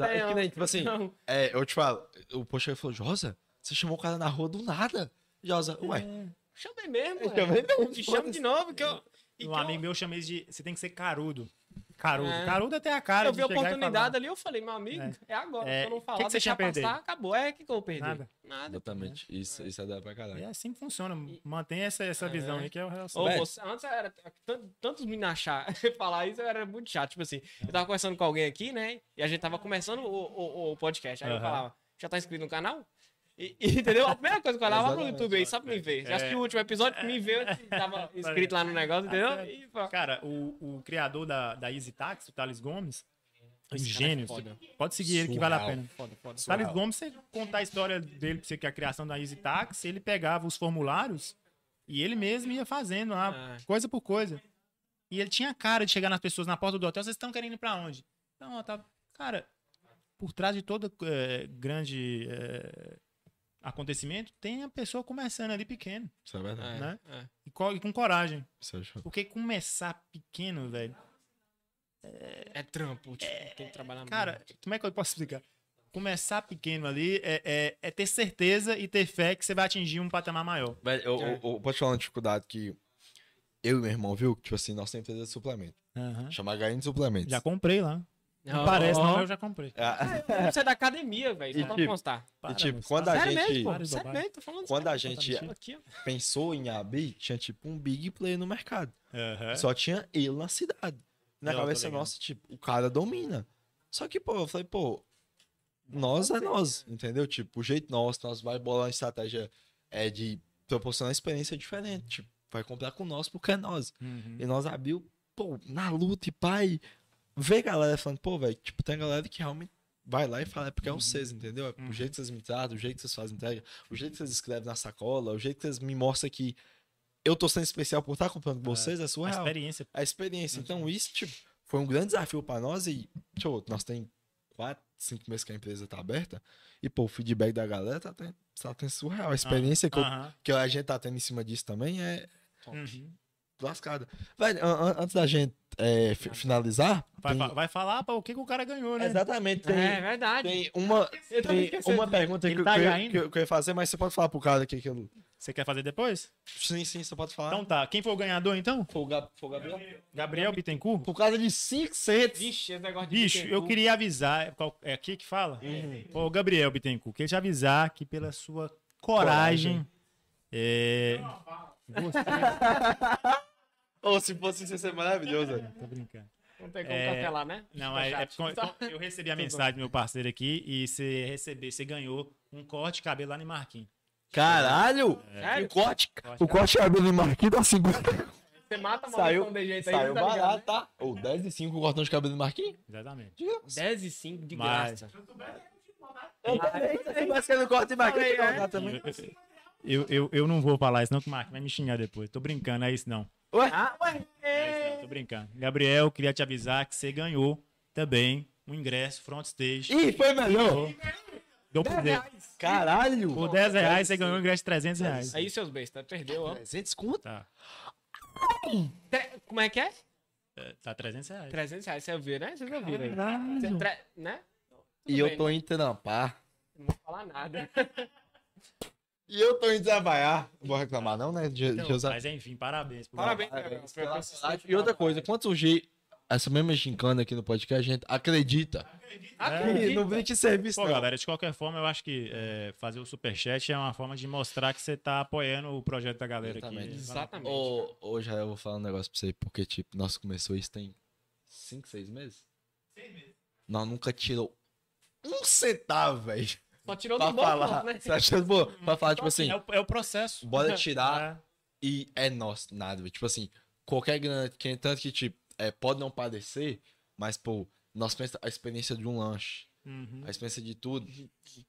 S2: É que nem, tipo assim, é, eu te falo, o poxa falou, Josa, você chamou o cara na rua do nada. Josa, ué,
S3: Chamei mesmo,
S2: chamei mesmo,
S3: Te chamo de novo, que eu... e
S1: Um
S3: que eu-
S1: amigo meu chama isso de. Você tem que ser carudo. Carudo.
S3: É.
S1: Carudo até a cara.
S3: Eu vi a oportunidade ali, eu falei, meu amigo, é, agora.
S1: É,
S3: Se eu não
S1: que
S3: falar,
S1: que você
S3: deixar
S1: tinha perder?
S3: passar, acabou. É, o que, que eu vou perder?
S1: Nada.
S3: Nada.
S2: exatamente, isso, isso é da pra caralho.
S1: É assim que funciona. Mantém essa, essa visão aí que é o
S2: Velho.
S3: você- antes era tan- tantos meninos achar, falar isso era muito chato. Tipo assim, eu tava conversando com alguém aqui, né? E a gente tava começando o, o, o podcast. Aí eu
S1: Aham.
S3: falava, já tá inscrito no canal? E, e, entendeu? A primeira coisa que eu falava, vai pro. YouTube aí, só pra me ver. Já assisti o último episódio, me viu, tava inscrito lá no negócio, entendeu? E,
S1: Cara, o, o criador da, da Easy Taxi, o Thales Gomes, um
S3: é
S1: gênio.
S3: foda.
S1: Pode seguir ele que vale a pena.
S3: foda, foda.
S1: Thales Gomes, você contar a história dele pra você, que é a criação da Easy Taxi, ele pegava os formulários e ele mesmo ia fazendo lá,
S3: Ah.
S1: coisa por coisa. E ele tinha a cara de chegar nas pessoas na porta do hotel, vocês estão querendo ir pra onde? Não, tava... Cara, por trás de todo eh, grande eh, acontecimento, tem a pessoa começando ali pequeno,
S2: Isso é verdade.
S3: É,
S1: né?
S3: é.
S1: e, co- e com coragem.
S2: Isso é show.
S1: Porque começar pequeno, velho,
S3: É trampo, tipo, tem que trabalhar
S1: Cara, como é que eu posso explicar? Começar pequeno ali é, é- é ter certeza e ter fé que você vai atingir um patamar maior.
S2: Velho, eu,
S3: É.
S2: eu, eu posso te falar uma dificuldade que eu e meu irmão, viu? Tipo assim, nós temos empresa de suplemento. Chama HN Suplementos.
S1: Já comprei lá. Não parece, não, eu já comprei.
S2: Ah,
S3: Você é da academia, velho,
S2: E
S3: só pra
S2: tipo,
S3: constar.
S1: Para,
S2: e tipo, quando a
S3: Sério
S2: gente
S3: mesmo, pô? Sério mesmo, tô falando
S2: Quando a
S3: sério.
S2: gente-
S3: Aqui, ó.
S2: pensou em abrir, tinha tipo um big player no mercado.
S1: Aham.
S2: Só tinha ele na cidade. Na
S1: Eu
S2: cabeça nossa, tipo, o cara domina. Só que, pô, eu falei, pô, nós é nós, entendeu? Tipo, o jeito nosso, nós vai bolar uma estratégia é de proporcionar experiência diferente. Tipo, vai comprar com nós porque é nós.
S1: Uhum.
S2: E nós abriu, pô, na luta e pai. Vê galera falando, pô, velho, tipo, tem galera que realmente vai lá e fala, é porque é vocês, entendeu? É o jeito que vocês me tratam, o jeito que vocês fazem entrega, o jeito que vocês escrevem na sacola, o jeito que vocês me mostram que eu tô sendo especial por estar comprando com vocês, é
S1: A
S2: surreal.
S1: experiência.
S2: A experiência. Então, isso, tipo, foi um grande desafio pra nós e, tipo, nós tem quatro, cinco meses que a empresa tá aberta e, pô, o feedback da galera tá tendo, tá tendo surreal. A experiência que, eu- que a gente tá tendo em cima disso também é
S1: Uhum.
S2: Lascada. Velho, an- an- antes da gente é, fi- finalizar,
S1: Vai,
S2: tem-
S1: vai falar pra o que, que o cara ganhou, né?
S2: exatamente, tem,
S3: É verdade.
S2: tem uma, tem uma pergunta que,
S1: tá
S2: que, eu- que eu, que eu ia fazer, mas você pode falar pro cara aqui que eu...
S1: Você quer fazer depois?
S2: Sim, sim, você pode falar.
S1: Então tá. Quem foi o ganhador, então?
S2: foi o, Gab- foi o Gabriel.
S1: Gabriel Bittencourt?
S2: Por causa de 500.
S3: Vixe, esse negócio de
S1: Bicho, eu queria avisar. qual- É aqui que fala? Ô, Gabriel Bittencourt, queria te avisar que pela sua coragem. é, você-
S2: Ou se fosse isso, ia ser maravilhoso, velho.
S1: Tô brincando.
S3: Não tem como
S1: É,
S3: cancelar, né?
S1: Não, é, é porque
S3: Tá.
S1: eu recebi a mensagem do meu parceiro aqui e você receber, você ganhou um corte de cabelo lá no Marquinhos.
S2: Caralho!
S3: Sério?
S2: O corte,
S1: Corte
S2: o corte cabelo em Marquinhos dá 50.
S3: Você mata a
S2: Saiu-
S3: de jeito aí,
S2: Saiu
S3: tá ligado,
S2: barato, tá? Ou 10 e 5 o cortão de cabelo em Marquinhos?
S1: Exatamente.
S3: né? 10 e 5 de
S1: Mas-
S3: graça.
S2: Eu também, se tivesse querendo corte em Marquinhos, colocar também.
S1: Eu, eu, eu não vou falar isso, não, que o Marquinhos vai me xingar depois. Tô brincando, é isso não.
S3: Ah, ué.
S1: É não, tô brincando. Gabriel, queria te avisar que você ganhou também um ingresso front stage.
S2: Ih, foi melhor.
S1: Dou por 10
S2: Caralho!
S1: Por 10 reais você ganhou um ingresso de 300 reais.
S3: Aí, seus bestas, perdeu, ó.
S2: 300 conto?
S1: Tá,
S3: Tre- Como é que é?
S1: é, tá 300 reais.
S3: 300 reais, você ouviu, né? Vocês ouviram aí. Cê tre- Né?
S2: E eu
S3: bem.
S2: tô indo trampar.
S3: Não vou falar nada.
S2: E eu tô indo trabalhar. Não vou reclamar não, né? De,
S1: Então,
S2: de usar...
S1: mas enfim, parabéns. por-
S3: Parabéns,
S2: Parabéns pela. E outra coisa, quando surgir essa mesma gincana aqui no podcast, a gente acredita.
S3: Acredita.
S2: Não vem de serviço,
S1: Pô,
S2: não.
S1: galera, de qualquer forma, eu acho que é, fazer o superchat é uma forma de mostrar que você tá apoiando o projeto da galera
S2: Exatamente.
S1: aqui.
S3: Exatamente.
S2: Ô, ô, já eu vou falar um negócio pra você, porque, tipo, nós começou isso tem 5, 6 meses? 6 meses. Nós nunca tirou um centavo, velho.
S3: Só tirou
S2: Pra
S3: do bolso,
S2: falar.
S3: né?
S2: Você acha, pô, pra falar, tipo assim,
S1: É o, é o processo.
S2: bora tirar
S1: É.
S2: e é nosso, nada. Tipo assim, qualquer grana, que tanto que, tipo, é, pode não parecer, mas, pô, nós pensa a experiência de um lanche,
S1: Uhum.
S2: a experiência de tudo,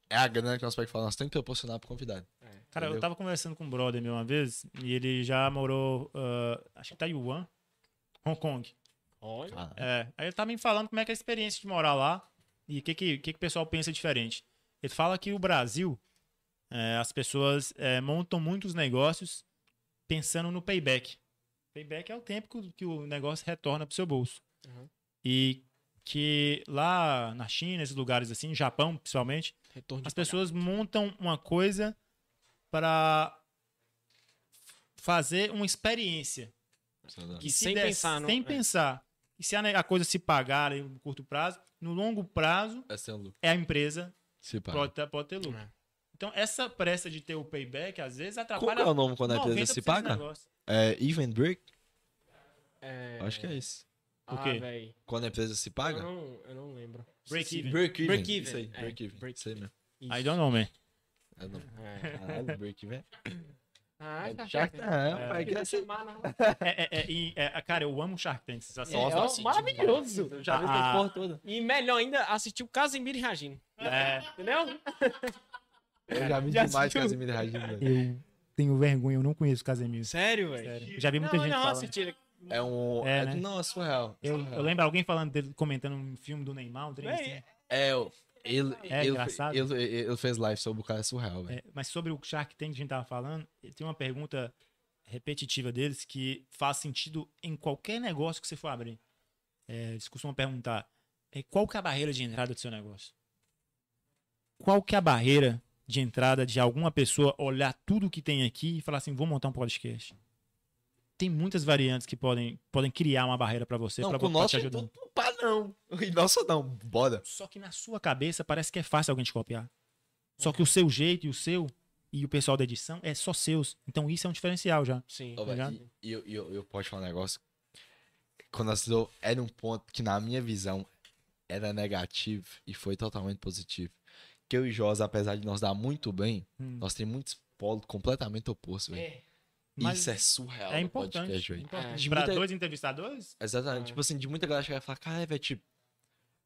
S2: é a grana que nós pode falar, nós temos que proporcionar pro convidado.
S1: Cara, eu tava conversando com um brother meu uma vez e ele já morou, ah, acho que Taiwan, Hong Kong.
S3: Olha.
S2: Ah,
S1: É, aí ele tá me falando como é que é a experiência de morar lá e o que, que, que, que o pessoal pensa diferente. Ele fala que o Brasil, é, as pessoas é, montam muitos negócios pensando no payback. Payback é o tempo que o, que o negócio retorna pro seu bolso.
S3: Uhum.
S1: E que lá na China, esses lugares assim, Japão principalmente, as pessoas montam uma coisa para fazer uma experiência que
S3: E
S1: se
S3: sem
S1: der-
S3: pensar no-
S1: sem
S3: é.
S1: pensar e se a, coisa se pagar em curto prazo no longo prazo
S2: é
S1: é a empresa. Pode ter, pode ter lucro
S3: É.
S1: então essa pressa de ter o payback às vezes
S2: Qual
S1: atrapalha
S2: que é o nome quando a empresa
S1: 90%
S2: se paga? É Even Break?
S3: É...
S2: Acho que é isso.
S1: O
S3: Ah,
S1: quê?
S3: véi.
S2: Quando a empresa se
S3: Eu
S2: paga?
S3: não, eu não lembro.
S1: break even
S2: Break even.
S3: Break even,
S2: Isso aí,
S3: é,
S2: break even.
S3: break
S2: Isso aí mesmo.
S1: I don't know man
S2: É, não.
S3: É.
S2: Caralho, break even.
S3: Ah,
S2: É
S3: tá
S2: Shark. Tank,
S1: É.
S2: pai, que
S3: Queria
S2: assim-
S1: é, é, é, e, é, cara eu amo Shark Tank vocês assistem?
S3: É,
S2: Nossa,
S3: ó, maravilhoso.
S2: Eu já vi
S1: Ah.
S2: essa porra toda.
S3: E melhor ainda, assistir o Casimiro e reagindo.
S1: É,
S3: Entendeu?
S2: Eu já vi
S3: Já
S2: demais
S3: assistiu?
S2: Casimiro reagindo, velho.
S1: eu tenho vergonha eu não conheço Casemiro
S3: Sério, velho?
S1: sério já vi muita
S3: Não,
S1: gente
S3: não,
S1: falando
S3: assistir.
S2: É um.
S1: É,
S2: É,
S1: né?
S2: Não, é surreal.
S1: eu,
S2: surreal.
S1: eu lembro alguém falando dele comentando um filme do Neymar um trem assim.
S2: É, o- ele,
S1: É
S2: ele,
S1: engraçado.
S2: ele, ele, fez live sobre o cara surreal, velho.
S1: É, mas sobre o Shark Tank que a gente tava falando, tem uma pergunta repetitiva deles que faz sentido em qualquer negócio que você for abrir. É, eles costumam perguntar: é, qual que é a barreira de entrada do seu negócio? Qual que é a barreira de entrada de alguma pessoa olhar tudo que tem aqui e falar assim, vou montar um podcast? Tem muitas variantes que podem, podem criar uma barreira para você,
S2: Não,
S1: para te ajudar.
S2: não, pá, não. E nosso não, bora.
S1: Só que na sua cabeça parece que é fácil alguém te copiar. Só que o seu jeito e o seu e o pessoal da edição é só seus. Então isso é um diferencial já.
S3: Sim.
S1: Ligado?
S2: velho, e eu, eu, eu posso falar um negócio. Quando nós fizemos, era um ponto que, na minha visão, era negativo e foi totalmente positivo. Que eu e Josa, apesar de nós dar muito bem,
S1: Hum.
S2: nós temos muitos polos completamente opostos, velho.
S3: É.
S1: Mas
S2: Isso é surreal.
S1: é importante.
S2: podcast,
S1: é importante.
S2: De
S1: Pra
S2: muita-
S1: dois entrevistadores?
S2: Exatamente.
S3: É.
S2: Tipo assim, de muita galera chegar e falar, cara, velho, tipo,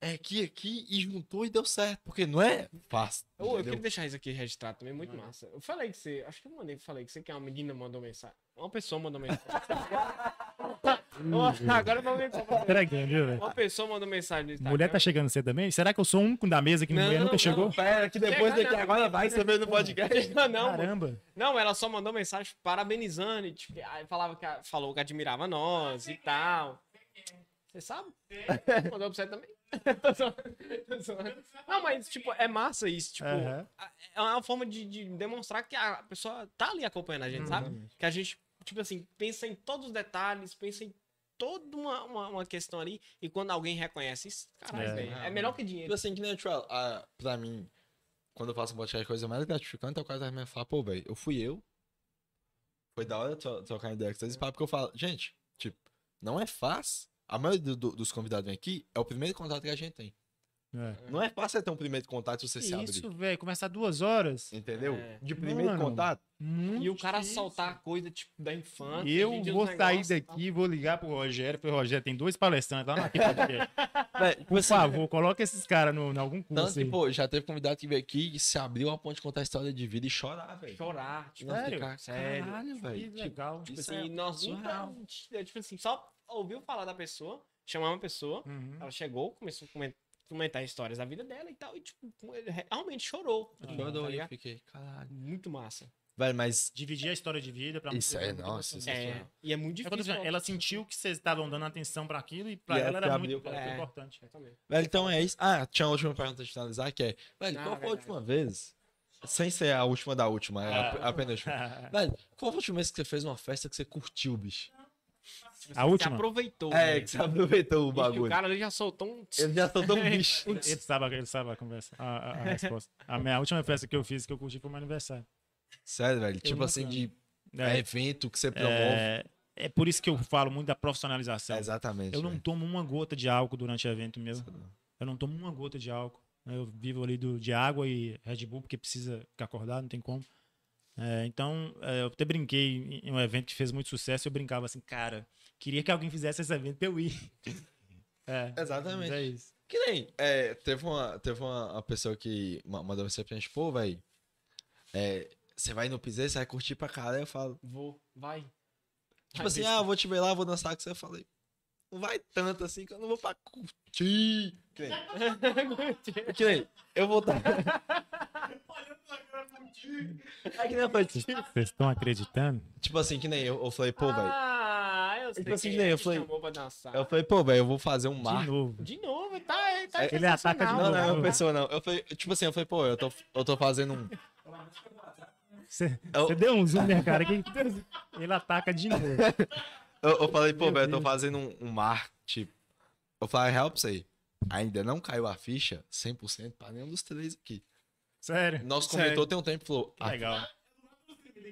S2: é aqui, aqui, e juntou e deu certo. Porque não é fácil.
S3: Eu, eu queria deixar isso aqui registrado também, muito massa. Eu falei que você. Acho que eu mandei, falei que você que é uma menina mandou mensagem. Uma pessoa mandou mensagem. Agora eu vou ver qual foi.
S1: Entregando, viu, velho?
S3: Uma pessoa mandou mensagem no Instagram.
S1: Mulher tá chegando cedo também? Será que eu sou o único da mesa que
S3: Não,
S1: mulher nunca
S3: não,
S1: chegou?
S2: Pera, que depois
S3: Chega
S2: daqui
S3: não.
S2: agora vai você vê no podcast.
S3: Não, não, mano.
S1: Caramba.
S3: Não, ela só mandou mensagem parabenizando. E, tipo, aí falava que, a- falou que admirava nós e tal. Você sabe? Mandou pra você também. Não, mas, tipo, é massa isso. Tipo, a- é uma forma de, de demonstrar que a pessoa tá ali acompanhando a gente, sabe? Que a gente, tipo assim, pensa em todos os detalhes, pensa em toda uma, uma, uma questão ali. E quando alguém reconhece isso, caralho,
S1: É.
S3: velho, é melhor que dinheiro.
S2: Tipo assim, que nem eu ah, pra mim, quando eu faço um podcast, a coisa mais gratificante é o cara da minha fala, pô, velho, eu fui eu. Foi da hora tro- trocar ideia com vocês, pá, porque eu falo, gente, tipo, não é fácil. A maioria do- do- dos convidados vem aqui é o primeiro contato que a gente tem.
S1: É.
S2: Não é fácil você ter um primeiro contato se você se abrir.
S1: Isso, velho, começar duas horas.
S2: Entendeu?
S3: É.
S2: De primeiro
S1: Mano,
S2: contato.
S3: E o cara
S1: difícil.
S3: soltar coisa, tipo, da infância.
S1: Eu vou sair daqui, vou ligar pro Rogério. Falei, Rogério, tem dois palestrantes lá na podcast.
S2: Tipo
S1: Por
S2: assim,
S1: favor, coloca esses caras no, em algum
S2: Tanto
S1: curso.
S2: que,
S1: aí.
S2: pô, já teve convidado que veio aqui e se abriu a ponto de contar a história de vida e chorar, velho.
S3: Chorar, tipo,
S1: Sério?
S2: ficar,
S3: Sério.
S2: Caralho,
S1: Que
S2: velho.
S1: legal.
S3: Tipo
S2: Isso
S3: assim,
S2: é
S3: nós nunca, tipo assim, só ouviu falar da pessoa, chamar uma pessoa,
S1: Uhum.
S3: ela chegou, começou a comen- comentar histórias da vida dela e tal, e tipo, realmente chorou.
S2: Chorou
S3: tá
S2: e eu fiquei, caralho.
S3: Muito massa.
S2: Velho, mas
S1: Dividir a história de vida pra
S2: Isso é,
S1: muito
S2: nossa, isso
S3: É, e é muito
S1: É quando
S3: difícil.
S1: ela sentiu que vocês estavam dando atenção pra aquilo e pra
S2: E
S1: ela
S2: ela
S1: era muito,
S3: pra-
S1: importante.
S2: Velho, então é isso. Ah, tinha uma última pergunta de finalizar, que é, velho,
S3: Ah,
S2: qual foi a
S3: verdade.
S2: última vez? Sem ser a última da última, é a, a penúltima. velho, qual foi a última vez que você fez uma festa que você curtiu, bicho?
S1: A
S3: Você
S1: última?
S3: aproveitou.
S2: É,
S3: né?
S2: que você aproveitou o bagulho.
S3: O cara ali já soltou um.
S2: Ele já soltou um bicho.
S1: Ele sabe, ele sabe a conversa, a, a- a resposta. A minha última festa que eu fiz, que eu curti, foi meu aniversário.
S2: Sério, velho. Tipo
S1: nunca-
S2: assim, de
S1: É,
S2: evento que você promove.
S1: é, é por isso que eu falo muito da profissionalização.
S2: Exatamente.
S1: Eu não
S2: velho.
S1: tomo uma gota de álcool durante o evento meu. Eu não tomo uma gota de álcool. Eu vivo ali do, de água e Red Bull porque precisa ficar acordado, não tem como. É, então, é, eu até brinquei em um evento que fez muito sucesso. Eu brincava assim, cara, queria que alguém fizesse esse evento pra eu ir. É,
S2: Exatamente.
S1: mas é isso.
S2: Que nem, é, teve uma, teve uma, uma pessoa que ma- mandou você pra gente, pô, velho, é, você vai no piseiro, você vai curtir pra caralho, eu falo,
S3: Vou, vai.
S2: tipo
S3: Vai,
S2: assim, ah, vou te ver lá, vou dançar com você, eu falei, não vai tanto assim que eu não vou pra curtir. Que nem, que nem eu vou estar... É que falei,
S1: Vocês estão acreditando?
S2: tipo assim, que nem eu, eu falei, pô, velho,
S3: Ah, eu sei.
S2: Tipo assim,
S3: quem
S2: nem
S3: é
S2: eu
S3: que
S2: falei- eu falei, pô, velho, eu vou fazer um
S1: De
S2: marco.
S1: novo.
S3: De novo, tá, ele tá
S1: Ele ataca de
S3: sensacional.
S2: Não, não é
S1: novo.
S2: uma pessoa, não. Eu falei, tipo assim, eu falei, pô, eu tô, eu tô fazendo um.
S1: Você
S2: Eu-
S1: deu um zoom, né, cara? Que- Ele ataca de novo.
S2: Eu, eu falei, pô, velho, eu tô fazendo um, um mar, tipo. Eu falei, real pra você. Ainda não caiu a ficha 100% pra nenhum dos três aqui.
S1: Sério.
S2: Nosso
S1: Sério.
S2: comentou tem um tempo e falou.
S1: Que
S2: a-
S1: Legal.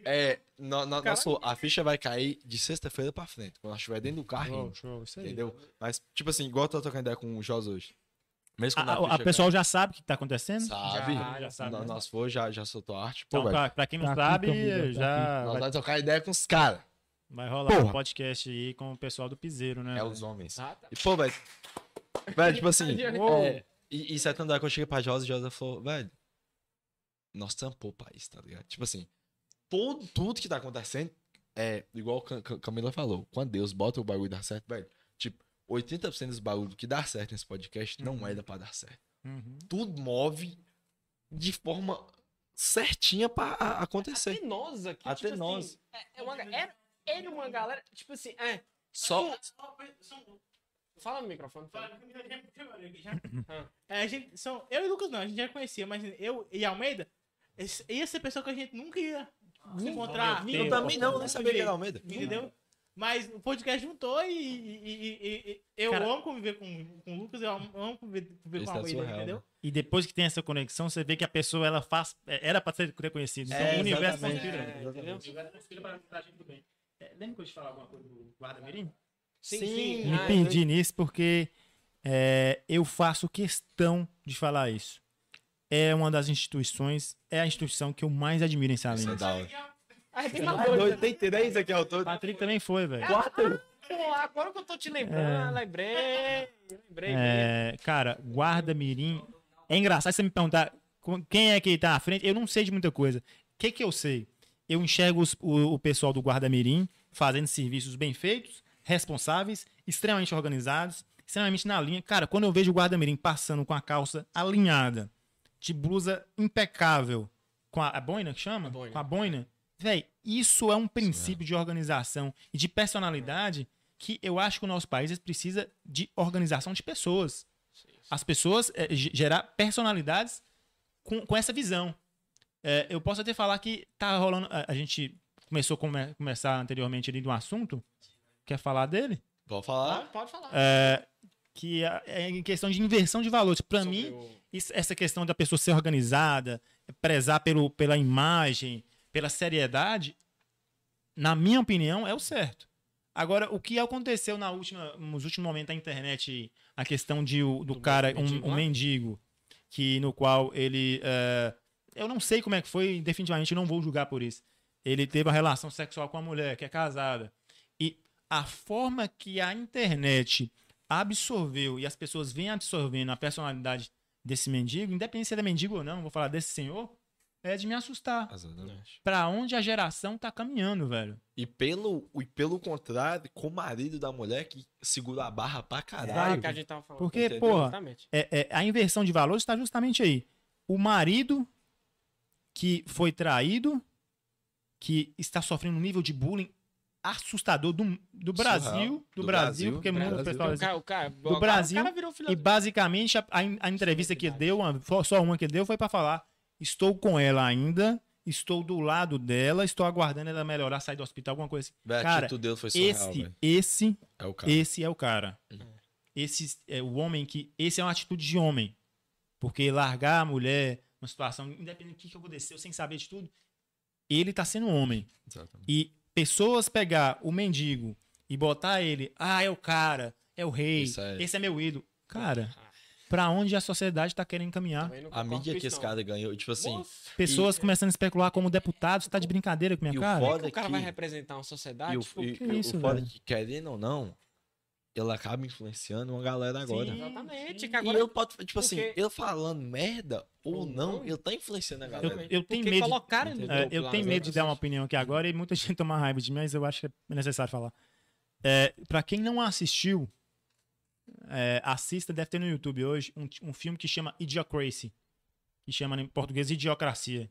S2: é, no, no, nosso falou, a ficha vai cair de sexta-feira pra frente, quando nós estiver dentro do carrinho.
S1: Show, show. Isso aí.
S2: Entendeu? Mas, tipo assim, igual eu tô trocando ideia com o Jos hoje. Mesmo quando
S1: A,
S2: a,
S1: a,
S2: ficha
S1: a pessoal já sabe o que tá acontecendo?
S2: cai, sabe.
S3: Já,
S1: já sabe,
S2: No-
S1: né?
S2: Nós foi, já, já soltou arte. Pô,
S1: Então,
S2: velho.
S1: pra, pra quem não
S8: Tá aqui
S1: sabe,
S8: comigo, tá
S1: já
S2: Nós
S1: vai,
S2: vamos trocar ideia com os caras.
S1: vai rolar
S2: Porra.
S1: um podcast aí com o pessoal do Piseiro, né?
S2: É os homens.
S3: Ah, tá.
S2: E, pô, velho. Velho, tipo assim.
S3: Uou.
S2: é, e, e certo andar que eu cheguei pra Josa e Josa falou, velho. Nós tampou o país, tá ligado? Tipo assim. Todo, tudo que tá acontecendo é igual Cam- Camila falou. Quando Deus bota o bagulho e dá certo, velho. Tipo, 80% dos bagulho que dá certo nesse podcast não é da pra dar certo.
S1: Uhum.
S2: Tudo move de forma certinha pra a- acontecer.
S3: Até nós aqui.
S2: Até
S3: tipo
S2: nós.
S3: Assim, é, é uma, era, era uma galera, tipo assim, é.
S2: Só.
S3: Fala no microfone. Fala.
S5: É, a gente, são, eu e o Lucas não, a gente já conhecia, mas eu e Almeida, esse- ia ser pessoa que a gente nunca ia se encontrar.
S1: meu
S2: Eu também não, nem sabia que era Almeida.
S5: Entendeu? Mas o podcast juntou e, e- e- e- e- eu
S1: Cara-
S5: amo conviver com, com o Lucas, eu amo amo conviver, conviver com a
S2: é
S5: Almeida,
S2: surreal,
S5: entendeu?
S2: né?
S1: E depois que tem essa conexão, você vê que a pessoa ela faz. é, Era pra ser reconhecida. Então
S2: É,
S1: o universo conspira.
S3: É, entendeu?
S1: O universo conspira pra, pra gente bem. É, lembra que eu te falar alguma coisa do guarda-mirim?
S3: Sim,
S2: Sim,
S3: sim.
S1: Me
S3: Ah,
S1: perdi nisso porque é, eu faço questão de falar isso. É uma das instituições, é a instituição que eu mais admiro em
S2: Isso é
S1: Salinas.
S2: da hora.
S3: Ah, tem
S2: três aqui ao todo.
S1: Patrick também foi, velho.
S3: Pô, agora que eu tô te lembrando, lembrei. Lembrei.
S1: É, cara, guarda mirim. É engraçado você me perguntar quem é que tá à frente. Eu não sei de muita coisa. O que que eu sei? Eu enxergo os- o, o pessoal do guarda mirim fazendo serviços bem feitos, responsáveis, extremamente organizados, extremamente na linha. Cara, quando eu vejo o guarda mirim passando com a calça alinhada, de blusa impecável, com a, a boina que chama?
S3: A boina.
S1: Com a boina. Véi, isso é um princípio de organização e de personalidade que eu acho que o nosso país precisa de organização de pessoas. As pessoas é, ge- gerar personalidades com, com essa visão. É, eu posso até falar que tá rolando. A, a gente começou a come- começar anteriormente ali de um assunto. Quer falar dele?
S2: Pode falar?
S3: Pode, pode falar.
S1: É, que é é em questão de inversão de valores. Para mim,
S3: o-
S1: isso- essa questão da pessoa ser organizada, prezar pelo, pela imagem, pela seriedade, na minha opinião, é o certo. Agora, o que aconteceu na última, nos últimos momentos da internet, a questão de, do,
S3: Do
S1: cara,
S3: mendigo
S1: um, um mendigo, que no qual ele. eh, eu não sei como é que foi, definitivamente não vou julgar por isso. Ele teve uma relação sexual com uma mulher que é casada. E a forma que a internet absorveu e as pessoas vêm absorvendo a personalidade desse mendigo, independente se ele é mendigo ou não, vou falar desse senhor, é de me assustar.
S2: Exatamente.
S1: Pra onde a geração tá caminhando, velho.
S2: E pelo, e pelo contrário, com o marido da mulher que segura a barra pra
S3: É
S2: caralho.
S3: o que a gente tava falando.
S1: Porque,
S2: Entendeu?
S1: porra, é, é, a inversão de valores está justamente aí. O marido que foi traído, que está sofrendo um nível de bullying assustador do, do Brasil,
S2: Surreal.
S1: do,
S2: Do
S1: Brasil,
S2: Brasil,
S1: porque
S2: Brasil.
S1: pessoal
S3: O cara, o cara,
S1: do Brasil,
S3: O cara virou filho
S1: E basicamente a, a- a entrevista que deu, uma- só- uma que deu, foi pra falar: estou com ela ainda, estou do lado dela, estou aguardando ela melhorar, sair do hospital, alguma coisa assim.
S2: Véi, a
S1: Cara,
S2: atitude dele foi surreal,
S1: Esse, esse,
S2: É o cara.
S1: esse é o cara. Esse é o homem que. Esse é uma atitude de homem. Porque largar a mulher numa situação, independente do que que aconteceu, sem saber de tudo, ele tá sendo homem.
S2: Exatamente.
S1: E pessoas pegar o mendigo e botar ele, ah, é o cara, é o rei, esse é meu ídolo. Cara, pra onde a sociedade tá querendo caminhar?
S2: A mídia que esse cara ganhou, tipo assim.
S3: Moço,
S1: Pessoas começando a especular como deputado, você tá de brincadeira com
S2: E
S1: minha
S2: o
S1: cara?
S2: foda
S3: o cara
S2: que-
S3: vai representar uma sociedade,
S2: E o,
S3: tipo,
S2: e-
S1: que
S2: e
S1: isso,
S2: o foda é que, querendo ou não, ele acaba influenciando uma galera agora.
S1: Sim.
S3: exatamente, que
S2: E
S3: agora
S2: ele pode, tipo assim,
S3: Porque-
S2: ele falando merda ou
S3: Ou
S2: não,
S3: não.
S2: ele tá influenciando a
S1: Eu,
S2: galera.
S1: eu tenho
S3: porque
S1: medo. de-
S3: colocaram no
S1: É, eu tenho
S3: nas
S1: medo de dar uma opinião aqui agora e muita gente toma raiva de mim, mas eu acho que é necessário falar. É, para quem não assistiu, é, assista, deve ter no YouTube hoje, um, um filme que chama Idiocracy, que chama em português Idiocracia.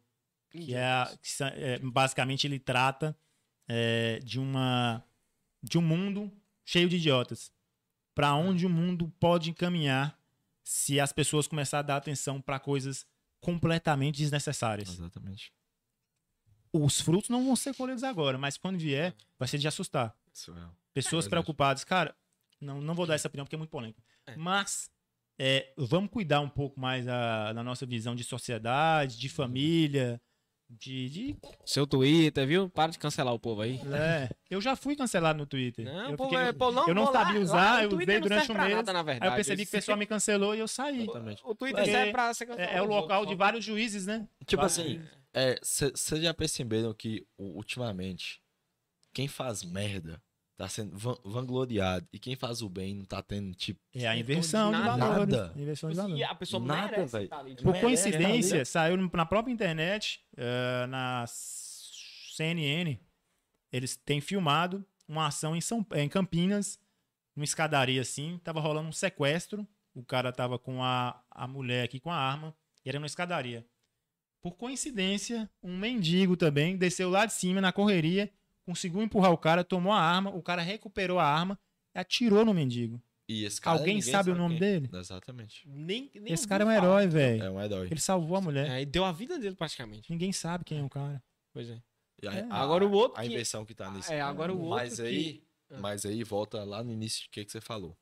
S1: Que é, a- que é, basicamente ele trata é, de uma de um mundo cheio de idiotas. Para onde o mundo pode encaminhar se as pessoas começarem a dar atenção para coisas completamente desnecessárias
S2: Exatamente.
S1: os frutos não vão ser colhidos agora, mas quando vier, vai ser de assustar.
S2: Surreal.
S1: Pessoas
S2: Verdade.
S1: preocupadas. Cara, não, não vou dar essa opinião porque é muito polêmico.
S3: É.
S1: Mas é, vamos cuidar um pouco mais a- da nossa visão de sociedade, de família, de. de-
S3: Seu Twitter, viu? Para de cancelar o povo aí.
S1: é, eu já fui cancelado no Twitter.
S3: Não,
S1: eu, fiquei-
S3: é, pô, não,
S1: eu não
S3: lá-
S1: sabia
S3: lá
S1: usar,
S3: o
S1: eu usei
S3: não
S1: durante
S3: serve
S1: um mês.
S3: nada, na
S1: Aí
S3: verdade.
S1: eu percebi que o pessoal me cancelou e eu saí.
S2: Exatamente.
S3: O Twitter
S1: Porque
S3: serve pra ser cancelado.
S1: É, é o local de vários juízes, né?
S2: Tipo
S1: Vários
S2: assim, vocês já perceberam que ultimamente quem faz merda tá sendo van- vangloriado e quem faz o bem não tá tendo, tipo,
S1: É a inversão de
S3: nada.
S1: valores.
S2: Nada.
S1: Inversão de
S3: E
S1: valores.
S3: a pessoa
S2: Nada,
S3: merece tá ali, tipo,
S1: Por
S2: merece,
S1: coincidência,
S2: tá
S1: saiu na própria internet, eh, na CNN, eles têm filmado uma ação em, São, eh, em Campinas, numa escadaria assim, tava rolando um sequestro, o cara tava com a, a mulher aqui com a arma, e era numa escadaria. Por coincidência, um mendigo também desceu lá de cima na correria, conseguiu empurrar o cara, tomou a arma, o cara recuperou a arma e atirou no mendigo.
S2: e esse cara
S1: Alguém
S2: ninguém
S1: sabe o nome
S2: quem.
S1: dele?
S2: Exatamente.
S3: Nem, nem
S1: Esse cara é um
S3: falar.
S1: herói, velho.
S2: É um herói.
S1: Ele salvou a mulher.
S3: É, e deu a vida dele praticamente.
S1: Ninguém sabe quem é o cara.
S3: Pois é.
S2: E a-
S1: É.
S2: a-
S3: Agora o outro
S2: A
S3: que-
S2: inversão que tá nisso.
S3: É, agora o outro
S2: Mas
S3: que-
S2: aí,
S3: Ah.
S2: mas aí volta lá no início do que, que você falou.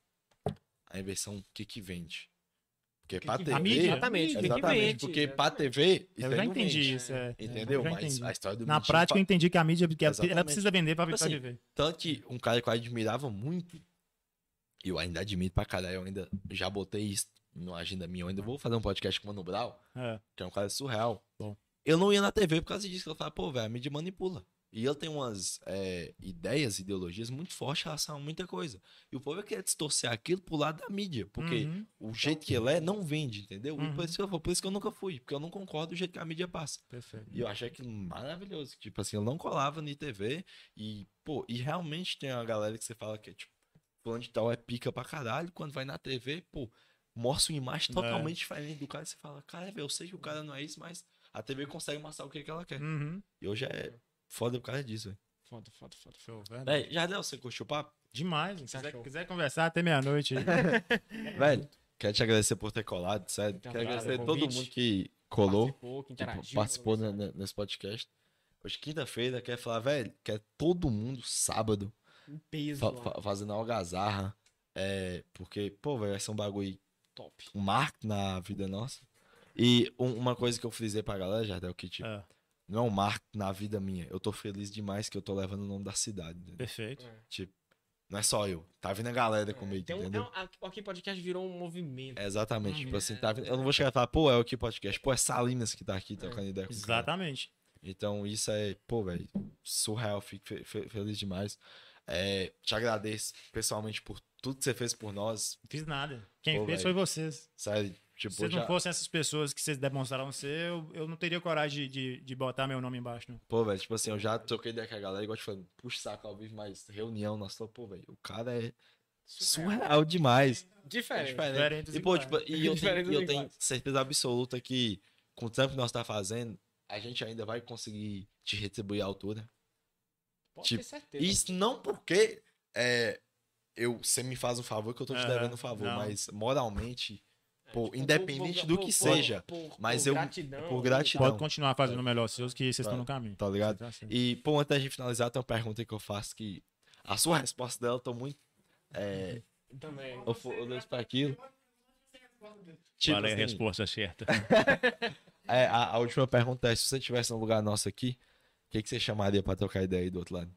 S2: A inversão, o que que vende? Porque pra TV...
S1: A mídia?
S3: Exatamente, que
S2: Exatamente,
S3: vende,
S2: porque
S3: né?
S2: pra TV...
S1: Eu já entendi isso. é.
S2: Entendeu?
S1: Eu já
S2: Mas
S1: entendi.
S2: a história do
S1: Na prática, eu entendi que a mídia que ela- precisa vender pra, pra
S2: Assim,
S1: viver.
S2: Tanto que um cara que eu admirava muito, e eu ainda admito pra caralho, eu ainda já botei isso na agenda minha, eu ainda vou fazer um podcast com o Mano Brau,
S1: É.
S2: que é um cara surreal.
S1: Bom.
S2: Eu não ia na TV por causa disso, que eu falava, pô, velho, a mídia manipula. E ele tem umas é, ideias, ideologias muito fortes em relação a muita coisa. E o povo quer distorcer aquilo pro lado da mídia, porque
S1: Uhum.
S2: o jeito que ele é não vende, entendeu? E
S1: Uhum.
S2: por isso, que eu, por isso que eu nunca fui, porque eu não concordo do jeito que a mídia passa.
S1: Perfeito.
S2: E eu achei aquilo maravilhoso. Tipo assim, eu não colava na TV. E, pô, e realmente tem uma galera que você fala que é tipo, fulano de tal é pica pra caralho. Quando vai na TV, pô, mostra uma imagem totalmente diferente do cara. E você fala, cara, eu sei que o cara não é isso, mas a TV consegue mostrar o que, que ela quer.
S1: Uhum.
S2: E hoje é foda por causa disso, velho.
S3: Foda, foda, foda.
S1: Show, velho.
S2: Véi, Jardel, você curtiu o papo?
S1: Demais. Se quiser, quiser conversar até meia-noite aí.
S2: Velho, quero te agradecer por ter colado, sério.
S3: Muito
S2: Quero agradecer a todo mundo que colou.
S3: Participou, que
S2: que
S3: interagiu.
S2: participou ne- nesse podcast. Hoje, quinta-feira, quer falar, velho, quer todo mundo sábado
S3: Um peso
S2: fa-
S3: lá.
S2: fa- fazendo algazarra. É, porque, pô, velho, vai ser um bagulho,
S3: top.
S2: um marco na vida nossa. E um- uma coisa que eu frisei pra galera, Jardel, que tipo,
S1: É,
S2: não é um marco na vida minha. Eu tô feliz demais que eu tô levando o nome da cidade. entendeu?
S1: perfeito.
S3: É.
S2: Tipo, Não é só eu. Tá vindo a galera comigo,
S3: Tem um, é
S2: entendeu?
S3: um, a- o Aqui Podcast virou um movimento.
S2: É, exatamente.
S3: Uhum.
S2: Tipo assim, tá vindo... eu não vou chegar e falar, pô, é o que podcast. Pô, é Salinas que tá aqui trocando ideia com.
S1: Exatamente.
S2: Então, isso é, pô, velho, surreal. Fico fe- fe- feliz demais. É, te agradeço pessoalmente por tudo que você fez por nós.
S1: Não fiz nada. Quem
S2: Pô,
S1: fez
S2: velho.
S1: foi vocês.
S2: Sério, tipo,
S1: Se
S2: já...
S1: não fossem essas pessoas que vocês demonstraram ser, eu, eu não teria coragem de, de, de botar meu nome embaixo. Não.
S2: Pô, velho, tipo assim, eu já troquei ideia com a galera, igual te falando, puxa saco ao vivo, mas reunião, nós falamos, pô, velho, o cara é surreal demais. É
S3: Diferente.
S2: E, pô, tipo, e eu tenho, e eu tenho certeza absoluta que com o tempo que nós tá fazendo, a gente ainda vai conseguir te retribuir à altura.
S3: Pode
S2: Tipo,
S3: ter certeza.
S2: Isso não porque é, eu, você me faz um favor que eu tô te
S1: Aham,
S2: devendo um favor,
S1: não.
S2: mas moralmente, pô,
S3: Tipo,
S2: independente
S3: por-
S2: do
S3: por-
S2: que
S3: por-
S2: seja,
S3: por-
S2: mas
S3: por
S2: eu-
S3: gratidão,
S2: por gratidão.
S1: Pode continuar fazendo o melhor seus, que vocês estão no caminho.
S2: tá ligado?
S1: Tá.
S2: E, pô, antes da gente finalizar, tem uma pergunta que eu faço que a sua resposta dela, eu tô muito. É,
S3: Também.
S2: eu eu dou pra aquilo. Tipo
S1: Qual é a
S2: assim,
S1: resposta certa?
S2: é, a, a última pergunta é: se você estivesse no lugar nosso aqui, o que, que você chamaria pra trocar ideia aí do outro lado?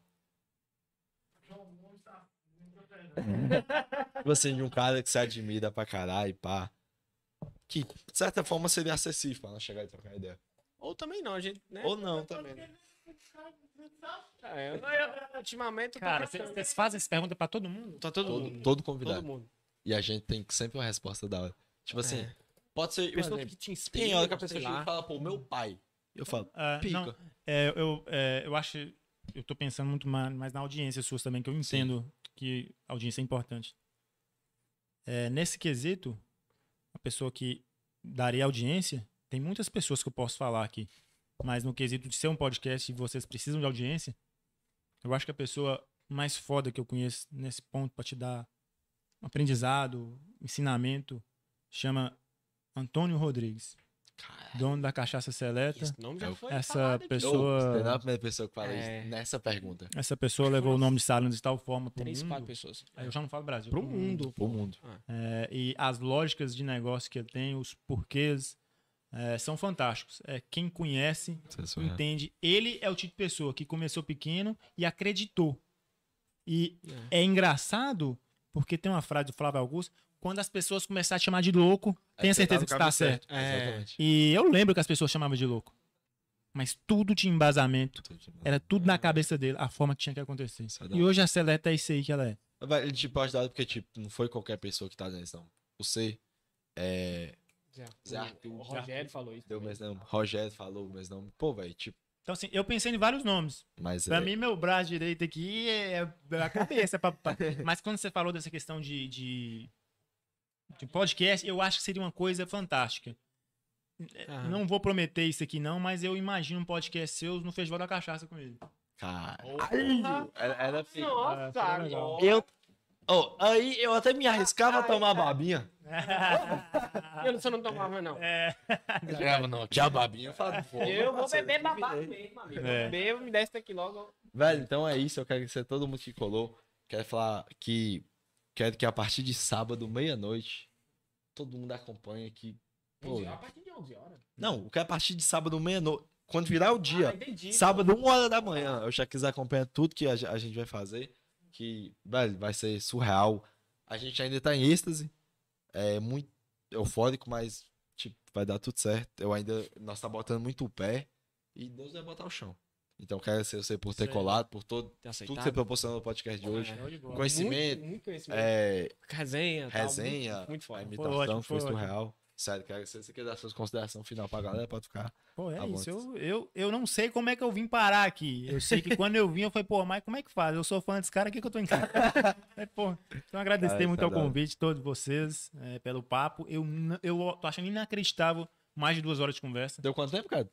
S2: Você de um cara que você admira pra caralho, pá. Que, de certa forma, seria acessível pra nós chegar e trocar ideia.
S3: Ou também não, a gente. Né?
S2: Ou não também. né?
S3: É, eu, ultimamente.
S1: Cara, vocês fazem essa pergunta pra todo mundo?
S3: Tá todo,
S2: Todo,
S3: mundo.
S2: todo convidado.
S3: Todo mundo.
S2: E a gente tem sempre uma resposta da hora. Tipo assim,
S3: É.
S2: pode ser.
S3: Pessoa
S2: exemplo,
S3: que te inspira.
S2: tem hora que a pessoa chega e fala, pô, meu pai. Eu falo,
S1: Ah,
S2: pica.
S1: não, é, eu, é, eu acho. Eu tô pensando muito mais, na audiência suas também, que eu entendo que a audiência é importante. É, nesse quesito, a pessoa que daria audiência, tem muitas pessoas que eu posso falar aqui. Mas no quesito de ser um podcast e vocês precisam de audiência, eu acho que a pessoa mais foda que eu conheço nesse ponto pra te dar aprendizado, ensinamento, chama Antônio Rodrigues, dono da Cachaça Seleta.
S3: Esse nome já
S2: Eu-
S3: foi
S1: Essa pessoa-
S2: não é a primeira pessoa que fala
S3: É.
S2: isso nessa pergunta.
S1: Essa pessoa levou o nome de Salins de tal forma pro
S3: Três, quatro
S1: mundo.
S3: pessoas.
S1: Aí eu já não falo Brasil.
S3: Pro mundo.
S2: Pro mundo.
S1: É, e as lógicas de negócio que ele tem, os porquês, é, são fantásticos. É, quem conhece,
S2: é
S1: entende. Ele é o tipo de pessoa que começou pequeno e acreditou. E é, engraçado, porque tem uma frase do Flávio Augusto, quando as pessoas começarem a te chamar de louco, tenha
S2: Aí você tá
S1: certeza que está
S2: caminho
S1: certo.
S3: É.
S2: Exatamente.
S1: E eu lembro que as pessoas chamavam de louco. Mas tudo tinha embasamento. Era tudo na cabeça dele, a forma que tinha que acontecer.
S2: Isso é
S1: E hoje a Seleta é isso aí que ela é.
S2: Ele te pode dar porque, tipo, não foi qualquer pessoa que tá nesse, não. Você, é,
S3: Zé,
S2: Zé
S3: o-
S2: Arthur,
S3: O Rogério falou isso.
S2: deu o
S3: também.
S2: mesmo nome. Rogério falou o mesmo nome. Pô, velho, tipo,
S1: Então, assim, eu pensei em vários nomes.
S2: mas
S1: Pra
S2: é,
S1: mim, meu braço direito aqui é é a cabeça. pra- pra- Mas quando você falou dessa questão de, de, de podcast, eu acho que seria uma coisa fantástica.
S3: Aham.
S1: Não vou prometer isso aqui, não, mas eu imagino um podcast seu no Festival da Cachaça com ele.
S2: caralho. Era, era feio.
S3: Nossa,
S1: foi legal.
S3: agora.
S2: Eu, oh, aí eu até me arriscava a tomar babinha.
S3: Eu não sou não tomava, não.
S1: É,
S2: chegava, não, tinha babinha. Eu falava, pô,
S3: Eu vou beber babado mesmo, amigo.
S1: É.
S3: Bebo, me desce daqui logo.
S2: Velho, então é isso. Eu quero agradecer a todo mundo que colou. Quero falar que quero que a partir de sábado, meia-noite, todo mundo acompanhe aqui. Pô,
S3: A partir de 11 horas.
S2: não, que a partir de sábado, meia-noite, quando virar o dia,
S3: Ah, entendi.
S2: sábado, uma hora da manhã, eu já quis acompanhar tudo que a, a gente vai fazer. Que, velho, vai ser surreal. A gente ainda tá em êxtase. É muito eufórico, mas, tipo, vai dar tudo certo. Eu ainda. Nós tá botando muito o pé. E Deus vai botar o chão. Então, quero agradecer você por ter colado, por todo,
S3: Ter
S2: tudo que você proporcionou no podcast de hoje.
S1: bola.
S2: Conhecimento,
S3: Muito, muito conhecimento.
S2: é,
S3: Resenha. tal,
S2: resenha,
S3: Muito, muito
S2: a
S3: foda.
S2: imitação
S1: ótimo,
S2: foi,
S1: foi ótimo.
S2: surreal. Sério, quero agradecer. Você quer dar suas considerações final pra galera, pode ficar.
S1: Pô, é isso. Eu, eu, eu não sei como é que eu vim parar aqui. Eu sei que quando eu vim, eu falei, pô, mas como é que faz? Eu sou fã desse cara aqui que eu tô em casa. É, pô, então agradecer
S2: Cara,
S1: muito
S2: tá
S1: ao convite, todos vocês, é, pelo papo. Eu, eu tô achando inacreditável mais de duas horas de conversa.
S2: Deu quanto tempo, cara?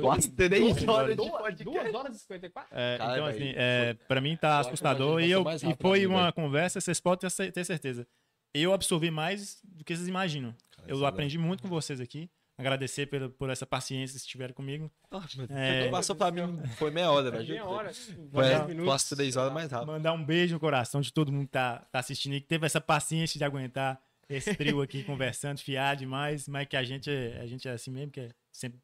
S2: Quase três
S3: duas-
S2: horas de
S3: duas-
S2: podcast.
S3: Duas horas e 54?
S1: É,
S2: Cara,
S1: então, assim,
S2: foi-
S1: é, pra mim tá
S2: Eu
S1: assustador. E, eu, e foi uma
S2: velho.
S1: conversa, vocês podem ter, certeza. Eu absorvi mais do que vocês imaginam.
S2: Cara,
S1: Eu
S2: é
S1: aprendi muito com vocês aqui. Agradecer por essa paciência que estiveram comigo.
S2: Deus.
S1: É.
S2: Passou pra mim, foi meia hora, velho.
S3: Meia hora.
S2: Foi
S3: 10 minutos.
S2: quase três horas mais rápido.
S1: Mandar um beijo no coração de todo mundo que tá, tá assistindo e que teve essa paciência de aguentar esse trio aqui conversando, fiar demais, mas que a gente, é- a gente é assim mesmo, que é sempre.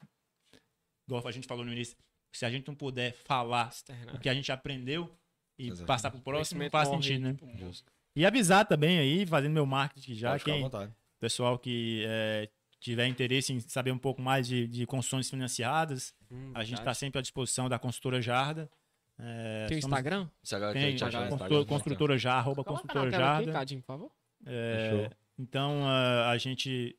S1: Igual a gente falou no início, se a gente não puder falar o
S3: Externar.
S1: que a gente aprendeu, e
S2: Exatamente.
S1: passar pro próximo, não faz sentido, né?
S3: tipo,
S2: Justo.
S1: E avisar também aí, fazendo meu marketing já,
S2: Pode
S1: quem, pessoal que é, tiver interesse em saber um pouco mais de, de construções financiadas,
S3: Hum,
S1: a gente está sempre à disposição da construtora Jarda. É,
S3: Tem o
S1: somos-
S3: Instagram?
S1: Tem,
S2: quer te achar no
S1: construtora,
S2: Instagram,
S1: construtora Jarda, arroba construtora
S3: tela aqui,
S1: Jarda.
S3: Cadinho, por favor.
S1: É, então a, a gente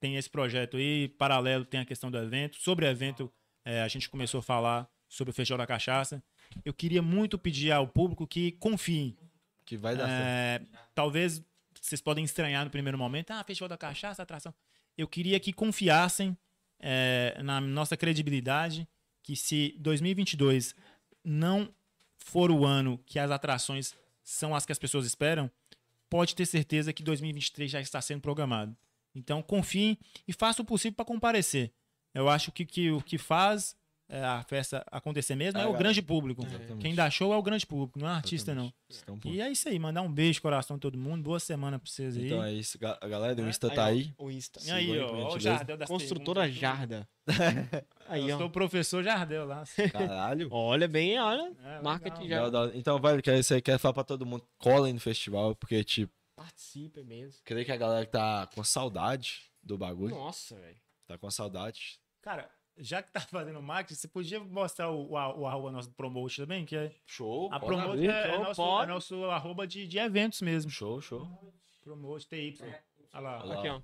S1: tem esse projeto aí, paralelo tem a questão do evento. Sobre o evento, é, a gente começou a falar sobre o Festival da Cachaça. Eu queria muito pedir ao público que confiem.
S2: Que vai dar certo.
S1: É, talvez vocês podem estranhar no primeiro momento, ah, Festival da Cachaça, atração. Eu queria que confiassem é, na nossa credibilidade, que se 2022 não for o ano que as atrações são as que as pessoas esperam, pode ter certeza que 2023 já está sendo programado. Então confiem e façam o possível para comparecer. Eu acho que, que o que faz é, a festa acontecer mesmo é,
S2: É,
S1: o
S2: galera.
S1: grande público.
S2: Exatamente.
S1: Quem dá show é o grande público, não é artista, não.
S2: É um ponto.
S1: E é isso aí, mandar um beijo, coração de todo mundo. Boa semana pra vocês aí.
S2: Então é isso. A galera, o Insta
S3: Aí,
S2: tá aí.
S3: O Insta.
S1: e aí, ó, o. Jardel das
S3: Construtora
S1: perguntas.
S3: Jarda. Aí,
S1: Eu
S3: ó.
S1: sou o professor Jardel lá.
S2: Caralho.
S3: Olha bem, olha.
S1: É,
S3: Marketing
S1: legal.
S3: já.
S2: Da hora. Então, velho, quero isso aí, quero falar pra todo mundo. Colem no festival, porque, tipo,
S3: Participe mesmo.
S2: creio que a galera tá com saudade do bagulho.
S3: Nossa, velho.
S2: Tá com saudade.
S1: Cara, já que tá fazendo marketing, você podia mostrar o, o, o arroba nosso promote também, que é...
S2: Show.
S1: A promote é, é nosso, é nosso arroba de, de eventos mesmo.
S2: Show, show.
S1: Promote, TY. Olha lá.
S2: Olha lá.
S3: Aqui, ó.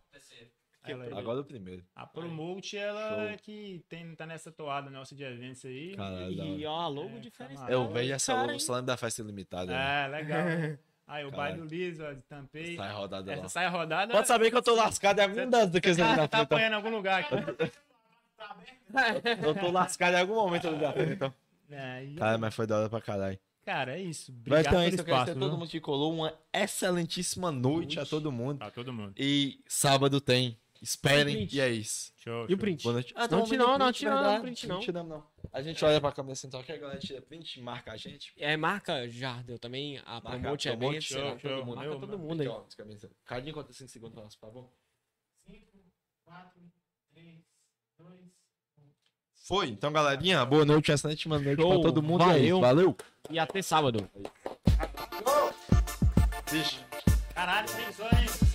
S1: ela.
S2: Agora o primeiro.
S1: A Promote, ela
S2: Show.
S1: é que tem, tá nessa toada nossa de eventos aí.
S2: Caralho.
S3: E ó, a logo
S1: É,
S3: diferenciada.
S1: tá
S2: Eu vejo essa logo, só da festa ilimitada. né?
S1: É, legal. Aí, o
S2: Caralho.
S1: baile do Liso, ó, tampei.
S2: Sai rodada
S1: Essa
S2: lá.
S1: sai a rodada.
S2: Pode saber que eu tô lascado em algum das do que eles ali
S1: Tá,
S2: na
S1: tá
S2: frente.
S1: apanhando em algum lugar aqui.
S2: Eu tô lascado em algum momento ali da frente, então.
S1: É,
S2: Cara, mas foi da hora pra caralho.
S1: Cara, é isso.
S2: Vai
S1: Obrigado
S2: então é isso, eu
S1: espaço.
S2: a todo mundo que colou. Uma excelentíssima noite a todo mundo.
S1: Pra todo mundo.
S2: E sábado tem. Esperem.
S3: Print.
S2: E é isso.
S1: Show,
S3: E o
S1: show.
S3: print?
S2: Boa noite. Ah,
S3: Não
S2: um
S3: tira não,
S2: print,
S3: não tira não,
S2: verdade.
S3: print não.
S2: tiramos, não. A gente olha pra câmera central que a galera tira print, marca a gente.
S3: É, marca Jardel também. A
S2: Marca
S3: Promote é bem
S2: promote,
S3: excelente.
S1: show.
S3: Marca todo mundo aí.
S2: Aqui, ó, de camisa. Cadinho conta 5 segundos pra nós, por favor.
S5: 5, 4, 3, 2,
S2: Foi. Então, galerinha, boa noite, excelente noite pra todo mundo.
S3: Valeu.
S2: isso. Valeu.
S3: E até sábado.
S2: Vixe.
S1: Caralho, três horas.